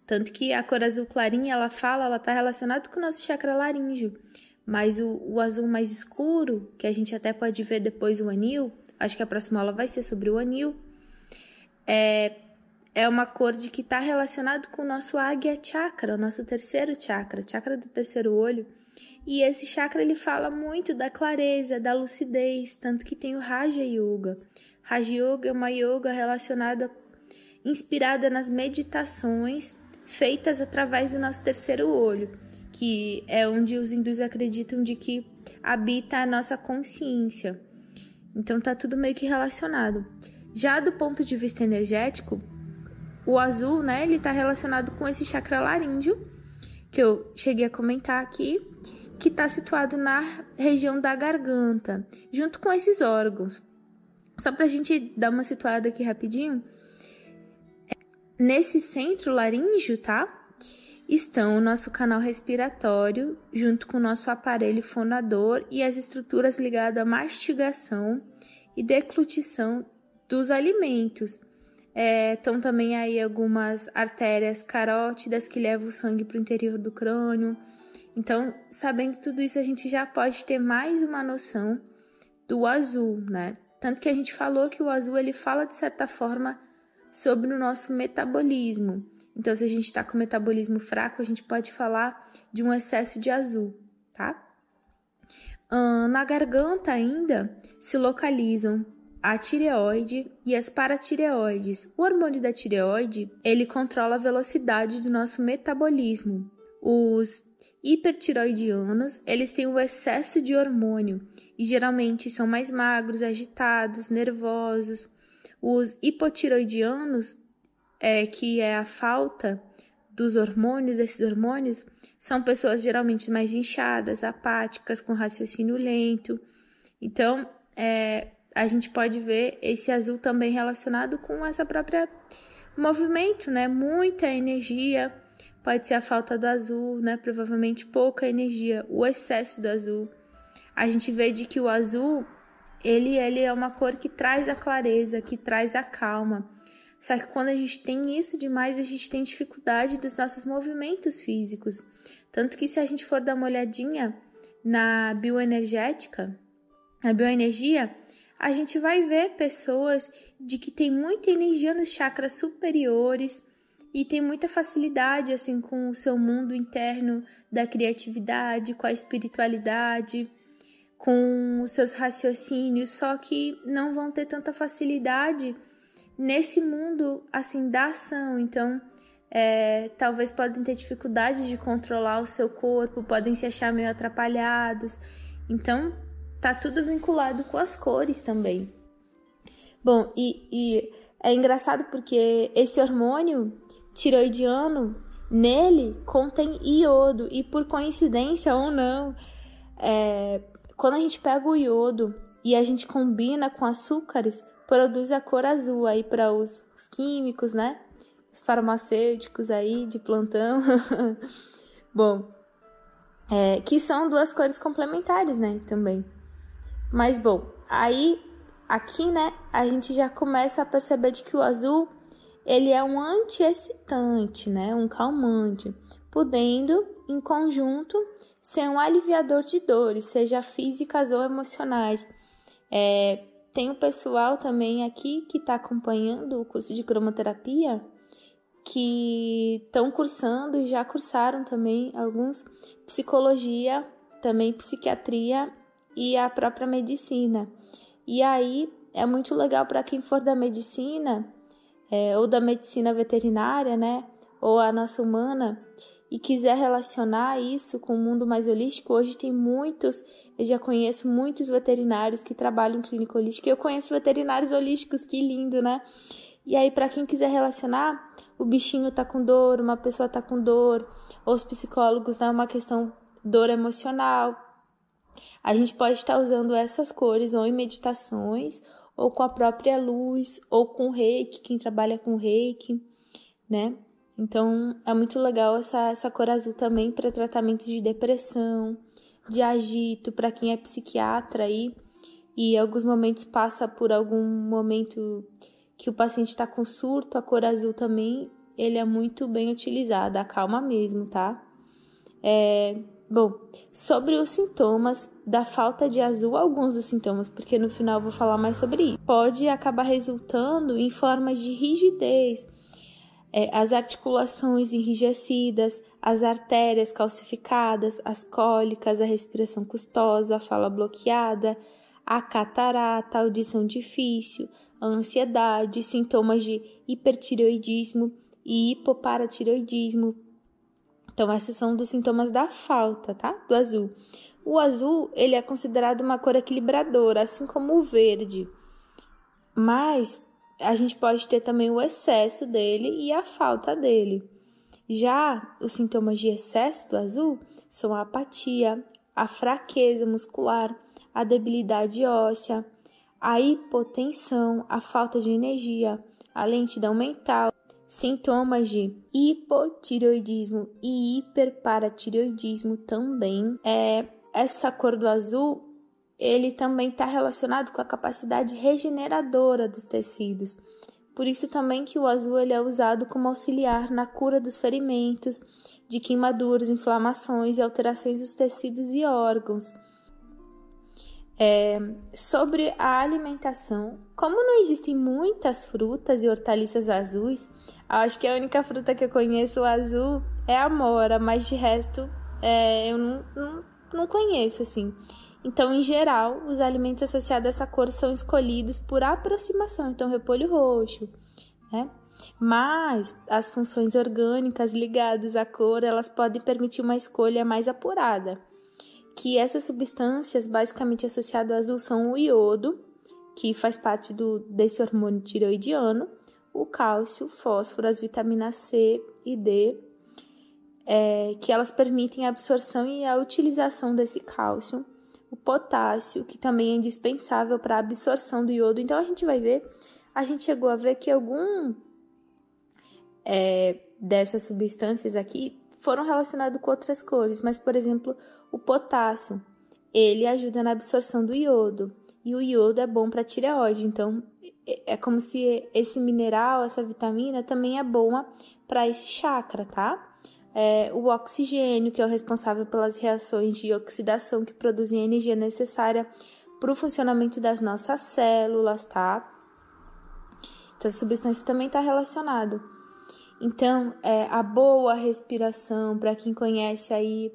Speaker 1: Tanto que a cor azul clarinha, ela fala, ela está relacionada com o nosso chakra laríngeo. Mas o, o, azul mais escuro, que a gente até pode ver depois o anil, acho que a próxima aula vai ser sobre o anil, é, é uma cor de que está relacionado com o nosso Agya Chakra, o nosso terceiro chakra, chakra do terceiro olho. E esse chakra ele fala muito da clareza, da lucidez, tanto que tem o Raja Yoga. Raja Yoga é uma yoga relacionada, inspirada nas meditações feitas através do nosso terceiro olho, que é onde os hindus acreditam de que habita a nossa consciência. Então tá tudo meio que relacionado. Já do ponto de vista energético, o azul, né, ele tá relacionado com esse chakra laríngeo, que eu cheguei a comentar aqui, que está situado na região da garganta, junto com esses órgãos. Só para a gente dar uma situada aqui rapidinho, nesse centro laríngeo, tá? Estão o nosso canal respiratório, junto com o nosso aparelho fonador e as estruturas ligadas à mastigação e deglutição dos alimentos. É, estão também aí algumas artérias carótidas que levam o sangue para o interior do crânio. Então, sabendo tudo isso, a gente já pode ter mais uma noção do azul, né? Tanto que a gente falou que o azul ele fala de certa forma sobre o nosso metabolismo. Então, se a gente está com metabolismo fraco, a gente pode falar de um excesso de azul, tá? na garganta ainda se localizam a tireoide e as paratireoides. O hormônio da tireoide, ele controla a velocidade do nosso metabolismo. Os hipertiroidianos, eles têm o excesso de hormônio e geralmente são mais magros, agitados, nervosos. Os hipotiroidianos, é, que é a falta dos hormônios, desses hormônios, são pessoas geralmente mais inchadas, apáticas, com raciocínio lento. Então, é, a gente pode ver esse azul também relacionado com essa própria movimento, né? Muita energia, pode ser a falta do azul, né? Provavelmente pouca energia, o excesso do azul. A gente vê de que o azul, ele, ele é uma cor que traz a clareza, que traz a calma. Só que quando a gente tem isso demais, a gente tem dificuldade dos nossos movimentos físicos. Tanto que se a gente for dar uma olhadinha na bioenergética, na bioenergia, a gente vai ver pessoas de que tem muita energia nos chakras superiores e tem muita facilidade assim com o seu mundo interno da criatividade, com a espiritualidade, com os seus raciocínios, só que não vão ter tanta facilidade nesse mundo assim da ação. Então, é, talvez podem ter dificuldade de controlar o seu corpo, podem se achar meio atrapalhados. Então, tá tudo vinculado com as cores também. Bom, e, e é engraçado porque esse hormônio tiroidiano nele contém iodo e por coincidência ou não, é, quando a gente pega o iodo e a gente combina com açúcares, produz a cor azul aí para os, os químicos, né? Os farmacêuticos aí de plantão. Bom, é, que são duas cores complementares, né? Também. Mas bom, aí aqui, né, a gente já começa a perceber de que o azul ele é um antiexcitante, né, um calmante, podendo em conjunto ser um aliviador de dores, seja físicas ou emocionais. É, tem o pessoal também aqui que está acompanhando o curso de cromoterapia que estão cursando e já cursaram também alguns psicologia, também psiquiatria e a própria medicina. E aí é muito legal para quem for da medicina é, ou da medicina veterinária, né? Ou a nossa humana e quiser relacionar isso com o mundo mais holístico, hoje tem muitos, eu já conheço muitos veterinários que trabalham em clínica holística. Eu conheço veterinários holísticos, que lindo, né? E aí, para quem quiser relacionar, o bichinho tá com dor, uma pessoa tá com dor, ou os psicólogos, né? Uma questão dor emocional, A gente pode estar usando essas cores ou em meditações, ou com a própria luz, ou com reiki, quem trabalha com reiki, né? Então é muito legal essa, essa cor azul também para tratamentos de depressão, de agito, para quem é psiquiatra aí e alguns momentos passa por algum momento que o paciente está com surto, a cor azul também ele é muito bem utilizado, acalma mesmo, tá? É, bom, sobre os sintomas da falta de azul, alguns dos sintomas, porque no final eu vou falar mais sobre isso. Pode acabar resultando em formas de rigidez, é, as articulações enrijecidas, as artérias calcificadas, as cólicas, a respiração custosa, a fala bloqueada, a catarata, a audição difícil, a ansiedade, sintomas de hipertireoidismo e hipoparatireoidismo. Então, esses são dos sintomas da falta, tá? Do azul. O azul, ele é considerado uma cor equilibradora, assim como o verde. Mas a gente pode ter também o excesso dele e a falta dele. Já os sintomas de excesso do azul são a apatia, a fraqueza muscular, a debilidade óssea, a hipotensão, a falta de energia, a lentidão mental, sintomas de hipotireoidismo e hiperparatireoidismo também. É, essa cor do azul ele também está relacionado com a capacidade regeneradora dos tecidos. Por isso também que o azul ele é usado como auxiliar na cura dos ferimentos, de queimaduras, inflamações e alterações dos tecidos e órgãos. É, sobre a alimentação, como não existem muitas frutas e hortaliças azuis, acho que a única fruta que eu conheço azul é a mora, mas de resto é, eu não, não, não conheço assim. Então, em geral, os alimentos associados a essa cor são escolhidos por aproximação, então repolho roxo, né? Mas as funções orgânicas ligadas à cor, elas podem permitir uma escolha mais apurada. Que essas substâncias basicamente associadas ao azul são o iodo, que faz parte do, desse hormônio tiroidiano, o cálcio, o fósforo, as vitaminas C e D, é, que elas permitem a absorção e a utilização desse cálcio o potássio, que também é indispensável para a absorção do iodo. Então a gente vai ver, a gente chegou a ver que algum é, dessas substâncias aqui foram relacionados com outras cores, mas por exemplo, o potássio, ele ajuda na absorção do iodo. E o iodo é bom para tireoide, então é, é como se esse mineral, essa vitamina também é boa para esse chakra, tá? é, o oxigênio, que é o responsável pelas reações de oxidação que produzem a energia necessária para o funcionamento das nossas células, tá? Então, essa substância também está relacionada. Então, é, a boa respiração, para quem conhece aí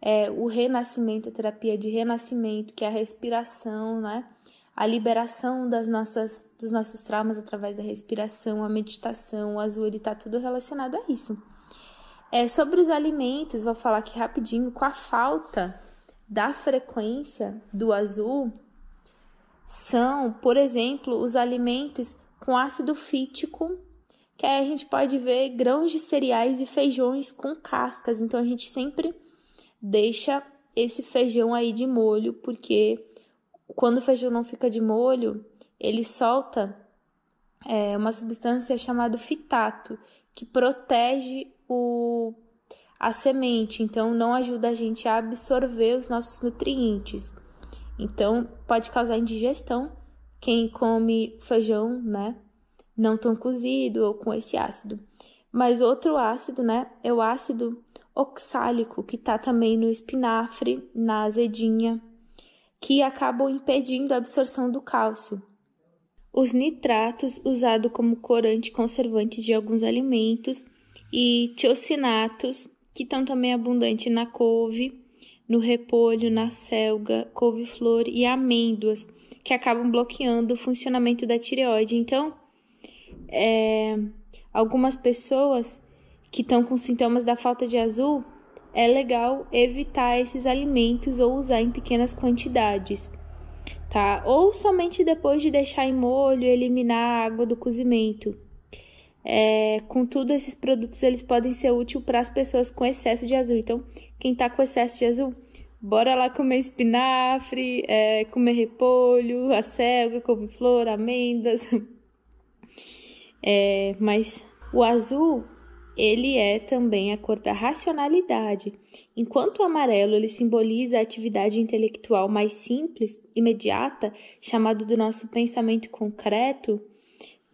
Speaker 1: é, o renascimento, a terapia de renascimento, que é a respiração, né? A liberação das nossas, dos nossos traumas através da respiração, a meditação, o azul, ele tá tudo relacionado a isso. É, sobre os alimentos, vou falar aqui rapidinho, com a falta da frequência do azul, são, por exemplo, os alimentos com ácido fítico, que aí a gente pode ver grãos de cereais e feijões com cascas. Então a gente sempre deixa esse feijão aí de molho, porque quando o feijão não fica de molho, ele solta é, uma substância chamada fitato, que protege o, a semente, então não ajuda a gente a absorver os nossos nutrientes. Então pode causar indigestão quem come feijão, né, não tão cozido ou com esse ácido. Mas outro ácido, né, é o ácido oxálico, que está também no espinafre, na azedinha, que acabam impedindo a absorção do cálcio. Os nitratos, usados como corante conservante de alguns alimentos, e tiocinatos, que estão também abundantes na couve, no repolho, na selga, couve-flor e amêndoas, que acabam bloqueando o funcionamento da tireoide. Então, é, algumas pessoas que estão com sintomas da falta de azul, é legal evitar esses alimentos ou usar em pequenas quantidades, tá? Ou somente depois de deixar em molho e eliminar a água do cozimento. É, contudo, esses produtos eles podem ser úteis para as pessoas com excesso de azul. Então, quem está com excesso de azul, bora lá comer espinafre, é, comer repolho, acelga, couve-flor, amêndoas. É, mas o azul ele é também a cor da racionalidade. Enquanto o amarelo ele simboliza a atividade intelectual mais simples, imediata, chamado do nosso pensamento concreto,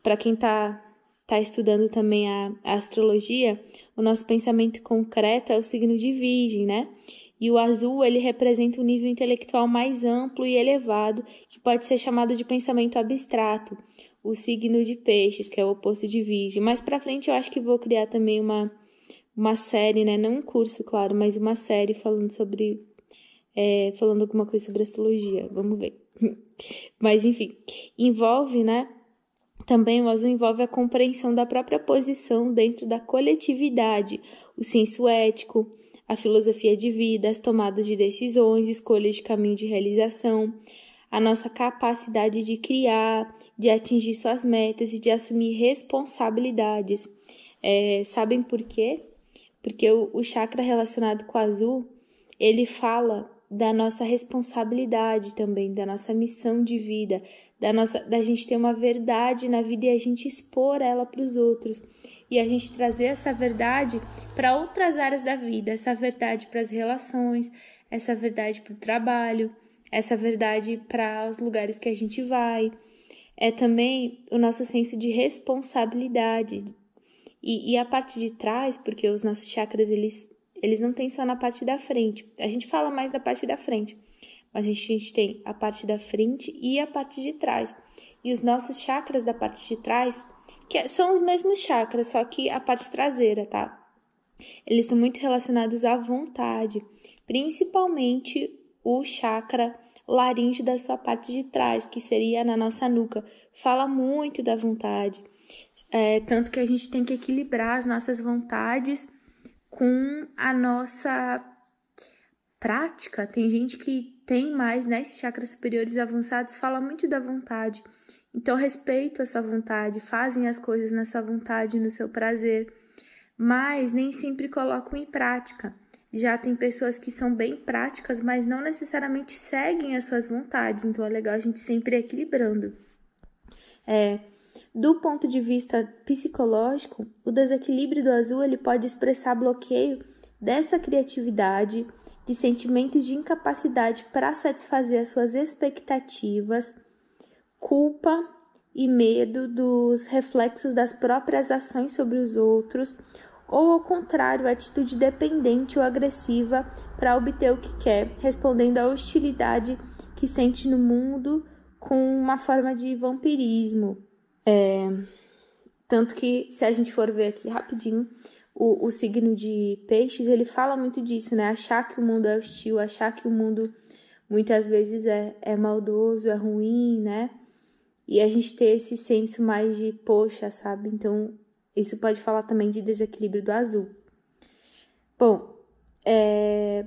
Speaker 1: para quem está tá estudando também a, a, astrologia, o nosso pensamento concreto é o signo de Virgem, né? E o azul ele representa um nível intelectual mais amplo e elevado, que pode ser chamado de pensamento abstrato o signo de peixes, que é o oposto de virgem. Mais para frente eu acho que vou criar também uma, uma série, né? Não um curso, claro, mas uma série falando sobre. É, falando alguma coisa sobre astrologia. Vamos ver. mas enfim, envolve, né? Também o azul envolve a compreensão da própria posição dentro da coletividade, o senso ético, a filosofia de vida, as tomadas de decisões, escolhas de caminho de realização, a nossa capacidade de criar, de atingir suas metas e de assumir responsabilidades. É, sabem por quê? Porque o, o chakra relacionado com o azul, ele fala da nossa responsabilidade também, da nossa missão de vida, da nossa da gente ter uma verdade na vida e a gente expor ela para os outros e a gente trazer essa verdade para outras áreas da vida, essa verdade para as relações, essa verdade para o trabalho, essa verdade para os lugares que a gente vai. É também o nosso senso de responsabilidade. E, e a parte de trás, porque os nossos chakras, eles, eles não têm só na parte da frente. A gente fala mais da parte da frente, mas a gente, a gente tem a parte da frente e a parte de trás. E os nossos chakras da parte de trás, que é, são os mesmos chakras, só que a parte traseira, tá? Eles estão muito relacionados à vontade, principalmente o chakra laríngeo da sua parte de trás, que seria na nossa nuca. Fala muito da vontade. É, tanto que a gente tem que equilibrar as nossas vontades com a nossa prática. Tem gente que tem mais, né, esses chakras superiores avançados, fala muito da vontade. Então, respeito a sua vontade, fazem as coisas na sua vontade, no seu prazer, mas nem sempre colocam em prática. Já tem pessoas que são bem práticas, mas não necessariamente seguem as suas vontades, então é legal a gente sempre ir equilibrando. É, do ponto de vista psicológico, o desequilíbrio do azul ele pode expressar bloqueio dessa criatividade, de sentimentos de incapacidade para satisfazer as suas expectativas, culpa e medo dos reflexos das próprias ações sobre os outros, ou ao contrário, atitude dependente ou agressiva para obter o que quer, respondendo à hostilidade que sente no mundo com uma forma de vampirismo. É... Tanto que, se a gente for ver aqui rapidinho, o, o signo de peixes, ele fala muito disso, né? Achar que o mundo é hostil, achar que o mundo muitas vezes é, é maldoso, é ruim, né? E a gente ter esse senso mais de, poxa, sabe? Então, isso pode falar também de desequilíbrio do azul. Bom, é,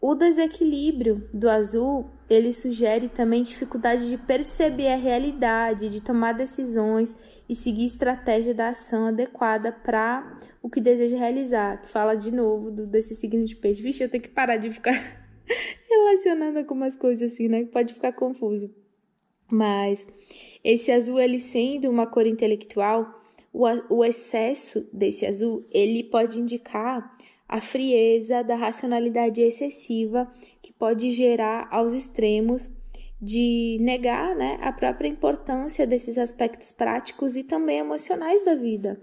Speaker 1: o desequilíbrio do azul ele sugere também dificuldade de perceber a realidade, de tomar decisões e seguir estratégia da ação adequada para o que deseja realizar. Que fala de novo do, desse signo de peixe. Vixe, eu tenho que parar de ficar relacionando algumas coisas assim, né? Pode ficar confuso. Mas esse azul, ele sendo uma cor intelectual, o, o excesso desse azul, ele pode indicar a frieza da racionalidade excessiva que pode gerar aos extremos de negar né, a própria importância desses aspectos práticos e também emocionais da vida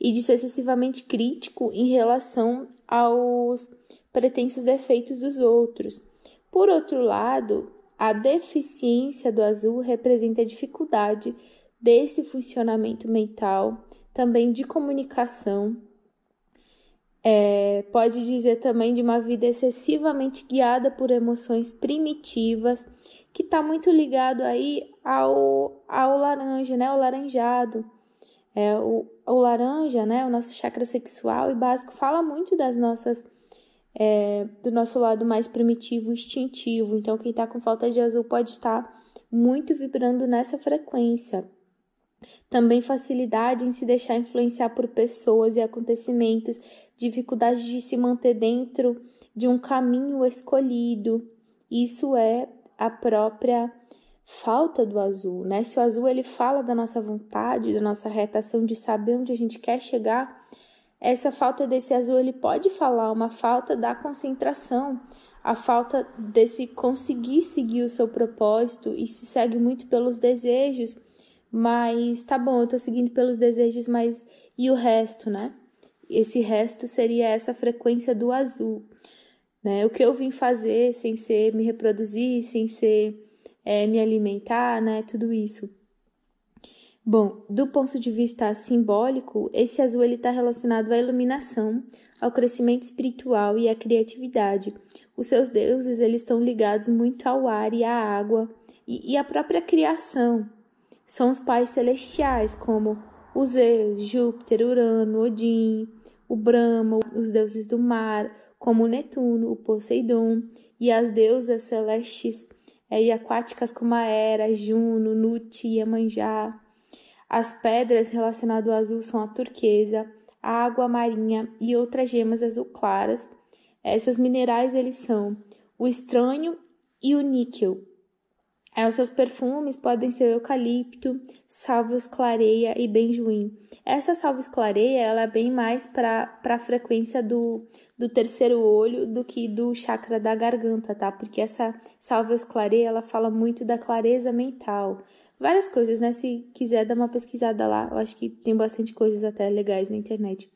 Speaker 1: e de ser excessivamente crítico em relação aos pretensos defeitos dos outros. Por outro lado, a deficiência do azul representa a dificuldade desse funcionamento mental, também de comunicação. É, pode dizer também de uma vida excessivamente guiada por emoções primitivas, que está muito ligado aí ao, ao laranja, né? O laranjado. É, o, o laranja, né? O nosso chakra sexual e básico fala muito das nossas é, do nosso lado mais primitivo, instintivo. Então, quem está com falta de azul pode estar muito vibrando nessa frequência. Também facilidade em se deixar influenciar por pessoas e acontecimentos, dificuldade de se manter dentro de um caminho escolhido. Isso é a própria falta do azul, né? Se o azul ele fala da nossa vontade, da nossa retação de saber onde a gente quer chegar, essa falta desse azul ele pode falar uma falta da concentração, a falta desse conseguir seguir o seu propósito e se segue muito pelos desejos, mas tá bom, eu tô seguindo pelos desejos, mas e o resto, né? Esse resto seria essa frequência do azul, né? O que eu vim fazer sem ser me reproduzir, sem ser é, me alimentar, né? Tudo isso. Bom, do ponto de vista simbólico, esse azul ele está relacionado à iluminação, ao crescimento espiritual e à criatividade. Os seus deuses eles estão ligados muito ao ar e à água e, e à própria criação. São os pais celestiais, como os Zeus, Júpiter, Urano, Odin, o Brahma, os deuses do mar, como Netuno, o Poseidon, e as deusas celestes é, e aquáticas como a Hera, Juno, Nuti, Iemanjá. As pedras relacionadas ao azul são a turquesa, a água marinha e outras gemas azul claras. Esses minerais eles são o estranho e o níquel. É, os seus perfumes podem ser eucalipto, salvo esclareia e benjoim. Essa salvo esclareia ela é bem mais para a frequência do, do terceiro olho do que do chakra da garganta, tá? Porque essa salvo esclareia ela fala muito da clareza mental. Várias coisas, né? Se quiser dar uma pesquisada lá, eu acho que tem bastante coisas até legais na internet.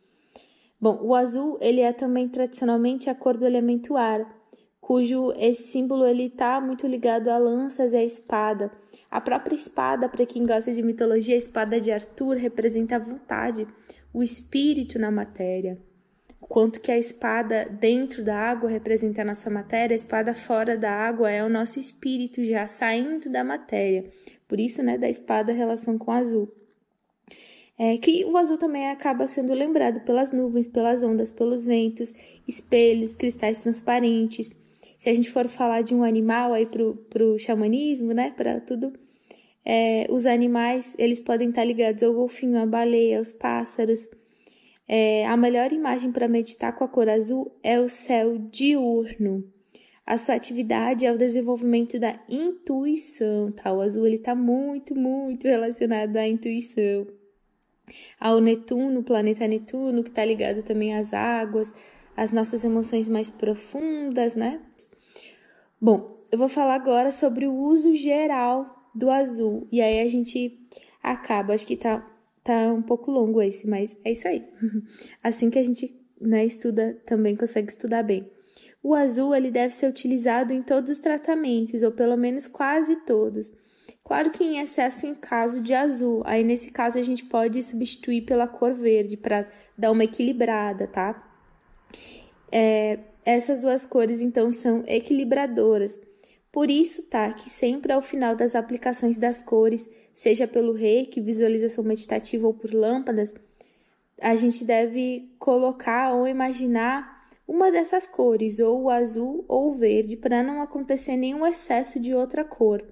Speaker 1: Bom, o azul ele é também tradicionalmente a cor do elemento ar cujo esse símbolo ele está muito ligado a lanças e a espada. A própria espada, para quem gosta de mitologia, a espada de Arthur representa a vontade, o espírito na matéria. Quanto que a espada dentro da água representa a nossa matéria, a espada fora da água é o nosso espírito já saindo da matéria. Por isso, né, da espada a relação com o azul. É que o azul também acaba sendo lembrado pelas nuvens, pelas ondas, pelos ventos, espelhos, cristais transparentes se a gente for falar de um animal aí pro, pro xamanismo, né, para tudo, é, os animais, eles podem estar ligados ao golfinho, à baleia, aos pássaros. É, a melhor imagem para meditar com a cor azul é o céu diurno. A sua atividade é o desenvolvimento da intuição, tá? O azul ele está muito, muito relacionado à intuição. Ao Netuno, o planeta Netuno, que está ligado também às águas, as nossas emoções mais profundas, né? Bom, eu vou falar agora sobre o uso geral do azul. E aí a gente acaba, acho que tá, tá um pouco longo esse, mas é isso aí. Assim que a gente né, estuda, também consegue estudar bem. O azul ele deve ser utilizado em todos os tratamentos, ou pelo menos quase todos. Claro que em excesso em caso de azul. Aí nesse caso a gente pode substituir pela cor verde para dar uma equilibrada, tá? É, essas duas cores então são equilibradoras. Por isso, tá, que sempre ao final das aplicações das cores, seja pelo reiki, visualização meditativa ou por lâmpadas, a gente deve colocar ou imaginar uma dessas cores, ou o azul ou o verde, para não acontecer nenhum excesso de outra cor.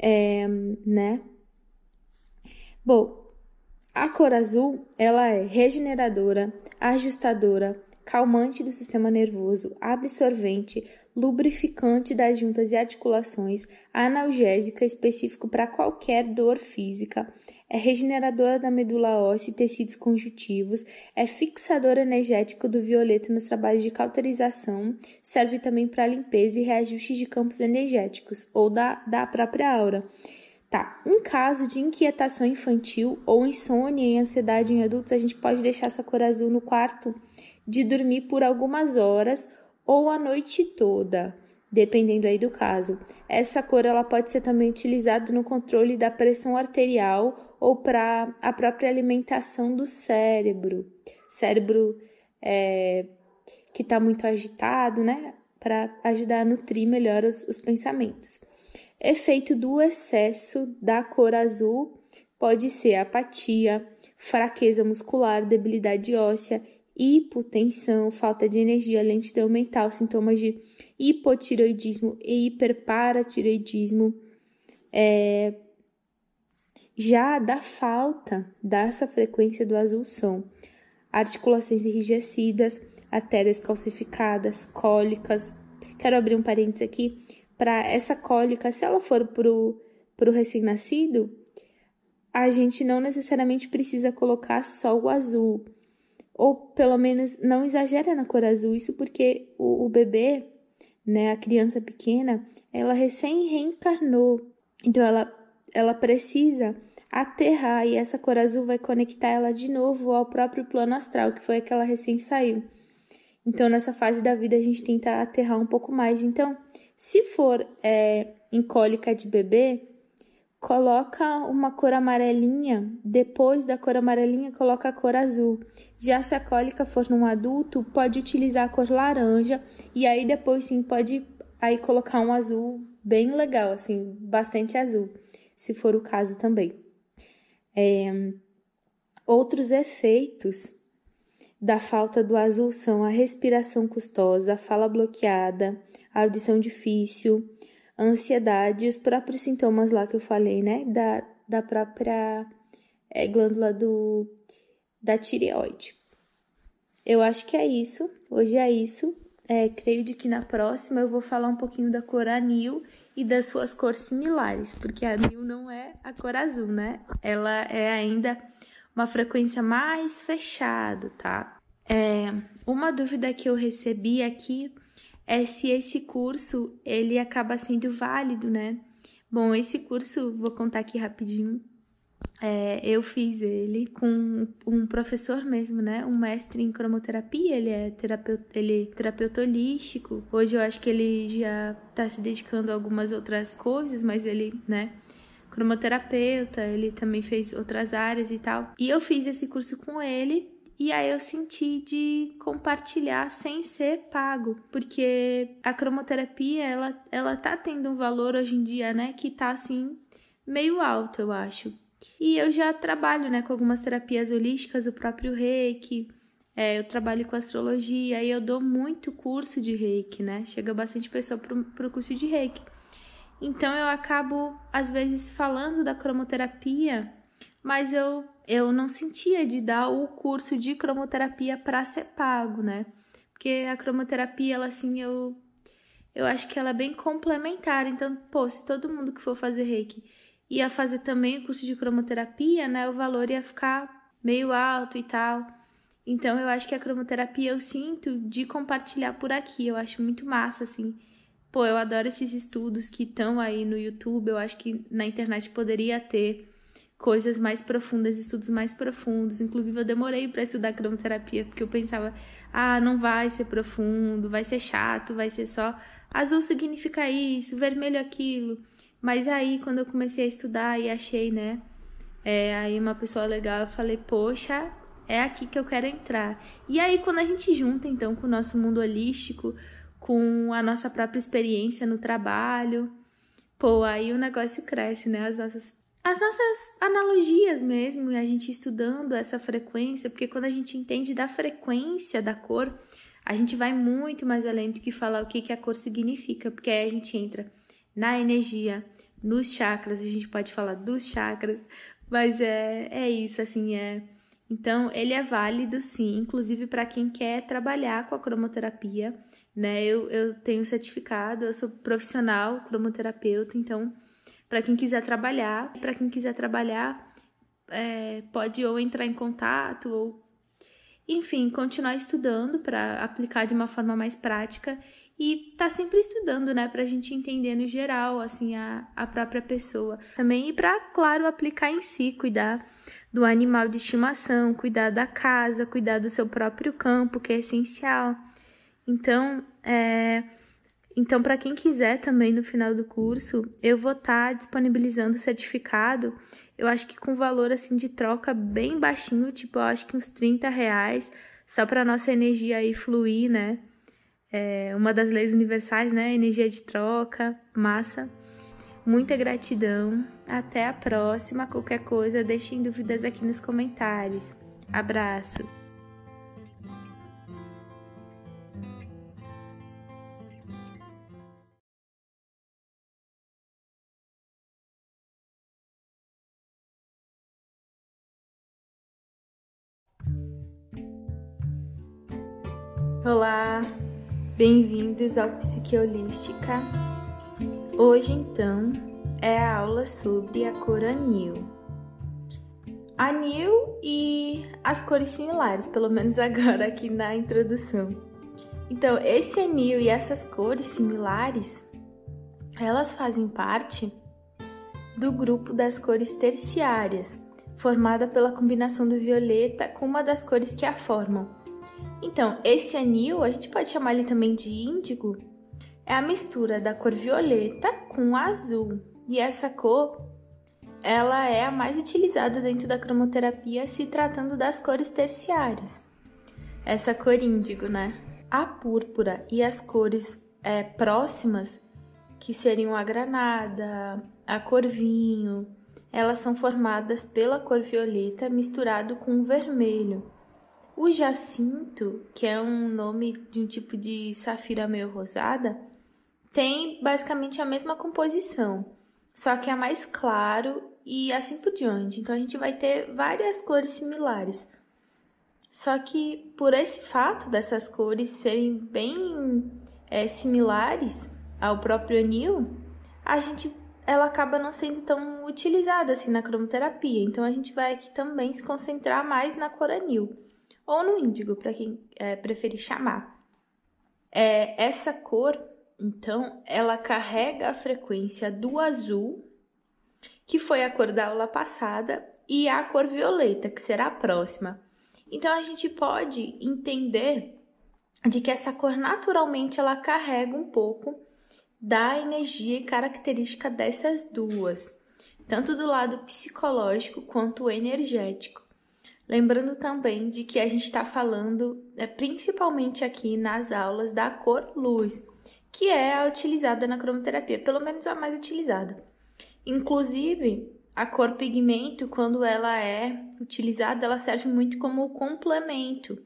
Speaker 1: É, né? Bom, a cor azul, ela é regeneradora, ajustadora, calmante do sistema nervoso, absorvente, lubrificante das juntas e articulações, analgésica específico para qualquer dor física, é regeneradora da medula óssea e tecidos conjuntivos, é fixador energético do violeta nos trabalhos de cauterização, serve também para limpeza e reajuste de campos energéticos ou da, da própria aura. Tá, em caso de inquietação infantil ou insônia e ansiedade em adultos, a gente pode deixar essa cor azul no quarto de dormir por algumas horas ou a noite toda, dependendo aí do caso. Essa cor ela pode ser também utilizada no controle da pressão arterial ou para a própria alimentação do cérebro. Cérebro é, que está muito agitado, né? Para ajudar a nutrir melhor os, os pensamentos. Efeito do excesso da cor azul pode ser apatia, fraqueza muscular, debilidade óssea hipotensão, falta de energia, lentidão mental, sintomas de hipotiroidismo e hiperparatiroidismo. É, já da falta dessa frequência do azul são articulações enrijecidas, artérias calcificadas, cólicas. Quero abrir um parênteses aqui para essa cólica, se ela for pro, pro recém-nascido, a gente não necessariamente precisa colocar só o azul. Ou pelo menos não exagera na cor azul, isso porque o, o bebê, né, a criança pequena, ela recém reencarnou. Então ela, ela precisa aterrar e essa cor azul vai conectar ela de novo ao próprio plano astral, que foi aquela recém saiu. Então, nessa fase da vida, a gente tenta aterrar um pouco mais. Então, se for é, em cólica de bebê, coloca uma cor amarelinha, depois da cor amarelinha, coloca a cor azul. Já se a cólica for num adulto, pode utilizar a cor laranja, e aí depois sim pode aí colocar um azul bem legal, assim, bastante azul, se for o caso também. É, outros efeitos da falta do azul são a respiração custosa, a fala bloqueada, a audição difícil, ansiedade e os próprios sintomas lá que eu falei, né? Da, da própria é, glândula do, da tireoide. Eu acho que é isso. Hoje é isso. É, creio de que na próxima eu vou falar um pouquinho da cor anil e das suas cores similares, porque a anil não é a cor azul, né? Ela é ainda uma frequência mais fechado, tá? É, uma dúvida que eu recebi aqui é se esse curso ele acaba sendo válido, né? Bom, esse curso, vou contar aqui rapidinho. É, eu fiz ele com um professor mesmo, né? Um mestre em cromoterapia, ele é terapeuta, ele é terapeuta holístico. Hoje eu acho que ele já está se dedicando a algumas outras coisas, mas ele, né? Cromoterapeuta, ele também fez outras áreas e tal. E eu fiz esse curso com ele e aí eu senti de compartilhar sem ser pago, porque a cromoterapia ela ela tá tendo um valor hoje em dia, né, que tá assim meio alto, eu acho. E eu já trabalho, né, com algumas terapias holísticas, o próprio Reiki, é, eu trabalho com astrologia e eu dou muito curso de Reiki, né? Chega bastante pessoa pro, pro curso de Reiki. Então eu acabo, às vezes, falando da cromoterapia, mas eu, eu não sentia de dar o curso de cromoterapia para ser pago, né? Porque a cromoterapia, ela assim, eu, eu acho que ela é bem complementar. Então, pô, se todo mundo que for fazer reiki ia fazer também o curso de cromoterapia, né? O valor ia ficar meio alto e tal. Então, eu acho que a cromoterapia eu sinto de compartilhar por aqui. Eu acho muito massa, assim. Pô, eu adoro esses estudos que estão aí no YouTube. Eu acho que na internet poderia ter coisas mais profundas, estudos mais profundos. Inclusive, eu demorei para estudar cromoterapia, porque eu pensava, ah, não vai ser profundo, vai ser chato, vai ser só azul significa isso, vermelho aquilo. Mas aí, quando eu comecei a estudar e achei, né, é, aí uma pessoa legal, eu falei, poxa, é aqui que eu quero entrar. E aí, quando a gente junta, então, com o nosso mundo holístico, com a nossa própria experiência no trabalho, pô, aí o negócio cresce, né? As nossas, as nossas analogias mesmo, e a gente estudando essa frequência, porque quando a gente entende da frequência da cor, a gente vai muito mais além do que falar o que, que a cor significa, porque aí a gente entra na energia, nos chakras, a gente pode falar dos chakras, mas é, é isso, assim, é. Então, ele é válido sim, inclusive para quem quer trabalhar com a cromoterapia, né? Eu, eu tenho certificado, eu sou profissional cromoterapeuta, então, para quem quiser trabalhar, para quem quiser trabalhar, é, pode ou entrar em contato ou, enfim, continuar estudando para aplicar de uma forma mais prática e tá sempre estudando, né, pra gente entender no geral, assim, a, a própria pessoa. Também e pra, claro, aplicar em si, cuidar do animal de estimação, cuidar da casa, cuidar do seu próprio campo, que é essencial. Então, é, então para quem quiser também no final do curso, eu vou estar tá disponibilizando o certificado. Eu acho que com valor assim de troca bem baixinho, tipo, eu acho que uns 30 reais, só para nossa energia aí fluir, né? é uma das leis universais, né? Energia de troca, massa. Muita gratidão. Até a próxima. Qualquer coisa, deixem dúvidas aqui nos comentários. Abraço. Olá, bem-vindos ao Psiqueolística. Hoje, então, é a aula sobre a cor anil. Anil e as cores similares, pelo menos agora aqui na introdução. Então, esse anil e essas cores similares, elas fazem parte do grupo das cores terciárias, formada pela combinação do violeta com uma das cores que a formam. Então, esse anil, a gente pode chamar ele também de índigo, é a mistura da cor violeta com azul. E essa cor, ela é a mais utilizada dentro da cromoterapia se tratando das cores terciárias. Essa cor índigo, né? A púrpura e as cores é, próximas, que seriam a granada, a cor vinho, elas são formadas pela cor violeta misturado com o vermelho. O jacinto, que é um nome de um tipo de safira meio rosada, tem basicamente a mesma composição, só que é mais claro e assim por diante. Então a gente vai ter várias cores similares. Só que por esse fato dessas cores serem bem é, similares ao próprio anil, a gente ela acaba não sendo tão utilizada assim na cromoterapia. Então a gente vai aqui também se concentrar mais na cor anil ou no índigo, para quem é, preferir chamar. É, essa cor, então, ela carrega a frequência do azul, que foi a cor da aula passada, e a cor violeta, que será a próxima. Então a gente pode entender de que essa cor naturalmente ela carrega um pouco da energia e característica dessas duas, tanto do lado psicológico quanto energético. Lembrando também de que a gente está falando é, principalmente aqui nas aulas da cor luz, que é a utilizada na cromoterapia, pelo menos a mais utilizada. Inclusive, a cor pigmento, quando ela é utilizada, ela serve muito como complemento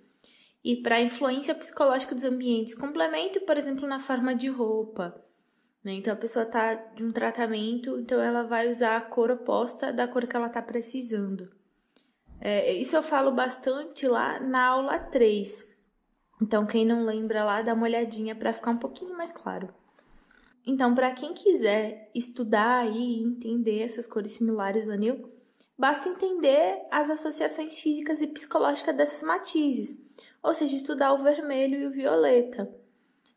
Speaker 1: e para a influência psicológica dos ambientes. Complemento, por exemplo, na forma de roupa. Né? Então, a pessoa está de um tratamento, então ela vai usar a cor oposta da cor que ela está precisando. É, isso eu falo bastante lá na aula 3. Então, quem não lembra lá, dá uma olhadinha para ficar um pouquinho mais claro. Então, para quem quiser estudar e entender essas cores similares do anil, basta entender as associações físicas e psicológicas dessas matizes, ou seja, estudar o vermelho e o violeta.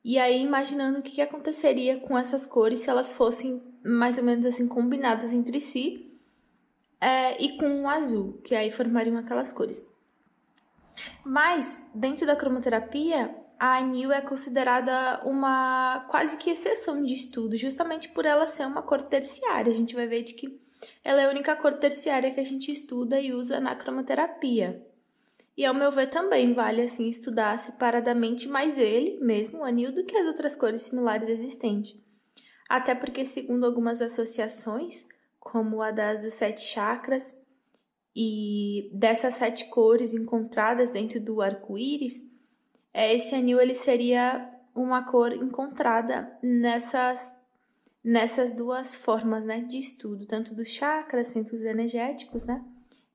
Speaker 1: E aí, imaginando o que aconteceria com essas cores se elas fossem mais ou menos assim combinadas entre si é, e com o azul, que aí formariam aquelas cores. Mas, dentro da cromoterapia, a anil é considerada uma quase que exceção de estudo, justamente por ela ser uma cor terciária. A gente vai ver de que ela é a única cor terciária que a gente estuda e usa na cromoterapia. E ao meu ver também vale assim estudar separadamente mais ele mesmo, o anil, do que as outras cores similares existentes. Até porque, segundo algumas associações, como a das dos sete chakras, e dessas sete cores encontradas dentro do arco-íris, é, esse anil ele seria uma cor encontrada nessas nessas duas formas né, de estudo, tanto dos chakras, centros energéticos, né,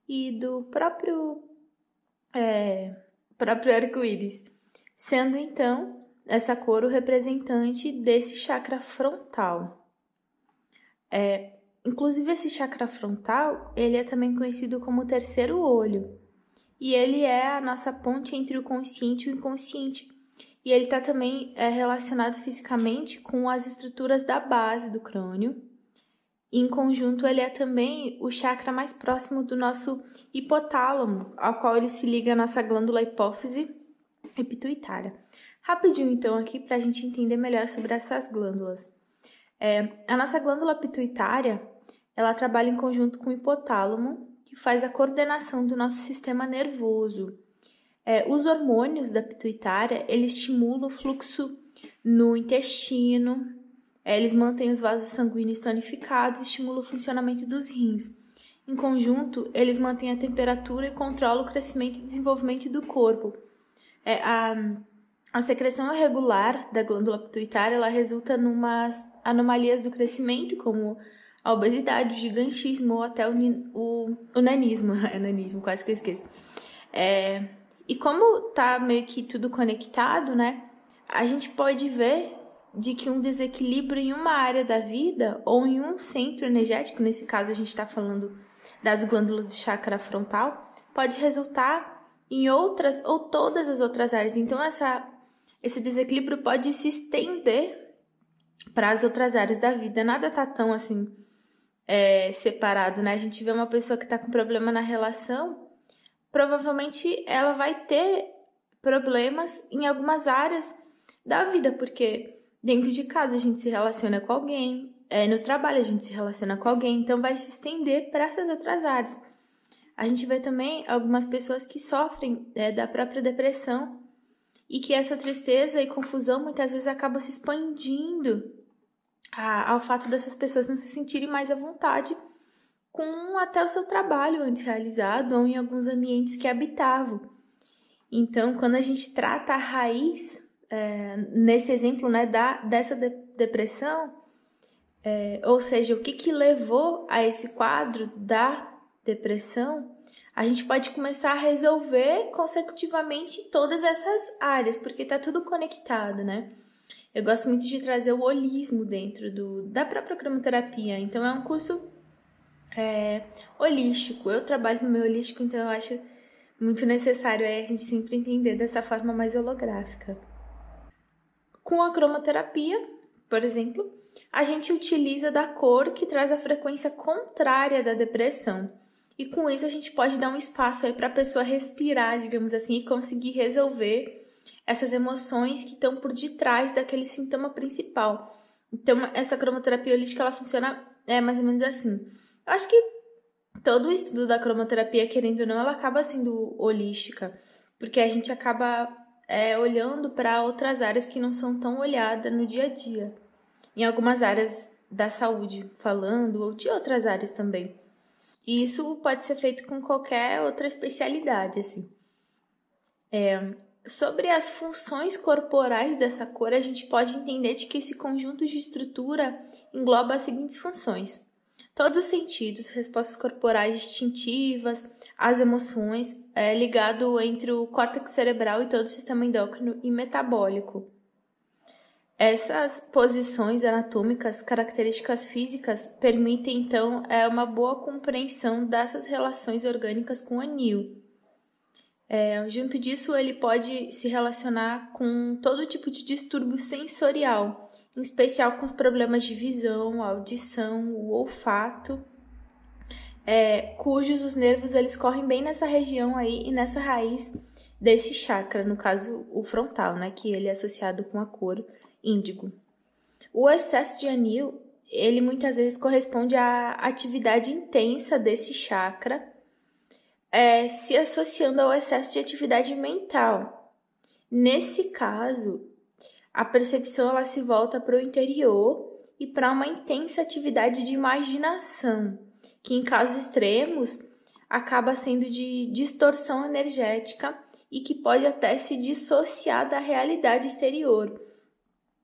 Speaker 1: e do próprio é, próprio arco-íris, sendo então essa cor o representante desse chakra frontal. É, Inclusive esse chakra frontal, ele é também conhecido como terceiro olho. E ele é a nossa ponte entre o consciente e o inconsciente. E ele está também é, relacionado fisicamente com as estruturas da base do crânio. Em conjunto, ele é também o chakra mais próximo do nosso hipotálamo, ao qual ele se liga à nossa glândula hipófise e pituitária. Rapidinho, então, aqui para a gente entender melhor sobre essas glândulas. É, a nossa glândula pituitária ela trabalha em conjunto com o hipotálamo, que faz a coordenação do nosso sistema nervoso. É, os hormônios da pituitária, eles estimulam o fluxo no intestino, é, eles mantêm os vasos sanguíneos tonificados e estimulam o funcionamento dos rins. Em conjunto, eles mantêm a temperatura e controlam o crescimento e desenvolvimento do corpo. É, a, a secreção irregular da glândula pituitária ela resulta em anomalias do crescimento, como a obesidade, o gigantismo ou até o, o, o nanismo. É nanismo, quase que eu esqueço. É, e como tá meio que tudo conectado, né? A gente pode ver de que um desequilíbrio em uma área da vida ou em um centro energético, nesse caso a gente está falando das glândulas do chakra frontal, pode resultar em outras ou todas as outras áreas. Então essa esse desequilíbrio pode se estender para as outras áreas da vida. Nada tá tão assim é, separado, né? A gente vê uma pessoa que está com problema na relação, provavelmente ela vai ter problemas em algumas áreas da vida, porque dentro de casa a gente se relaciona com alguém, é, no trabalho a gente se relaciona com alguém, então vai se estender para essas outras áreas. A gente vê também algumas pessoas que sofrem é, da própria depressão e que essa tristeza e confusão muitas vezes acaba se expandindo a, ao fato dessas pessoas não se sentirem mais à vontade com até o seu trabalho antes realizado ou em alguns ambientes que habitavam. Então, quando a gente trata a raiz é, nesse exemplo né, da, dessa de, depressão, é, ou seja, o que, que levou a esse quadro da depressão, a gente pode começar a resolver consecutivamente todas essas áreas, porque está tudo conectado, né? Eu gosto muito de trazer o holismo dentro do, da própria cromoterapia, então é um curso é, holístico. Eu trabalho no meu holístico, então eu acho muito necessário é a gente sempre entender dessa forma mais holográfica. Com a cromoterapia, por exemplo, a gente utiliza da cor que traz a frequência contrária da depressão. E com isso a gente pode dar um espaço aí para a pessoa respirar, digamos assim, e conseguir resolver essas emoções que estão por detrás daquele sintoma principal. Então, essa cromoterapia holística ela funciona é mais ou menos assim. Eu acho que todo o estudo da cromoterapia, querendo ou não, ela acaba sendo holística, porque a gente acaba é, olhando para outras áreas que não são tão olhadas no dia a dia. Em algumas áreas da saúde, falando, ou de outras áreas também. E isso pode ser feito com qualquer outra especialidade, assim. É, sobre as funções corporais dessa cor, a gente pode entender de que esse conjunto de estrutura engloba as seguintes funções: todos os sentidos, respostas corporais instintivas, as emoções, é, ligado entre o córtex cerebral e todo o sistema endócrino e metabólico. Essas posições anatômicas, características físicas, permitem então é, uma boa compreensão dessas relações orgânicas com o anil. É, junto disso, ele pode se relacionar com todo tipo de distúrbio sensorial, em especial com os problemas de visão, audição, o olfato é, cujos os nervos eles correm bem nessa região aí e nessa raiz desse chakra, no caso o frontal, né, que ele é associado com a cor índigo. O excesso de anil, ele muitas vezes corresponde à atividade intensa desse chakra, é, se associando ao excesso de atividade mental. Nesse caso, a percepção ela se volta para o interior e para uma intensa atividade de imaginação que em casos extremos acaba sendo de distorção energética e que pode até se dissociar da realidade exterior.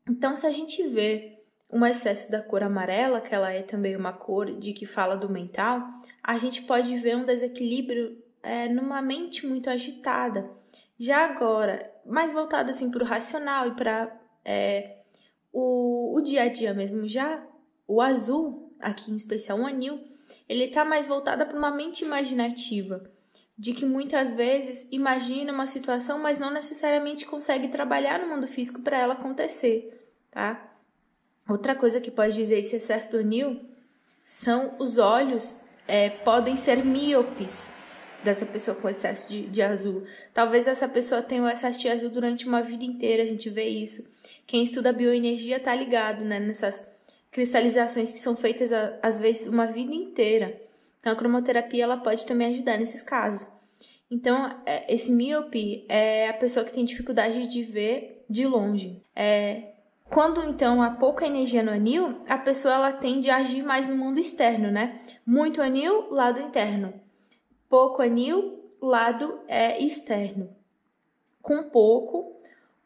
Speaker 1: Então, se a gente vê um excesso da cor amarela, que ela é também uma cor de que fala do mental, a gente pode ver um desequilíbrio é, numa mente muito agitada. Já agora, mais voltada assim para o racional e para é, o, o dia a dia mesmo, já o azul, aqui em especial o anil, ele está mais voltada para uma mente imaginativa, de que muitas vezes imagina uma situação, mas não necessariamente consegue trabalhar no mundo físico para ela acontecer, tá? Outra coisa que pode dizer esse excesso do anil são os olhos é, podem ser míopes dessa pessoa com excesso de, de azul. Talvez essa pessoa tenha o excesso de azul durante uma vida inteira, a gente vê isso. Quem estuda bioenergia tá ligado, né, nessas cristalizações que são feitas às vezes uma vida inteira. Então a cromoterapia ela pode também ajudar nesses casos. Então é, esse míope é a pessoa que tem dificuldade de ver de longe. É, quando então há pouca energia no anil, a pessoa ela tende a agir mais no mundo externo, né? Muito anil, lado interno. Pouco anil, lado é, externo. Com pouco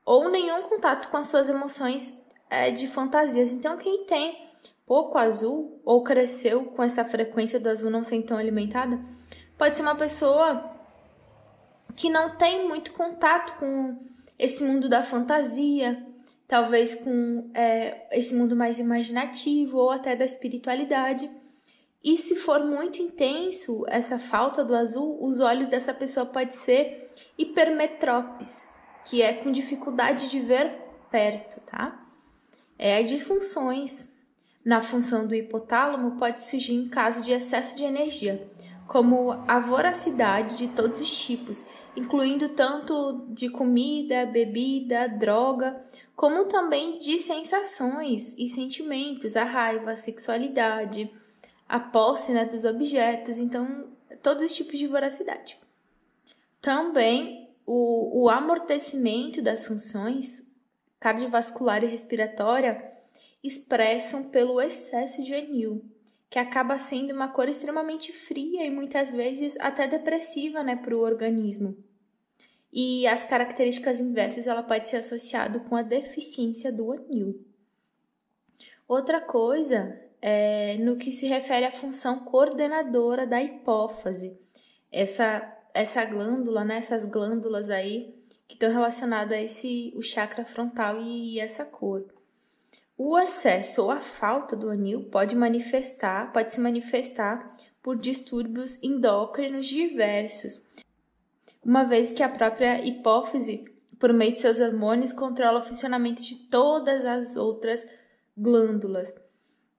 Speaker 1: ou nenhum contato com as suas emoções é, de fantasias. Então, quem tem pouco azul ou cresceu com essa frequência do azul não ser tão alimentada, pode ser uma pessoa que não tem muito contato com esse mundo da fantasia, talvez com é, esse mundo mais imaginativo ou até da espiritualidade. E se for muito intenso essa falta do azul, os olhos dessa pessoa pode ser hipermetrópes, que é com dificuldade de ver perto, tá? É disfunções na função do hipotálamo pode surgir em caso de excesso de energia, como a voracidade de todos os tipos, incluindo tanto de comida, bebida, droga, como também de sensações e sentimentos, a raiva, a sexualidade, a posse né, dos objetos, então todos os tipos de voracidade. Também o, o amortecimento das funções cardiovascular e respiratória expressam pelo excesso de anil, que acaba sendo uma cor extremamente fria e muitas vezes até depressiva né, para o organismo. E as características inversas ela pode ser associada com a deficiência do anil. Outra coisa é no que se refere à função coordenadora da hipófise. Essa essa glândula, né, essas glândulas aí que estão relacionadas a esse o chakra frontal e, e essa cor. O excesso ou a falta do anil pode manifestar, pode se manifestar por distúrbios endócrinos diversos, uma vez que a própria hipófise, por meio de seus hormônios, controla o funcionamento de todas as outras glândulas.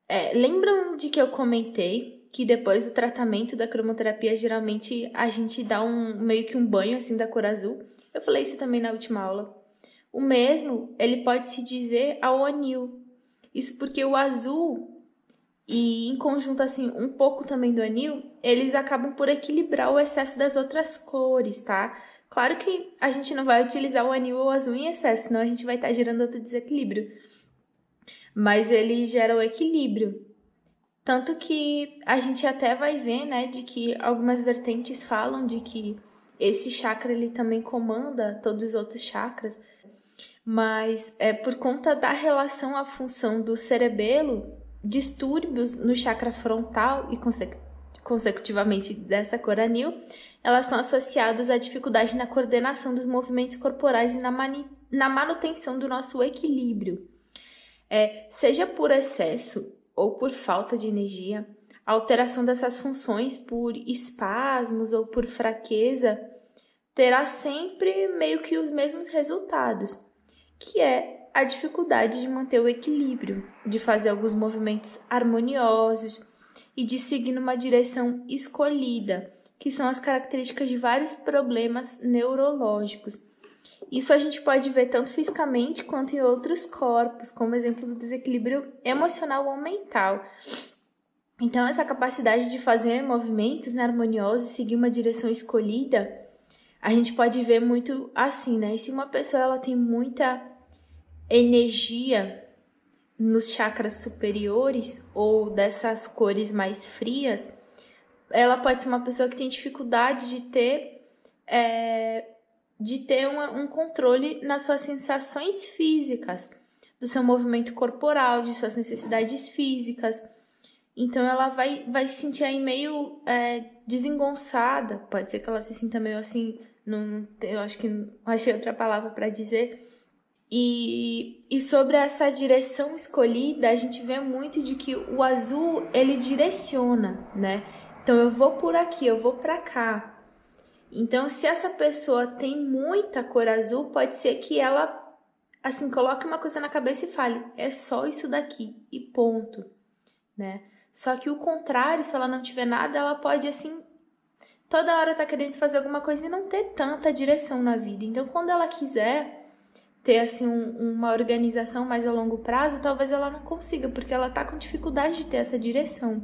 Speaker 1: É, lembram de que eu comentei que depois do tratamento da cromoterapia, geralmente a gente dá um meio que um banho assim da cor azul? Eu falei isso também na última aula. O mesmo, ele pode se dizer ao anil. Isso porque o azul e em conjunto assim, um pouco também do anil, eles acabam por equilibrar o excesso das outras cores, tá? Claro que a gente não vai utilizar o anil ou azul em excesso, senão a gente vai estar tá gerando outro desequilíbrio. Mas ele gera o equilíbrio. Tanto que a gente até vai ver, né, de que algumas vertentes falam de que esse chakra ele também comanda todos os outros chakras, mas é por conta da relação à função do cerebelo, distúrbios no chakra frontal e consecutivamente dessa cor anil, elas são associadas à dificuldade na coordenação dos movimentos corporais e na, na manutenção do nosso equilíbrio. É, seja por excesso ou por falta de energia, a alteração dessas funções por espasmos ou por fraqueza terá sempre meio que os mesmos resultados, que é a dificuldade de manter o equilíbrio, de fazer alguns movimentos harmoniosos e de seguir numa direção escolhida, que são as características de vários problemas neurológicos. Isso a gente pode ver tanto fisicamente quanto em outros corpos, como exemplo do desequilíbrio emocional ou mental. Então, essa capacidade de fazer movimentos né, harmoniosos e seguir uma direção escolhida, a gente pode ver muito assim, né? E se uma pessoa ela tem muita energia nos chakras superiores ou dessas cores mais frias, ela pode ser uma pessoa que tem dificuldade de ter é, de ter uma, um controle nas suas sensações físicas, do seu movimento corporal, de suas necessidades físicas. Então ela vai, vai se sentir aí meio é, desengonçada. Pode ser que ela se sinta meio assim. Não, eu acho que não achei outra palavra para dizer. E, e sobre essa direção escolhida, a gente vê muito de que o azul ele direciona, né? Então eu vou por aqui, eu vou para cá. Então, se essa pessoa tem muita cor azul, pode ser que ela assim coloque uma coisa na cabeça e fale: é só isso daqui e ponto, né? Só que o contrário, se ela não tiver nada, ela pode assim toda hora tá querendo fazer alguma coisa e não ter tanta direção na vida. Então, quando ela quiser ter assim um, uma organização mais a longo prazo, talvez ela não consiga, porque ela tá com dificuldade de ter essa direção.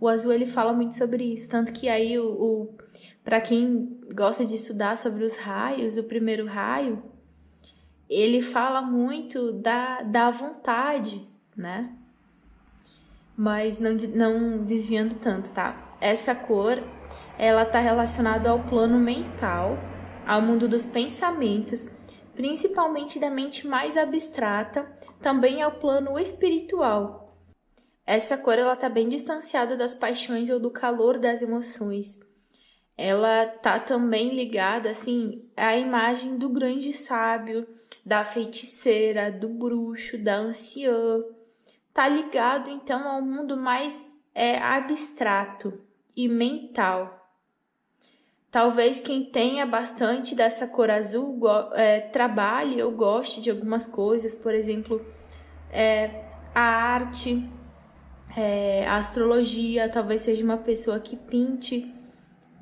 Speaker 1: O azul ele fala muito sobre isso, tanto que aí o, o para quem gosta de estudar sobre os raios, o primeiro raio, ele fala muito da, da vontade, né? Mas não, não desviando tanto, tá? Essa cor, ela tá relacionada ao plano mental, ao mundo dos pensamentos, principalmente da mente mais abstrata, também ao plano espiritual. Essa cor ela tá bem distanciada das paixões ou do calor das emoções ela tá também ligada assim à imagem do grande sábio, da feiticeira, do bruxo, da anciã. Tá ligado então ao mundo mais é, abstrato e mental. Talvez quem tenha bastante dessa cor azul é, trabalhe ou goste de algumas coisas, por exemplo, é, a arte, é, a astrologia, talvez seja uma pessoa que pinte,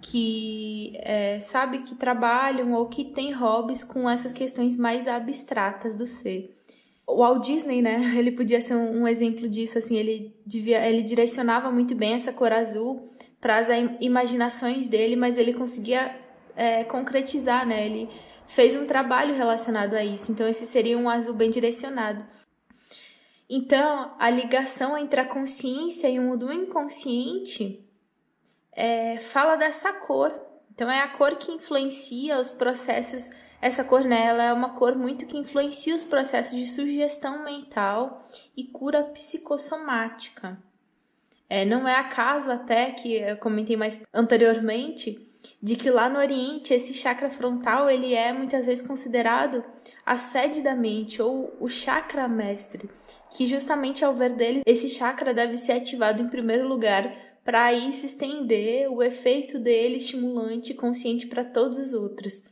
Speaker 1: que é, sabe que trabalham ou que tem hobbies com essas questões mais abstratas do ser. O Walt Disney, né? Ele podia ser um, um exemplo disso, assim, ele devia, ele direcionava muito bem essa cor azul para as imaginações dele, mas ele conseguia é, concretizar, né? Ele fez um trabalho relacionado a isso. Então, esse seria um azul bem direcionado. Então, a ligação entre a consciência e o mundo inconsciente é, fala dessa cor. Então, é a cor que influencia os processos. Essa cor nela é uma cor muito que influencia os processos de sugestão mental e cura psicossomática. É, não é acaso até que eu comentei mais anteriormente de que lá no Oriente esse chakra frontal ele é muitas vezes considerado a sede da mente ou o chakra mestre, que justamente ao ver deles esse chakra deve ser ativado em primeiro lugar para aí se estender o efeito dele estimulante consciente para todos os outros.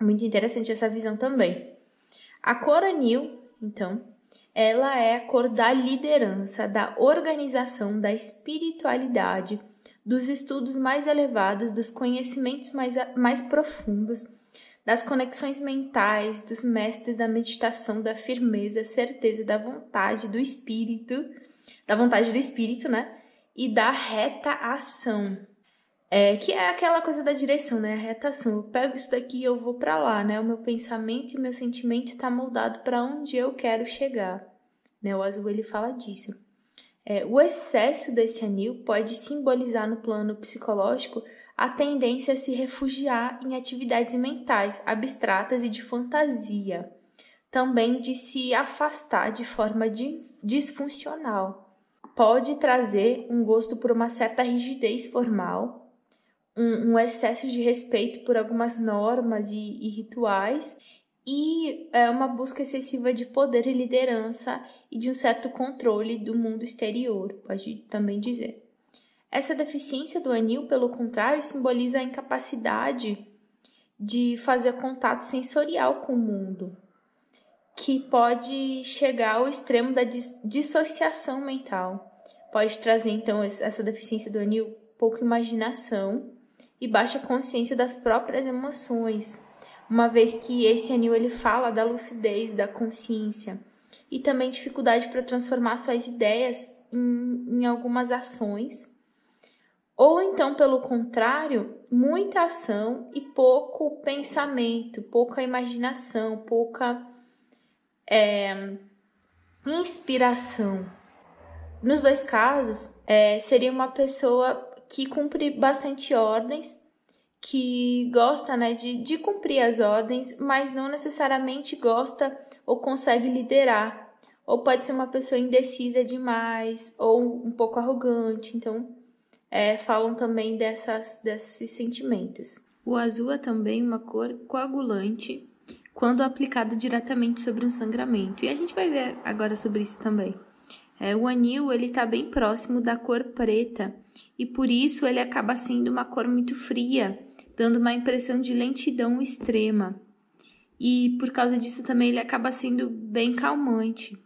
Speaker 1: Muito interessante essa visão também. A cor anil, então, ela é a cor da liderança, da organização, da espiritualidade, dos estudos mais elevados, dos conhecimentos mais, mais profundos, das conexões mentais, dos mestres da meditação, da firmeza, certeza, da vontade do espírito, da vontade do espírito, né? E da reta ação. É, que é aquela coisa da direção, né? A reta ação. Eu pego isso daqui e eu vou para lá, né? O meu pensamento e o meu sentimento está moldado para onde eu quero chegar. Né? O azul ele fala disso. É, o excesso desse anil pode simbolizar no plano psicológico a tendência a se refugiar em atividades mentais abstratas e de fantasia, também de se afastar de forma disfuncional. Pode trazer um gosto por uma certa rigidez formal um, um excesso de respeito por algumas normas e, e rituais e é, uma busca excessiva de poder e liderança e de um certo controle do mundo exterior, pode também dizer. Essa deficiência do anil, pelo contrário, simboliza a incapacidade de fazer contato sensorial com o mundo, que pode chegar ao extremo da dissociação mental. Pode trazer, então, essa deficiência do anil pouca imaginação e baixa consciência das próprias emoções, uma vez que esse anil ele fala da lucidez, da consciência e também dificuldade para transformar suas ideias em, em algumas ações. Ou então, pelo contrário, muita ação e pouco pensamento, pouca imaginação, pouca é, inspiração. Nos dois casos, é, seria uma pessoa que cumpre bastante ordens, que gosta né, de, de cumprir as ordens, mas não necessariamente gosta ou consegue liderar. Ou pode ser uma pessoa indecisa demais, ou um pouco arrogante. Então, é, falam também dessas, desses sentimentos. O azul é também uma cor coagulante quando aplicada diretamente sobre um sangramento. E a gente vai ver agora sobre isso também. É, o anil ele está bem próximo da cor preta e por isso ele acaba sendo uma cor muito fria, dando uma impressão de lentidão extrema. E por causa disso também ele acaba sendo bem calmante.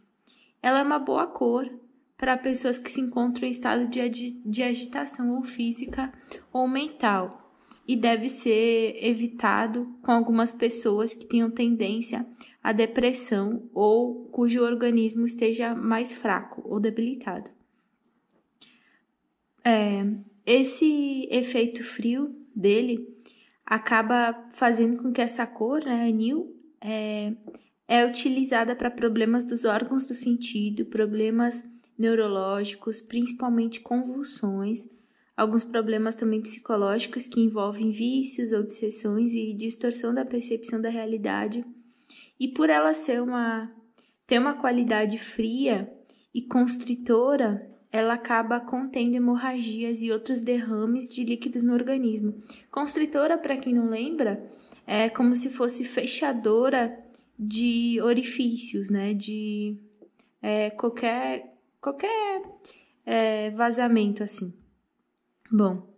Speaker 1: Ela é uma boa cor para pessoas que se encontram em estado de, de agitação ou física ou mental e deve ser evitado com algumas pessoas que tenham tendência à depressão ou cujo organismo esteja mais fraco ou debilitado. É, esse efeito frio dele acaba fazendo com que essa cor, né, anil, é, é utilizada para problemas dos órgãos do sentido, problemas neurológicos, principalmente convulsões, alguns problemas também psicológicos que envolvem vícios, obsessões e distorção da percepção da realidade. E por ela ser uma ter uma qualidade fria e constritora, ela acaba contendo hemorragias e outros derrames de líquidos no organismo. Constritora, para quem não lembra, é como se fosse fechadora de orifícios, né? De é, qualquer qualquer é, vazamento assim. Bom,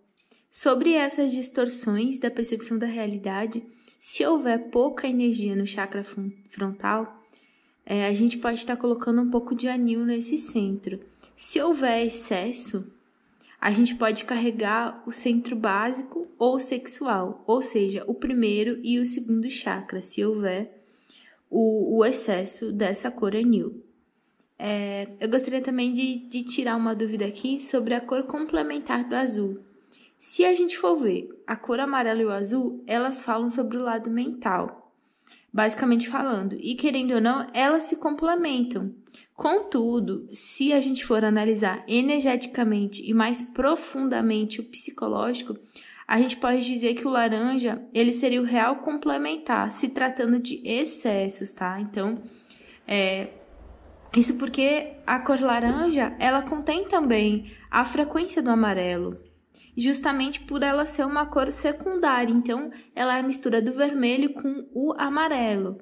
Speaker 1: sobre essas distorções da percepção da realidade, se houver pouca energia no chakra frontal, é, a gente pode estar colocando um pouco de anil nesse centro. Se houver excesso, a gente pode carregar o centro básico ou sexual, ou seja, o primeiro e o segundo chakra, se houver o, o excesso dessa cor anil. É, eu gostaria também de, de tirar uma dúvida aqui sobre a cor complementar do azul. Se a gente for ver a cor amarela e o azul, elas falam sobre o lado mental, basicamente falando, e querendo ou não, elas se complementam. Contudo, se a gente for analisar energeticamente e mais profundamente o psicológico, a gente pode dizer que o laranja ele seria o real complementar, se tratando de excessos, tá? Então, é, isso porque a cor laranja ela contém também a frequência do amarelo, justamente por ela ser uma cor secundária. Então, ela é a mistura do vermelho com o amarelo.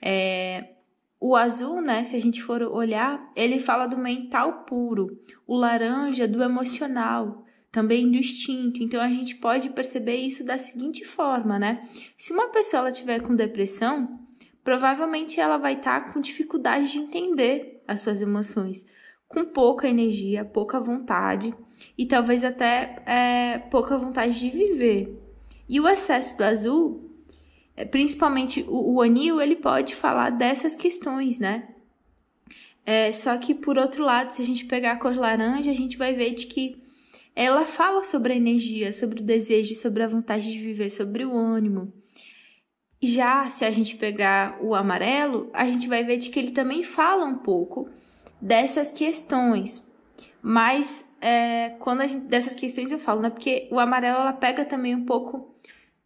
Speaker 1: É, o azul, né, se a gente for olhar, ele fala do mental puro. O laranja do emocional, também do instinto. Então a gente pode perceber isso da seguinte forma, né? Se uma pessoa ela tiver com depressão, provavelmente ela vai estar tá com dificuldade de entender as suas emoções, com pouca energia, pouca vontade e talvez até é, pouca vontade de viver. E o excesso do azul principalmente o, o anil, ele pode falar dessas questões, né? É, só que, por outro lado, se a gente pegar a cor laranja, a gente vai ver de que ela fala sobre a energia, sobre o desejo, sobre a vontade de viver, sobre o ânimo. Já se a gente pegar o amarelo, a gente vai ver de que ele também fala um pouco dessas questões. Mas é, quando a gente, dessas questões eu falo, né? Porque o amarelo ela pega também um pouco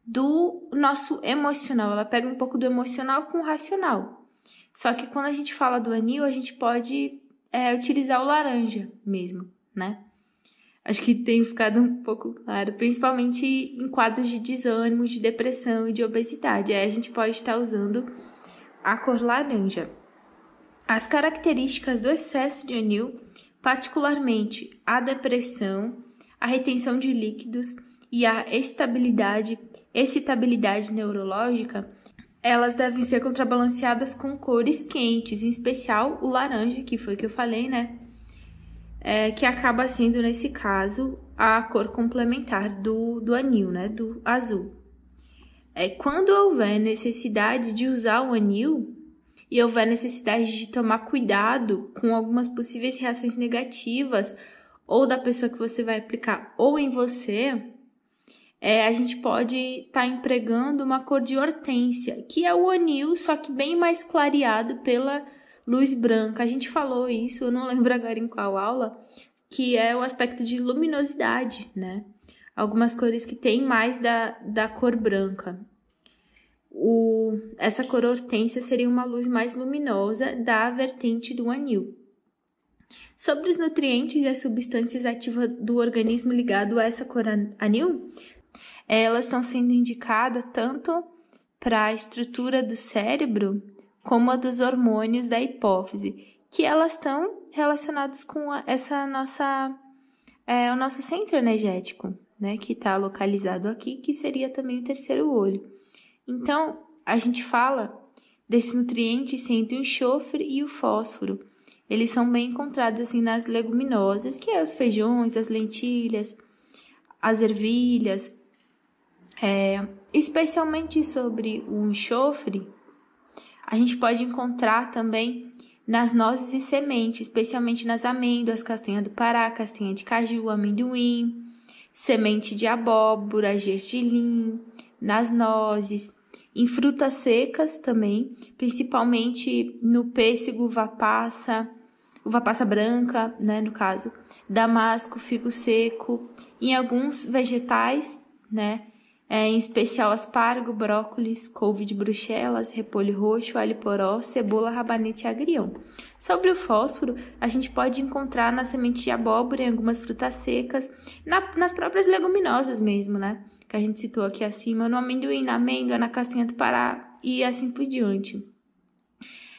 Speaker 1: do nosso emocional. Ela pega um pouco do emocional com o racional. Só que quando a gente fala do anil, a gente pode é, utilizar o laranja mesmo, né? Acho que tem ficado um pouco claro, principalmente em quadros de desânimo, de depressão e de obesidade. Aí a gente pode estar usando a cor laranja. As características do excesso de anil, particularmente a depressão, a retenção de líquidos e a estabilidade, excitabilidade neurológica, elas devem ser contrabalanceadas com cores quentes, em especial o laranja, que foi que eu falei, né? É, que acaba sendo, nesse caso, a cor complementar do, do anil, né? Do azul. É, quando houver necessidade de usar o anil e houver necessidade de tomar cuidado com algumas possíveis reações negativas ou da pessoa que você vai aplicar ou em você, é, a gente pode estar tá empregando uma cor de hortência, que é o anil, só que bem mais clareado pela luz branca. A gente falou isso, eu não lembro agora em qual aula, que é o aspecto de luminosidade, né? Algumas cores que têm mais da, da cor branca. O, essa cor hortência seria uma luz mais luminosa da vertente do anil. Sobre os nutrientes e as substâncias ativas do organismo ligado a essa cor anil, elas estão sendo indicadas tanto para a estrutura do cérebro como a dos hormônios da hipófise, que elas estão relacionadas com a, essa nossa é, o nosso centro energético, né, que está localizado aqui, que seria também o terceiro olho. Então, a gente fala desses nutrientes sendo o enxofre e o fósforo. Eles são bem encontrados assim nas leguminosas, que é os feijões, as lentilhas, as ervilhas, é, especialmente sobre o enxofre, a gente pode encontrar também nas nozes e sementes, especialmente nas amêndoas, castanha do Pará, castanha de caju, amendoim, semente de abóbora, gergelim, nas nozes, em frutas secas também, principalmente no pêssego, uva passa, uva passa branca, né, no caso, damasco, figo seco, em alguns vegetais, né, é, em especial aspargo, brócolis, couve de bruxelas, repolho roxo, alho poró, cebola, rabanete e agrião. Sobre o fósforo, a gente pode encontrar na semente de abóbora, em algumas frutas secas, na, nas próprias leguminosas mesmo, né? Que a gente citou aqui acima, no amendoim, na amêndoa, na castanha do Pará e assim por diante.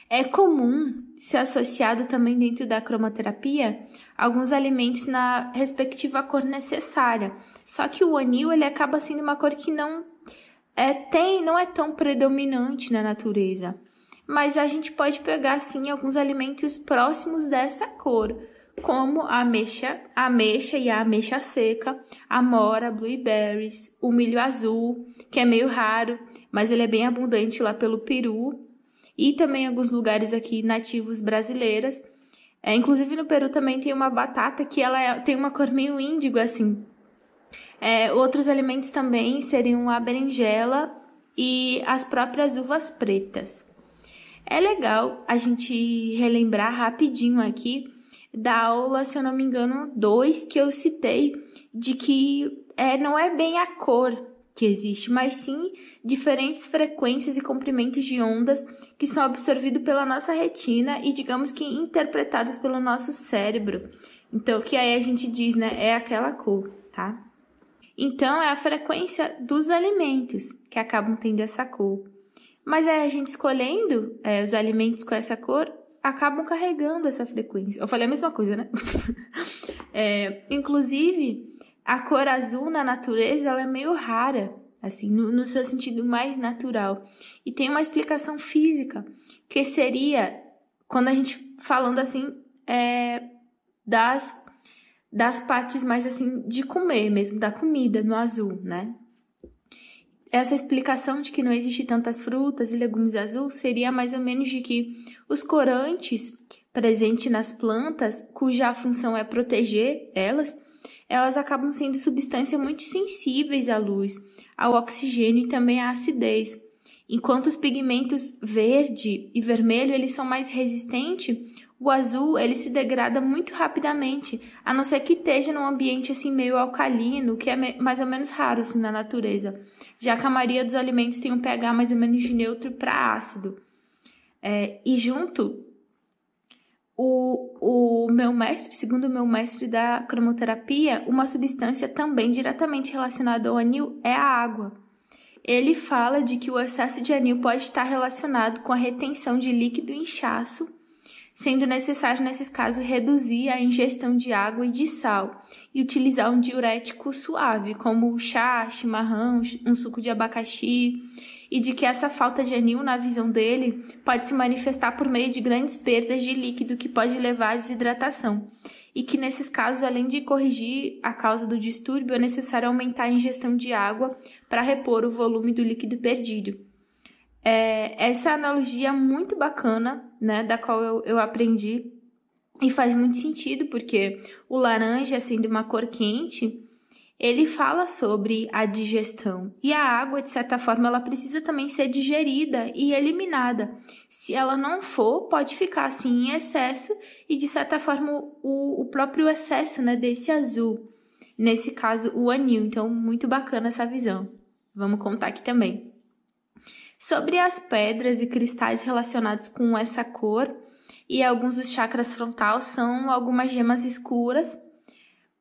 Speaker 1: É comum ser associado também dentro da cromoterapia alguns alimentos na respectiva cor necessária. Só que o anil ele acaba sendo uma cor que não é, tem, não é tão predominante na natureza mas a gente pode pegar sim alguns alimentos próximos dessa cor, como a ameixa, a ameixa e a ameixa seca, a mora, blueberries, o milho azul, que é meio raro, mas ele é bem abundante lá pelo Peru, e também alguns lugares aqui nativos brasileiras. É, inclusive no Peru também tem uma batata que ela é, tem uma cor meio índigo assim. É, outros alimentos também seriam a berinjela e as próprias uvas pretas. É legal a gente relembrar rapidinho aqui da aula, se eu não me engano, 2 que eu citei, de que é, não é bem a cor que existe, mas sim diferentes frequências e comprimentos de ondas que são absorvidos pela nossa retina e, digamos que, interpretados pelo nosso cérebro. Então, que aí a gente diz, né, é aquela cor, tá? Então, é a frequência dos alimentos que acabam tendo essa cor. Mas aí a gente escolhendo é, os alimentos com essa cor, acabam carregando essa frequência. Eu falei a mesma coisa, né? é, inclusive, a cor azul na natureza ela é meio rara, assim, no, no seu sentido mais natural. E tem uma explicação física, que seria, quando a gente falando assim, é, das, das partes mais assim de comer mesmo, da comida no azul, né? essa explicação de que não existe tantas frutas e legumes azuis seria mais ou menos de que os corantes presentes nas plantas, cuja função é proteger elas, elas acabam sendo substâncias muito sensíveis à luz, ao oxigênio e também à acidez. Enquanto os pigmentos verde e vermelho eles são mais resistentes, o azul ele se degrada muito rapidamente, a não ser que esteja num ambiente assim meio alcalino, que é mais ou menos raro assim na natureza já que a maioria dos alimentos tem um pH mais ou menos de neutro para ácido. É, e junto, o, o meu mestre, segundo o meu mestre da cromoterapia, uma substância também diretamente relacionada ao anil é a água. Ele fala de que o excesso de anil pode estar relacionado com a retenção de líquido e inchaço sendo necessário, nesses casos, reduzir a ingestão de água e de sal e utilizar um diurético suave, como chá, chimarrão, um suco de abacaxi, e de que essa falta de anil, na visão dele, pode se manifestar por meio de grandes perdas de líquido que pode levar à desidratação. E que nesses casos, além de corrigir a causa do distúrbio, é necessário aumentar a ingestão de água para repor o volume do líquido perdido. É, essa analogia muito bacana, né, da qual eu, eu aprendi e faz muito sentido, porque o laranja, sendo uma cor quente, ele fala sobre a digestão. E a água, de certa forma, ela precisa também ser digerida e eliminada. Se ela não for, pode ficar assim em excesso e, de certa forma, o, o próprio excesso né, desse azul. Nesse caso, o anil. Então, muito bacana essa visão. Vamos contar aqui também. Sobre as pedras e cristais relacionados com essa cor, e alguns dos chakras frontal são algumas gemas escuras,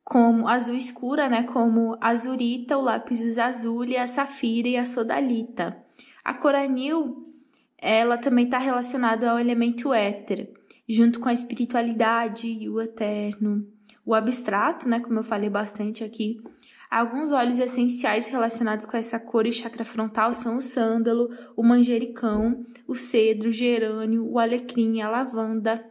Speaker 1: como azul escura, né, como azurita, o lápis azul, a safira e a sodalita. A cor anil, ela também está relacionada ao elemento éter, junto com a espiritualidade e o eterno, o abstrato, né, como eu falei bastante aqui, Alguns óleos essenciais relacionados com essa cor e chakra frontal são o sândalo, o manjericão, o cedro, o gerânio, o alecrim, a lavanda.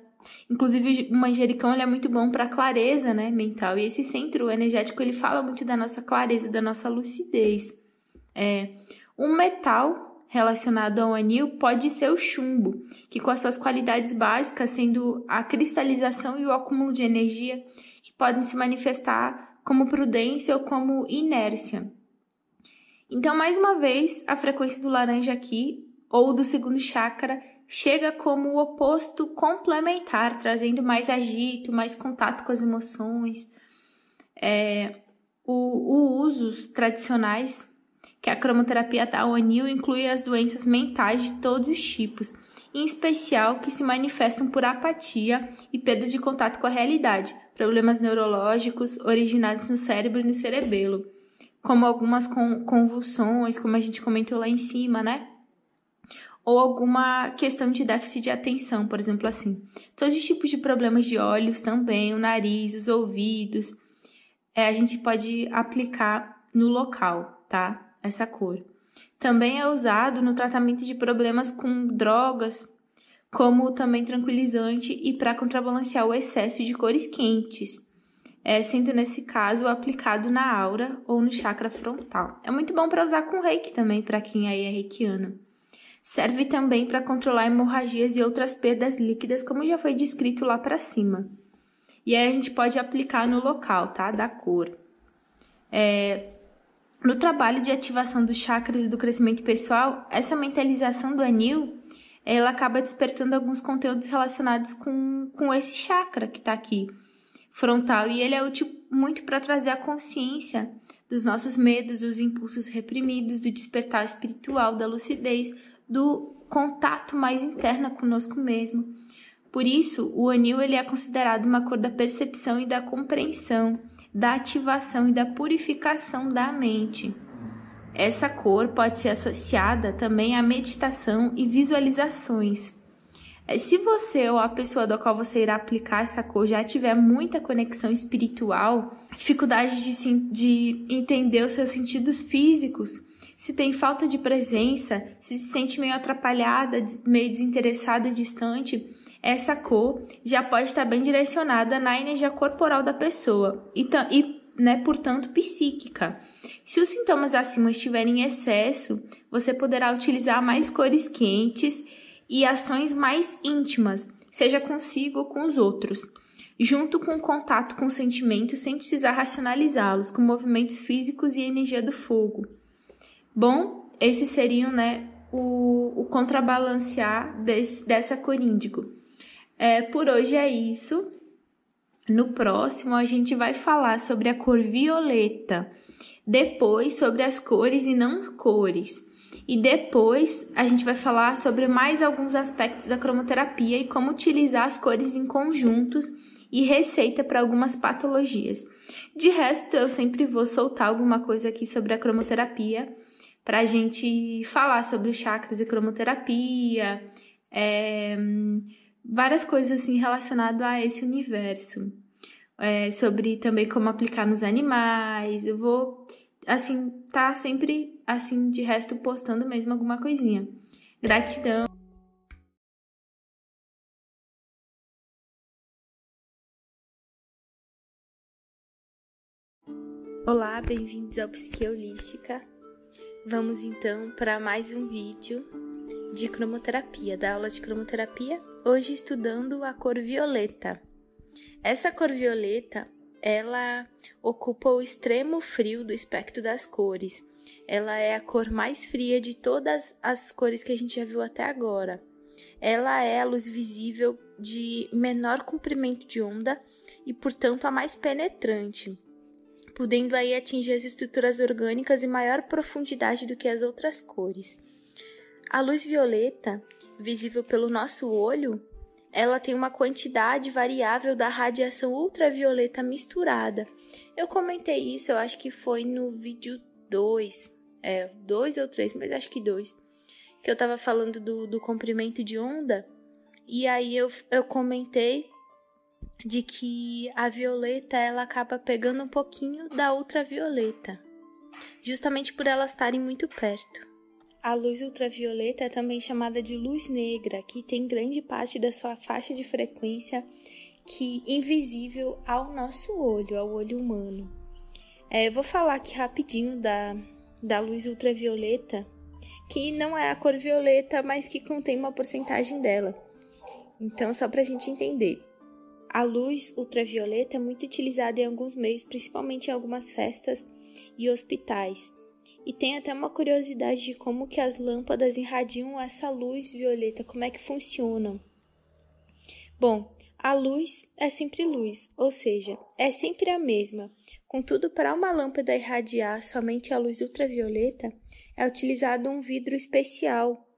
Speaker 1: Inclusive, o manjericão é muito bom para clareza né, mental. E esse centro energético ele fala muito da nossa clareza, da nossa lucidez. É, um metal relacionado ao anil pode ser o chumbo, que com as suas qualidades básicas, sendo a cristalização e o acúmulo de energia, que podem se manifestar como prudência ou como inércia. Então, mais uma vez, a frequência do laranja aqui, ou do segundo chakra, chega como o oposto complementar, trazendo mais agito, mais contato com as emoções. É, o, o usos tradicionais que a cromoterapia dá ao anil inclui as doenças mentais de todos os tipos. Em especial que se manifestam por apatia e perda de contato com a realidade, problemas neurológicos originados no cérebro e no cerebelo, como algumas convulsões, como a gente comentou lá em cima, né? Ou alguma questão de déficit de atenção, por exemplo, assim. Todos os tipos de problemas de olhos também, o nariz, os ouvidos, é, a gente pode aplicar no local, tá? Essa cor. Também é usado no tratamento de problemas com drogas, como também tranquilizante e para contrabalancear o excesso de cores quentes é, sendo nesse caso aplicado na aura ou no chakra frontal. É muito bom para usar com reiki também, para quem aí é reikiano. Serve também para controlar hemorragias e outras perdas líquidas, como já foi descrito lá para cima. E aí a gente pode aplicar no local, tá? Da cor. É, no trabalho de ativação dos chakras e do crescimento pessoal, essa mentalização do anil, ela acaba despertando alguns conteúdos relacionados com, com esse chakra que está aqui frontal e ele é útil muito para trazer a consciência dos nossos medos, dos impulsos reprimidos, do despertar espiritual, da lucidez, do contato mais interno conosco mesmo. Por isso, o anil ele é considerado uma cor da percepção e da compreensão, da ativação e da purificação da mente. Essa cor pode ser associada também à meditação e visualizações. É, se você ou a pessoa da qual você irá aplicar essa cor já tiver muita conexão espiritual, dificuldade de, de entender os seus sentidos físicos, se tem falta de presença, se se sente meio atrapalhada, meio desinteressada, distante, essa cor já pode estar bem direcionada na energia corporal da pessoa e, e né, portanto, psíquica. Se os sintomas acima estiverem em excesso, você poderá utilizar mais cores quentes e ações mais íntimas, seja consigo ou com os outros, junto com o contato com sentimentos sem precisar racionalizá-los, com movimentos físicos e energia do fogo. Bom, esses seriam né, o, o contrabalancear desse, dessa cor índigo. É, por hoje é isso. No próximo, a gente vai falar sobre a cor violeta, depois sobre as cores e não cores. E depois a gente vai falar sobre mais alguns aspectos da cromoterapia e como utilizar as cores em conjuntos e receita para algumas patologias. De resto, eu sempre vou soltar alguma coisa aqui sobre a cromoterapia para a gente falar sobre chakras e cromoterapia, é, várias coisas assim relacionadas a esse universo. É, sobre também como aplicar nos animais. Eu vou assim, tá sempre, assim, de resto, postando mesmo alguma coisinha. Gratidão. Olá, bem-vindos ao Psique Holística. Vamos então para mais um vídeo de cromoterapia, da aula de cromoterapia, hoje estudando a cor violeta. Essa cor violeta ela ocupa o extremo frio do espectro das cores. Ela é a cor mais fria de todas as cores que a gente já viu até agora. Ela é a luz visível de menor comprimento de onda e, portanto, a mais penetrante, podendo aí atingir as estruturas orgânicas em maior profundidade do que as outras cores. A luz violeta, visível pelo nosso olho, ela tem uma quantidade variável da radiação ultravioleta misturada. Eu comentei isso, eu acho que foi no vídeo 2, é, 2 ou 3, mas acho que 2, que eu tava falando do, do comprimento de onda, e aí eu, eu comentei de que a violeta ela acaba pegando um pouquinho da ultravioleta, justamente por elas estarem muito perto. A luz ultravioleta é também chamada de luz negra, que tem grande parte da sua faixa de frequência que invisível ao nosso olho, ao olho humano. É, vou falar aqui rapidinho da, da luz ultravioleta, que não é a cor violeta, mas que contém uma porcentagem dela. Então, só para a gente entender. A luz ultravioleta é muito utilizada em alguns meios, principalmente em algumas festas e hospitais e tem até uma curiosidade de como que as lâmpadas irradiam essa luz violeta, como é que funcionam. Bom, a luz é sempre luz, ou seja, é sempre a mesma. Contudo, para uma lâmpada irradiar somente a luz ultravioleta, é utilizado um vidro especial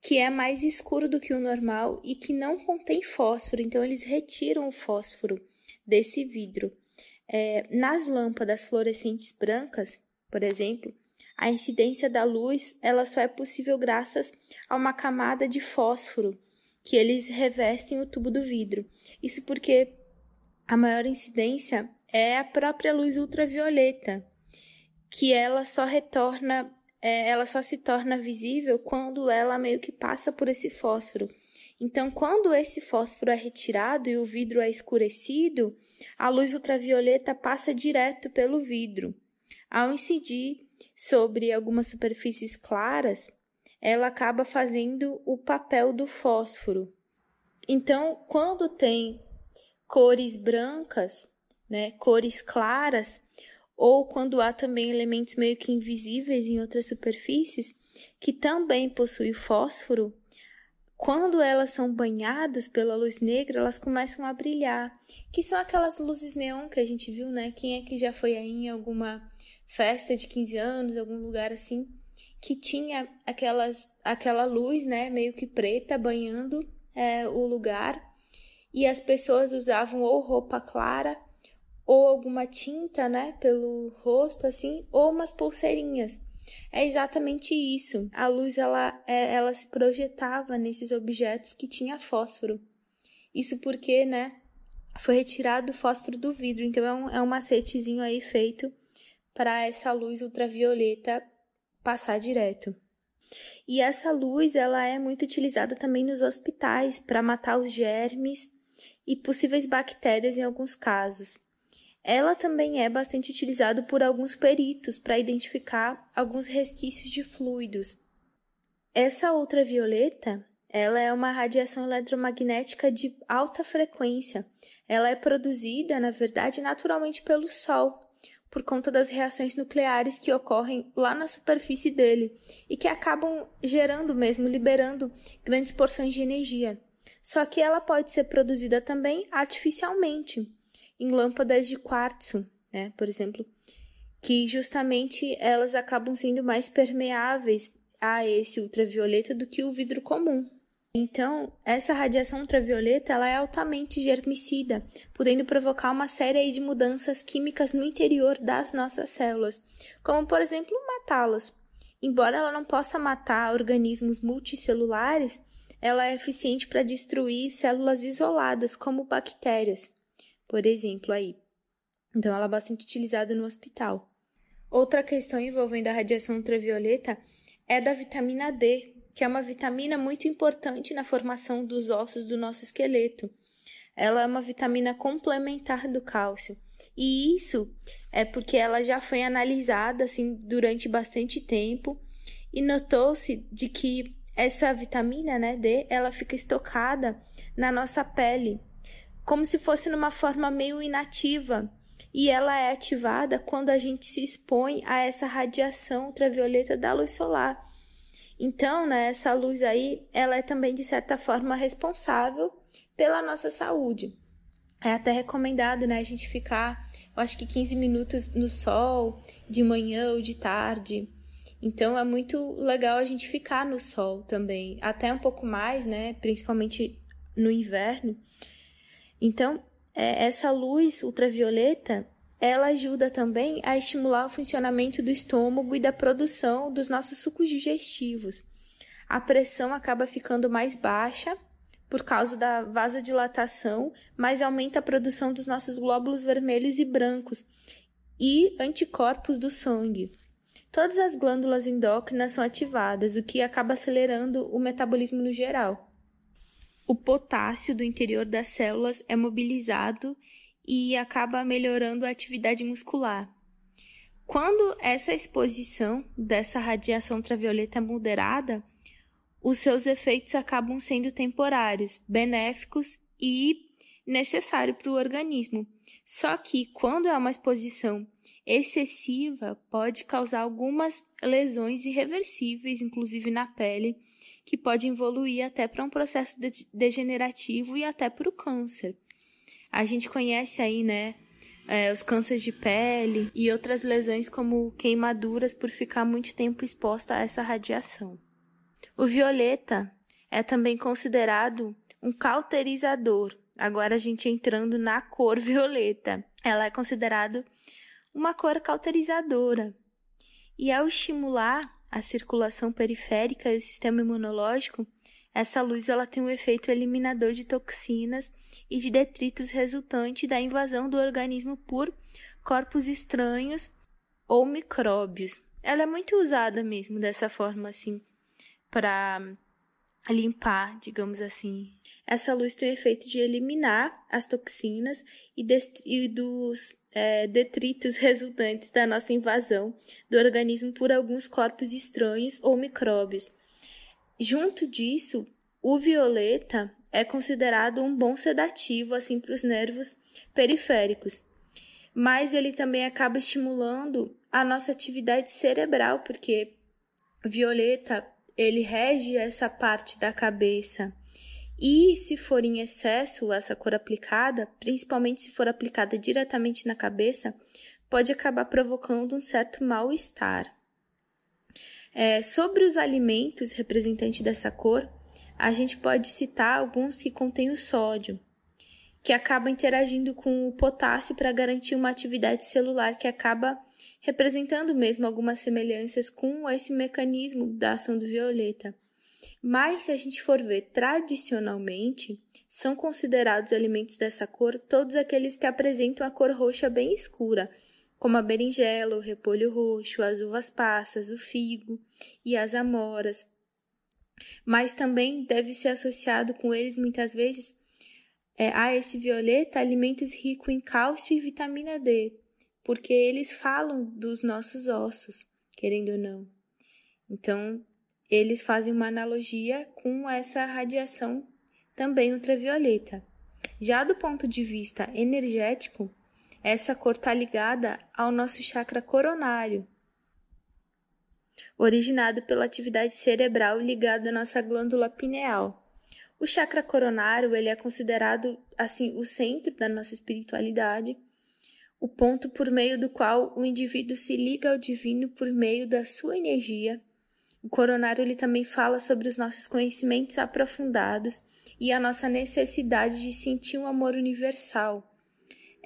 Speaker 1: que é mais escuro do que o normal e que não contém fósforo, então eles retiram o fósforo desse vidro. É, nas lâmpadas fluorescentes brancas, por exemplo, a incidência da luz ela só é possível graças a uma camada de fósforo que eles revestem o tubo do vidro. Isso porque a maior incidência é a própria luz ultravioleta, que ela só retorna é, ela só se torna visível quando ela meio que passa por esse fósforo. Então, quando esse fósforo é retirado e o vidro é escurecido, a luz ultravioleta passa direto pelo vidro. Ao incidir sobre algumas superfícies claras, ela acaba fazendo o papel do fósforo. Então, quando tem cores brancas, né, cores claras, ou quando há também elementos meio que invisíveis em outras superfícies que também possuem fósforo, quando elas são banhadas pela luz negra, elas começam a brilhar, que são aquelas luzes neon que a gente viu, né? Quem é que já foi aí em alguma festa de 15 anos, algum lugar assim, que tinha aquelas aquela luz, né, meio que preta banhando é, o lugar, e as pessoas usavam ou roupa clara ou alguma tinta, né, pelo rosto assim, ou umas pulseirinhas. É exatamente isso. A luz ela, é, ela se projetava nesses objetos que tinha fósforo. Isso porque, né, foi retirado o fósforo do vidro. Então é um, é um macetezinho aí feito para essa luz ultravioleta passar direto. E essa luz ela é muito utilizada também nos hospitais para matar os germes e possíveis bactérias em alguns casos. Ela também é bastante utilizada por alguns peritos para identificar alguns resquícios de fluidos. Essa ultravioleta, ela é uma radiação eletromagnética de alta frequência. Ela é produzida, na verdade, naturalmente pelo Sol, por conta das reações nucleares que ocorrem lá na superfície dele e que acabam gerando mesmo, liberando grandes porções de energia. Só que ela pode ser produzida também artificialmente em lâmpadas de quartzo, né, por exemplo, que justamente elas acabam sendo mais permeáveis a esse ultravioleta do que o vidro comum. Então, essa radiação ultravioleta ela é altamente germicida, podendo provocar uma série de mudanças químicas no interior das nossas células, como por exemplo matá-las. Embora ela não possa matar organismos multicelulares, ela é eficiente para destruir células isoladas, como bactérias por exemplo, aí. Então, ela é bastante utilizada no hospital. Outra questão envolvendo a radiação ultravioleta é da vitamina D, que é uma vitamina muito importante na formação dos ossos do nosso esqueleto. Ela é uma vitamina complementar do cálcio. E isso é porque ela já foi analisada assim durante bastante tempo e notou-se de que essa vitamina, né, D, ela fica estocada na nossa pele como se fosse numa forma meio inativa. E ela é ativada quando a gente se expõe a essa radiação ultravioleta da luz solar. Então, né, essa luz aí, ela é também de certa forma responsável pela nossa saúde. É até recomendado, né, a gente ficar, eu acho que 15 minutos no sol, de manhã ou de tarde. Então é muito legal a gente ficar no sol também, até um pouco mais, né, principalmente no inverno, então, é, essa luz ultravioleta, ela ajuda também a estimular o funcionamento do estômago e da produção dos nossos sucos digestivos. A pressão acaba ficando mais baixa por causa da vasodilatação, mas aumenta a produção dos nossos glóbulos vermelhos e brancos e anticorpos do sangue. Todas as glândulas endócrinas são ativadas, o que acaba acelerando o metabolismo no geral o potássio do interior das células é mobilizado e acaba melhorando a atividade muscular. Quando essa exposição dessa radiação ultravioleta é moderada, os seus efeitos acabam sendo temporários, benéficos e necessários para o organismo. Só que quando é uma exposição excessiva, pode causar algumas lesões irreversíveis, inclusive na pele, que pode evoluir até para um processo de degenerativo e até para o câncer. A gente conhece aí, né, é, os cânceres de pele e outras lesões como queimaduras por ficar muito tempo exposta a essa radiação. O violeta é também considerado um cauterizador. Agora a gente entrando na cor violeta. Ela é considerada uma cor cauterizadora. E ao estimular a circulação periférica e o sistema imunológico, essa luz ela tem um efeito eliminador de toxinas e de detritos resultante da invasão do organismo por corpos estranhos ou micróbios. Ela é muito usada mesmo dessa forma assim para limpar, digamos assim. Essa luz tem o efeito de eliminar as toxinas e, e dos é, detritos resultantes da nossa invasão do organismo por alguns corpos estranhos ou micróbios. Junto disso, o violeta é considerado um bom sedativo assim para os nervos periféricos, mas ele também acaba estimulando a nossa atividade cerebral, porque violeta ele rege essa parte da cabeça. E se for em excesso essa cor aplicada, principalmente se for aplicada diretamente na cabeça, pode acabar provocando um certo mal-estar. É, sobre os alimentos representantes dessa cor, a gente pode citar alguns que contêm o sódio, que acaba interagindo com o potássio para garantir uma atividade celular que acaba representando mesmo algumas semelhanças com esse mecanismo da ação do violeta. Mas se a gente for ver tradicionalmente, são considerados alimentos dessa cor todos aqueles que apresentam a cor roxa bem escura, como a berinjela, o repolho roxo, as uvas passas, o figo e as amoras. Mas também deve ser associado com eles muitas vezes é, a esse violeta alimentos ricos em cálcio e vitamina D, porque eles falam dos nossos ossos, querendo ou não. Então, eles fazem uma analogia com essa radiação também ultravioleta. Já do ponto de vista energético, essa cor está ligada ao nosso chakra coronário, originado pela atividade cerebral ligada à nossa glândula pineal. O chakra coronário ele é considerado assim o centro da nossa espiritualidade o ponto por meio do qual o indivíduo se liga ao divino por meio da sua energia. O coronário ele também fala sobre os nossos conhecimentos aprofundados e a nossa necessidade de sentir um amor universal.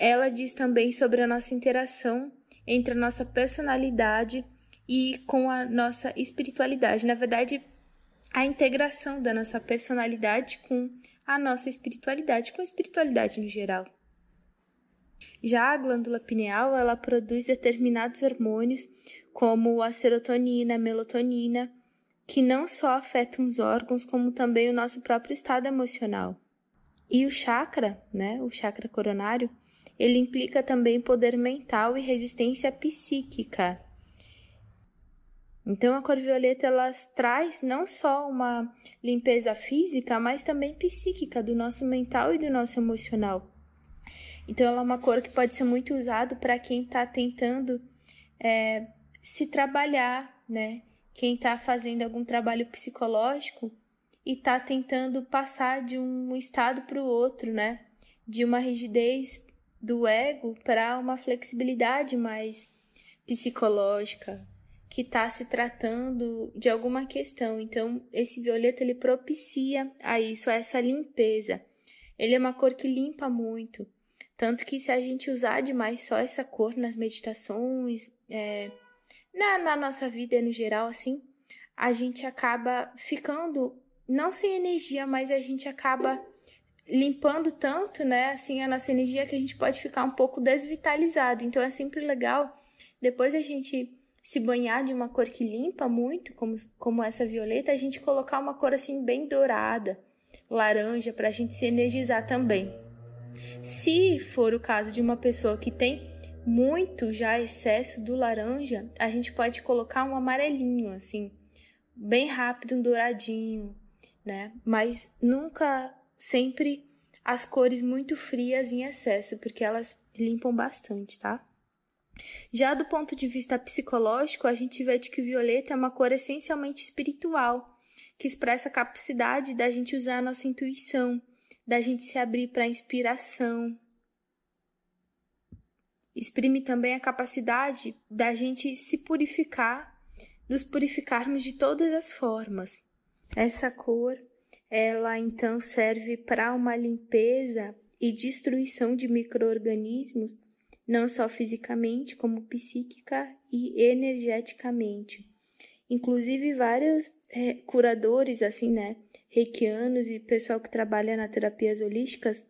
Speaker 1: Ela diz também sobre a nossa interação entre a nossa personalidade e com a nossa espiritualidade. Na verdade, a integração da nossa personalidade com a nossa espiritualidade, com a espiritualidade no geral. Já a glândula pineal, ela produz determinados hormônios, como a serotonina, a melatonina, que não só afetam os órgãos, como também o nosso próprio estado emocional. E o chakra, né, o chakra coronário, ele implica também poder mental e resistência psíquica. Então a cor violeta ela traz não só uma limpeza física, mas também psíquica do nosso mental e do nosso emocional. Então, ela é uma cor que pode ser muito usado para quem está tentando é, se trabalhar, né? Quem está fazendo algum trabalho psicológico e está tentando passar de um estado para o outro, né? De uma rigidez do ego para uma flexibilidade mais psicológica, que está se tratando de alguma questão. Então, esse violeta ele propicia a isso, a essa limpeza. Ele é uma cor que limpa muito. Tanto que se a gente usar demais só essa cor nas meditações, é, na, na nossa vida no geral, assim, a gente acaba ficando não sem energia, mas a gente acaba limpando tanto, né, assim, a nossa energia que a gente pode ficar um pouco desvitalizado. Então é sempre legal depois a gente se banhar de uma cor que limpa muito, como, como essa violeta, a gente colocar uma cor assim bem dourada, laranja, para a gente se energizar também. Se for o caso de uma pessoa que tem muito já excesso do laranja, a gente pode colocar um amarelinho, assim, bem rápido, um douradinho, né? Mas nunca, sempre as cores muito frias em excesso, porque elas limpam bastante, tá? Já do ponto de vista psicológico, a gente vê de que o violeta é uma cor essencialmente espiritual, que expressa a capacidade da gente usar a nossa intuição, da gente se abrir para a inspiração. Exprime também a capacidade da gente se purificar, nos purificarmos de todas as formas. Essa cor, ela então serve para uma limpeza e destruição de microorganismos, não só fisicamente, como psíquica e energeticamente. Inclusive vários é, curadores assim, né, reikianos e pessoal que trabalha na terapias holísticas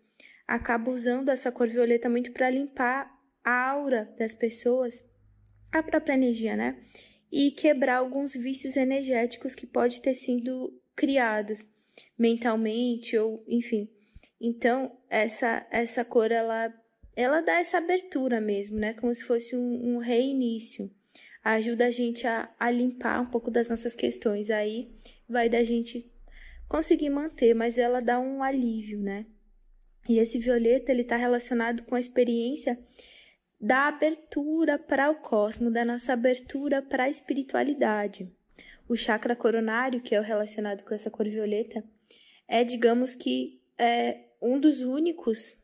Speaker 1: acaba usando essa cor violeta muito para limpar a aura das pessoas, a própria energia, né? e quebrar alguns vícios energéticos que pode ter sido criados mentalmente ou enfim. Então, essa essa cor ela ela dá essa abertura mesmo, né? Como se fosse um, um reinício. Ajuda a gente a, a limpar um pouco das nossas questões. Aí vai da gente conseguir manter, mas ela dá um alívio, né? E esse violeta ele está relacionado com a experiência da abertura para o cosmo, da nossa abertura para a espiritualidade. O chakra coronário, que é o relacionado com essa cor violeta, é, digamos que, é um dos únicos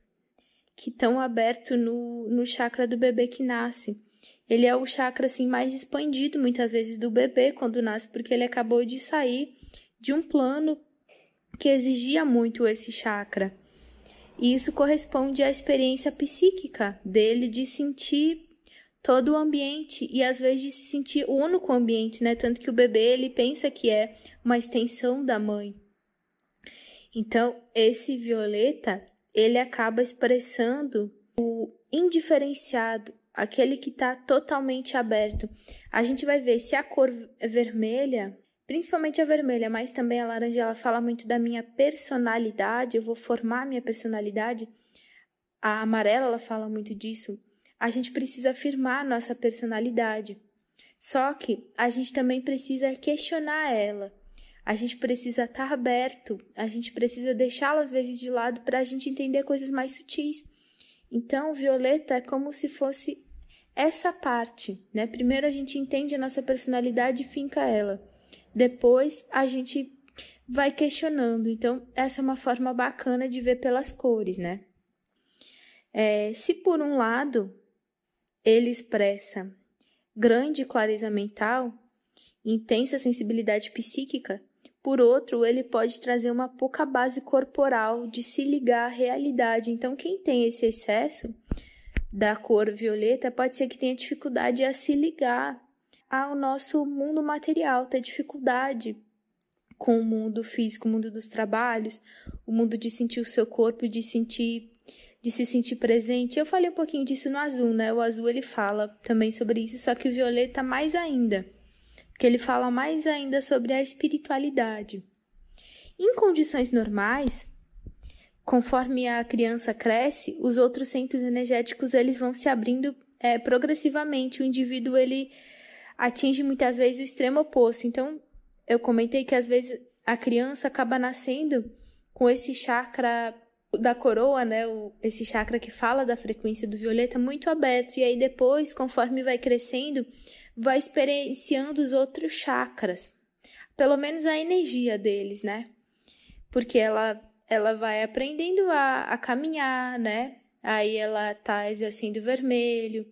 Speaker 1: que estão abertos no, no chakra do bebê que nasce. Ele é o chakra assim mais expandido muitas vezes do bebê quando nasce, porque ele acabou de sair de um plano que exigia muito esse chakra. E isso corresponde à experiência psíquica dele de sentir todo o ambiente e às vezes de se sentir uno com o ambiente, né? Tanto que o bebê ele pensa que é uma extensão da mãe. Então, esse violeta, ele acaba expressando o indiferenciado, aquele que está totalmente aberto. A gente vai ver se a cor vermelha principalmente a vermelha, mas também a laranja, ela fala muito da minha personalidade, eu vou formar minha personalidade. A amarela, ela fala muito disso. A gente precisa afirmar nossa personalidade. Só que a gente também precisa questionar ela. A gente precisa estar aberto, a gente precisa deixá-la às vezes de lado para a gente entender coisas mais sutis. Então, violeta é como se fosse essa parte, né? Primeiro a gente entende a nossa personalidade e finca ela. Depois a gente vai questionando. Então, essa é uma forma bacana de ver pelas cores, né? É, se por um lado ele expressa grande clareza mental, intensa sensibilidade psíquica, por outro, ele pode trazer uma pouca base corporal de se ligar à realidade. Então, quem tem esse excesso da cor violeta pode ser que tenha dificuldade a se ligar ao nosso mundo material, ter dificuldade com o mundo físico, o mundo dos trabalhos, o mundo de sentir o seu corpo, de sentir de se sentir presente. Eu falei um pouquinho disso no azul, né? O azul ele fala também sobre isso, só que o violeta mais ainda, porque ele fala mais ainda sobre a espiritualidade. Em condições normais, conforme a criança cresce, os outros centros energéticos eles vão se abrindo é, progressivamente. O indivíduo ele atinge muitas vezes o extremo oposto. Então, eu comentei que às vezes a criança acaba nascendo com esse chakra da coroa, né, o, esse chakra que fala da frequência do violeta muito aberto e aí depois, conforme vai crescendo, vai experienciando os outros chakras, pelo menos a energia deles, né? Porque ela ela vai aprendendo a, a caminhar, né? Aí ela tá exercendo vermelho,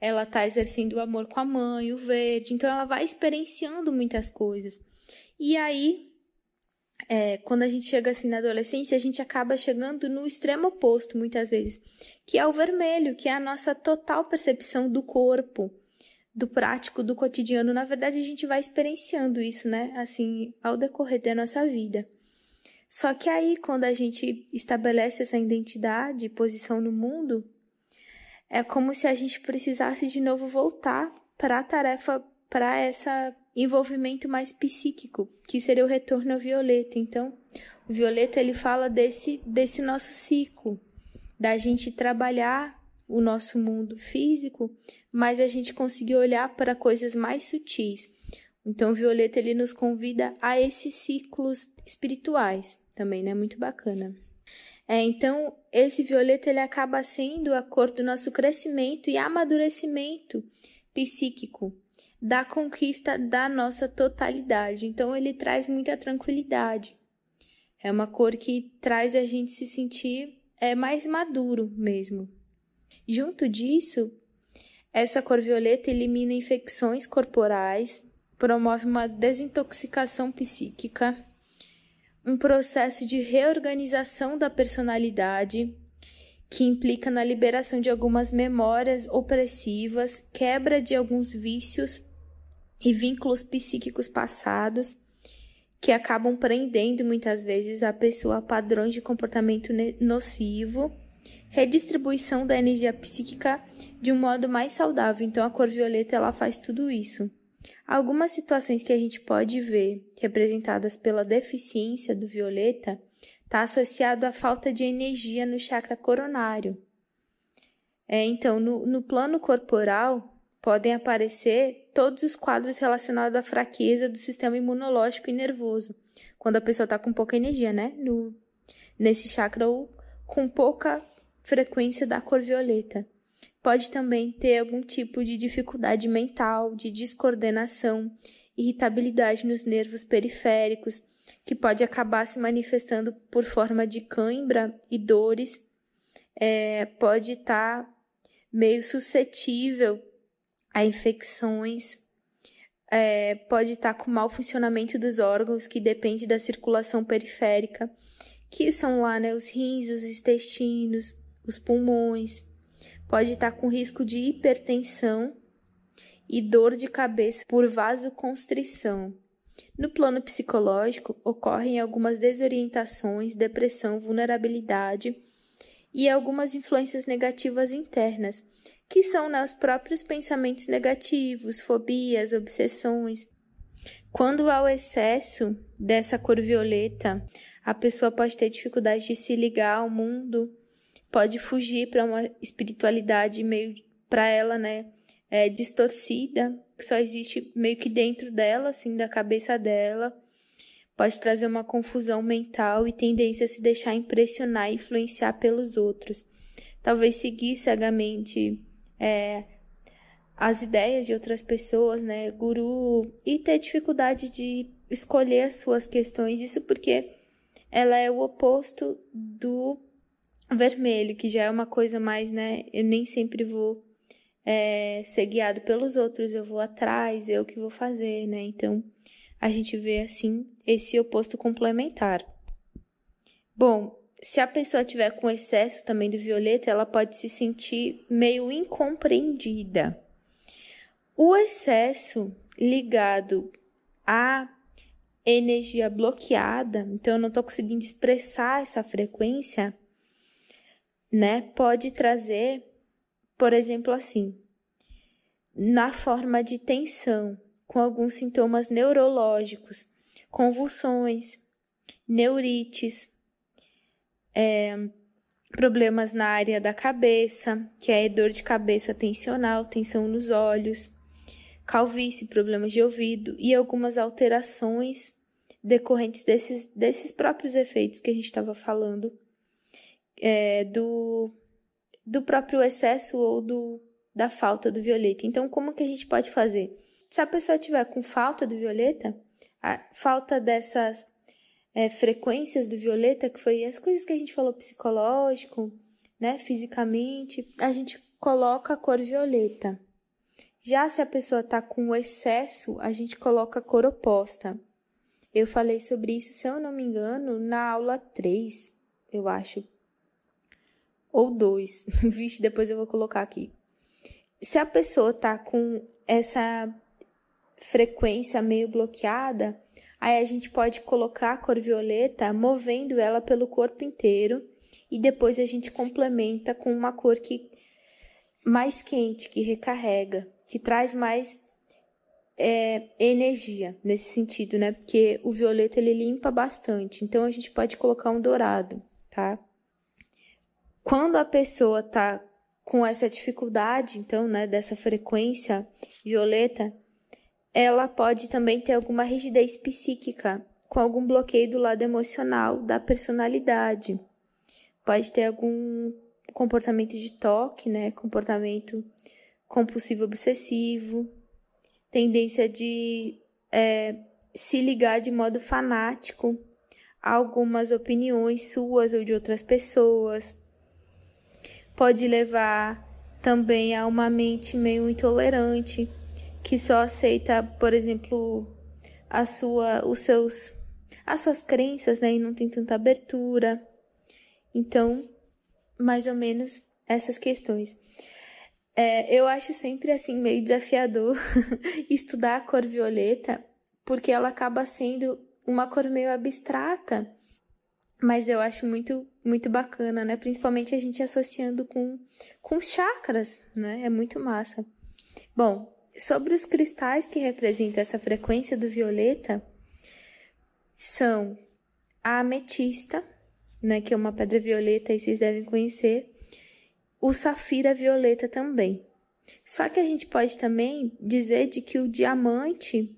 Speaker 1: ela está exercendo o amor com a mãe, o verde, então ela vai experienciando muitas coisas. E aí, é, quando a gente chega assim na adolescência, a gente acaba chegando no extremo oposto, muitas vezes, que é o vermelho, que é a nossa total percepção do corpo, do prático, do cotidiano. Na verdade, a gente vai experienciando isso, né? Assim, ao decorrer da nossa vida. Só que aí, quando a gente estabelece essa identidade, posição no mundo, é como se a gente precisasse de novo voltar para a tarefa, para esse envolvimento mais psíquico, que seria o retorno ao violeta. Então, o violeta ele fala desse, desse nosso ciclo, da gente trabalhar o nosso mundo físico, mas a gente conseguir olhar para coisas mais sutis. Então, o violeta ele nos convida a esses ciclos espirituais também, né? Muito bacana. É, então, esse violeta ele acaba sendo a cor do nosso crescimento e amadurecimento psíquico, da conquista da nossa totalidade. Então, ele traz muita tranquilidade. É uma cor que traz a gente se sentir é, mais maduro mesmo. Junto disso, essa cor violeta elimina infecções corporais, promove uma desintoxicação psíquica um processo de reorganização da personalidade que implica na liberação de algumas memórias opressivas, quebra de alguns vícios e vínculos psíquicos passados que acabam prendendo muitas vezes a pessoa a padrões de comportamento nocivo, redistribuição da energia psíquica de um modo mais saudável. Então a cor violeta ela faz tudo isso. Algumas situações que a gente pode ver representadas pela deficiência do violeta está associado à falta de energia no chakra coronário. É, então, no, no plano corporal, podem aparecer todos os quadros relacionados à fraqueza do sistema imunológico e nervoso, quando a pessoa está com pouca energia, né? No, nesse chakra ou com pouca frequência da cor violeta. Pode também ter algum tipo de dificuldade mental, de descoordenação, irritabilidade nos nervos periféricos, que pode acabar se manifestando por forma de cãibra e dores. É, pode estar tá meio suscetível a infecções, é, pode estar com mau funcionamento dos órgãos, que depende da circulação periférica, que são lá né, os rins, os intestinos, os pulmões. Pode estar com risco de hipertensão e dor de cabeça por vasoconstrição. No plano psicológico, ocorrem algumas desorientações, depressão, vulnerabilidade e algumas influências negativas internas, que são né, os próprios pensamentos negativos, fobias, obsessões. Quando há o excesso dessa cor violeta, a pessoa pode ter dificuldade de se ligar ao mundo, pode fugir para uma espiritualidade meio para ela, né, é, distorcida, que só existe meio que dentro dela, assim, da cabeça dela. Pode trazer uma confusão mental e tendência a se deixar impressionar e influenciar pelos outros. Talvez seguir cegamente é, as ideias de outras pessoas, né, guru, e ter dificuldade de escolher as suas questões. Isso porque ela é o oposto do vermelho, que já é uma coisa mais, né, eu nem sempre vou é, ser guiado pelos outros, eu vou atrás, eu que vou fazer, né? Então, a gente vê assim esse oposto complementar. Bom, se a pessoa tiver com excesso também do violeta, ela pode se sentir meio incompreendida. O excesso ligado à energia bloqueada, então eu não estou conseguindo expressar essa frequência, né? Pode trazer por exemplo, assim, na forma de tensão, com alguns sintomas neurológicos, convulsões, neurites, é, problemas na área da cabeça, que é dor de cabeça tensional, tensão nos olhos, calvície, problemas de ouvido e algumas alterações decorrentes desses, desses próprios efeitos que a gente estava falando é, do do próprio excesso ou do, da falta do violeta. Então, como que a gente pode fazer? Se a pessoa tiver com falta do violeta, a falta dessas é, frequências do violeta, que foi as coisas que a gente falou psicológico, né, fisicamente, a gente coloca a cor violeta. Já se a pessoa está com excesso, a gente coloca a cor oposta. Eu falei sobre isso, se eu não me engano, na aula 3, eu acho, ou dois. Vixe, depois eu vou colocar aqui. Se a pessoa tá com essa frequência meio bloqueada, aí a gente pode colocar a cor violeta movendo ela pelo corpo inteiro e depois a gente complementa com uma cor que mais quente, que recarrega, que traz mais é, energia nesse sentido, né? Porque o violeta ele limpa bastante, então a gente pode colocar um dourado, tá? Quando a pessoa está com essa dificuldade, então, né, dessa frequência violeta, ela pode também ter alguma rigidez psíquica, com algum bloqueio do lado emocional da personalidade. Pode ter algum comportamento de toque, né, comportamento compulsivo obsessivo, tendência de é, se ligar de modo fanático a algumas opiniões suas ou de outras pessoas. Pode levar também a uma mente meio intolerante, que só aceita, por exemplo, a sua, os seus as suas crenças, né? E não tem tanta abertura. Então, mais ou menos essas questões. É, eu acho sempre assim meio desafiador estudar a cor violeta, porque ela acaba sendo uma cor meio abstrata, mas eu acho muito muito bacana, né? Principalmente a gente associando com com chakras, né? É muito massa. Bom, sobre os cristais que representam essa frequência do violeta, são a ametista, né, que é uma pedra violeta e vocês devem conhecer, o safira violeta também. Só que a gente pode também dizer de que o diamante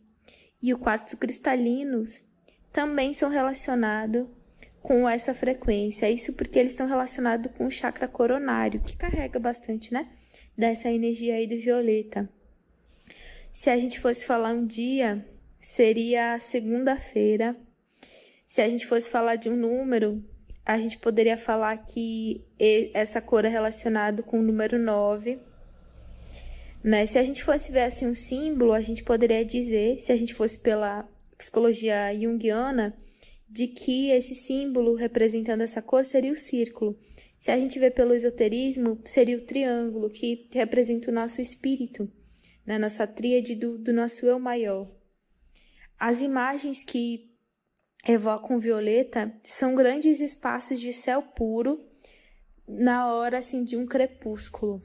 Speaker 1: e o quartzo cristalinos também são relacionados com essa frequência. Isso porque eles estão relacionados com o chakra coronário, que carrega bastante, né? Dessa energia aí do violeta. Se a gente fosse falar um dia, seria segunda-feira. Se a gente fosse falar de um número, a gente poderia falar que essa cor é relacionada com o número 9. Né? Se a gente fosse ver assim um símbolo, a gente poderia dizer, se a gente fosse pela psicologia junguiana, de que esse símbolo representando essa cor seria o círculo. Se a gente vê pelo esoterismo, seria o triângulo, que representa o nosso espírito na nossa tríade do, do nosso eu maior. As imagens que evocam violeta são grandes espaços de céu puro na hora assim de um crepúsculo.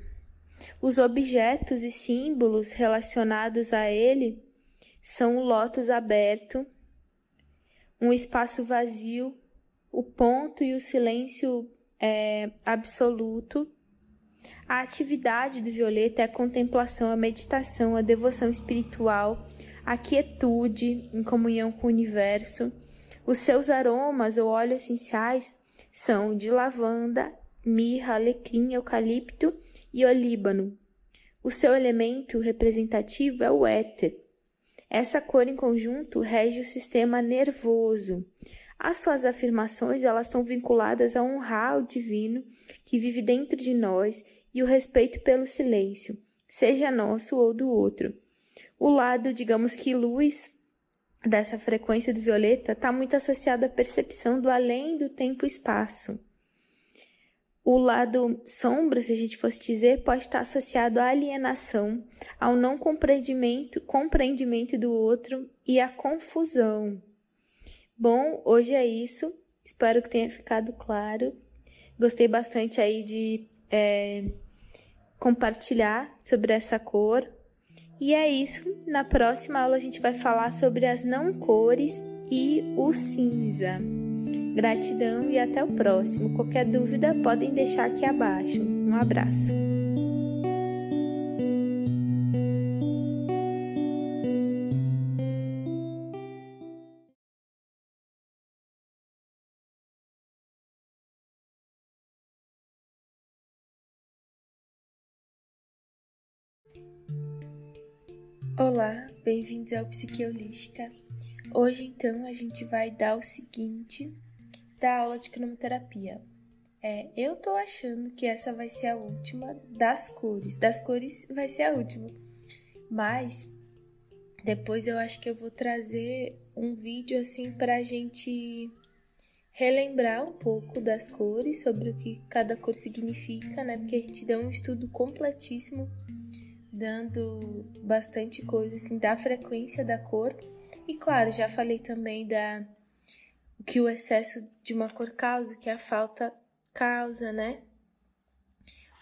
Speaker 1: Os objetos e símbolos relacionados a ele são o lótus aberto, um espaço vazio, o ponto e o silêncio é, absoluto a atividade do violeta é a contemplação, a meditação, a devoção espiritual, a quietude em comunhão com o universo. Os seus aromas ou óleos essenciais são de lavanda, mirra, alecrim, eucalipto e olíbano. O seu elemento representativo é o éter. Essa cor em conjunto rege o sistema nervoso. As suas afirmações elas estão vinculadas a honrar o divino que vive dentro de nós e o respeito pelo silêncio, seja nosso ou do outro. O lado, digamos que luz dessa frequência do violeta está muito associado à percepção do além do tempo e espaço. O lado sombra, se a gente fosse dizer, pode estar associado à alienação, ao não compreendimento, compreendimento do outro e à confusão. Bom, hoje é isso. Espero que tenha ficado claro. Gostei bastante aí de é, compartilhar sobre essa cor. E é isso. Na próxima aula a gente vai falar sobre as não cores e o cinza. Gratidão e até o próximo. Qualquer dúvida podem deixar aqui abaixo. Um abraço. Bem-vindos ao Psique Holística. Hoje, então, a gente vai dar o seguinte da aula de cromoterapia. É, eu tô achando que essa vai ser a última das cores. Das cores vai ser a última. Mas depois eu acho que eu vou trazer um vídeo assim pra gente relembrar um pouco das cores, sobre o que cada cor significa, né? Porque a gente deu um estudo completíssimo dando bastante coisa assim da frequência da cor. E claro, já falei também da que o excesso de uma cor causa, que a falta causa, né?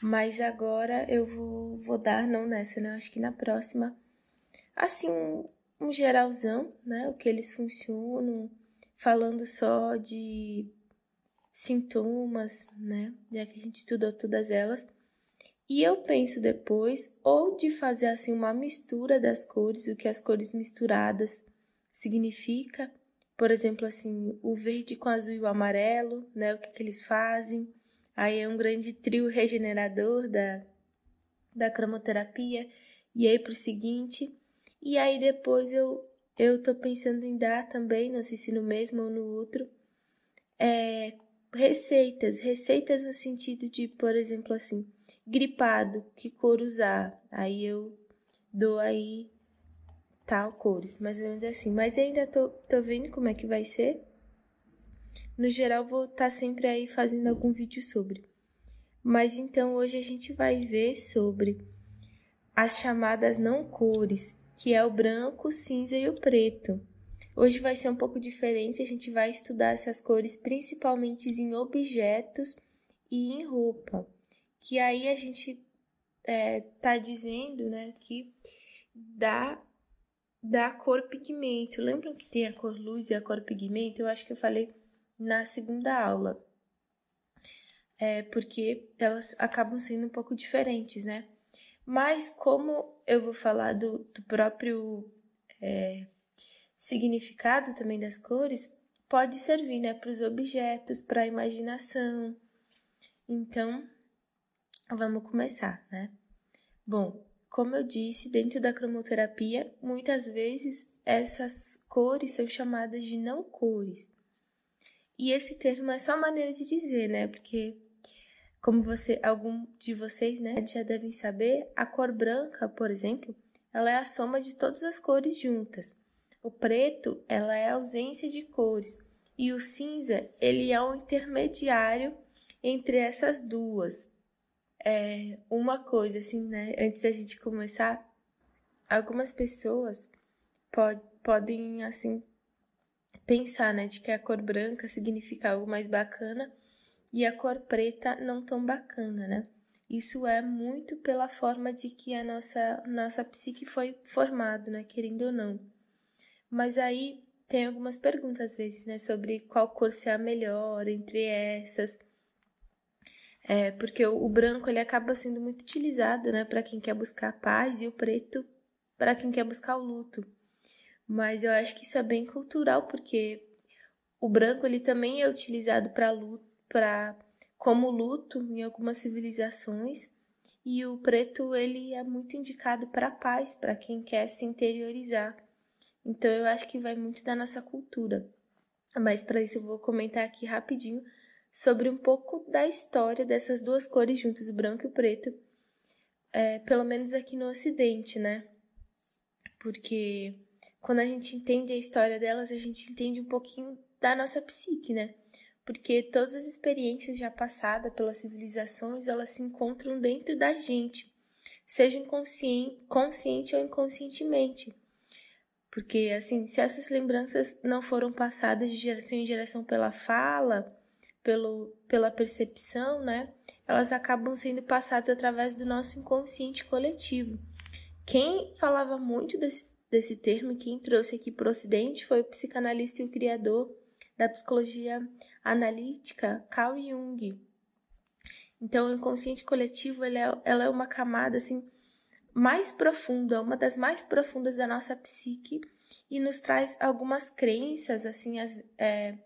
Speaker 1: Mas agora eu vou, vou dar, não nessa, né? Acho que na próxima, assim, um, um geralzão, né? O que eles funcionam, falando só de sintomas, né? Já que a gente estudou todas elas. E eu penso depois ou de fazer assim uma mistura das cores, o que as cores misturadas significa, por exemplo, assim, o verde com azul e o amarelo, né? O que, que eles fazem? Aí é um grande trio regenerador da, da cromoterapia. E aí pro seguinte, e aí depois eu eu tô pensando em dar também, não sei se no mesmo ou no outro, é, receitas, receitas no sentido de, por exemplo, assim, gripado, que cor usar? Aí eu dou aí tal cores, mais ou menos assim. Mas ainda tô, tô vendo como é que vai ser. No geral, vou estar tá sempre aí fazendo algum vídeo sobre. Mas então hoje a gente vai ver sobre as chamadas não cores, que é o branco, cinza e o preto. Hoje vai ser um pouco diferente, a gente vai estudar essas cores principalmente em objetos e em roupa. Que aí a gente é, tá dizendo, né, que dá da cor pigmento. Lembram que tem a cor luz e a cor pigmento? Eu acho que eu falei na segunda aula. É porque elas acabam sendo um pouco diferentes, né? Mas como eu vou falar do, do próprio é, significado também das cores, pode servir, né, para os objetos, para a imaginação. Então, vamos começar, né? Bom, como eu disse, dentro da cromoterapia, muitas vezes essas cores são chamadas de não cores. E esse termo é só maneira de dizer, né? Porque como você, algum de vocês, né, já devem saber, a cor branca, por exemplo, ela é a soma de todas as cores juntas. O preto, ela é a ausência de cores. E o cinza, ele é um intermediário entre essas duas é, uma coisa, assim, né? Antes da gente começar, algumas pessoas pod podem, assim, pensar, né? De que a cor branca significa algo mais bacana e a cor preta não tão bacana, né? Isso é muito pela forma de que a nossa, nossa psique foi formada, né? Querendo ou não. Mas aí tem algumas perguntas, às vezes, né? Sobre qual cor ser a melhor entre essas. É, porque o, branco ele acaba sendo muito utilizado, né, para quem quer buscar paz e o preto para quem quer buscar o luto. Mas eu acho que isso é bem cultural, porque o branco ele também é utilizado para luto, para como luto em algumas civilizações, e o preto ele é muito indicado para paz, para quem quer se interiorizar. Então eu acho que vai muito da nossa cultura. Mas para isso eu vou comentar aqui rapidinho sobre um pouco da história dessas duas cores juntas, o branco e o preto, é, pelo menos aqui no Ocidente, né? Porque quando a gente entende a história delas, a gente entende um pouquinho da nossa psique, né? Porque todas as experiências já passadas pelas civilizações, elas se encontram dentro da gente, seja inconsciente, consciente ou inconscientemente. Porque, assim, se essas lembranças não foram passadas de geração em geração pela fala, pelo, pela percepção, né? Elas acabam sendo passadas através do nosso inconsciente coletivo. Quem falava muito desse, desse termo, quem trouxe aqui para o Ocidente, foi o psicanalista e o criador da psicologia analítica, Carl Jung. Então, o inconsciente coletivo ele é, ela é uma camada assim mais profunda, uma das mais profundas da nossa psique e nos traz algumas crenças assim as, é,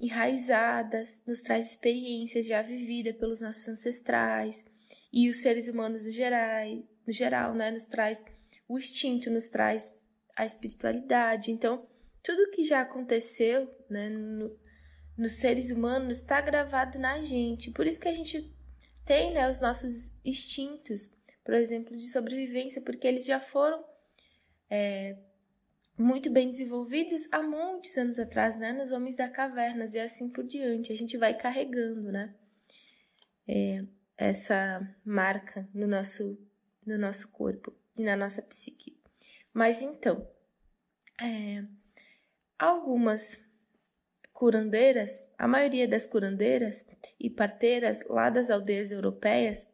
Speaker 1: enraizadas, nos traz experiências já vividas pelos nossos ancestrais e os seres humanos no geral, no geral, né, nos traz o instinto, nos traz a espiritualidade. Então, tudo que já aconteceu, né, no, nos seres humanos está gravado na gente. Por isso que a gente tem, né, os nossos instintos, por exemplo, de sobrevivência, porque eles já foram é, muito bem desenvolvidos há muitos anos atrás, né, nos homens da cavernas e assim por diante. A gente vai carregando, né, é, essa marca no nosso, no nosso corpo e na nossa psique. Mas então, é, algumas curandeiras, a maioria das curandeiras e parteiras lá das aldeias europeias,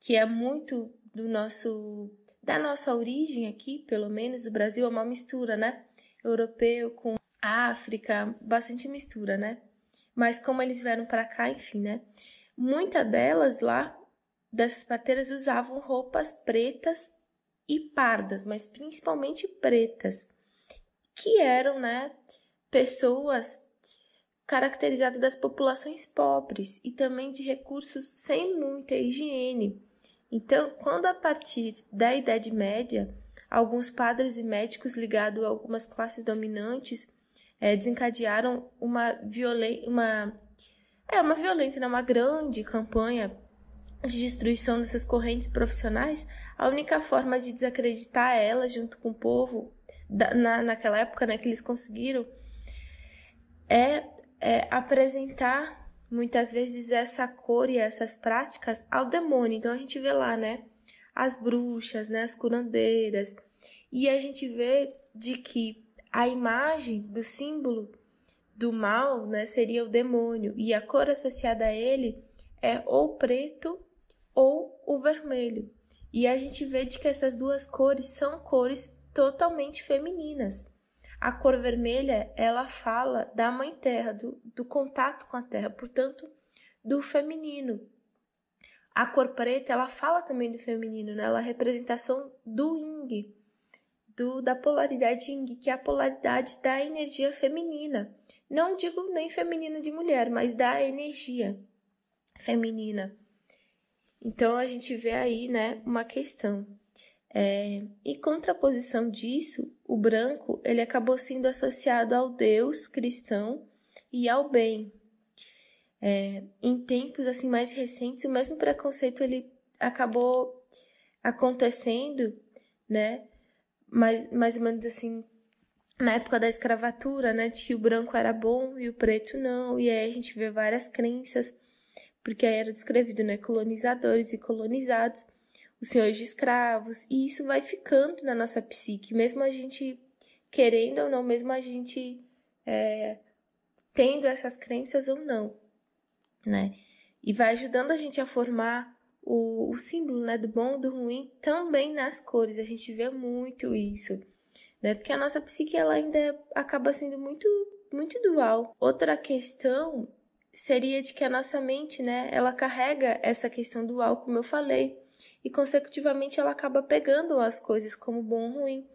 Speaker 1: que é muito do nosso da nossa origem aqui, pelo menos do Brasil, é uma mistura, né? Europeu com África, bastante mistura, né? Mas como eles vieram para cá, enfim, né? Muitas delas lá, dessas parteiras, usavam roupas pretas e pardas, mas principalmente pretas, que eram, né, pessoas caracterizadas das populações pobres e também de recursos sem muita higiene. Então, quando a partir da Idade Média, alguns padres e médicos ligados a algumas classes dominantes é, desencadearam uma uma é uma violenta, né? uma grande campanha de destruição dessas correntes profissionais, a única forma de desacreditar elas junto com o povo
Speaker 2: da, na, naquela época, né, que eles conseguiram, é, é apresentar muitas vezes essa cor e essas práticas ao demônio. Então a gente vê lá, né, as bruxas, né, as curandeiras, e a gente vê de que a imagem do símbolo do mal, né, seria o demônio, e a cor associada a ele é ou preto ou o vermelho. E a gente vê de que essas duas cores são cores totalmente femininas. A cor vermelha, ela fala da mãe terra, do, do contato com a terra, portanto, do feminino. A cor preta, ela fala também do feminino, né? Ela é a representação do yin, do, da polaridade yin, que é a polaridade da energia feminina. Não digo nem feminina de mulher, mas da energia feminina. Então a gente vê aí, né, uma questão. É, e contraposição disso, o branco ele acabou sendo associado ao Deus cristão e ao bem. É, em tempos assim mais recentes, o mesmo preconceito ele acabou acontecendo, né? Mais, mais ou menos assim na época da escravatura, né? De que o branco era bom e o preto não. E aí a gente vê várias crenças, porque aí era descrevido, né? Colonizadores e colonizados os senhores de escravos, e isso vai ficando na nossa psique, mesmo a gente querendo ou não, mesmo a gente é, tendo essas crenças ou não, né? E vai ajudando a gente a formar o, o símbolo, né, do bom e do ruim também nas cores, a gente vê muito isso, né? Porque a nossa psique ela ainda acaba sendo muito muito dual. Outra questão seria de que a nossa mente, né, ela carrega essa questão dual, como eu falei, e consecutivamente ela acaba pegando as coisas como bom ou ruim.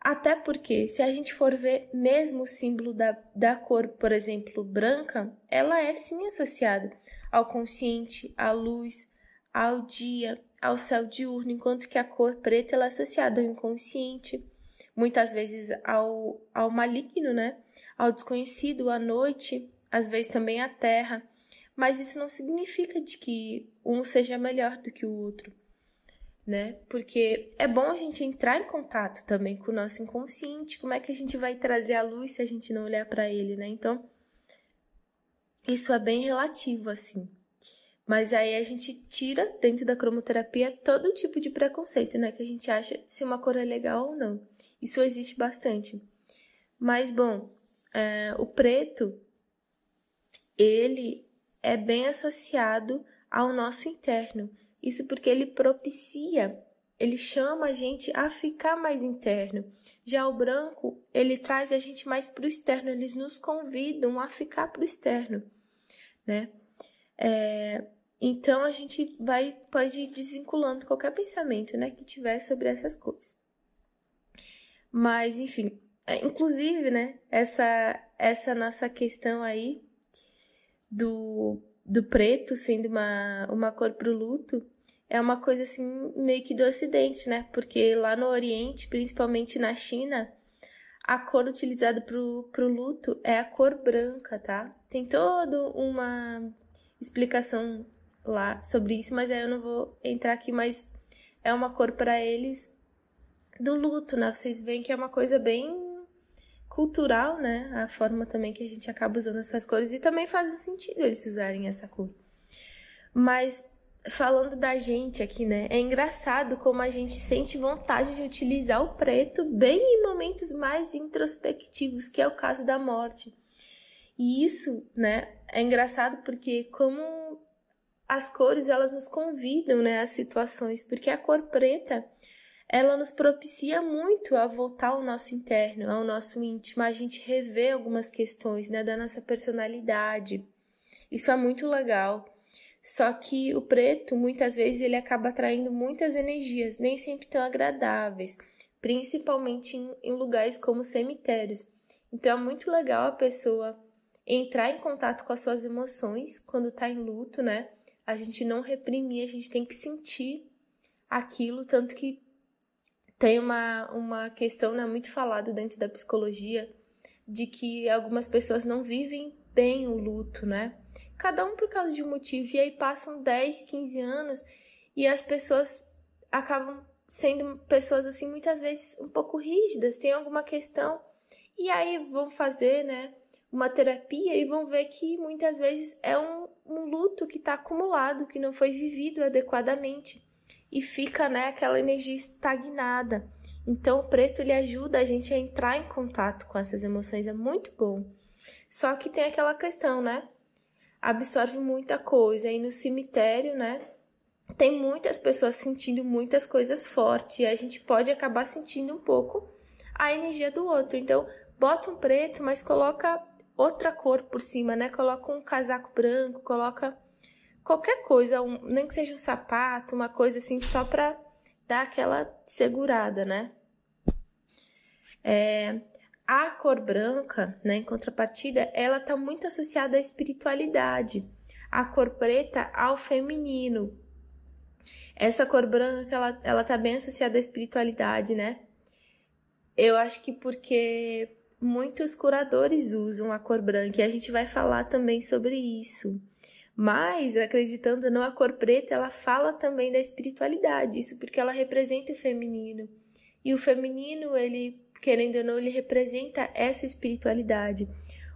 Speaker 2: Até porque, se a gente for ver mesmo o símbolo da, da cor, por exemplo, branca, ela é sim associada ao consciente, à luz, ao dia, ao céu diurno, enquanto que a cor preta ela é associada ao inconsciente, muitas vezes ao, ao maligno, né? Ao desconhecido, à noite, às vezes também à terra. Mas isso não significa de que um seja melhor do que o outro, né? Porque é bom a gente entrar em contato também com o nosso inconsciente. Como é que a gente vai trazer a luz se a gente não olhar para ele, né? Então, isso é bem relativo assim. Mas aí a gente tira dentro da cromoterapia todo tipo de preconceito, né? Que a gente acha se uma cor é legal ou não. Isso existe bastante. Mas, bom, é, o preto, ele é bem associado ao nosso interno. Isso porque ele propicia, ele chama a gente a ficar mais interno. Já o branco, ele traz a gente mais para o externo, eles nos convidam a ficar para o externo, né? É, então a gente vai pode ir desvinculando qualquer pensamento, né, que tiver sobre essas coisas. Mas enfim, é, inclusive, né, essa essa nossa questão aí do, do preto sendo uma, uma cor para o luto é uma coisa assim meio que do ocidente, né? Porque lá no Oriente, principalmente na China, a cor utilizada para o luto é a cor branca, tá? Tem toda uma explicação lá sobre isso, mas aí eu não vou entrar aqui, mas é uma cor para eles do luto, né? Vocês veem que é uma coisa bem cultural, né? A forma também que a gente acaba usando essas cores e também faz um sentido eles usarem essa cor. Mas falando da gente aqui, né? É engraçado como a gente sente vontade de utilizar o preto bem em momentos mais introspectivos, que é o caso da morte. E isso, né, é engraçado porque como as cores elas nos convidam, né, às situações, porque a cor preta ela nos propicia muito a voltar ao nosso interno, ao nosso íntimo, a gente rever algumas questões, né, da nossa personalidade. Isso é muito legal. Só que o preto, muitas vezes, ele acaba atraindo muitas energias, nem sempre tão agradáveis, principalmente em, em lugares como cemitérios. Então é muito legal a pessoa entrar em contato com as suas emoções quando está em luto, né? A gente não reprimir, a gente tem que sentir aquilo, tanto que tem uma, uma questão né, muito falada dentro da psicologia de que algumas pessoas não vivem bem o luto, né? Cada um por causa de um motivo, e aí passam 10, 15 anos e as pessoas acabam sendo pessoas assim muitas vezes um pouco rígidas, tem alguma questão. E aí vão fazer, né, uma terapia e vão ver que muitas vezes é um, um luto que está acumulado, que não foi vivido adequadamente e fica, né, aquela energia estagnada. Então o preto ele ajuda a gente a entrar em contato com essas emoções, é muito bom. Só que tem aquela questão, né? Absorve muita coisa e no cemitério, né? Tem muitas pessoas sentindo muitas coisas fortes e a gente pode acabar sentindo um pouco a energia do outro. Então, bota um preto, mas coloca outra cor por cima, né? Coloca um casaco branco, coloca qualquer coisa, um, nem que seja um sapato, uma coisa assim, só para dar aquela segurada, né? É, a cor branca, né, em contrapartida, ela está muito associada à espiritualidade. A cor preta ao feminino. Essa cor branca, ela, ela tá bem associada à espiritualidade, né? Eu acho que porque muitos curadores usam a cor branca e a gente vai falar também sobre isso. Mas, acreditando não a cor preta, ela fala também da espiritualidade, isso porque ela representa o feminino. E o feminino, ele, querendo ou não, ele representa essa espiritualidade.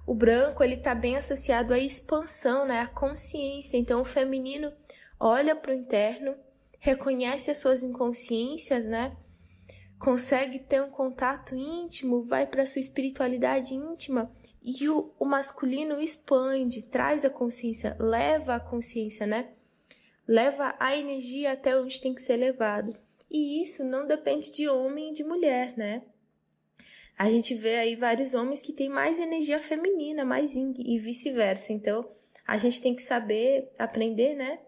Speaker 2: O branco, ele está bem associado à expansão, né, à consciência. Então, o feminino olha para o interno, reconhece as suas inconsciências, né? consegue ter um contato íntimo, vai para sua espiritualidade íntima e o, o, masculino expande, traz a consciência, leva a consciência, né? Leva a energia até onde tem que ser levado. E isso não depende de homem e de mulher, né? A gente vê aí vários homens que têm mais energia feminina, mais yin e vice-versa. Então, a gente tem que saber aprender, né?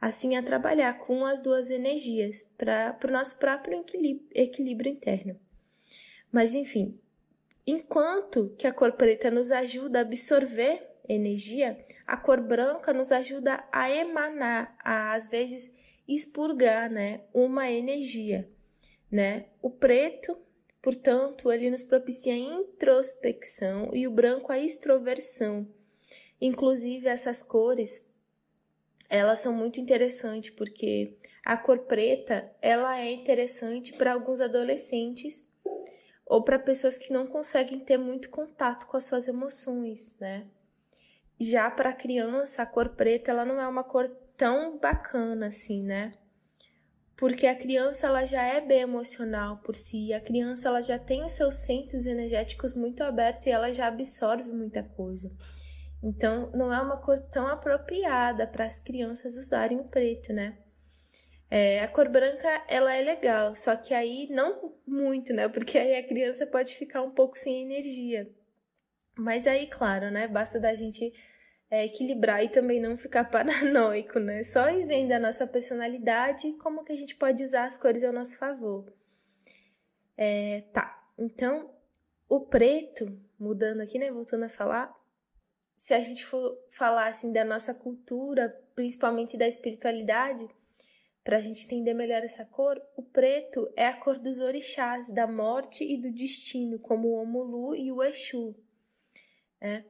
Speaker 2: assim a trabalhar com as duas energias para o nosso próprio equilíbrio, equilíbrio interno. Mas enfim, enquanto que a cor preta nos ajuda a absorver energia, a cor branca nos ajuda a emanar, a às vezes expurgar, né, uma energia, né? O preto, portanto, ele nos propicia a introspecção e o branco a extroversão. Inclusive essas cores elas são muito interessantes porque a cor preta ela é interessante para alguns adolescentes ou para pessoas que não conseguem ter muito contato com as suas emoções, né? Já para criança, a cor preta ela não é uma cor tão bacana assim, né? Porque a criança ela já é bem emocional por si, a criança ela já tem os seus centros energéticos muito abertos e ela já absorve muita coisa. Então, não é uma cor tão apropriada para as crianças usarem o preto, né? É, a cor branca, ela é legal, só que aí não muito, né? Porque aí a criança pode ficar um pouco sem energia. Mas aí, claro, né? Basta da gente é, equilibrar e também não ficar paranoico, né? Só em vendo a nossa personalidade, como que a gente pode usar as cores ao nosso favor. É, tá, então, o preto, mudando aqui, né? Voltando a falar, se a gente for falar assim da nossa cultura, principalmente da espiritualidade, para a gente entender melhor essa cor, o preto é a cor dos orixás, da morte e do destino, como o Omulu e o Exu. Né?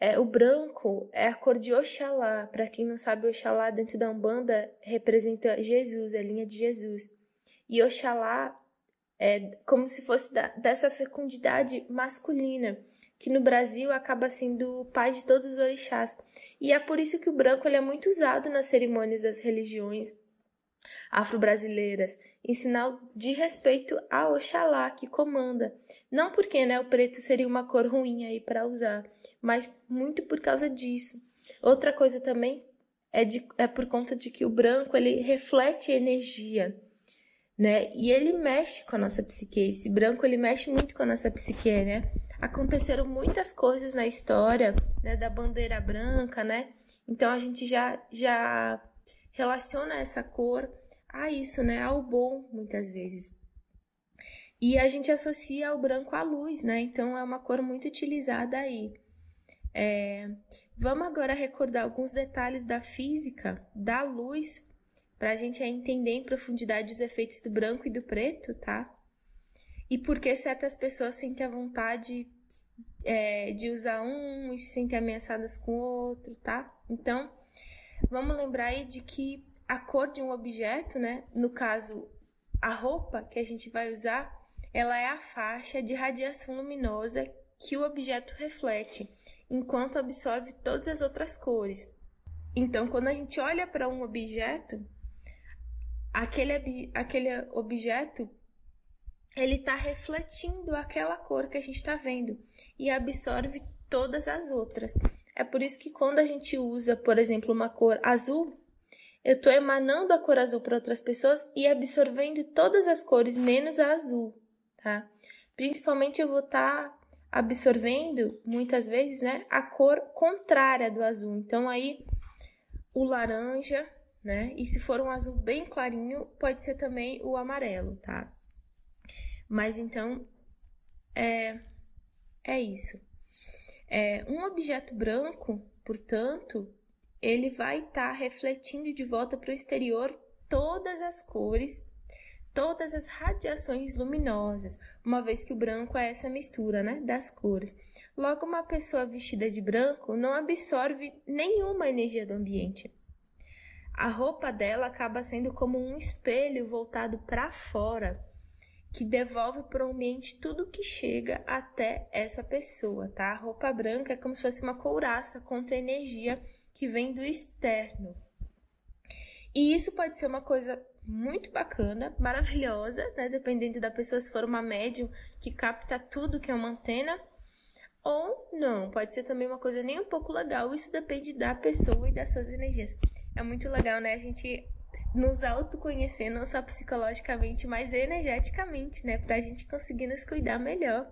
Speaker 2: É, o branco é a cor de Oxalá. Para quem não sabe, Oxalá dentro da Umbanda representa Jesus, a linha de Jesus. E Oxalá é como se fosse da, dessa fecundidade masculina que no Brasil acaba sendo o pai de todos os orixás. E é por isso que o branco ele é muito usado nas cerimônias das religiões afro-brasileiras, em sinal de respeito a Oxalá que comanda. Não porque né, o preto seria uma cor ruim aí para usar, mas muito por causa disso. Outra coisa também é, de, é por conta de que o branco ele reflete energia. Né? E ele mexe com a nossa psique. Esse branco ele mexe muito com a nossa psique, né? aconteceram muitas coisas na história né, da bandeira branca, né? Então a gente já, já relaciona essa cor a isso, né? Ao bom, muitas vezes. E a gente associa o branco à luz, né? Então é uma cor muito utilizada aí. É... Vamos agora recordar alguns detalhes da física da luz para a gente entender em profundidade os efeitos do branco e do preto, tá? e por que certas pessoas sentem a vontade é, de usar um e se sentem ameaçadas com o outro, tá? Então, vamos lembrar aí de que a cor de um objeto, né? No caso, a roupa que a gente vai usar, ela é a faixa de radiação luminosa que o objeto reflete, enquanto absorve todas as outras cores. Então, quando a gente olha para um objeto, aquele, aquele objeto ele está refletindo aquela cor que a gente está vendo e absorve todas as outras. É por isso que quando a gente usa, por exemplo, uma cor azul, eu estou emanando a cor azul para outras pessoas e absorvendo todas as cores menos a azul, tá? Principalmente eu vou estar tá absorvendo muitas vezes, né, a cor contrária do azul. Então aí o laranja, né? E se for um azul bem clarinho, pode ser também o amarelo, tá? Mas então é é isso. É, um objeto branco, portanto, ele vai estar tá refletindo de volta para o exterior todas as cores, todas as radiações luminosas, uma vez que o branco é essa mistura, né, das cores. Logo, uma pessoa vestida de branco não absorve nenhuma energia do ambiente. A roupa dela acaba sendo como um espelho voltado para fora, que devolve para o ambiente tudo que chega até essa pessoa, tá? A roupa branca é como se fosse uma couraça contra a energia que vem do externo. E isso pode ser uma coisa muito bacana, maravilhosa, né? Dependendo da pessoa, se for uma médium que capta tudo que é uma antena, ou não, pode ser também uma coisa nem um pouco legal. Isso depende da pessoa e das suas energias. É muito legal, né? A gente nos autoconhecer, não só psicologicamente, mas energeticamente, né? Pra gente conseguir nos cuidar melhor.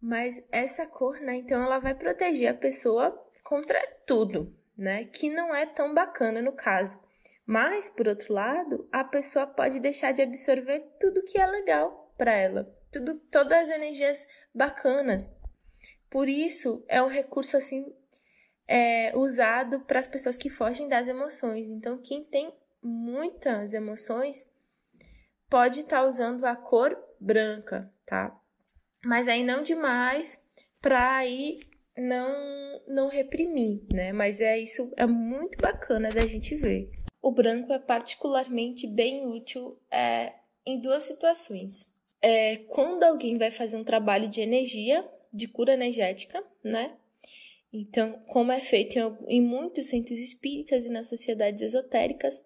Speaker 2: Mas essa cor, né? Então ela vai proteger a pessoa contra tudo, né? Que não é tão bacana no caso. Mas, por outro lado, a pessoa pode deixar de absorver tudo que é legal para ela, tudo, todas as energias bacanas. Por isso, é um recurso assim é, usado para as pessoas que fogem das emoções. Então, quem tem muitas emoções pode estar tá usando a cor branca, tá? Mas aí não demais para aí não não reprimir, né? Mas é isso é muito bacana da gente ver. O branco é particularmente bem útil é, em duas situações. É, quando alguém vai fazer um trabalho de energia, de cura energética, né? Então, como é feito em, em muitos centros espíritas e nas sociedades esotéricas,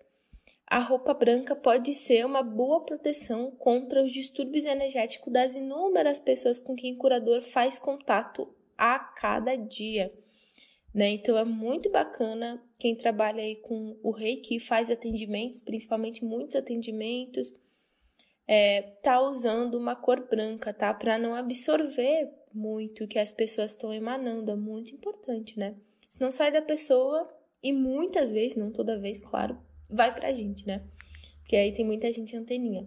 Speaker 2: a roupa branca pode ser uma boa proteção contra os distúrbios energéticos das inúmeras pessoas com quem o curador faz contato a cada dia. Né? Então é muito bacana quem trabalha aí com o reiki, faz atendimentos, principalmente muitos atendimentos, é, tá usando uma cor branca, tá? Para não absorver muito que as pessoas estão emanando, é muito importante, né? Se não sai da pessoa, e muitas vezes, não toda vez, claro, vai pra gente, né? Porque aí tem muita gente anteninha.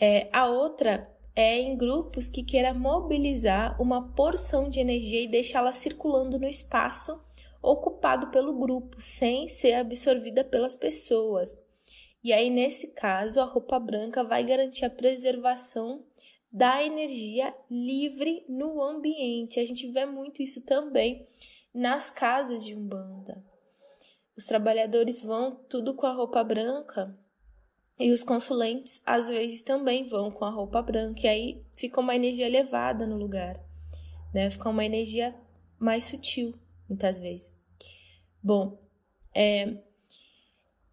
Speaker 2: É, a outra é em grupos que queira mobilizar uma porção de energia e deixá-la circulando no espaço ocupado pelo grupo, sem ser absorvida pelas pessoas. E aí, nesse caso, a roupa branca vai garantir a preservação da energia livre no ambiente. A gente vê muito isso também nas casas de Umbanda. Os trabalhadores vão tudo com a roupa branca e os consulentes às vezes também vão com a roupa branca. E aí fica uma energia elevada no lugar, né? Fica uma energia mais sutil, muitas vezes. Bom, é,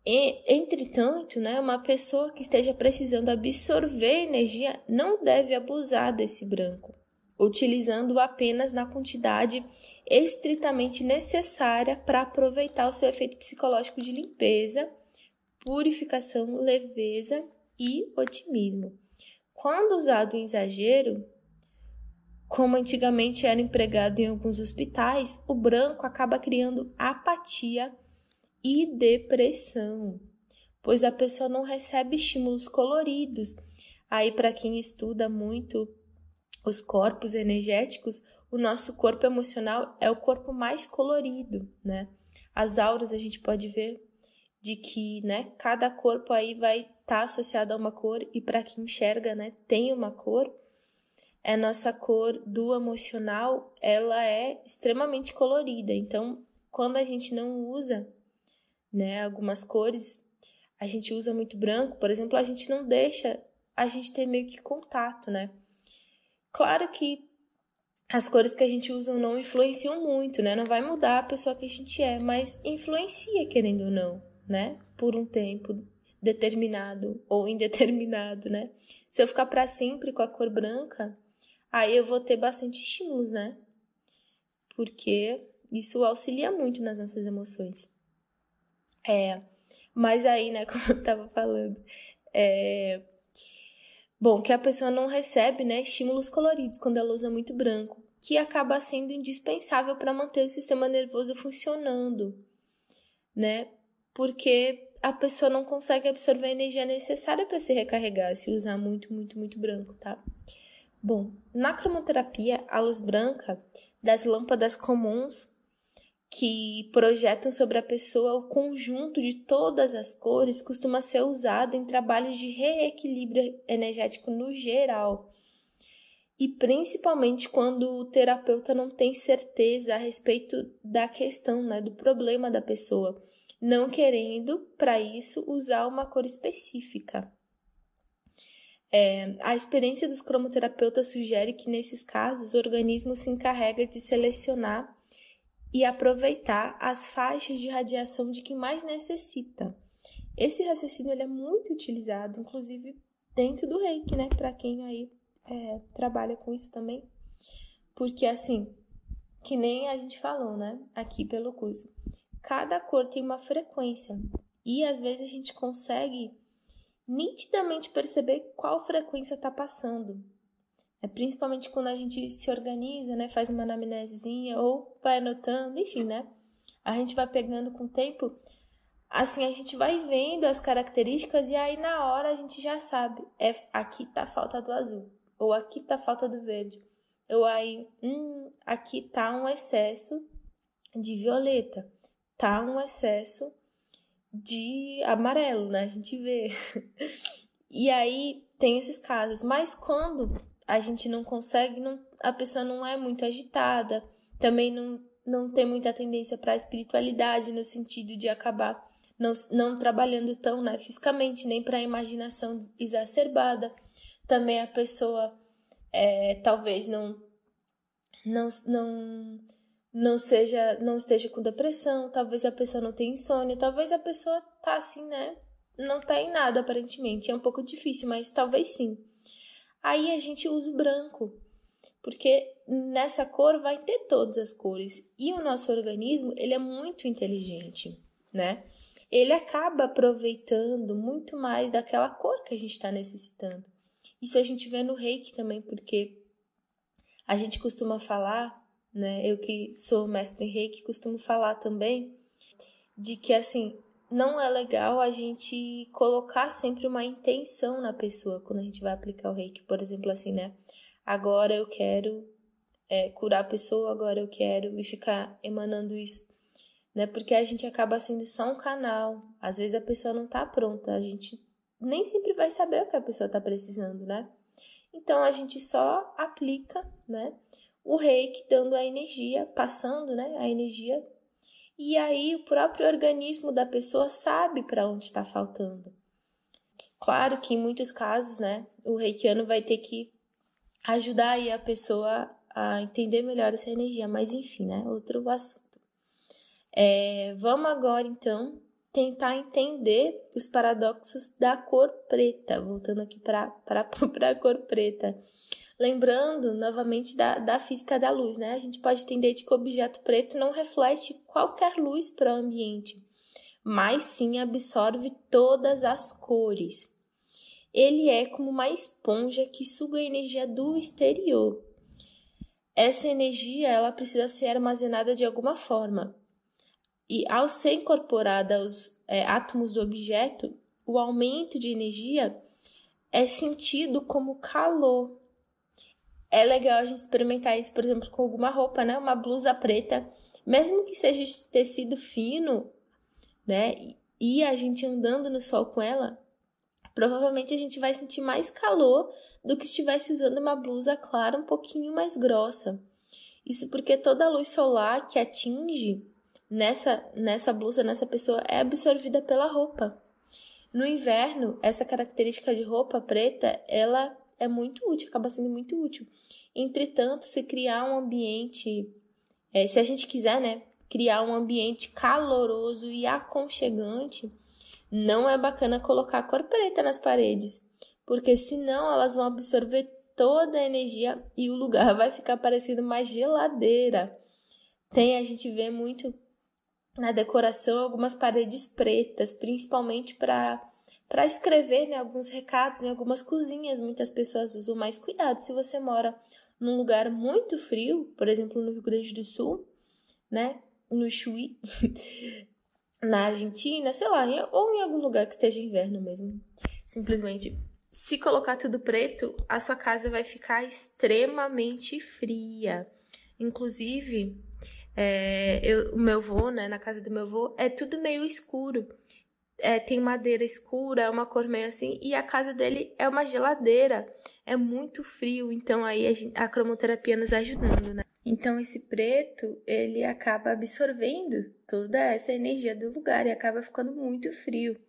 Speaker 2: e, entretanto, né, uma pessoa que esteja precisando absorver energia não deve abusar desse branco, utilizando-o apenas na quantidade estritamente necessária para aproveitar o seu efeito psicológico de limpeza, purificação, leveza e otimismo. Quando usado em exagero, como antigamente era empregado em alguns hospitais, o branco acaba criando apatia e depressão, pois a pessoa não recebe estímulos coloridos. Aí, para quem estuda muito os corpos energéticos, o nosso corpo emocional é o corpo mais colorido, né? As auras a gente pode ver de que, né, cada corpo aí vai estar tá associado a uma cor e para quem enxerga, né, tem uma cor. É nossa cor do emocional, ela é extremamente colorida. Então, quando a gente não usa né, algumas cores, a gente usa muito branco, por exemplo, a gente não deixa a gente ter meio que contato, né? Claro que as cores que a gente usa não influenciam muito, né? Não vai mudar a pessoa que a gente é, mas influencia, querendo ou não, né? Por um tempo determinado ou indeterminado, né? Se eu ficar para sempre com a cor branca, aí eu vou ter bastante estímulos, né? Porque isso auxilia muito nas nossas emoções. É, mas aí, né, como eu tava falando, é, Bom, que a pessoa não recebe né, estímulos coloridos quando ela usa muito branco, que acaba sendo indispensável para manter o sistema nervoso funcionando, né? Porque a pessoa não consegue absorver a energia necessária para se recarregar se usar muito, muito, muito branco, tá? Bom, na cromoterapia, a luz branca das lâmpadas comuns que projetam sobre a pessoa o conjunto de todas as cores costuma ser usado em trabalhos de reequilíbrio energético no geral. E principalmente quando o terapeuta não tem certeza a respeito da questão, né, do problema da pessoa, não querendo, para isso, usar uma cor específica. É, a experiência dos cromoterapeutas sugere que, nesses casos, o organismo se encarrega de selecionar e aproveitar as faixas de radiação de quem mais necessita. Esse raciocínio ele é muito utilizado, inclusive dentro do reiki, né? Para quem aí é, trabalha com isso também. Porque, assim, que nem a gente falou, né? Aqui pelo curso. Cada cor tem uma frequência. E às vezes a gente consegue nitidamente perceber qual frequência está passando. É principalmente quando a gente se organiza, né, faz uma anamnesezinha ou vai anotando, enfim, né? A gente vai pegando com o tempo, assim a gente vai vendo as características e aí na hora a gente já sabe, é aqui tá a falta do azul, ou aqui tá a falta do verde. Ou aí, hum, aqui tá um excesso de violeta, tá um excesso de amarelo, né? A gente vê. e aí tem esses casos, mas quando a gente não consegue, não, a pessoa não é muito agitada, também não, não tem muita tendência para a espiritualidade, no sentido de acabar não, não trabalhando tão né, fisicamente, nem para a imaginação exacerbada. Também a pessoa é, talvez não, não, não, não seja não esteja com depressão, talvez a pessoa não tenha insônia, talvez a pessoa tá assim, né? Não tá em nada aparentemente. É um pouco difícil, mas talvez sim. Aí a gente usa o branco, porque nessa cor vai ter todas as cores e o nosso organismo ele é muito inteligente, né? Ele acaba aproveitando muito mais daquela cor que a gente está necessitando. Isso a gente vê no reiki também, porque a gente costuma falar, né? Eu que sou mestre em reiki, costumo falar também de que assim não é legal a gente colocar sempre uma intenção na pessoa quando a gente vai aplicar o reiki. Por exemplo, assim, né? Agora eu quero é, curar a pessoa, agora eu quero e ficar emanando isso. Né? Porque a gente acaba sendo só um canal. Às vezes a pessoa não tá pronta, a gente nem sempre vai saber o que a pessoa tá precisando, né? Então a gente só aplica, né? O reiki dando a energia, passando, né? A energia e aí o próprio organismo da pessoa sabe para onde está faltando. Claro que em muitos casos, né, o reikiano vai ter que ajudar aí a pessoa a entender melhor essa energia, mas enfim, né, outro assunto. É, vamos agora então tentar entender os paradoxos da cor preta, voltando aqui para a cor preta. Lembrando novamente da, da física da luz, né? A gente pode entender de que o objeto preto não reflete qualquer luz para o ambiente, mas sim absorve todas as cores. Ele é como uma esponja que suga a energia do exterior. Essa energia ela precisa ser armazenada de alguma forma. E ao ser incorporada aos é, átomos do objeto, o aumento de energia é sentido como calor é legal a gente experimentar isso, por exemplo, com alguma roupa, né? Uma blusa preta, mesmo que seja de tecido fino, né? E a gente andando no sol com ela, provavelmente a gente vai sentir mais calor do que se estivesse usando uma blusa clara um pouquinho mais grossa. Isso porque toda a luz solar que atinge nessa, nessa blusa, nessa pessoa, é absorvida pela roupa. No inverno, essa característica de roupa preta, ela é muito útil, acaba sendo muito útil. Entretanto, se criar um ambiente, é, se a gente quiser, né, criar um ambiente caloroso e aconchegante, não é bacana colocar cor preta nas paredes, porque senão elas vão absorver toda a energia e o lugar vai ficar parecendo uma geladeira. Tem, a gente vê muito na decoração algumas paredes pretas, principalmente para para escrever né, alguns recados em algumas cozinhas. Muitas pessoas usam mais cuidado. Se você mora num lugar muito frio, por exemplo, no Rio Grande do Sul, né, no Chuí, na Argentina, sei lá, ou em algum lugar que esteja inverno mesmo. Simplesmente, se colocar tudo preto, a sua casa vai ficar extremamente fria. Inclusive, é, eu, o meu avô, né, na casa do meu avô, é tudo meio escuro. É, tem madeira escura, é uma cor meio assim, e a casa dele é uma geladeira. É muito frio, então aí a, a cromoterapia nos ajudando, né? Então esse preto, ele acaba absorvendo toda essa energia do lugar e acaba ficando muito frio.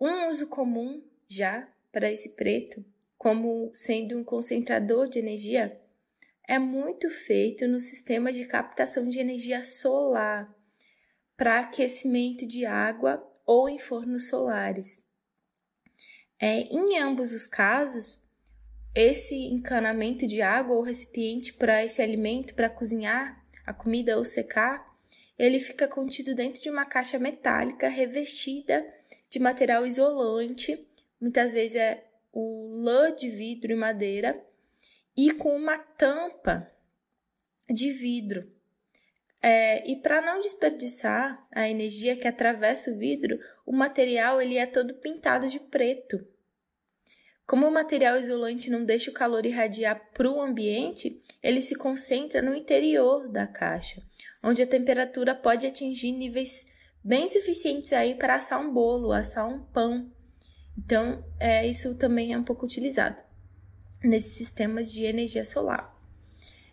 Speaker 2: Um uso comum já para esse preto, como sendo um concentrador de energia, é muito feito no sistema de captação de energia solar para aquecimento de água ou em fornos solares. É, em ambos os casos, esse encanamento de água ou recipiente para esse alimento, para cozinhar a comida ou secar, ele fica contido dentro de uma caixa metálica revestida de material isolante, muitas vezes é o lã de vidro e madeira, e com uma tampa de vidro. É, e para não desperdiçar a energia que atravessa o vidro, o material ele é todo pintado de preto. Como o material isolante não deixa o calor irradiar para o ambiente, ele se concentra no interior da caixa, onde a temperatura pode atingir níveis bem suficientes aí para assar um bolo, assar um pão. Então, é, isso também é um pouco utilizado nesses sistemas de energia solar.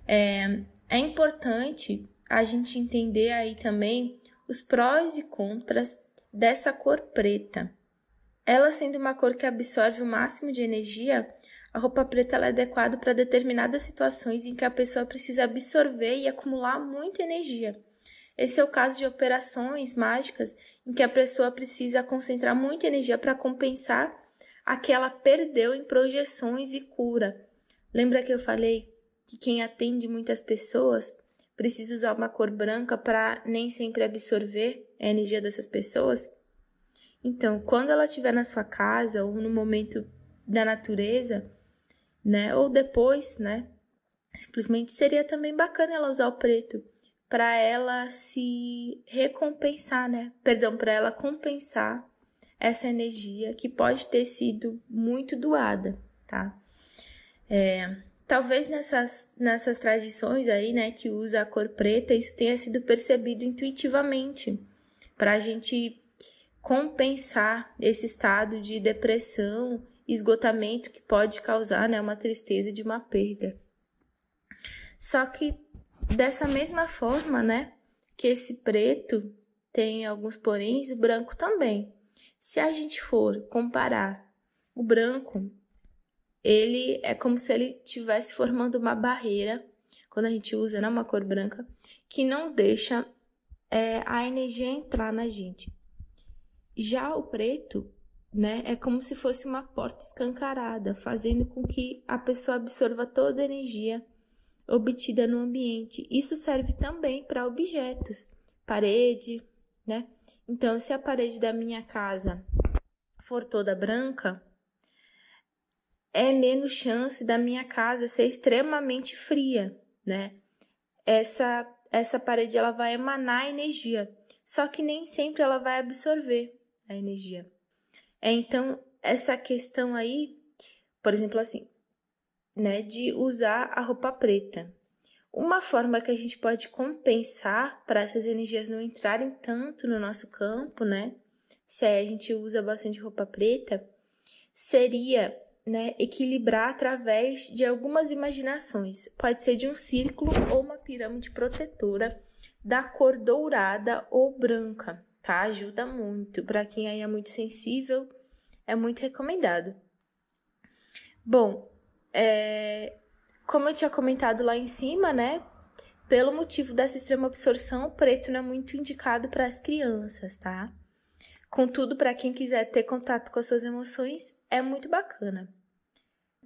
Speaker 2: É, é importante a gente entender aí também os prós e contras dessa cor preta. Ela sendo uma cor que absorve o máximo de energia, a roupa preta é adequada para determinadas situações em que a pessoa precisa absorver e acumular muita energia. Esse é o caso de operações mágicas em que a pessoa precisa concentrar muita energia para compensar a que ela perdeu em projeções e cura. Lembra que eu falei que quem atende muitas pessoas precisa usar uma cor branca para nem sempre absorver a energia dessas pessoas? Então, quando ela estiver na sua casa ou no momento da natureza, né, ou depois, né, simplesmente seria também bacana ela usar o preto para ela se recompensar, né? Perdão, para ela compensar essa energia que pode ter sido muito doada, tá? É, talvez nessas, nessas tradições aí, né, que usa a cor preta, isso tenha sido percebido intuitivamente, para a gente compensar esse estado de depressão, esgotamento que pode causar, né, uma tristeza de uma perda. Só que dessa mesma forma, né, que esse preto tem alguns poréns, o branco também. Se a gente for comparar o branco, ele é como se ele estivesse formando uma barreira, quando a gente usa né, uma cor branca, que não deixa é, a energia entrar na gente. Já o preto, né, é como se fosse uma porta escancarada, fazendo com que a pessoa absorva toda a energia obtida no ambiente. Isso serve também para objetos, parede, né? Então, se a parede da minha casa for toda branca, é menos chance da minha casa ser extremamente fria, né? Essa essa parede ela vai emanar energia, só que nem sempre ela vai absorver a energia. É então essa questão aí, por exemplo, assim, né, de usar a roupa preta. Uma forma que a gente pode compensar para essas energias não entrarem tanto no nosso campo, né? Se a gente usa bastante roupa preta, seria né, equilibrar através de algumas imaginações. Pode ser de um círculo ou uma pirâmide protetora da cor dourada ou branca, tá? Ajuda muito. Para quem aí é muito sensível, é muito recomendado. Bom, é, como eu tinha comentado lá em cima, né? Pelo motivo dessa extrema absorção, o preto não é muito indicado para as crianças, tá? Contudo, para quem quiser ter contato com as suas emoções, é muito bacana.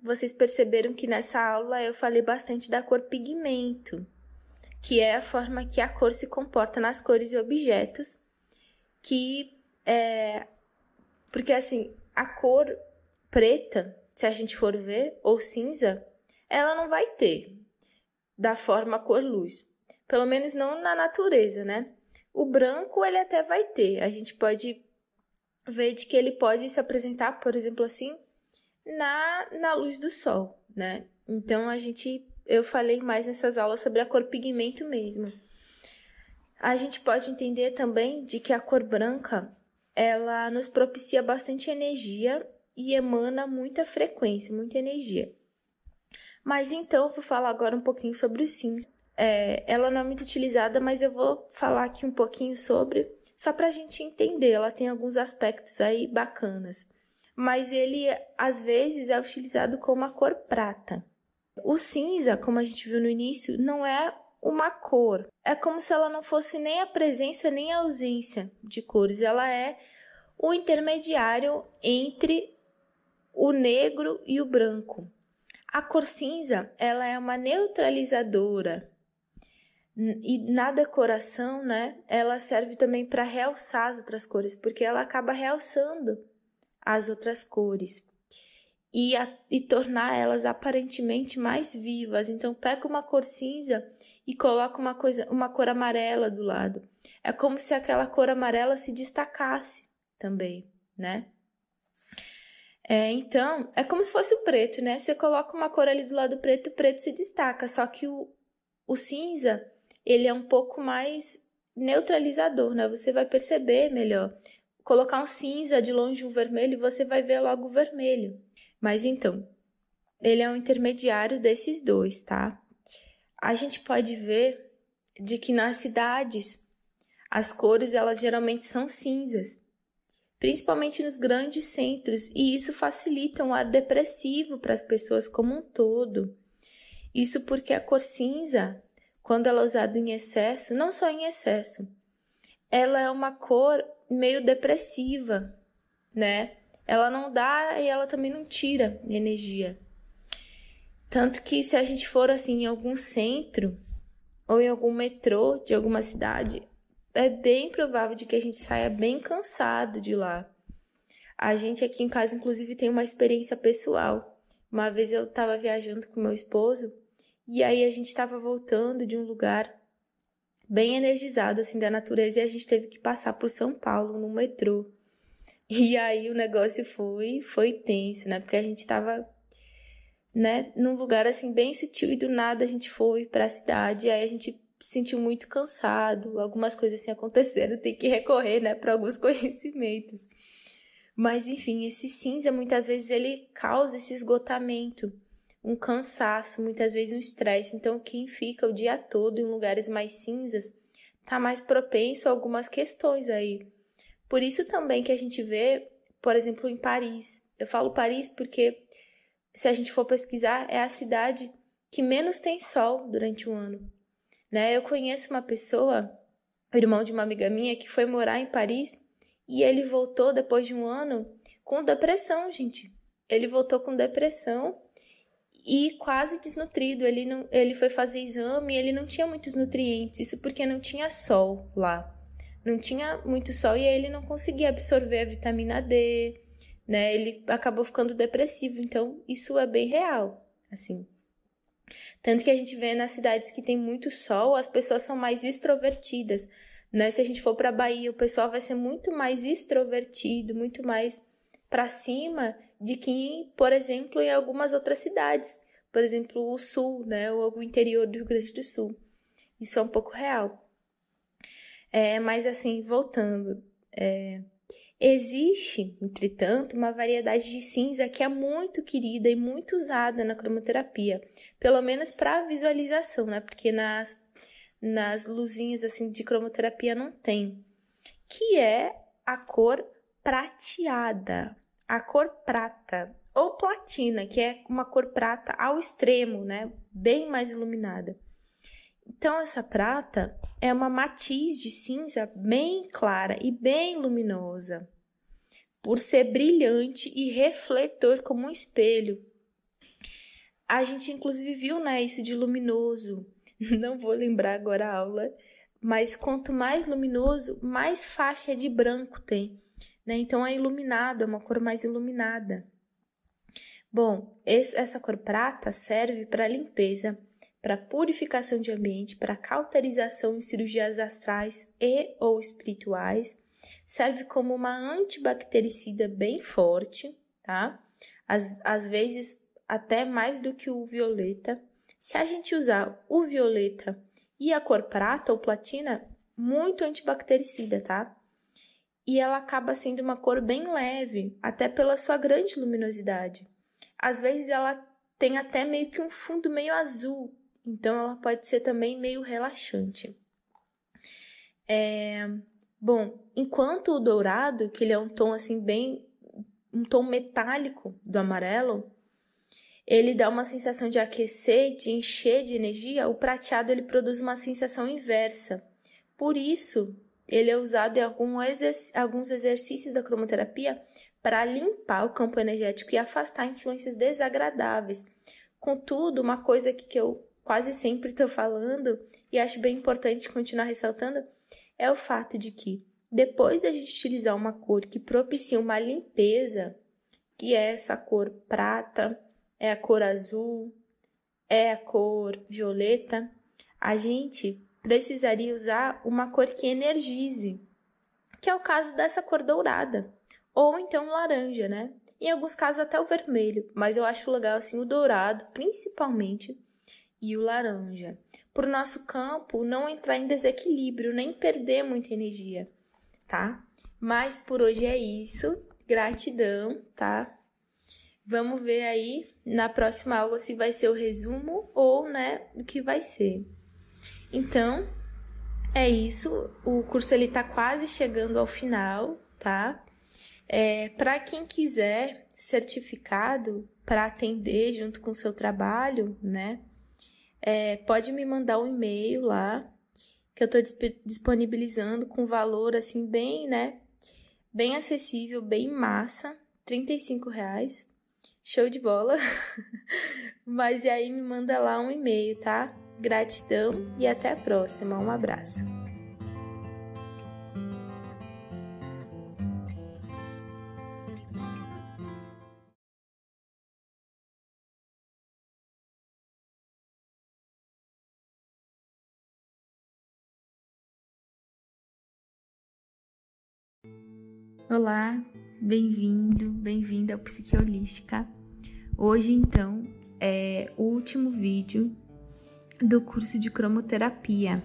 Speaker 2: Vocês perceberam que nessa aula eu falei bastante da cor pigmento, que é a forma que a cor se comporta nas cores e objetos, que é porque assim, a cor preta, se a gente for ver, ou cinza, ela não vai ter da forma cor-luz. Pelo menos não na natureza, né? O branco ele até vai ter. A gente pode ver de que ele pode se apresentar, por exemplo, assim, na, na luz do sol, né? Então a gente eu falei mais nessas aulas sobre a cor pigmento mesmo. A gente pode entender também de que a cor branca ela nos propicia bastante energia e emana muita frequência, muita energia. Mas então, eu vou falar agora um pouquinho sobre o cinza. É, ela não é muito utilizada, mas eu vou falar aqui um pouquinho sobre, só para a gente entender. Ela tem alguns aspectos aí bacanas. Mas ele, às vezes, é utilizado como a cor prata. O cinza, como a gente viu no início, não é uma cor. É como se ela não fosse nem a presença nem a ausência de cores. Ela é o intermediário entre o negro e o branco. A cor cinza, ela é uma neutralizadora. E na decoração, né, ela serve também para realçar as outras cores, porque ela acaba realçando as outras cores e, a, e tornar elas aparentemente mais vivas. Então, pega uma cor cinza e coloca uma, coisa, uma cor amarela do lado. É como se aquela cor amarela se destacasse também, né? É, então, é como se fosse o preto, né? Você coloca uma cor ali do lado preto, o preto se destaca. Só que o, o cinza, ele é um pouco mais neutralizador, né? Você vai perceber melhor. Colocar um cinza de longe um vermelho, você vai ver logo o vermelho. Mas então, ele é um intermediário desses dois, tá? A gente pode ver de que nas cidades as cores elas geralmente são cinzas principalmente nos grandes centros, e isso facilita um ar depressivo para as pessoas como um todo. Isso porque a cor cinza, quando ela é usada em excesso, não só em excesso, ela é uma cor meio depressiva, né? Ela não dá e ela também não tira energia. Tanto que se a gente for assim em algum centro ou em algum metrô de alguma cidade, é bem provável de que a gente saia bem cansado de lá. A gente aqui em casa, inclusive, tem uma experiência pessoal. Uma vez eu estava viajando com meu esposo e aí a gente estava voltando de um lugar bem energizado assim da natureza e a gente teve que passar por São Paulo no metrô. E aí o negócio foi foi tenso, né? Porque a gente estava né, num lugar assim bem sutil e do nada a gente foi para a cidade, aí a gente sentiu muito cansado, algumas coisas assim aconteceram, tem que recorrer, né, para alguns conhecimentos. Mas enfim, esse cinza muitas vezes ele causa esse esgotamento, um cansaço, muitas vezes um estresse. Então, quem fica o dia todo em lugares mais cinzas tá mais propenso a algumas questões aí. Por isso também que a gente vê, por exemplo, em Paris. Eu falo Paris porque se a gente for pesquisar, é a cidade que menos tem sol durante o ano. Né? Eu conheço uma pessoa, irmão de uma amiga minha, que foi morar em Paris e ele voltou depois de um ano com depressão, gente. Ele voltou com depressão e quase desnutrido. Ele, não, ele foi fazer exame e ele não tinha muitos nutrientes. Isso porque não tinha sol lá. Não tinha muito sol e ele não conseguia absorver a vitamina D, né? Ele acabou ficando depressivo. Então, isso é bem real, assim. Tanto que a gente vê nas cidades que tem muito sol, as pessoas são mais extrovertidas. Né? Se a gente for para Bahia, o pessoal vai ser muito mais extrovertido, muito mais para cima de que, por exemplo, em algumas outras cidades. Por exemplo, o sul, né? Ou o interior do Rio Grande do Sul. Isso é um pouco real. É, mas assim, voltando. É, Existe, entretanto, uma variedade de cinza que é muito querida e muito usada na cromoterapia, pelo menos para visualização, né? Porque nas, nas luzinhas assim de cromoterapia não tem, que é a cor prateada, a cor prata ou platina, que é uma cor prata ao extremo, né? Bem mais iluminada. Então essa prata é uma matiz de cinza bem clara e bem luminosa, por ser brilhante e refletor como um espelho. A gente inclusive viu, né, isso de luminoso. Não vou lembrar agora a aula, mas quanto mais luminoso, mais faixa de branco tem, né? Então é iluminado, é uma cor mais iluminada. Bom, esse, essa cor prata serve para limpeza, para purificação de ambiente, para cauterização em cirurgias astrais e ou espirituais. Serve como uma antibactericida bem forte, tá? Às, às vezes até mais do que o violeta. Se a gente usar o violeta e a cor prata ou platina, muito antibactericida, tá? E ela acaba sendo uma cor bem leve, até pela sua grande luminosidade. Às vezes ela tem até meio que um fundo meio azul, então ela pode ser também meio relaxante. É... Bom, enquanto o dourado, que ele é um tom assim bem um tom metálico do amarelo, ele dá uma sensação de aquecer, de encher de energia, o prateado ele produz uma sensação inversa. Por isso, ele é usado em algum exerc alguns exercícios da cromoterapia para limpar o campo energético e afastar influências desagradáveis. Contudo, uma coisa que, que eu quase sempre estou falando e acho bem importante continuar ressaltando é o fato de que depois da gente utilizar uma cor que propicia uma limpeza, que é essa cor prata, é a cor azul, é a cor violeta, a gente precisaria usar uma cor que energize, que é o caso dessa cor dourada, ou então laranja, né? Em alguns casos até o vermelho, mas eu acho legal assim o dourado, principalmente, e o laranja. O nosso campo não entrar em desequilíbrio, nem perder muita energia, tá? Mas por hoje é isso. Gratidão, tá? Vamos ver aí na próxima aula se vai ser o resumo ou, né, o que vai ser. Então, é isso. O curso ele tá quase chegando ao final, tá? É, para quem quiser certificado para atender junto com o seu trabalho, né? É, pode me mandar um e-mail lá que eu estou disponibilizando com valor assim bem, né? Bem acessível, bem massa, 35 reais Show de bola! Mas e aí me manda lá um e-mail, tá? Gratidão e até a próxima. Um abraço.
Speaker 1: Olá, bem-vindo, bem-vinda ao Psiquiolística. Hoje, então, é o último vídeo do curso de cromoterapia.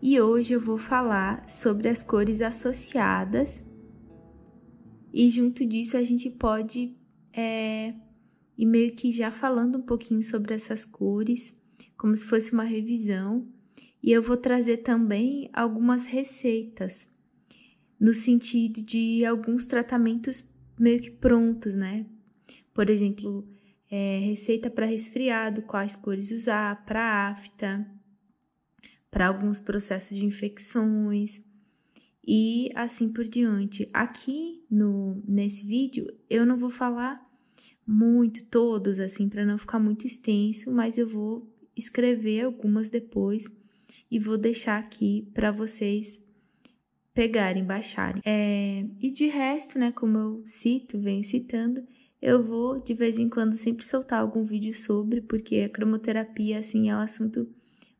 Speaker 1: E hoje eu vou falar sobre as cores associadas. E junto disso a gente pode é, ir meio que já falando um pouquinho sobre essas cores, como se fosse uma revisão. E eu vou trazer também algumas receitas, no sentido de alguns tratamentos meio que prontos, né? Por exemplo, é, receita para resfriado, quais cores usar, para afta, para alguns processos de infecções e assim por diante. Aqui no nesse vídeo eu não vou falar muito todos assim para não ficar muito extenso, mas eu vou escrever algumas depois e vou deixar aqui para vocês pegarem, baixarem. É, e de resto, né, como eu cito, venho citando, eu vou de vez em quando sempre soltar algum vídeo sobre, porque a cromoterapia assim é um assunto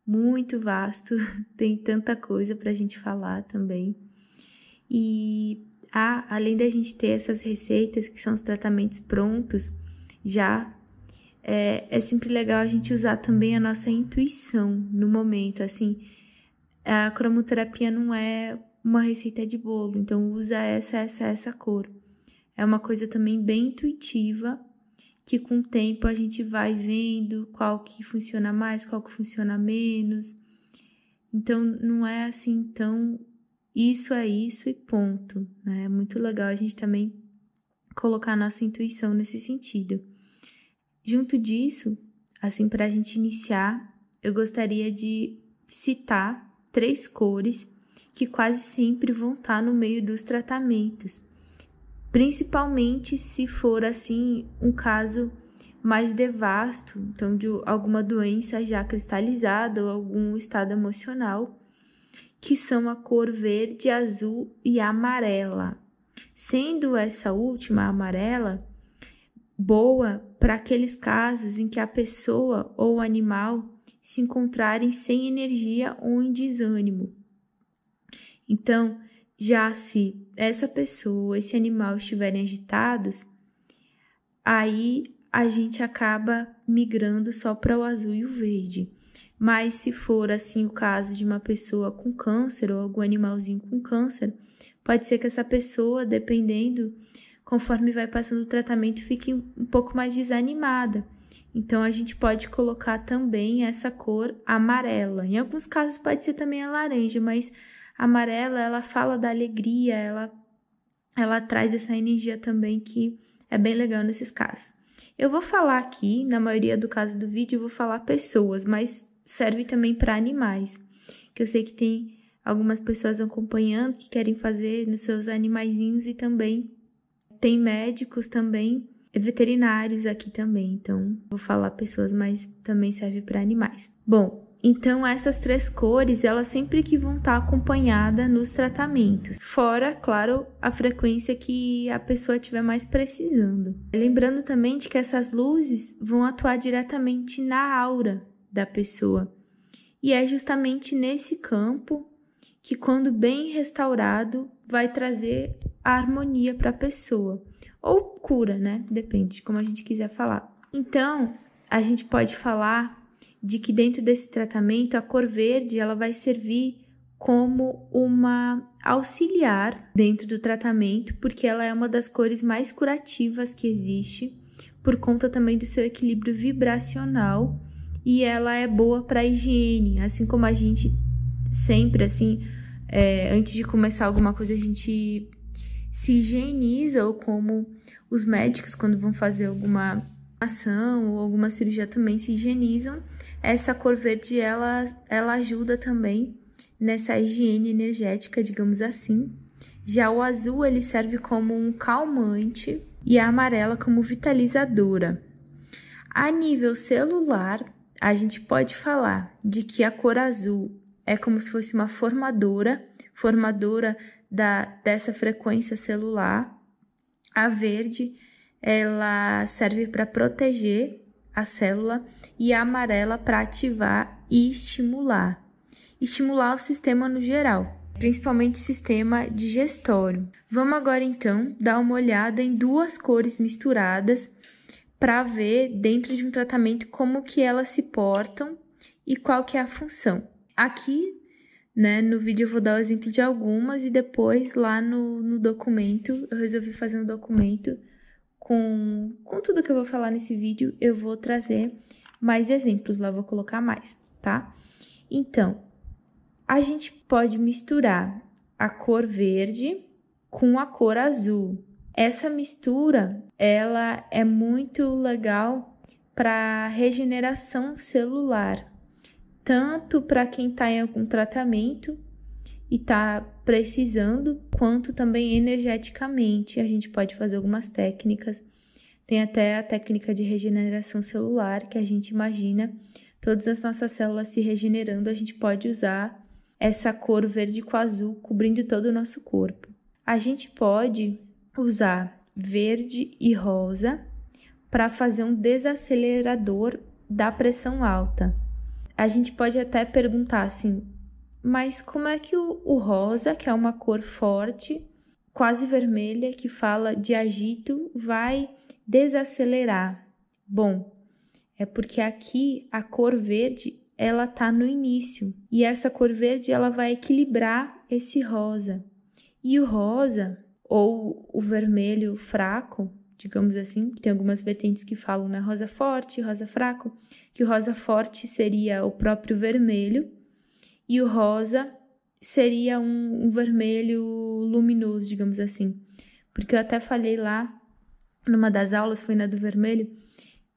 Speaker 1: muito vasto, tem tanta coisa para a gente falar também. E ah, além da gente ter essas receitas que são os tratamentos prontos, já é, é sempre legal a gente usar também a nossa intuição no momento. Assim, a cromoterapia não é uma receita de bolo, então usa essa, essa, essa cor. É uma coisa também bem intuitiva, que com o tempo a gente vai vendo qual que funciona mais, qual que funciona menos. Então não é assim tão isso é isso e ponto. Né? É muito legal a gente também colocar nossa intuição nesse sentido. Junto disso, assim, para a gente iniciar, eu gostaria de citar três cores que quase sempre vão estar tá no meio dos tratamentos, principalmente se for assim um caso mais devasto, então de alguma doença já cristalizada ou algum estado emocional, que são a cor verde, azul e amarela. Sendo essa última amarela boa para aqueles casos em que a pessoa ou o animal se encontrarem sem energia ou em desânimo. Então, já se essa pessoa, esse animal estiverem agitados, aí a gente acaba migrando só para o azul e o verde. Mas se for assim o caso de uma pessoa com câncer ou algum animalzinho com câncer, pode ser que essa pessoa, dependendo, conforme vai passando o tratamento, fique um pouco mais desanimada. Então a gente pode colocar também essa cor amarela. Em alguns casos pode ser também a laranja, mas amarela ela fala da alegria, ela ela traz essa energia também que é bem legal nesses casos. Eu vou falar aqui, na maioria do caso do vídeo, eu vou falar pessoas, mas serve também para animais. Que eu sei que tem algumas pessoas acompanhando que querem fazer nos seus animaizinhos e também tem médicos também, veterinários aqui também. Então, vou falar pessoas, mas também serve para animais. Bom, então essas três cores, elas sempre que vão estar acompanhada nos tratamentos. Fora, claro, a frequência que a pessoa estiver mais precisando. Lembrando também de que essas luzes vão atuar diretamente na aura da pessoa. E é justamente nesse campo que, quando bem restaurado, vai trazer a harmonia para a pessoa. Ou cura, né? Depende de como a gente quiser falar. Então, a gente pode falar de que dentro desse tratamento a cor verde ela vai servir como uma auxiliar dentro do tratamento, porque ela é uma das cores mais curativas que existe, por conta também do seu equilíbrio vibracional e ela é boa para higiene, assim como a gente sempre assim, é, antes de começar alguma coisa a gente se higieniza ou como os médicos quando vão fazer alguma ação ou alguma cirurgia também se higienizam. Essa cor verde ela ela ajuda também nessa higiene energética, digamos assim. Já o azul ele serve como um calmante e a amarela como vitalizadora. A nível celular, a gente pode falar de que a cor azul é como se fosse uma formadora, formadora da, dessa frequência celular. A verde, ela serve para proteger a célula e a amarela para ativar e estimular. Estimular o sistema no geral, principalmente o sistema digestório. Vamos agora então dar uma olhada em duas cores misturadas para ver dentro de um tratamento como que elas se portam e qual que é a função. Aqui, né, no vídeo eu vou dar o exemplo de algumas e depois lá no, no documento, eu resolvi fazer um documento com, com tudo que eu vou falar nesse vídeo, eu vou trazer mais exemplos lá, vou colocar mais, tá? Então, a gente pode misturar a cor verde com a cor azul. Essa mistura, ela é muito legal para regeneração celular, tanto para quem está em algum tratamento e está precisando, quanto também energeticamente. A gente pode fazer algumas técnicas. Tem até a técnica de regeneração celular, que a gente imagina todas as nossas células se regenerando, a gente pode usar essa cor verde com azul cobrindo todo o nosso corpo. A gente pode usar verde e rosa para fazer um desacelerador da pressão alta. A gente pode até perguntar assim: mas como é que o, o rosa, que é uma cor forte, quase vermelha, que fala de agito, vai desacelerar? Bom, é porque aqui a cor verde ela tá no início e essa cor verde ela vai equilibrar esse rosa. E o rosa ou o vermelho fraco, digamos assim, tem algumas vertentes que falam né, rosa forte, rosa fraco, que o rosa forte seria o próprio vermelho e o rosa seria um, um vermelho luminoso, digamos assim. Porque eu até falei lá, numa das aulas, foi na do vermelho,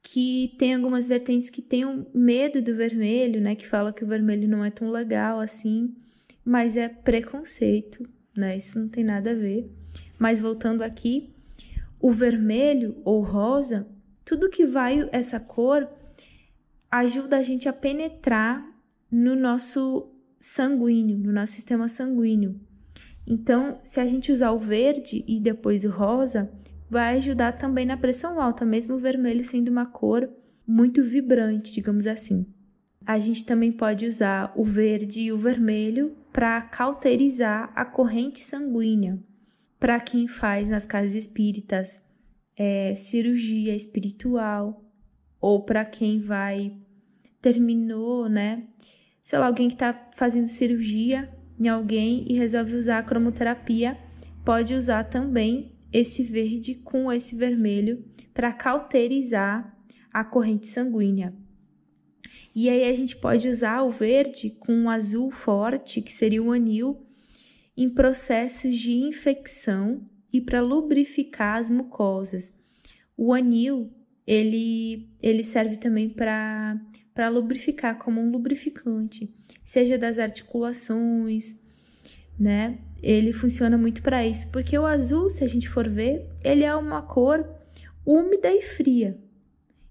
Speaker 1: que tem algumas vertentes que têm um medo do vermelho, né? Que fala que o vermelho não é tão legal assim, mas é preconceito, né? Isso não tem nada a ver. Mas voltando aqui, o vermelho ou rosa, tudo que vai essa cor ajuda a gente a penetrar no nosso sanguíneo, no nosso sistema sanguíneo. Então, se a gente usar o verde e depois o rosa, vai ajudar também na pressão alta, mesmo o vermelho sendo uma cor muito vibrante, digamos assim. A gente também pode usar o verde e o vermelho para cauterizar a corrente sanguínea. Para quem faz nas casas espíritas é, cirurgia espiritual, ou para quem vai terminou, né? Sei lá, alguém que está fazendo cirurgia em alguém e resolve usar a cromoterapia, pode usar também esse verde com esse vermelho para cauterizar a corrente sanguínea. E aí a gente pode usar o verde com um azul forte, que seria o anil, em processos de infecção e para lubrificar as mucosas. O anil, ele, ele serve também para para lubrificar como um lubrificante, seja das articulações, né? Ele funciona muito para isso, porque o azul, se a gente for ver, ele é uma cor úmida e fria.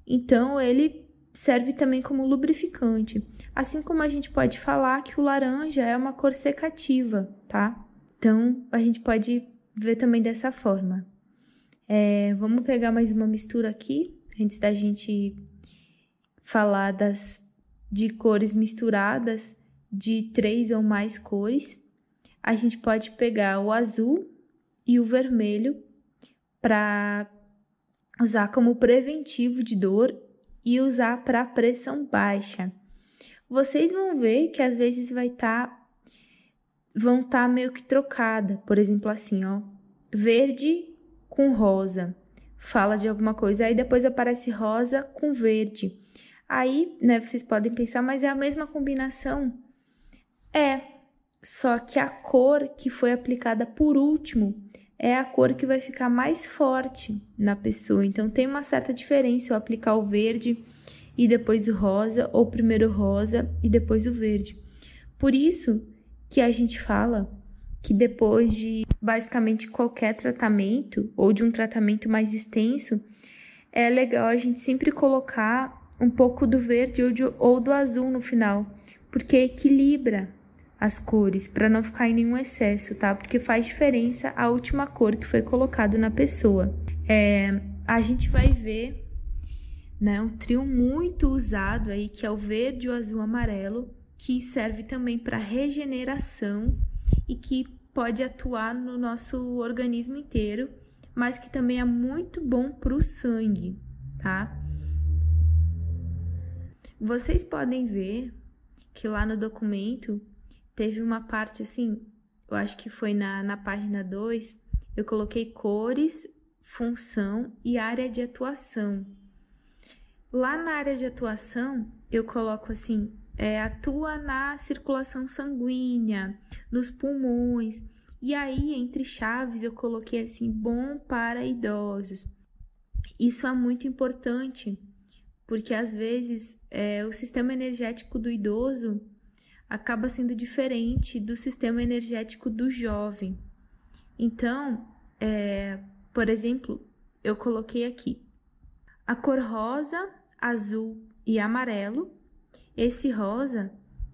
Speaker 1: Então ele serve também como lubrificante. Assim como a gente pode falar que o laranja é uma cor secativa, tá? Então a gente pode ver também dessa forma. É, vamos pegar mais uma mistura aqui, antes da gente falar das, de cores misturadas de três ou mais cores, a gente pode pegar o azul e o vermelho para usar como preventivo de dor e usar para pressão baixa. Vocês vão ver que às vezes vai estar tá, vão estar tá meio que trocada, por exemplo, assim, ó, verde com rosa. Fala de alguma coisa, aí depois aparece rosa com verde. Aí, né, vocês podem pensar, mas é a mesma combinação? É, só que a cor que foi aplicada por último é a cor que vai ficar mais forte na pessoa. Então tem uma certa diferença eu aplicar o verde e depois o rosa, ou primeiro o rosa e depois o verde. Por isso que a gente fala que depois de basicamente qualquer tratamento ou de um tratamento mais extenso, é legal a gente sempre colocar um pouco do verde ou, de, ou do azul no final, porque equilibra as cores para não ficar em nenhum excesso, tá? Porque faz diferença a última cor que foi colocado na pessoa. É, a gente vai ver, né, um trio muito usado aí que é o verde, o azul, o amarelo, que serve também para regeneração e que pode atuar no nosso organismo inteiro, mas que também é muito bom para o sangue, tá? Vocês podem ver que lá no documento teve uma parte assim, eu acho que foi na, na página 2, eu coloquei cores, função e área de atuação. Lá na área de atuação, eu coloco assim, é, atua na circulação sanguínea, nos pulmões. E aí, entre chaves, eu coloquei assim, bom para idosos. Isso é muito importante, porque às vezes é, o sistema energético do idoso acaba sendo diferente do sistema energético do jovem. Então, é, por exemplo, eu coloquei aqui a cor rosa, azul e amarelo. Esse rosa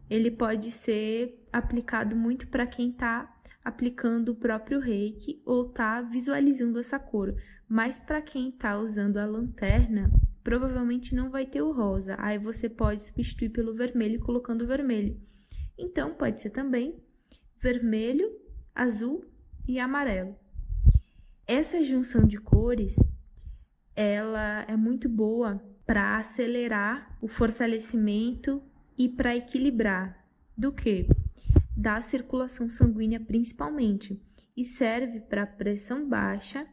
Speaker 1: ele pode ser aplicado muito para quem está aplicando o próprio reiki ou está visualizando essa cor, mas para quem está usando a lanterna, provavelmente não vai ter o rosa. Aí você pode substituir pelo vermelho colocando vermelho. Então pode ser também vermelho, azul e amarelo. Essa junção de cores, ela é muito boa para acelerar o fortalecimento e para equilibrar do que? Da circulação sanguínea principalmente e serve para pressão baixa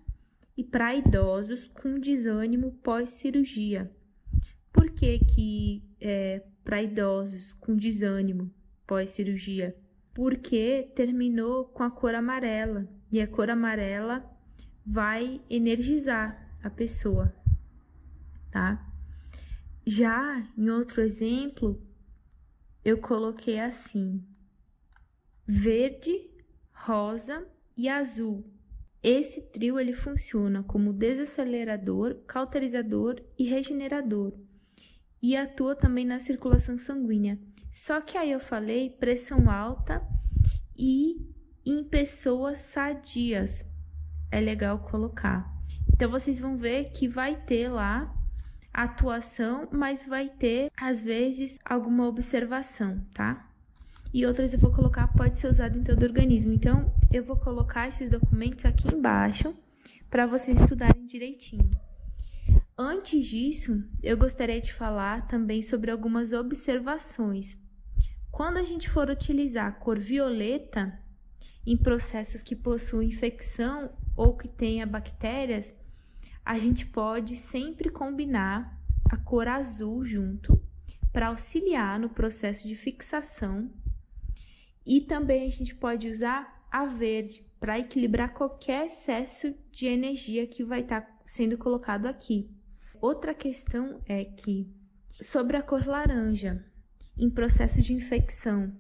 Speaker 1: e para idosos com desânimo pós-cirurgia. Por que, que é, para idosos com desânimo pós-cirurgia? porque terminou com a cor amarela e a cor amarela vai energizar a pessoa, tá? Já em outro exemplo, eu coloquei assim: verde, rosa e azul. Esse trio ele funciona como desacelerador, cauterizador e regenerador e atua também na circulação sanguínea. Só que aí eu falei pressão alta e em pessoas sadias. É legal colocar. Então vocês vão ver que vai ter lá atuação, mas vai ter às vezes alguma observação, tá? E outras eu vou colocar pode ser usado em todo o organismo. Então eu vou colocar esses documentos aqui embaixo para vocês estudarem direitinho. Antes disso, eu gostaria de falar também sobre algumas observações. Quando a gente for utilizar a cor violeta em processos que possuem infecção ou que tenha bactérias, a gente pode sempre combinar a cor azul junto para auxiliar no processo de fixação. E também a gente pode usar a verde para equilibrar qualquer excesso de energia que vai estar tá sendo colocado aqui. Outra questão é que, sobre a cor laranja, em processo de infecção,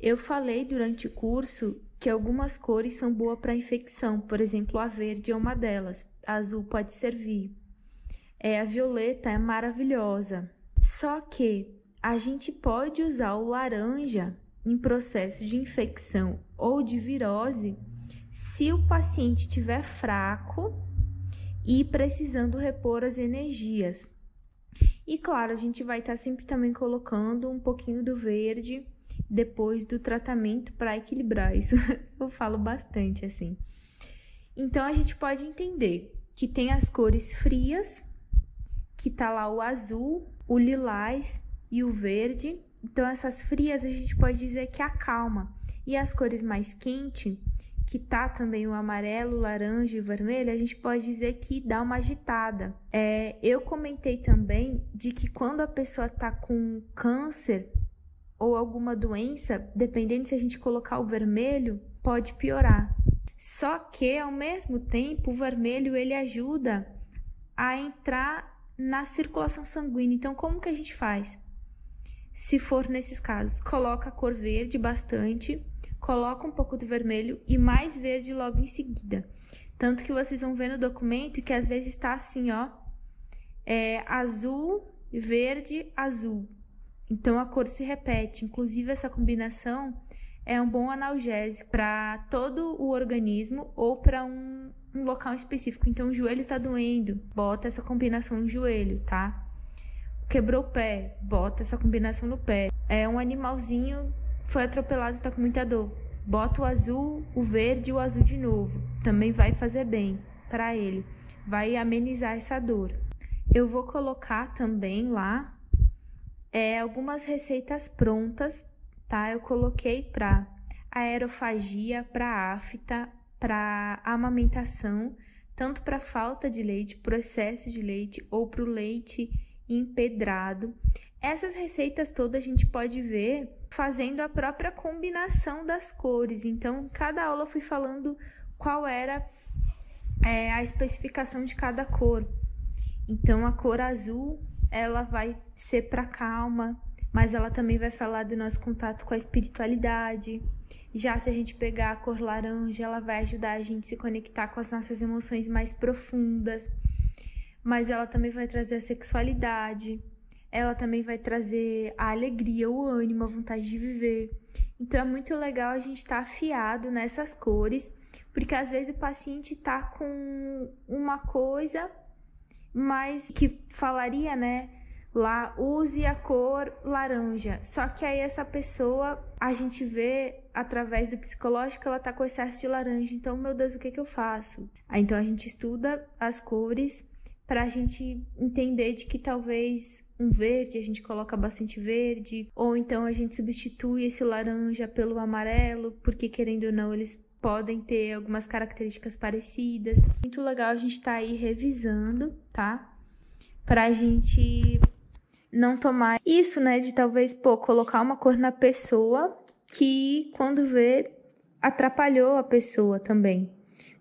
Speaker 1: eu falei durante o curso que algumas cores são boas para infecção, por exemplo, a verde é uma delas, a azul pode servir, é, a violeta é maravilhosa. Só que a gente pode usar o laranja em processo de infecção ou de virose se o paciente estiver fraco e precisando repor as energias. E claro, a gente vai estar tá sempre também colocando um pouquinho do verde depois do tratamento para equilibrar isso. Eu falo bastante assim. Então a gente pode entender que tem as cores frias, que tá lá o azul, o lilás e o verde. Então essas frias a gente pode dizer que acalma. E as cores mais quentes que tá também o amarelo, laranja e vermelho, a gente pode dizer que dá uma agitada. É, eu comentei também de que quando a pessoa tá com câncer ou alguma doença, dependendo se a gente colocar o vermelho, pode piorar. Só que ao mesmo tempo, o vermelho ele ajuda a entrar na circulação sanguínea. Então, como que a gente faz? Se for nesses casos, coloca a cor verde bastante coloca um pouco do vermelho e mais verde logo em seguida. Tanto que vocês vão ver no documento que às vezes está assim, ó, é, azul, verde, azul. Então a cor se repete. Inclusive essa combinação é um bom analgésico para todo o organismo ou para um, um, local específico. Então o joelho está doendo, bota essa combinação no joelho, tá? Quebrou o pé, bota essa combinação no pé. É um animalzinho foi atropelado e está com muita dor. Bota o azul, o verde e o azul de novo. Também vai fazer bem para ele. Vai amenizar essa dor. Eu vou colocar também lá é, algumas receitas prontas, tá? Eu coloquei para aerofagia, para afta, para amamentação, tanto para falta de leite, processo de leite ou para o leite empedrado. Essas receitas todas a gente pode ver fazendo a própria combinação das cores. Então, cada aula eu fui falando qual era é, a especificação de cada cor. Então, a cor azul ela vai ser para calma, mas ela também vai falar do nosso contato com a espiritualidade. Já se a gente pegar a cor laranja, ela vai ajudar a gente a se conectar com as nossas emoções mais profundas. Mas ela também vai trazer a sexualidade ela também vai trazer a alegria, o ânimo, a vontade de viver. Então é muito legal a gente estar tá afiado nessas cores, porque às vezes o paciente está com uma coisa, mas que falaria, né? Lá, use a cor laranja. Só que aí essa pessoa, a gente vê através do psicológico, ela tá com excesso de laranja. Então, meu Deus, o que que eu faço? Aí, então a gente estuda as cores para a gente entender de que talvez um verde, a gente coloca bastante verde, ou então a gente substitui esse laranja pelo amarelo, porque querendo ou não, eles podem ter algumas características parecidas. Muito legal a gente estar tá aí revisando, tá? Pra gente não tomar isso, né, de talvez, pô, colocar uma cor na pessoa que quando vê atrapalhou a pessoa também.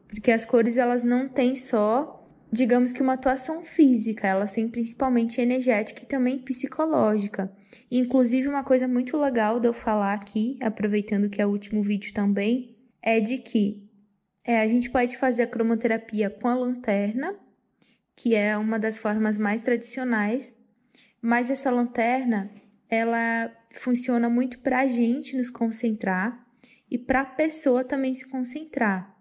Speaker 1: Porque as cores elas não têm só, digamos que uma atuação física, elas têm principalmente energética e também psicológica. Inclusive uma coisa muito legal de eu falar aqui, aproveitando que é o último vídeo também, é de que é, a gente pode fazer a cromoterapia com a lanterna, que é uma das formas mais tradicionais, mas essa lanterna ela funciona muito para a gente nos concentrar e para a pessoa também se concentrar.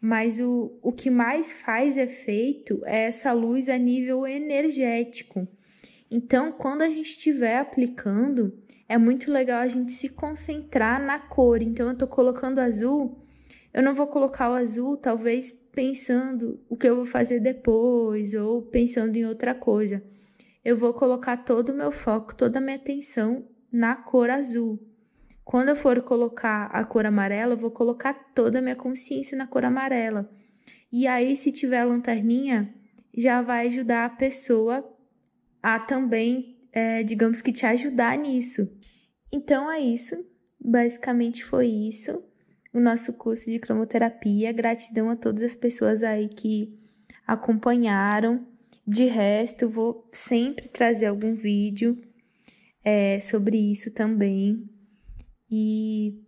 Speaker 1: Mas o, o que mais faz efeito é essa luz a nível energético. Então, quando a gente estiver aplicando, é muito legal a gente se concentrar na cor. Então, eu estou colocando azul, eu não vou colocar o azul, talvez pensando o que eu vou fazer depois ou pensando em outra coisa. Eu vou colocar todo o meu foco, toda a minha atenção na cor azul. Quando eu for colocar a cor amarela, eu vou colocar toda a minha consciência na cor amarela. E aí, se tiver a lanterninha, já vai ajudar a pessoa a também, é, digamos que te ajudar nisso. Então é isso. Basicamente foi isso. O nosso curso de cromoterapia. Gratidão a todas as pessoas aí que acompanharam. De resto, vou sempre trazer algum vídeo é, sobre isso também e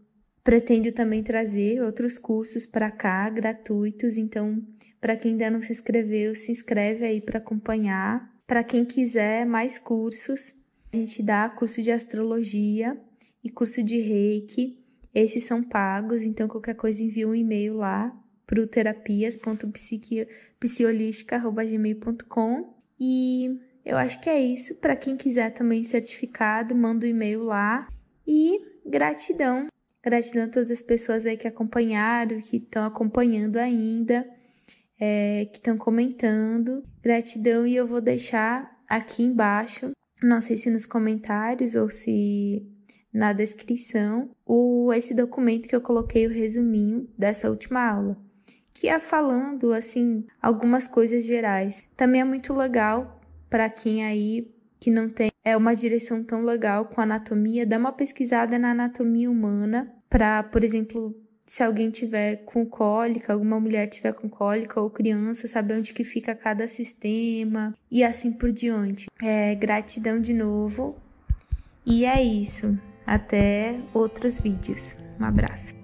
Speaker 1: pretendo também trazer outros cursos para cá, gratuitos. Então, para quem ainda não se inscreveu, se inscreve aí para acompanhar. Para quem quiser mais cursos, a gente dá curso de astrologia e curso de reiki. Esses são pagos, então qualquer coisa envia um e-mail lá para o terapias.psiolística.gmail.com e eu acho que é isso. Para quem quiser também certificado, manda o um e-mail lá. E gratidão. Gratidão a todas as pessoas aí que acompanharam, que estão acompanhando ainda, é, que estão comentando. Gratidão e eu vou deixar aqui embaixo, não sei se nos comentários ou se na descrição, o, esse documento que eu coloquei o resuminho dessa última aula, que é falando assim algumas coisas gerais. Também é muito legal para quem aí que não tem é uma direção tão legal com anatomia, dá uma pesquisada na anatomia humana para, por exemplo, se alguém tiver com cólica, alguma mulher tiver com cólica ou criança, saber onde que fica cada sistema e assim por diante. É, gratidão de novo. E é isso. Até outros vídeos. Um abraço.